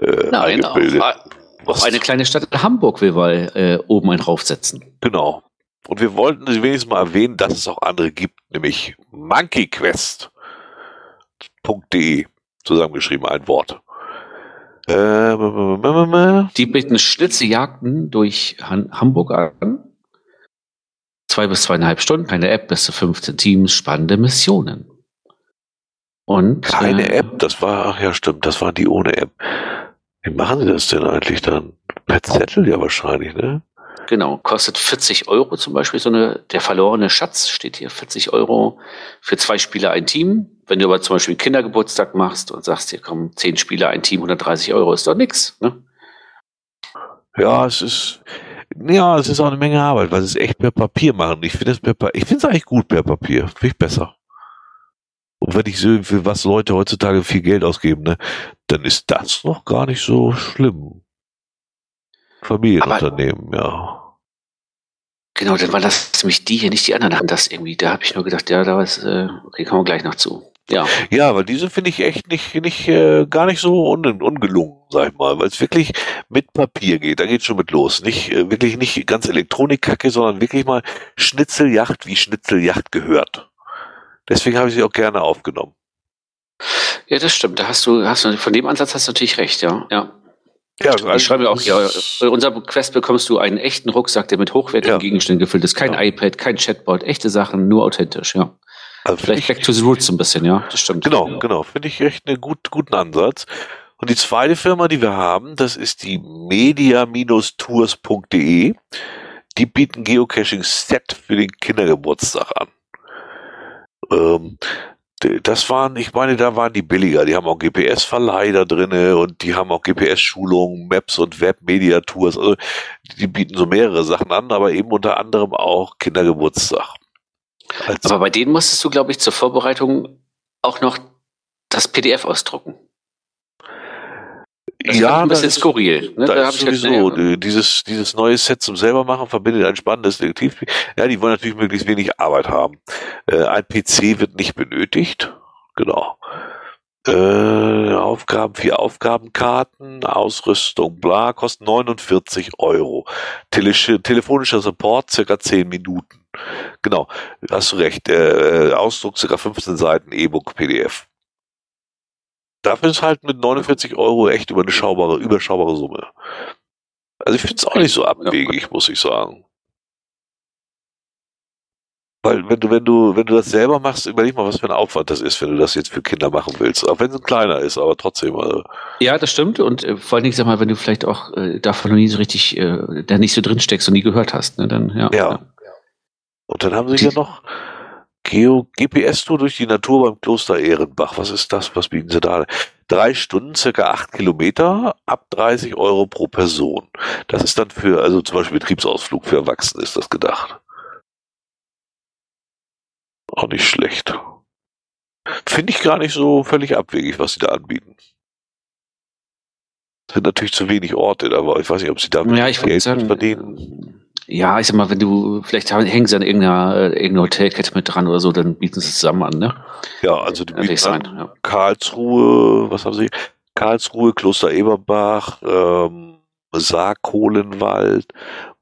äh, Nein, auch, auch eine kleine Stadt Hamburg will mal äh, oben einen raufsetzen. Genau. Und wir wollten wenigstens mal erwähnen, dass es auch andere gibt, nämlich monkeyquest.de zusammengeschrieben, ein Wort. Äh, die bieten Schlitzejagden durch Hamburg an zwei bis zweieinhalb Stunden, keine App, bis zu 15 Teams, spannende Missionen. Und keine äh, App, das war, ach ja, stimmt, das waren die ohne App. Wie machen Sie das denn eigentlich dann? Per Zettel ja wahrscheinlich, ne? Genau, kostet 40 Euro zum Beispiel so eine, der verlorene Schatz steht hier, 40 Euro für zwei Spieler ein Team. Wenn du aber zum Beispiel Kindergeburtstag machst und sagst, hier kommen zehn Spieler ein Team, 130 Euro, ist doch nix, ne? Ja, es ist, ja, es ist auch eine Menge Arbeit, weil sie es echt per Papier machen. Ich finde es per, ich finde es eigentlich gut per Papier. Finde ich besser. Und wenn ich sehe, für was Leute heutzutage viel Geld ausgeben, ne, dann ist das noch gar nicht so schlimm. Familienunternehmen, Aber, ja. Genau, dann war das nämlich die hier, nicht die anderen hatten das irgendwie. Da habe ich nur gedacht, ja, da ist, äh, okay, kommen wir gleich noch zu. Ja. Ja, weil diese finde ich echt nicht, nicht, äh, gar nicht so un ungelungen, sag ich mal, weil es wirklich mit Papier geht. Da geht schon mit los. Nicht, äh, wirklich nicht ganz Elektronikkacke, sondern wirklich mal Schnitzeljacht, wie Schnitzeljacht gehört. Deswegen habe ich sie auch gerne aufgenommen. Ja, das stimmt. Da hast du, hast du, von dem Ansatz hast du natürlich recht, ja. Ja. Ja, also ich schreibe auch, ja, bei unserem Quest bekommst du einen echten Rucksack, der mit hochwertigen ja. Gegenständen gefüllt ist. Kein ja. iPad, kein Chatbot, echte Sachen, nur authentisch, ja. Also Vielleicht back to the roots ein bisschen, ja, das stimmt. Genau, genau. Finde ich echt einen gut, guten Ansatz. Und die zweite Firma, die wir haben, das ist die media-tours.de. Die bieten Geocaching-Set für den Kindergeburtstag an. Ähm, das waren, ich meine, da waren die billiger. Die haben auch GPS-Verleih da drinne und die haben auch GPS-Schulungen, Maps und Web-Media-Tours. Also die bieten so mehrere Sachen an, aber eben unter anderem auch Kindergeburtstag. Als aber bei denen musstest du, glaube ich, zur Vorbereitung auch noch das PDF ausdrucken. Das ja, ein bisschen ist, skurril. Ne? Da, da ist sowieso gedacht, ja. dieses, dieses neue Set zum selber machen verbindet ein spannendes Detektivspiel. Ja, die wollen natürlich möglichst wenig Arbeit haben. Äh, ein PC wird nicht benötigt. Genau. Äh, Aufgaben, vier Aufgabenkarten, Ausrüstung, bla, kosten 49 Euro. Tele telefonischer Support circa 10 Minuten. Genau, hast du recht. Äh, Ausdruck circa 15 Seiten, E-Book, PDF dafür ist halt mit 49 Euro echt über eine schaubare, überschaubare Summe. Also ich finde es auch nicht so abwegig, muss ich sagen. Weil wenn du, wenn du, wenn du das selber machst, überleg mal, was für ein Aufwand das ist, wenn du das jetzt für Kinder machen willst. Auch wenn es ein kleiner ist, aber trotzdem. Also. Ja, das stimmt. Und äh, vor allen Dingen, sag mal, wenn du vielleicht auch äh, davon noch nie so richtig, äh, da nicht so drin steckst und nie gehört hast, ne, dann ja. Ja. ja. Und dann haben sie hier noch Geo GPS-Tour durch die Natur beim Kloster Ehrenbach. Was ist das? Was bieten Sie da? Drei Stunden, circa acht Kilometer, ab 30 Euro pro Person. Das ist dann für, also zum Beispiel Betriebsausflug für Erwachsene ist das gedacht. Auch nicht schlecht. Finde ich gar nicht so völlig abwegig, was sie da anbieten. Sind natürlich zu wenig Orte, aber ich weiß nicht, ob sie da ja, ich Geld sagen, verdienen. Ja, ich sag mal, wenn du, vielleicht hängen sie an irgendeiner, äh, irgendeiner Hotelkette mit dran oder so, dann bieten sie es zusammen an, ne? Ja, also die bieten sein, ja. Karlsruhe, was haben sie? Karlsruhe, Kloster Eberbach, ähm, Saarkohlenwald,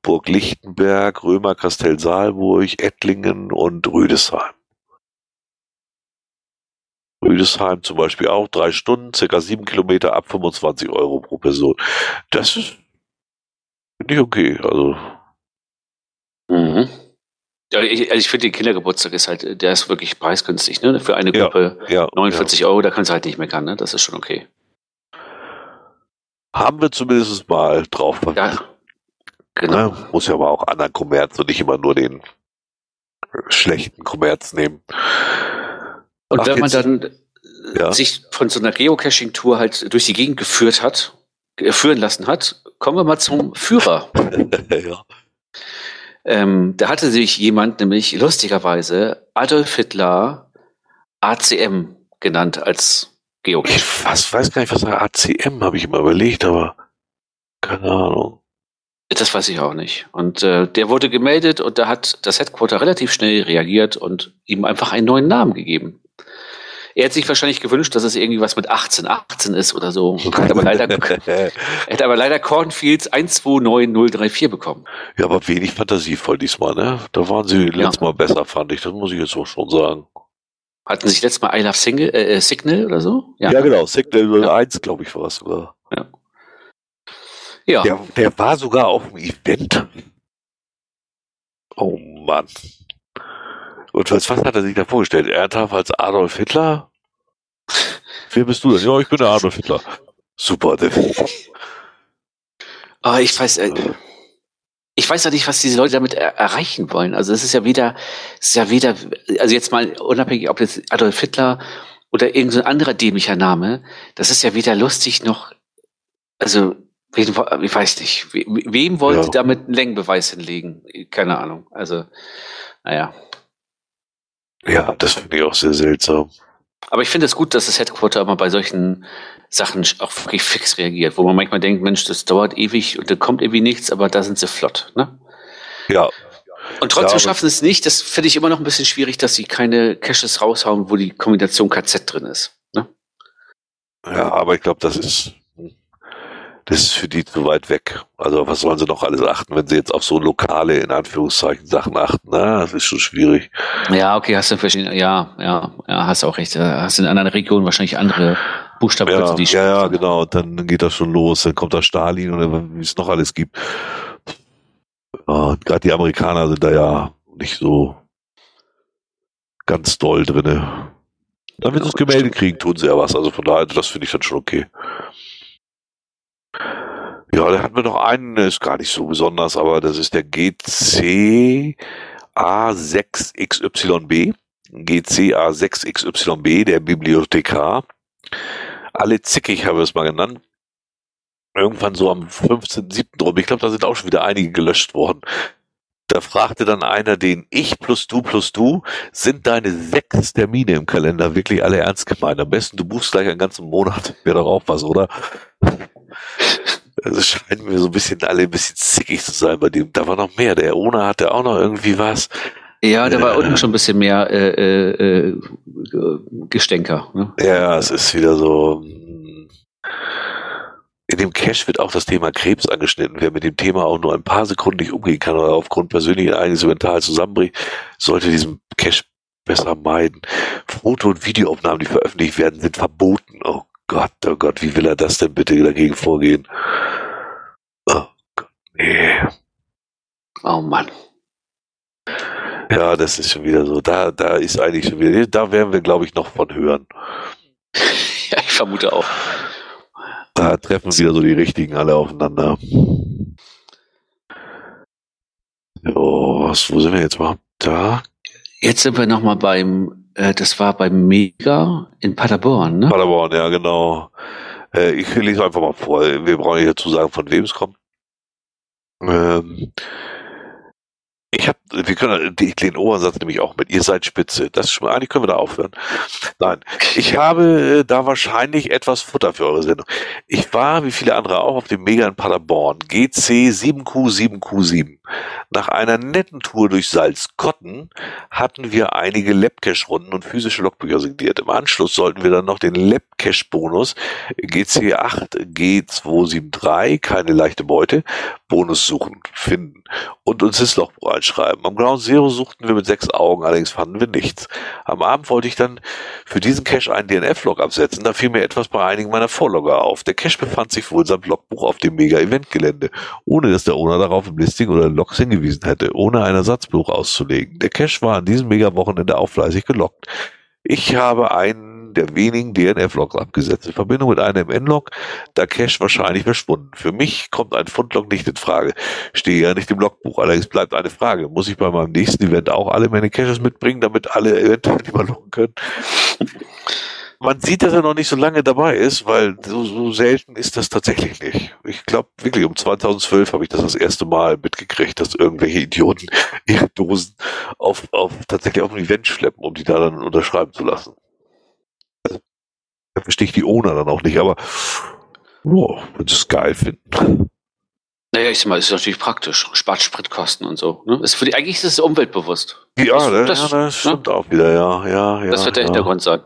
Burg Lichtenberg, Römer, Kastell Saalburg, Ettlingen und Rüdesheim. Rüdesheim zum Beispiel auch, drei Stunden, circa sieben Kilometer, ab 25 Euro pro Person. Das ist nicht okay, also Mhm. Ja, ich, also ich finde, der Kindergeburtstag ist halt, der ist wirklich preisgünstig, ne? Für eine Gruppe ja, ja, 49 ja. Euro, da kannst du halt nicht meckern, ne? Das ist schon okay. Haben wir zumindest mal drauf. Ja, genau. Ne? Muss ja aber auch anderen Kommerz und nicht immer nur den schlechten Kommerz nehmen. Und Ach, wenn man dann ja. sich von so einer Geocaching-Tour halt durch die Gegend geführt hat, äh, führen lassen hat, kommen wir mal zum Führer. ja. Ähm, da hatte sich jemand nämlich lustigerweise Adolf Hitler ACM genannt als Geocache. Ich was, weiß gar nicht, was er ACM, habe ich immer überlegt, aber keine Ahnung. Das weiß ich auch nicht. Und äh, der wurde gemeldet und da hat das Headquarter relativ schnell reagiert und ihm einfach einen neuen Namen gegeben. Er hätte sich wahrscheinlich gewünscht, dass es irgendwie was mit 18, 18 ist oder so. Hat aber leider, er hätte aber leider Cornfields 129034 bekommen. Ja, aber wenig fantasievoll diesmal, ne? Da waren sie letztes ja. Mal besser, fand ich. Das muss ich jetzt auch schon sagen. Hatten sich letztes Mal I Love Single, äh, äh, Signal oder so? Ja, ja genau. Signal ja. 1, glaube ich, war es sogar. Ja. Der, der war sogar auf dem Event. Oh Mann. Und was, was hat er sich da vorgestellt? Er darf als Adolf Hitler? Wer bist du denn? Ja, ich bin der Adolf Hitler. Super. Oh, ich weiß, äh, ich weiß ja nicht, was diese Leute damit er erreichen wollen. Also es ist ja wieder, es ist ja wieder, also jetzt mal unabhängig, ob jetzt Adolf Hitler oder irgendein anderer dämlicher Name, das ist ja weder lustig noch, also ich weiß nicht, wem wollen ja. damit einen Längenbeweis hinlegen? Keine Ahnung. Also, naja. Ja, das finde ich auch sehr seltsam. Aber ich finde es gut, dass das Headquarter immer bei solchen Sachen auch wirklich fix reagiert, wo man manchmal denkt, Mensch, das dauert ewig und da kommt irgendwie nichts, aber da sind sie flott, ne? Ja. Und trotzdem ja, schaffen sie es nicht, das finde ich immer noch ein bisschen schwierig, dass sie keine Caches raushauen, wo die Kombination KZ drin ist. Ne? Ja, aber ich glaube, das ist das ist für die zu weit weg. Also was sollen sie noch alles achten, wenn sie jetzt auf so lokale, in Anführungszeichen, Sachen achten? Na, das ist schon schwierig. Ja, okay, hast du verschiedene, ja, ja, ja, hast auch recht. Hast in anderen Regionen wahrscheinlich andere Buchstaben, ja, die Ja, ja, genau. Dann geht das schon los. Dann kommt da Stalin oder wie es noch alles gibt. Gerade die Amerikaner sind da ja nicht so ganz doll drinne. Dann, wenn sie es gemeldet kriegen, tun sie ja was. Also von daher, das finde ich dann schon okay. Ja, da hatten wir noch einen, ist gar nicht so besonders, aber das ist der GC A6XYB. GC A6XYB, der Bibliothekar. Alle zickig haben wir es mal genannt. Irgendwann so am 15.7. rum. Ich glaube, da sind auch schon wieder einige gelöscht worden. Da fragte dann einer den Ich plus du plus du, sind deine sechs Termine im Kalender wirklich alle ernst gemeint? Am besten du buchst gleich einen ganzen Monat. Wäre doch auch was, oder? Also scheinen mir so ein bisschen alle ein bisschen zickig zu sein bei dem. Da war noch mehr. Der Ona hatte auch noch irgendwie was. Ja, der war unten schon ein bisschen mehr äh, äh, äh, Gestänker. Ne? Ja, es ist wieder so. Hm. In dem Cache wird auch das Thema Krebs angeschnitten. Wer mit dem Thema auch nur ein paar Sekunden nicht umgehen kann oder aufgrund persönlichen Ereignissen mental zusammenbricht, sollte diesen Cache besser meiden. Foto- und Videoaufnahmen, die veröffentlicht werden, sind verboten. Oh Gott, oh Gott, wie will er das denn bitte dagegen vorgehen? Oh Gott, nee. Oh Mann. Ja, das ist schon wieder so. Da, da ist eigentlich schon wieder, da werden wir, glaube ich, noch von hören. ja, ich vermute auch. Da treffen wieder so die richtigen alle aufeinander. Jo, was, wo sind wir jetzt überhaupt da? Jetzt sind wir nochmal beim äh, das war beim Mega in Paderborn, ne? Paderborn, ja, genau. Äh, ich lese einfach mal vor. Wir brauchen nicht dazu sagen, von wem es kommt. Ähm, ich habe, wir können den Obersatz nämlich auch mit, ihr seid spitze. Das ist schon, eigentlich können wir da aufhören. Nein, ich habe äh, da wahrscheinlich etwas Futter für eure Sendung. Ich war, wie viele andere auch, auf dem Mega in Paderborn, GC 7Q7Q7. Nach einer netten Tour durch Salzkotten hatten wir einige Labcache-Runden und physische Logbücher signiert. Im Anschluss sollten wir dann noch den Labcache-Bonus GC8 G273, keine leichte Beute, Bonus suchen, finden und uns das Logbuch einschreiben. Am Ground Zero suchten wir mit sechs Augen, allerdings fanden wir nichts. Am Abend wollte ich dann für diesen Cache einen DNF-Log absetzen, da fiel mir etwas bei einigen meiner Vorlogger auf. Der Cache befand sich wohl samt Logbuch auf dem Mega-Event-Gelände, ohne dass der Owner darauf im Listing oder Logs hingewiesen hätte, ohne einen Ersatzbuch auszulegen. Der Cache war an diesem Mega-Wochenende auch fleißig gelockt. Ich habe einen der wenigen DNF-Logs abgesetzt. In Verbindung mit einem MN-Log, da Cache wahrscheinlich verschwunden. Für mich kommt ein Fundlog nicht in Frage. Stehe ja nicht im Logbuch. Allerdings bleibt eine Frage. Muss ich bei meinem nächsten Event auch alle meine Caches mitbringen, damit alle eventuell die mal können? Man sieht, dass er noch nicht so lange dabei ist, weil so, so selten ist das tatsächlich nicht. Ich glaube wirklich, um 2012 habe ich das das erste Mal mitgekriegt, dass irgendwelche Idioten ihre Dosen auf, auf tatsächlich auf ein Event schleppen, um die da dann unterschreiben zu lassen. Also, da verstehe ich die Owner dann auch nicht, aber oh, sie es geil finden. Naja, ich sag mal, ist natürlich praktisch. Spart Spritkosten und so. Ne? Ist für die, eigentlich ist es umweltbewusst. Ja, das, ne? das, das stimmt ne? auch wieder, ja, ja, ja. Das wird der ja. Hintergrund sein.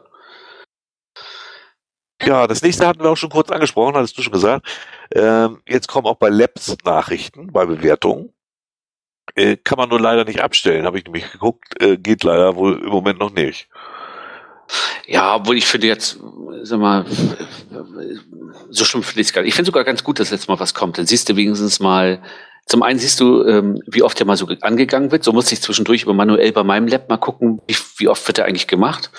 Ja, das nächste hatten wir auch schon kurz angesprochen, hattest du schon gesagt. Ähm, jetzt kommen auch bei Labs Nachrichten, bei Bewertungen. Äh, kann man nur leider nicht abstellen, habe ich nämlich geguckt. Äh, geht leider wohl im Moment noch nicht. Ja, obwohl ich finde jetzt, sag mal, so schlimm finde ich es gar nicht. Ich finde sogar ganz gut, dass jetzt mal was kommt. Dann siehst du wenigstens mal, zum einen siehst du, ähm, wie oft der mal so angegangen wird. So musste ich zwischendurch über manuell bei meinem Lab mal gucken, wie, wie oft wird der eigentlich gemacht.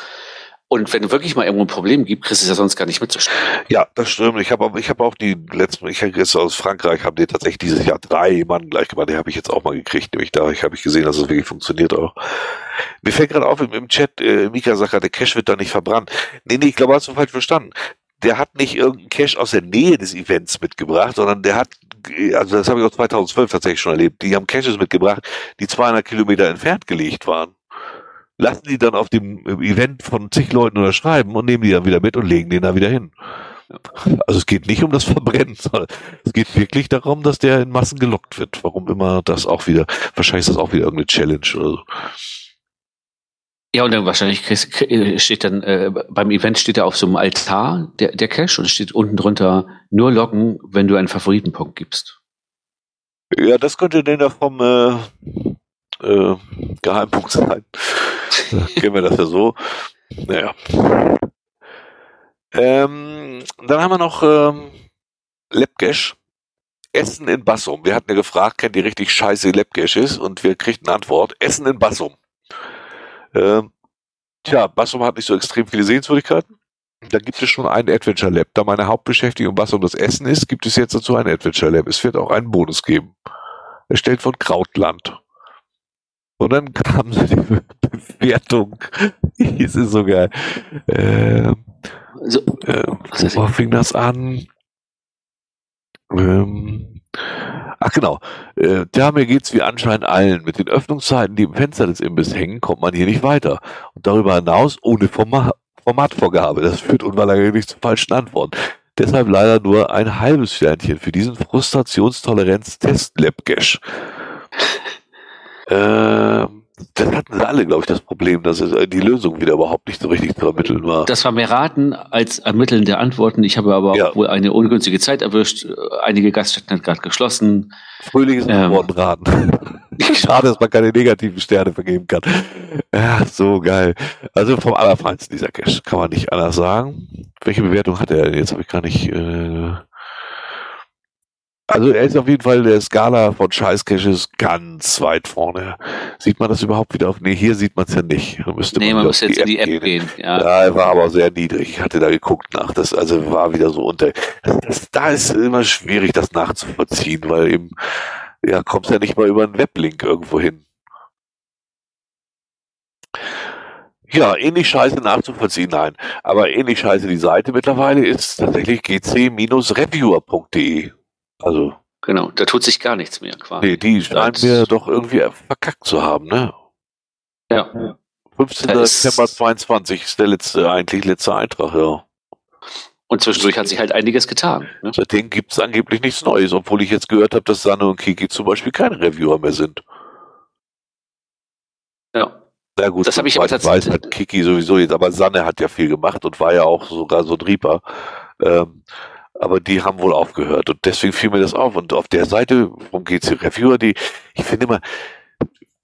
Und wenn wirklich mal irgendwo ein Problem gibt, kriegst du es ja sonst gar nicht mitzustimmen. Ja, das stimmt. Ich habe auch, ich habe auch die letzten, ich jetzt aus Frankreich, haben die tatsächlich dieses Jahr drei Mann gleich gemacht. Die habe ich jetzt auch mal gekriegt. Nämlich da habe ich gesehen, dass es wirklich funktioniert auch. Mir fällt gerade auf im, im Chat, äh, Mika sagt gerade, der Cache wird da nicht verbrannt. Nee, nee, ich glaube, hast du falsch verstanden. Der hat nicht irgendeinen Cache aus der Nähe des Events mitgebracht, sondern der hat, also das habe ich auch 2012 tatsächlich schon erlebt, die haben Caches mitgebracht, die 200 Kilometer entfernt gelegt waren lassen die dann auf dem Event von zig Leuten unterschreiben und nehmen die dann wieder mit und legen den da wieder hin. Also es geht nicht um das Verbrennen, sondern es geht wirklich darum, dass der in Massen gelockt wird. Warum immer das auch wieder, wahrscheinlich ist das auch wieder irgendeine Challenge oder so. Ja, und dann wahrscheinlich steht dann, äh, beim Event steht er auf so einem Altar, der, der Cache, und steht unten drunter nur loggen, wenn du einen Favoritenpunkt gibst. Ja, das könnte denn da vom äh, äh, Geheimpunkt sein. Kennen wir das ja so. Naja. Ähm, dann haben wir noch ähm, Lepgesch. Essen in Bassum. Wir hatten ja gefragt, kennt ihr richtig scheiße Lepgesch ist? Und wir kriegten eine Antwort. Essen in Bassum. Ähm, tja, Bassum hat nicht so extrem viele Sehenswürdigkeiten. Da gibt es schon einen Adventure Lab. Da meine Hauptbeschäftigung Bassum das Essen ist, gibt es jetzt dazu ein Adventure Lab. Es wird auch einen Bonus geben. Erstellt von Krautland. Und dann kam so die Bewertung. Es ist so geil. Ähm, so, äh, wo fing das an? Ähm, ach genau. Äh, ja, mir geht's wie anscheinend allen. Mit den Öffnungszeiten, die im Fenster des Imbiss hängen, kommt man hier nicht weiter. Und darüber hinaus ohne Format, Formatvorgabe. Das führt unweigerlich zu falschen Antworten. Deshalb leider nur ein halbes Sternchen für diesen Frustrationstoleranz-Test-Lab-Cache. Ähm, das hatten sie alle, glaube ich, das Problem, dass es, äh, die Lösung wieder überhaupt nicht so richtig zu ermitteln war. Das war mehr Raten als Ermitteln der Antworten. Ich habe aber ja. wohl eine ungünstige Zeit erwischt. Einige Gaststätten hat gerade geschlossen. Frühling ist ähm, geworden, Raten. Schade, dass man keine negativen Sterne vergeben kann. Ja, so geil. Also vom Allerfeinsten dieser Cash, kann man nicht anders sagen. Welche Bewertung hat er denn? Jetzt habe ich gar nicht... Äh also er ist auf jeden Fall der Skala von Scheißcaches ganz weit vorne. Sieht man das überhaupt wieder auf? Nee, hier sieht man es ja nicht. Da müsste nee, man, man muss jetzt in die App gehen. gehen. Ja. ja, er war aber sehr niedrig. Ich hatte da geguckt nach. Das also war wieder so unter. Das, das, da ist immer schwierig, das nachzuvollziehen, weil eben ja kommst ja nicht mal über einen Weblink irgendwo hin. Ja, ähnlich scheiße nachzuvollziehen, nein. Aber ähnlich scheiße die Seite mittlerweile ist tatsächlich gc-reviewer.de. Also. Genau, da tut sich gar nichts mehr quasi. Nee, die scheinen mir doch irgendwie verkackt zu haben, ne? Ja. 15. September 22 ist der letzte, eigentlich letzte Eintrag, ja. Und zwischendurch hat sich halt einiges getan. Ne? Seitdem gibt es angeblich nichts Neues, obwohl ich jetzt gehört habe, dass Sanne und Kiki zum Beispiel keine Reviewer mehr sind. Ja. Na gut, das habe ich aber tatsächlich. Weiß hat Kiki sowieso jetzt, aber Sanne hat ja viel gemacht und war ja auch sogar so ein Reaper. Ähm, aber die haben wohl aufgehört und deswegen fiel mir das auf. Und auf der Seite vom GC Reviewer, die, ich finde immer,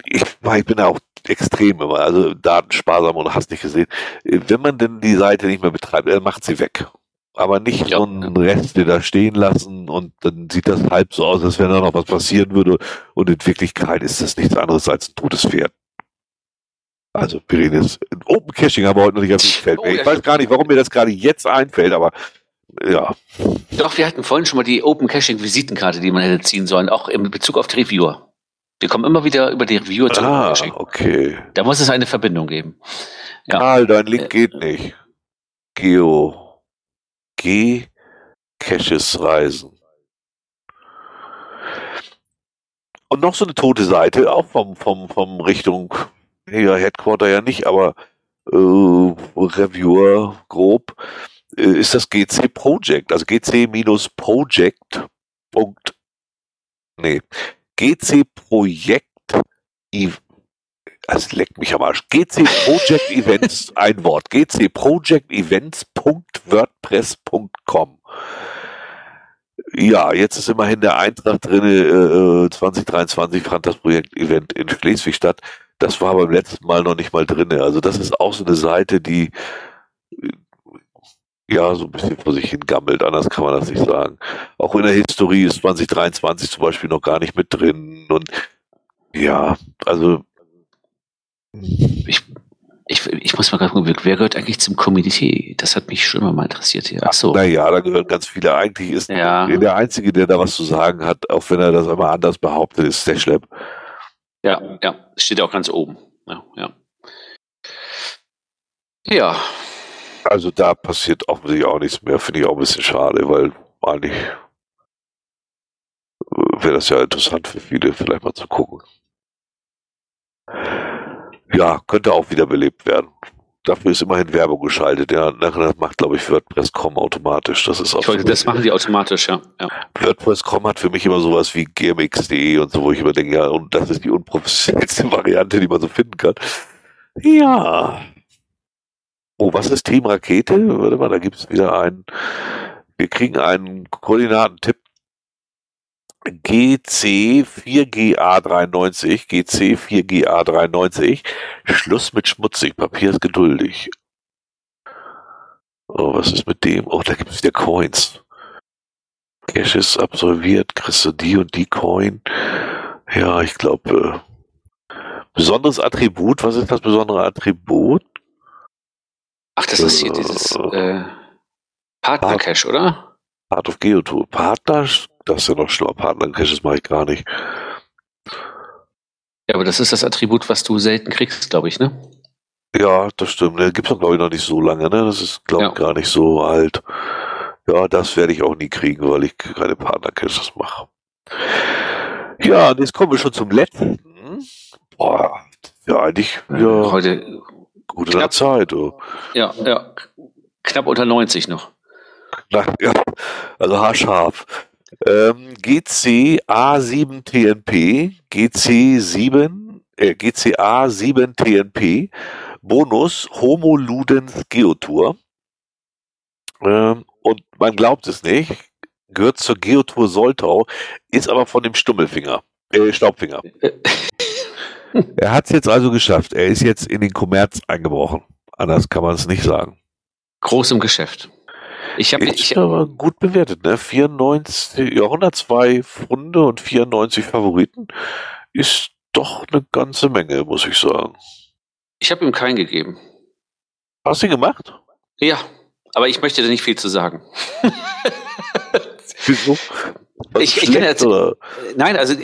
ich, ich bin ja auch extrem immer, also datensparsam und hast nicht gesehen. Wenn man denn die Seite nicht mehr betreibt, dann macht sie weg. Aber nicht ja. so einen Rest da stehen lassen und dann sieht das halb so aus, als wenn da noch was passieren würde. Und in Wirklichkeit ist das nichts anderes als ein totes Pferd. Also, wir reden jetzt, Open Caching haben wir heute noch nicht auf Feld. Oh, ich weiß gar nicht, warum mir das gerade jetzt einfällt, aber ja. Doch, wir hatten vorhin schon mal die Open Caching Visitenkarte, die man hätte ziehen sollen, auch in Bezug auf die Reviewer. Wir kommen immer wieder über die Reviewer zu ah, Caching. okay. Da muss es eine Verbindung geben. Ja. Karl, dein Link äh, geht nicht. Geo. G. Caches Reisen. Und noch so eine tote Seite, auch vom, vom, vom Richtung, ja, Headquarter ja nicht, aber äh, Reviewer grob. Äh, ist das GC Project, also GC-Project. Nee, GC Projekt, also leckt mich am Arsch. GC Project Events, ein Wort. GC Project Events.wordpress.com. Ja, jetzt ist immerhin der Eintrag drin, äh, 2023 fand das Projekt Event in Schleswig statt. Das war beim letzten Mal noch nicht mal drin. Also das ist auch so eine Seite, die ja, so ein bisschen vor sich hin gammelt, anders kann man das nicht sagen. Auch in der Historie ist 2023 zum Beispiel noch gar nicht mit drin und ja, also ich, Ich, ich muss mal gerade gucken, wer gehört eigentlich zum Community? Das hat mich schon immer mal interessiert hier. Ach so. Naja, da gehören ganz viele. Eigentlich ist Ja. der Einzige, der da was zu sagen hat, auch wenn er das immer anders behauptet, ist Stashlab. Ja, ja, steht auch ganz oben. Ja, ja. Ja, Also da passiert offensichtlich auch nichts mehr, finde ich auch ein bisschen schade, weil eigentlich äh, wäre das ja interessant für viele, vielleicht mal zu gucken. Ja, könnte auch wieder belebt werden. Dafür ist immerhin Werbung geschaltet. Ja, nachher macht, glaube ich, WordPress.com automatisch. Das ist auch ich wollte, so- das machen die automatisch, ja. ja. WordPress.com hat für mich immer sowas wie gmx.de und so, wo ich immer denke, ja, und das ist die unprofessionellste Variante, die man so finden kann. Ja. Oh, was ist Team Rakete? Warte mal, da gibt es wieder einen. Wir kriegen einen Koordinatentipp. GC4GA93, GC4GA93. Schluss mit schmutzig, Papier ist geduldig. Oh, was ist mit dem? Oh, da gibt es wieder Coins. Cash ist absolviert, kriegst du die und die Coin. Ja, ich glaube, äh, besonderes Attribut, was ist das besondere Attribut? Ach, das ist hier dieses äh, Partner-Cache, oder? Part of Geotool. Partner, das ist ja noch schlimmer. Partner-Caches mache ich gar nicht. Ja, aber das ist das Attribut, was du selten kriegst, glaube ich, ne? Ja, das stimmt. Ne, gibt's doch, glaube ich, noch nicht so lange, ne? Das ist, glaube ich, Ja. gar nicht so alt. Ja, das werde ich auch nie kriegen, weil ich keine Partner-Caches mache. Ja, und jetzt kommen wir schon zum letzten. Boah, ja, eigentlich, ja, Heute, gut in der knapp. Zeit. Oh. ja, ja, knapp unter 90 noch. Na, ja, also haarscharf. Ähm, GC A7 TNP, GC7, äh, GCA 7 TNP, Bonus Homo Ludens Geotour. Ähm, und man glaubt es nicht, gehört zur Geotour Soltau, ist aber von dem Stummelfinger, äh, Staubfinger. er hat es jetzt also geschafft. Er ist jetzt in den Kommerz eingebrochen. Anders kann man es nicht sagen. Groß im Geschäft. Ich habe ich, aber gut bewertet, ne? 94, ja, 102 Funde und 94 Favoriten ist doch eine ganze Menge, muss ich sagen. ich hab ihm keinen gegeben. Hast du ihn gemacht? Ja, aber ich möchte da nicht viel zu sagen. Wieso? Ich- ich kann jetzt- oder? Nein, also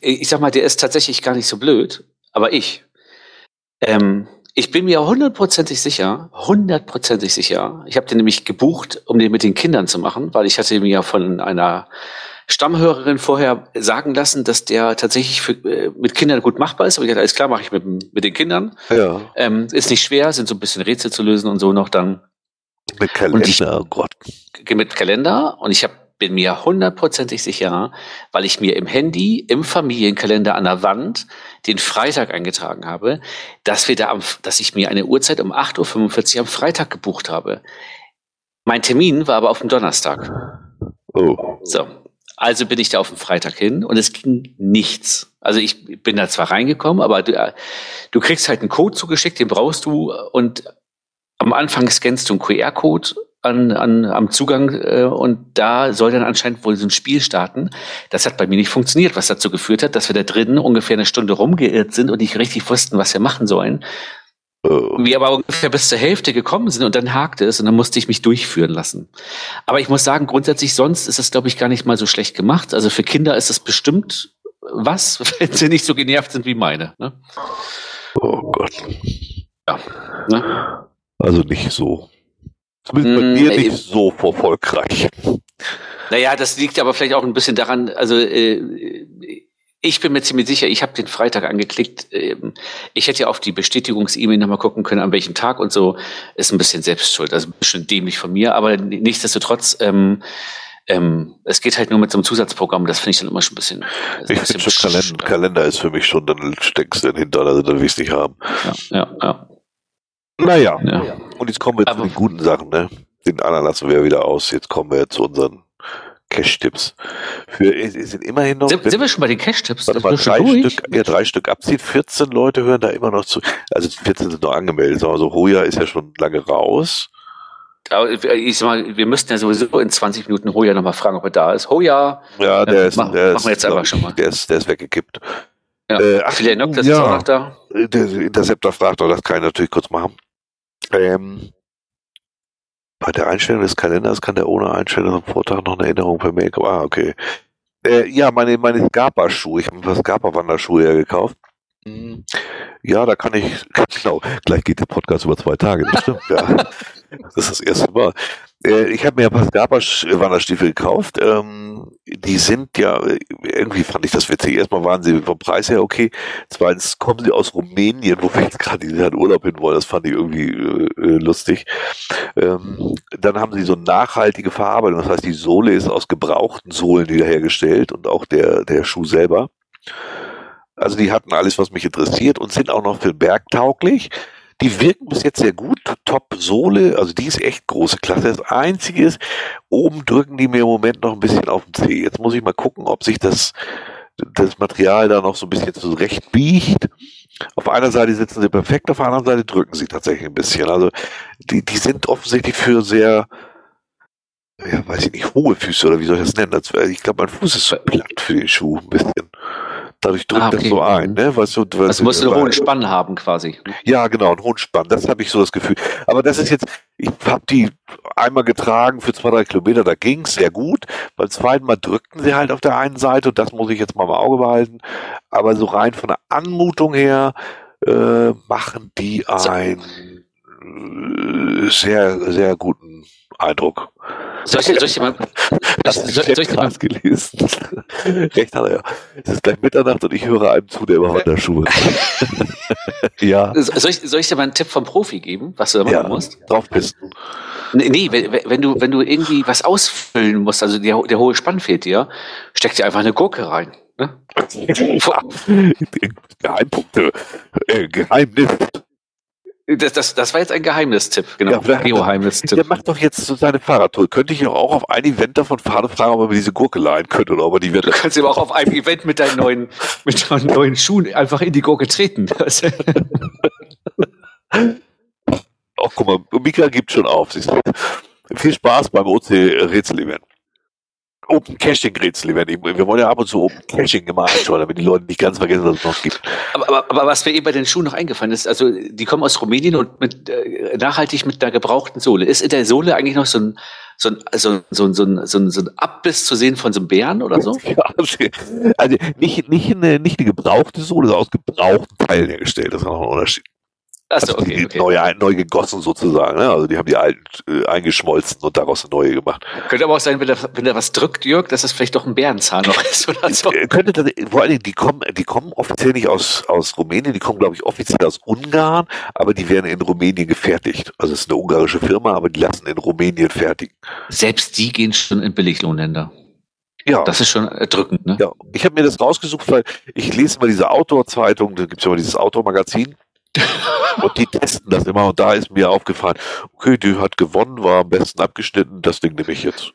ich sag mal, der ist tatsächlich gar nicht so blöd, aber ich. Ähm, ich bin mir hundertprozentig sicher, hundertprozentig sicher. Ich habe den nämlich gebucht, um den mit den Kindern zu machen, weil ich hatte mir ja von einer Stammhörerin vorher sagen lassen, dass der tatsächlich für, äh, mit Kindern gut machbar ist. Aber ich dachte, alles klar, mache ich mit, mit den Kindern. Ja, Ähm, ist nicht schwer, sind so ein bisschen Rätsel zu lösen und so noch dann mit Kalender, ich- oh Gott. mit Kalender und ich hab, bin mir hundertprozentig sicher, weil ich mir im Handy, im Familienkalender an der Wand den Freitag eingetragen habe, dass wir da am, dass ich mir eine Uhrzeit um 8.45 Uhr am Freitag gebucht habe. Mein Termin war aber auf dem Donnerstag. Oh, So. Also bin ich da auf dem Freitag hin und es ging nichts. Also ich bin da zwar reingekommen, aber du, äh, du kriegst halt einen Code zugeschickt, den brauchst du und am Anfang scannst du einen QR-Code an, an, am Zugang äh, und da soll dann anscheinend wohl so ein Spiel starten. Das hat bei mir nicht funktioniert, was dazu geführt hat, dass wir da drinnen ungefähr eine Stunde rumgeirrt sind und nicht richtig wussten, was wir machen sollen. oh. Wir aber ungefähr bis zur Hälfte gekommen sind und dann hakte es und dann musste ich mich durchführen lassen. Aber ich muss sagen, grundsätzlich sonst ist es, glaube ich, gar nicht mal so schlecht gemacht. Also für Kinder ist es bestimmt was, wenn sie nicht so genervt sind wie meine. Ne? oh Gott. Ne? Also nicht so. Zumindest bei Mm, mir nicht so erfolgreich. Naja, das liegt aber vielleicht auch ein bisschen daran, also äh, ich bin mir ziemlich sicher, ich habe den Freitag angeklickt. Ähm, ich hätte ja auf die Bestätigungs-E-Mail nochmal gucken können, an welchem Tag und so. Ist ein bisschen Selbstschuld, also ein bisschen dämlich von mir, aber nichtsdestotrotz, ähm, ähm, es geht halt nur mit so einem Zusatzprogramm, das finde ich dann immer schon ein bisschen. Ich finde schon, Kalender, Kalender ist für mich schon, dann steckst du den hinter, also dann will ich es nicht haben. Ja, ja, ja. Naja. ja. Und jetzt kommen wir Aber- zu den guten Sachen, ne? Den anderen lassen wir ja wieder aus. Jetzt kommen wir zu unseren Cash-Tipps. Für, sind immerhin noch, Sind, sind wir schon bei den Cash-Tipps? warte mal, drei? Stück, ja, drei Stück abziehen. 14 Leute hören da immer noch zu. Also 14 sind noch angemeldet. Also Hoja ist ja schon lange raus. Aber Ich sag mal, wir müssten ja sowieso in 20 Minuten Hoja nochmal fragen, ob er da ist. Hoja! Ja, der ist, mach- der machen ist, wir jetzt glaub einfach schon mal. Der ist, der ist weggekippt. Ja. Äh, ach, Philipp das ja. ist auch noch da. Der Interceptor fragt, doch, das kann ich natürlich kurz machen. Ähm, bei der Einstellung des Kalenders kann der ohne Einstellung am Vortag noch eine Erinnerung per Mail kommen. Ah, okay. Äh, ja, meine, meine Scarpa-Schuhe. Ich habe ein paar Scarpa-Wanderschuhe ja gekauft. Ja, da kann ich, genau, gleich geht der Podcast über zwei Tage, das stimmt, ja. Das ist das erste Mal. Äh, ich habe mir ein paar Scarpa-Wanderstiefel gekauft. Ähm, die sind ja, irgendwie fand ich das witzig. Erstmal waren sie vom Preis her okay. Zweitens kommen sie aus Rumänien, wo wir jetzt gerade in Urlaub hin wollen. Das fand ich irgendwie äh, äh, lustig. Ähm, dann haben sie so nachhaltige Verarbeitung. Das heißt, die Sohle ist aus gebrauchten Sohlen wiederhergestellt und auch der, der Schuh selber. Also die hatten alles, was mich interessiert und sind auch noch für den Berg tauglich. Die wirken bis jetzt sehr gut. Top-Sohle, also die ist echt große Klasse. Das Einzige ist, oben drücken die mir im Moment noch ein bisschen auf den Zeh. Jetzt muss ich mal gucken, ob sich das, das Material da noch so ein bisschen zurecht biegt. Auf einer Seite sitzen sie perfekt, auf der anderen Seite drücken sie tatsächlich ein bisschen. Also die, die sind offensichtlich für sehr, ja, weiß ich nicht, hohe Füße oder wie soll ich das nennen? Ich glaube, mein Fuß ist so platt für den Schuh ein bisschen. Dadurch drückt ah, okay. das so ein, ne? Weißt du, weißt also musst du einen hohen Spann haben quasi. Ja, genau, einen hohen Spann. Das habe ich so das Gefühl. Aber das ist jetzt, ich habe die einmal getragen für zwei, drei Kilometer, da ging's sehr gut. Beim zweiten Mal drückten sie halt auf der einen Seite und das muss ich jetzt mal im Auge behalten. Aber so rein von der Anmutung her äh, machen die einen äh, sehr, sehr guten Eindruck. Soll ich, soll ich mal, Hast du soll, soll ich mal gelesen? Recht hat er ja. Es ist gleich Mitternacht und ich höre einem zu, der immer Wanderschuhe Ja. Soll ich, soll ich dir mal einen Tipp vom Profi geben, was du da machen ja, musst? Draufpisten. Nee, nee wenn, wenn, du, wenn du irgendwie was ausfüllen musst, also der, der hohe Spann fehlt dir, steck dir einfach eine Gurke rein. Ne? Geheimpunkte. Äh, Geheimnis. Das, das, das war jetzt ein Geheimnistipp, genau. Ja, Geheimnistipp. Der macht doch jetzt so seine Fahrradtour. Könnte ich auch auf ein Event davon fahren fragen, ob er diese Gurke leihen könnte oder ob er die wird. Du kannst ihm auch auf einem Event mit deinen neuen, mit deinen neuen Schuhen einfach in die Gurke treten. Ach, guck mal, Mika gibt schon auf. Viel Spaß beim OC-Rätsel-Event. Open Caching Rätsel wenn ich, Wir wollen ja ab und zu Open Caching immer anschauen, damit die Leute nicht ganz vergessen, was es noch gibt. Aber, aber, aber was mir eben bei den Schuhen noch eingefallen ist, also die kommen aus Rumänien und mit, äh, nachhaltig mit der gebrauchten Sohle. Ist in der Sohle eigentlich noch so ein, so ein, so, so, so, ein, so, ein, so ein Abbiss zu sehen von so einem Bären oder so? Ja, also nicht, nicht, eine, nicht eine gebrauchte Sohle, sondern aus gebrauchten Teilen hergestellt. Das ist noch ein Unterschied. Achso, also okay, okay. Neu, neu gegossen sozusagen. Ne? Also die haben die alten äh, eingeschmolzen und daraus eine neue gemacht. Könnte aber auch sein, wenn er, wenn er was drückt, Jörg, dass es vielleicht doch ein Bärenzahn noch ist oder so. Äh, könnte das, vor allen Dingen, die kommen, die kommen offiziell nicht aus, aus Rumänien, die kommen, glaube ich, offiziell aus Ungarn, aber die werden in Rumänien gefertigt. Also es ist eine ungarische Firma, aber die lassen in Rumänien fertigen. Selbst die gehen schon in Billiglohnländer. Ja. Das ist schon erdrückend, ne? Ja. Ich habe mir das rausgesucht, weil ich lese mal diese Outdoor-Zeitung, da gibt es ja mal dieses Outdoor-Magazin. Und die testen das immer und da ist mir aufgefallen, okay, die hat gewonnen, war am besten abgeschnitten, das Ding nehme ich jetzt.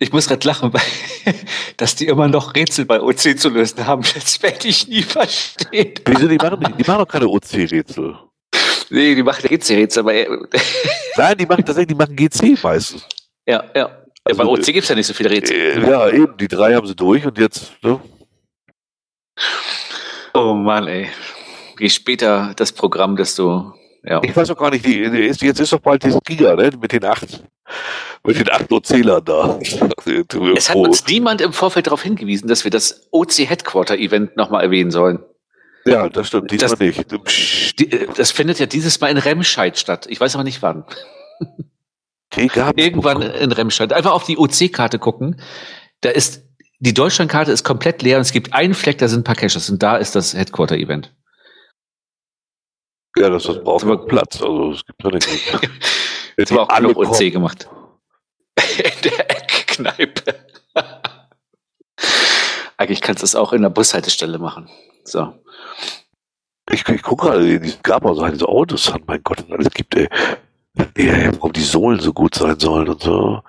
Ich muss gerade lachen, weil, dass die immer noch Rätsel bei OC zu lösen haben. Das werde ich nie verstehen. Wieso, die machen, die machen doch keine OC-Rätsel. Nee, die machen GC-Rätsel, aber. Nein, die machen tatsächlich, die machen GC meistens. Ja, ja. Also, bei OC gibt es ja nicht so viele Rätsel. Äh, ja, eben, die drei haben sie durch und jetzt, ne? Oh Mann, ey je später das Programm, desto ja. Ich weiß auch gar nicht, die, jetzt ist doch bald das Giga, ne? Mit den acht, mit den acht Erzählern da. Es hat uns niemand im Vorfeld darauf hingewiesen, dass wir das OC Headquarter Event nochmal erwähnen sollen. Ja, das stimmt, diesmal das, nicht. Die, das findet ja dieses Mal in Remscheid statt. Ich weiß aber nicht wann. Irgendwann in Remscheid. Einfach auf die OC-Karte gucken. Da ist, die Deutschlandkarte ist komplett leer und es gibt einen Fleck, da sind ein paar Caches und da ist das Headquarter-Event. Ja, das, das braucht aber Platz. Also es gibt ja nicht. Jetzt haben wir auch genug OC gemacht. in der Eckkneipe. Eigentlich kannst du es auch in der Bushaltestelle machen. So. Ich, ich gucke gerade, die gab auch so diese Autos an, mein Gott, und alles gibt, ey. Ja, warum die Sohlen so gut sein sollen und so.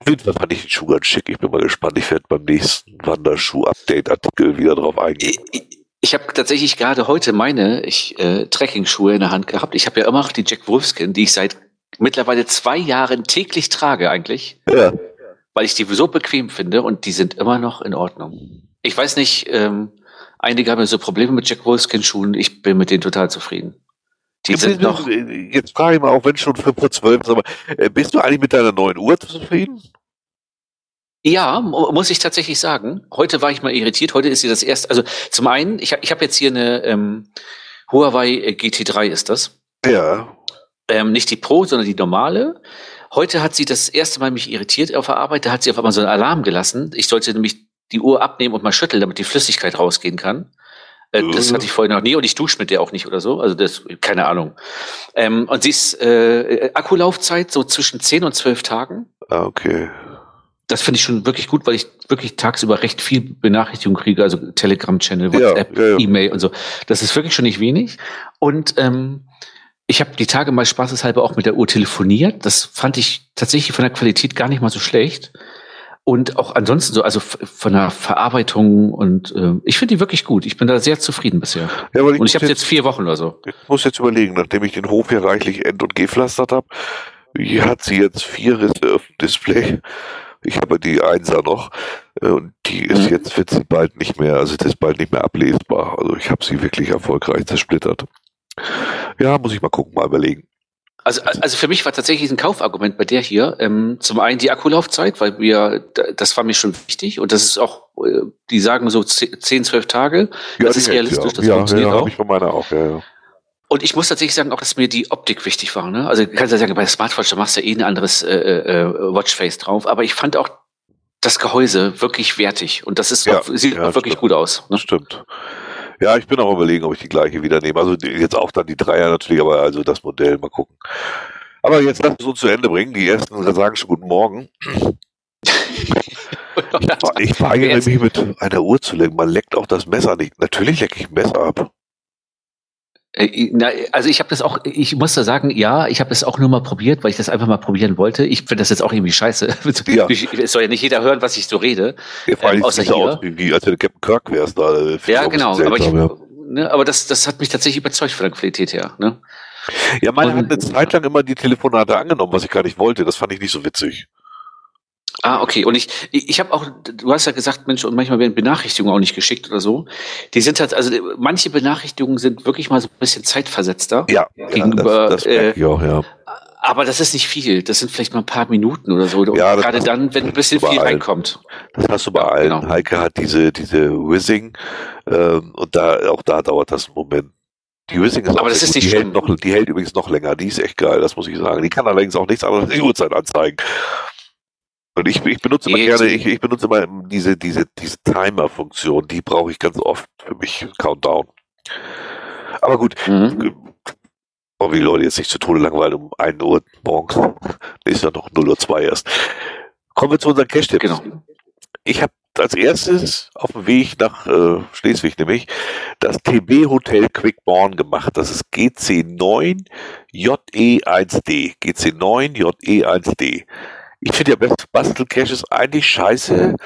Auf jeden Fall fand ich den Schuh ganz schick. Ich bin mal gespannt. Ich werde beim nächsten Wanderschuh-Update-Artikel wieder drauf eingehen. Ich, habe tatsächlich gerade heute meine ich, äh, Trekking-Schuhe in der Hand gehabt. Ich habe ja immer noch die Jack Wolfskin, die ich seit mittlerweile zwei Jahren täglich trage eigentlich. Ja. Weil ich die so bequem finde und die sind immer noch in Ordnung. Ich weiß nicht, ähm, Einige haben ja so Probleme mit Jack Wolfskin-Schuhen. Ich bin mit denen total zufrieden. Die sind noch. Jetzt frage ich mal, auch wenn schon 5 vor 12 ist, aber äh, bist du eigentlich mit deiner neuen Uhr zufrieden? Ja, muss ich tatsächlich sagen. Heute war ich mal irritiert. Heute ist sie das erste. Also zum einen, ich habe ich hab jetzt hier eine ähm, Huawei äh, GT3 ist das. Ja. Ähm, nicht die Pro, sondern die normale. Heute hat sie das erste Mal mich irritiert auf der Arbeit. Da hat sie auf einmal so einen Alarm gelassen. Ich sollte nämlich die Uhr abnehmen und mal schütteln, damit die Flüssigkeit rausgehen kann. Äh, das mhm. hatte ich vorher noch nie und ich dusche mit der auch nicht oder so. Also das, keine Ahnung. Ähm, und sie ist äh, Akkulaufzeit so zwischen 10 und 12 Tagen. Ah, okay. Das finde ich schon wirklich gut, weil ich wirklich tagsüber recht viel Benachrichtigung kriege, also Telegram-Channel, WhatsApp, ja, ja, ja. E-Mail und so. Das ist wirklich schon nicht wenig. Und ähm, ich habe die Tage mal spaßeshalber auch mit der Uhr telefoniert. Das fand ich tatsächlich von der Qualität gar nicht mal so schlecht. Und auch ansonsten so, also von der Verarbeitung und äh, ich finde die wirklich gut. Ich bin da sehr zufrieden bisher. Ja, und ich habe jetzt vier Wochen oder so. Ich muss jetzt überlegen, nachdem ich den Hof hier reichlich end- und gepflastert habe, hat sie jetzt vier Risse auf dem Display. Ich habe die Einser noch äh, und die ist mhm. jetzt wird sie bald nicht mehr, also das ist bald nicht mehr ablesbar. Also ich habe sie wirklich erfolgreich zersplittert. Ja, muss ich mal gucken, mal überlegen. Also, also für mich war tatsächlich ein Kaufargument bei der hier. Ähm, zum einen die Akkulaufzeit, weil wir, das war mir schon wichtig und das ist auch, äh, die sagen so 10, 12 Tage. Ja, das ist realistisch, ja. das ja, funktioniert ja, auch. ich von meiner auch, ja, ja. Und ich muss tatsächlich sagen, auch, dass mir die Optik wichtig war. Ne? Also du kannst ja sagen, bei Smartwatch, da machst du eh ein anderes äh, äh, Watchface drauf. Aber ich fand auch das Gehäuse wirklich wertig. Und das ist ja, auch, sieht ja, auch wirklich stimmt. gut aus. Ne? Stimmt. Ja, ich bin auch überlegen, ob ich die gleiche wieder nehme. Also jetzt auch dann die Dreier natürlich, aber also das Modell, mal gucken. Aber jetzt lass es uns zu Ende bringen. Die ersten sagen schon guten Morgen. ich, ich weigere mich mit einer Uhr zu legen. Man leckt auch das Messer nicht. Natürlich lecke ich ein Messer ab. Äh, na, also ich habe das auch, ich muss da sagen, ja, ich habe das auch nur mal probiert, weil ich das einfach mal probieren wollte. Ich finde das jetzt auch irgendwie scheiße. Ja. es soll ja nicht jeder hören, was ich so rede. Ja, vor allem ähm, außer hier. Aus, wie, als wenn du Captain Kirk wärst. Da, äh, ja, genau. Aber, ich, ja. Ne, aber das, das hat mich tatsächlich überzeugt von der Qualität her. Ne? Ja, meine Und, hat eine Zeit lang immer die Telefonate angenommen, was ich gar nicht wollte. Das fand ich nicht so witzig. Ah, okay. Und ich, ich, habe auch, du hast ja gesagt, Mensch, und manchmal werden Benachrichtigungen auch nicht geschickt oder so. Die sind halt, also manche Benachrichtigungen sind wirklich mal so ein bisschen zeitversetzter. Ja, gegenüber. das, das äh, auch, ja. Aber das ist nicht viel. Das sind vielleicht mal ein paar Minuten oder so. Ja, gerade dann, wenn ein bisschen viel allen. reinkommt. Das hast du bei allen. Genau. Heike hat diese, diese Whizzing, ähm, und da, auch da dauert das einen Moment. Die Whizzing ist aber das ist nicht die hält, noch, die hält übrigens noch länger. Die ist echt geil, das muss ich sagen. Die kann allerdings auch nichts anderes als die Uhrzeit anzeigen. Und ich, ich benutze immer gerne, ich, ich benutze immer diese, diese, diese Timer-Funktion, die brauche ich ganz oft für mich, Countdown. Aber gut, mhm. oh, wie Leute jetzt nicht zu Tode langweilen um 1 Uhr morgens. ist ja noch 0 Uhr 2 erst. Kommen wir zu unseren Cash-Tipps. Genau. Ich habe als erstes auf dem Weg nach äh, Schleswig nämlich das TB Hotel Quickborn gemacht. Das ist GC9 JE1D. GC9 JE1D. Ich finde ja Bastelcache ist eigentlich scheiße,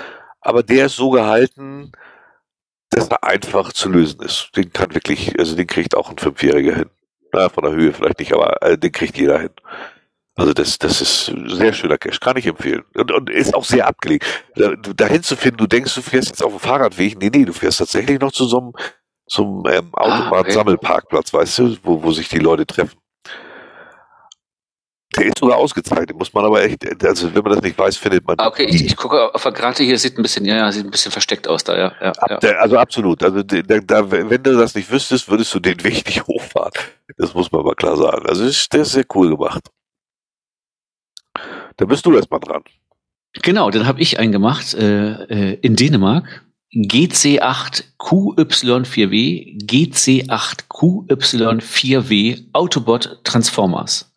aber der ist so gehalten, dass er einfach zu lösen ist. Den kann wirklich, also den kriegt auch ein Fünfjähriger hin. Na, von der Höhe vielleicht nicht, aber äh, den kriegt jeder hin. Also das, das ist ein sehr schöner Cache, kann ich empfehlen. Und, und ist auch sehr abgelegt. Da, dahin zu finden, du denkst, du fährst jetzt auf dem Fahrradweg. Nee, nee, du fährst tatsächlich noch zu so einem, zum ähm, Autobahn-Sammelparkplatz, weißt du, wo, wo sich die Leute treffen. Der ist sogar ausgezeichnet, muss man aber echt, also wenn man das nicht weiß, findet man. Ah, okay, ich, ich, gucke auf der Karte hier, sieht ein bisschen, ja, ja, sieht ein bisschen versteckt aus da, ja. ja, ja. Also absolut. Also da, da, wenn du das nicht wüsstest, würdest du den Weg nicht hochfahren. Das muss man mal klar sagen. Also ist, der ist sehr cool gemacht. Da bist du erstmal dran. Genau, dann habe ich einen gemacht äh, äh in Dänemark. GC8QY4W, GC8QY4W Autobot Transformers.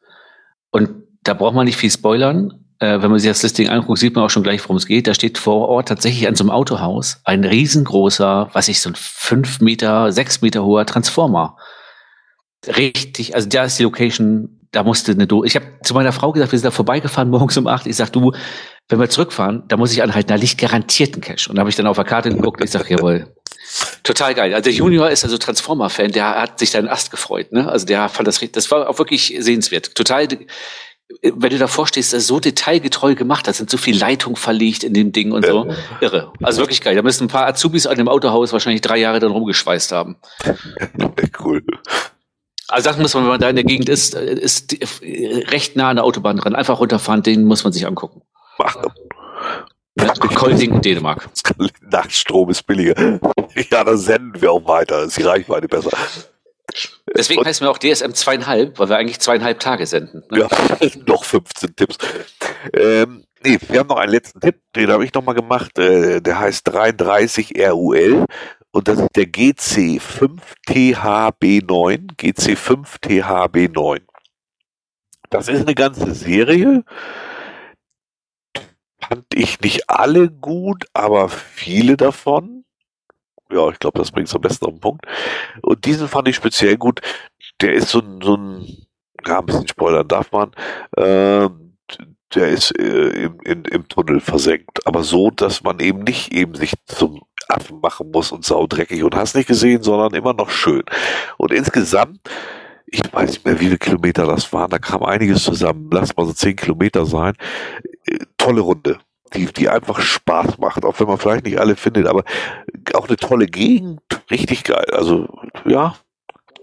Und da braucht man nicht viel spoilern. Äh, wenn man sich das Listing anguckt, sieht man auch schon gleich, worum es geht. Da steht vor Ort tatsächlich an so einem Autohaus ein riesengroßer, was ich so ein fünf Meter, sechs Meter hoher Transformer. Richtig, also da ist die Location, da musste eine Do Ich habe zu meiner Frau gesagt, wir sind da vorbeigefahren morgens um acht. Ich sag, du, wenn wir zurückfahren, da muss ich anhalten, da liegt garantiert ein Cash. Und da habe ich dann auf der Karte geguckt, ich sag, jawohl, Total geil. Also der Junior ist also Transformer-Fan, der hat sich da einen Ast gefreut. Ne? Also der fand das, das war auch wirklich sehenswert. Total wenn du davor stehst, das ist so detailgetreu gemacht, da sind so viel Leitung verlegt in dem Ding und so. Irre. Also wirklich geil. Da müssen ein paar Azubis an dem Autohaus wahrscheinlich drei Jahre dann rumgeschweißt haben. cool. Also das muss man, wenn man da in der Gegend ist, ist recht nah an der Autobahn dran. Einfach runterfahren, den muss man sich angucken. Machen. Kolding in Dänemark. Nachtstrom ist billiger. Ja, da senden wir auch weiter. Ist die Reichweite besser. Deswegen heißen wir auch DSM zweieinhalb, weil wir eigentlich zweieinhalb Tage senden. Ne? Ja, noch 15 Tipps. Ähm, nee, wir haben noch einen letzten Tipp, den habe ich noch mal gemacht. Äh, der heißt 33 RUL und das ist der GC5THB9. GC5THB9. Das ist eine ganze Serie. Fand ich nicht alle gut, aber viele davon ja, ich glaube, das bringt es am besten auf den Punkt. Und diesen fand ich speziell gut. Der ist so ein, so ein ja, ein bisschen spoilern darf man. Äh, der ist äh, im, in, im Tunnel versenkt. Aber so, dass man eben nicht eben sich zum Affen machen muss und saudreckig und hast nicht gesehen, sondern immer noch schön. Und insgesamt, ich weiß nicht mehr, wie viele Kilometer das waren, da kam einiges zusammen. Lass mal so zehn Kilometer sein. Tolle Runde die, die einfach Spaß macht, auch wenn man vielleicht nicht alle findet, aber auch eine tolle Gegend, richtig geil. Also ja,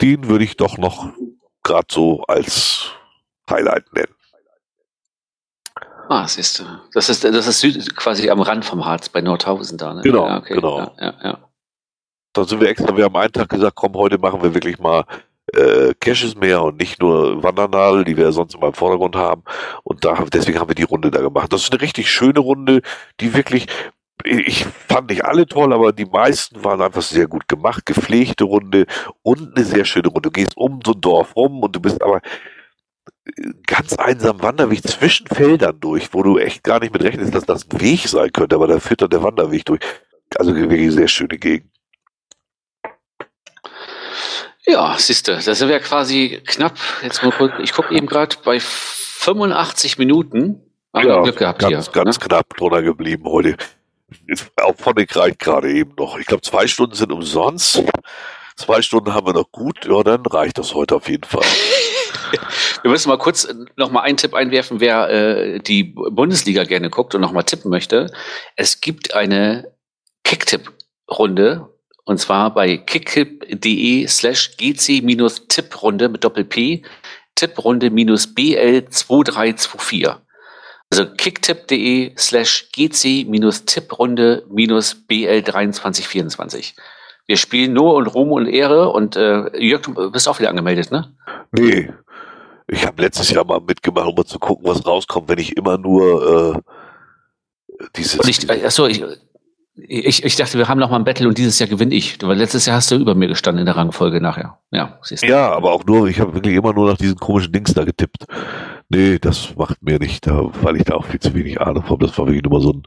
den würde ich doch noch gerade so als Highlight nennen. Ah, siehst du. Das ist, das ist Süd, quasi am Rand vom Harz bei Nordhausen da, ne? Genau, ja, okay. genau. Ja, ja, ja. Da sind wir extra, wir haben einen Tag gesagt, komm, heute machen wir wirklich mal äh, Caches mehr und nicht nur Wandernadel, die wir sonst immer im Vordergrund haben. Und da, deswegen haben wir die Runde da gemacht. Das ist eine richtig schöne Runde, die wirklich ich fand nicht alle toll, aber die meisten waren einfach sehr gut gemacht, gepflegte Runde und eine sehr schöne Runde. Du gehst um so ein Dorf rum und du bist aber ganz einsam Wanderweg zwischen Feldern durch, wo du echt gar nicht mit rechnest, dass das ein Weg sein könnte, aber da führt dann der Wanderweg durch. Also wirklich sehr schöne Gegend. Ja, siehste, da sind wir quasi knapp, jetzt mal kurz, ich gucke eben gerade bei 85 Minuten. Haben ja, Glück gehabt ganz, hier, ganz ne? knapp drunter geblieben heute. Auch von den reicht gerade eben noch. Ich glaube, zwei Stunden sind umsonst. Zwei Stunden haben wir noch gut. Ja, dann reicht das heute auf jeden Fall. Wir müssen mal kurz noch mal einen Tipp einwerfen, wer äh, die Bundesliga gerne guckt und noch mal tippen möchte. Es gibt eine Kicktipp-Runde und zwar bei kicktip.de slash gc-tipprunde mit Doppel-P, Tipprunde-BL2324. Also kicktip.de slash gc-tipprunde-BL2324. Wir spielen nur und Ruhm und Ehre und äh, Jörg, du bist auch wieder angemeldet, ne? Nee. Ich habe letztes Jahr mal mitgemacht, um mal zu gucken, was rauskommt, wenn ich immer nur äh, dieses. Ich, achso, ich, ich, ich dachte, wir haben noch mal ein Battle und dieses Jahr gewinne ich. Weil letztes Jahr hast du über mir gestanden in der Rangfolge nachher. Ja, siehst du. Ja, aber auch nur, ich habe wirklich immer nur nach diesen komischen Dings da getippt. Nee, das macht mir nicht, da, weil ich da auch viel zu wenig Ahnung habe. Das war wirklich nur mal so ein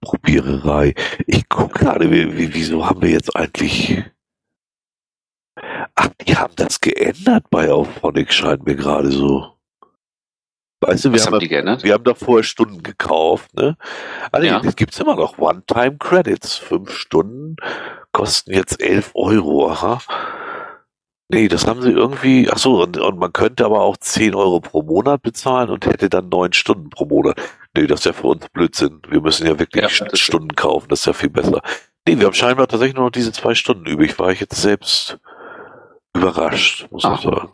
Probiererei. Ich gucke gerade, wie, wie, wieso haben wir jetzt eigentlich. Ach, die haben das geändert bei Auphonic, scheint mir gerade so. Weißt du, wir, haben, haben wir haben da vorher Stunden gekauft, ne? Also ja. es gibt's immer noch One-Time-Credits. Fünf Stunden kosten jetzt elf Euro, aha. Nee, das haben sie irgendwie, ach so, und, und man könnte aber auch zehn Euro pro Monat bezahlen und hätte dann neun Stunden pro Monat. Nee, das ist ja für uns Blödsinn. Wir müssen ja wirklich ja, Stunden kaufen, das ist ja viel besser. Nee, wir haben scheinbar tatsächlich nur noch diese zwei Stunden übrig. War ich jetzt selbst überrascht, muss man sagen.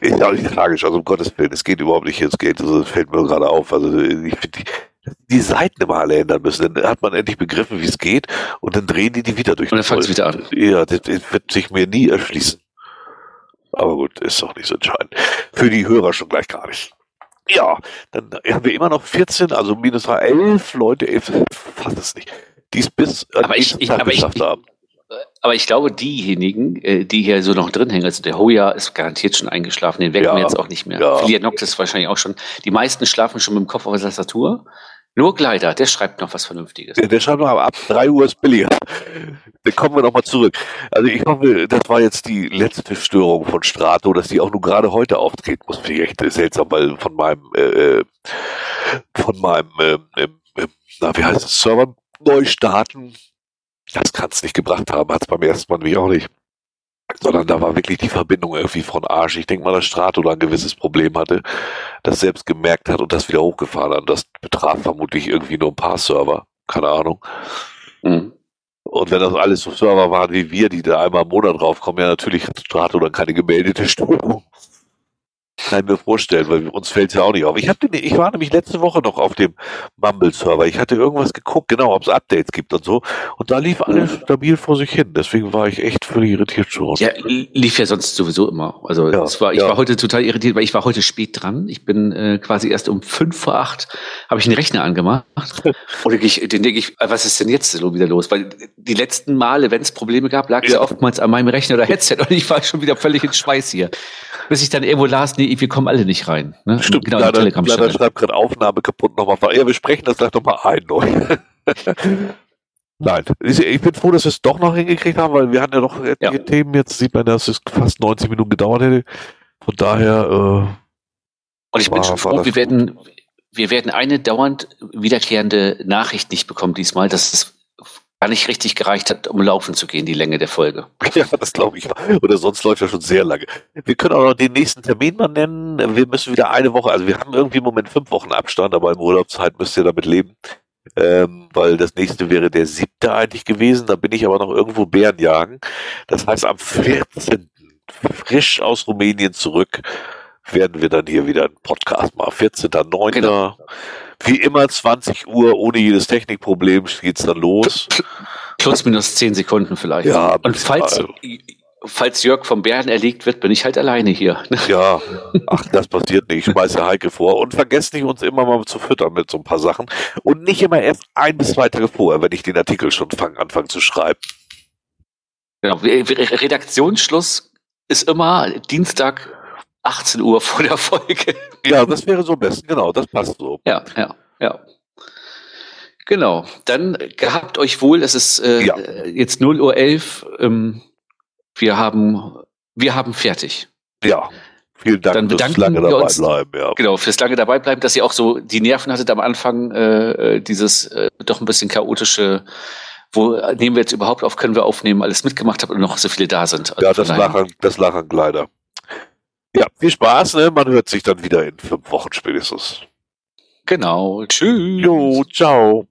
Ist ja auch nicht tragisch, also um Gottes Willen, es geht überhaupt nicht ins Geld, also das fällt mir gerade auf. Also ich finde die, Seiten immer alle ändern müssen. Dann hat man endlich begriffen, wie es geht und dann drehen die die wieder durch. Und dann fangen sie wieder an. Ja, das, das wird sich mir nie erschließen. Aber gut, ist auch nicht so entscheidend. Für die Hörer schon gleich gar nicht. Ja, dann haben wir immer noch 14, also minus 11 Leute, 11, fast es nicht, die es bis aber ich, ich, aber ich, haben aber ich glaube, diejenigen, äh, die hier so noch drin hängen, also der Hoya ist garantiert schon eingeschlafen, den wecken ja, wir jetzt auch nicht mehr. Ja. Philianox wahrscheinlich auch schon. Die meisten schlafen schon mit dem Kopf auf der Tastatur. Nur Gleiter, der schreibt noch was Vernünftiges. Der, der schreibt noch ab 3 Uhr ist billiger. Dann kommen wir nochmal zurück. Also ich hoffe, das war jetzt die letzte Störung von Strato, dass die auch nur gerade heute auftreten muss. Finde ich echt seltsam, weil von meinem, äh, äh von meinem, äh, äh, na, wie heißt es, Server neu starten das kann es nicht gebracht haben, hat es beim ersten Mal nämlich auch nicht. sondern da war wirklich die Verbindung irgendwie von Arsch. Ich denke mal, dass Strato da ein gewisses Problem hatte, das selbst gemerkt hat und das wieder hochgefahren hat. Das betraf vermutlich irgendwie nur ein paar Server. Keine Ahnung. Mhm. Und wenn das alles so Server waren wie wir, die da einmal im Monat draufkommen, ja, natürlich hat Strato dann keine gemeldete Störung. Kann ich mir vorstellen, weil uns fällt es ja auch nicht auf. Ich, hab den, ich war nämlich letzte Woche noch auf dem Mumble-Server. Ich hatte irgendwas geguckt, genau, ob es Updates gibt und so. Und da lief alles stabil vor sich hin. Deswegen war ich echt völlig irritiert schon. Ja, lief ja sonst sowieso immer. Also ja, war, ich ja. war heute total irritiert, weil ich war heute spät dran. Ich bin äh, quasi erst um fünf vor acht habe ich einen Rechner angemacht. und den denke ich, was ist denn jetzt wieder los? Weil die letzten Male, wenn es Probleme gab, lag es ja. oftmals an meinem Rechner oder Headset und ich war schon wieder völlig in Schweiß hier. Bis ich dann irgendwo las, nee, wir kommen alle nicht rein. Ne? Stimmt, genau, leider, leider schreibt gerade Aufnahme kaputt nochmal. Ja, wir sprechen das gleich nochmal ein. Nein, ich bin froh, dass wir es doch noch hingekriegt haben, weil wir hatten ja noch ja. Themen. Jetzt sieht man, dass es fast 90 Minuten gedauert hätte. Von daher. Äh, Und ich war, bin schon froh, wir werden, wir werden eine dauernd wiederkehrende Nachricht nicht bekommen diesmal. Das ist gar nicht richtig gereicht hat, um laufen zu gehen, die Länge der Folge. Ja, das glaube ich. Oder sonst läuft ja schon sehr lange. Wir können auch noch den nächsten Termin mal nennen. Wir müssen wieder eine Woche, also wir haben irgendwie im Moment fünf Wochen Abstand, aber im Urlaubszeit müsst ihr damit leben. Ähm, weil das nächste wäre der siebte eigentlich gewesen. Da bin ich aber noch irgendwo Bären jagen. Das heißt, am 14. frisch aus Rumänien zurück werden wir dann hier wieder einen Podcast machen. 14.9. Genau. Wie immer 20 Uhr, ohne jedes Technikproblem geht's dann los. Plus minus 10 Sekunden vielleicht. Ja, und falls, also. falls Jörg vom Bären erlegt wird, bin ich halt alleine hier. Ja, ach, das passiert nicht. Ich schmeiße Heike vor. Und vergesst nicht, uns immer mal zu füttern mit so ein paar Sachen. Und nicht immer erst ein bis zwei Tage vorher, wenn ich den Artikel schon fang, anfange zu schreiben. Genau. Redaktionsschluss ist immer Dienstag 18 Uhr vor der Folge. Ja, das wäre so am besten, genau, das passt so. Ja, ja, ja. Genau, dann gehabt euch wohl, es ist äh, ja. jetzt 0 Uhr 11, ähm, wir haben, wir haben fertig. Ja, vielen Dank dann fürs lange dabei uns, bleiben. Ja. Genau, fürs lange dabei bleiben, dass ihr auch so die Nerven hattet am Anfang, äh, äh, dieses äh, doch ein bisschen chaotische wo nehmen wir jetzt überhaupt auf, können wir aufnehmen, alles mitgemacht habt und noch so viele da sind. Also ja, das Lachen, das Lachen leider. Ja, viel Spaß, ne? Man hört sich dann wieder in fünf Wochen spätestens. Genau. Tschüss. Jo, ciao.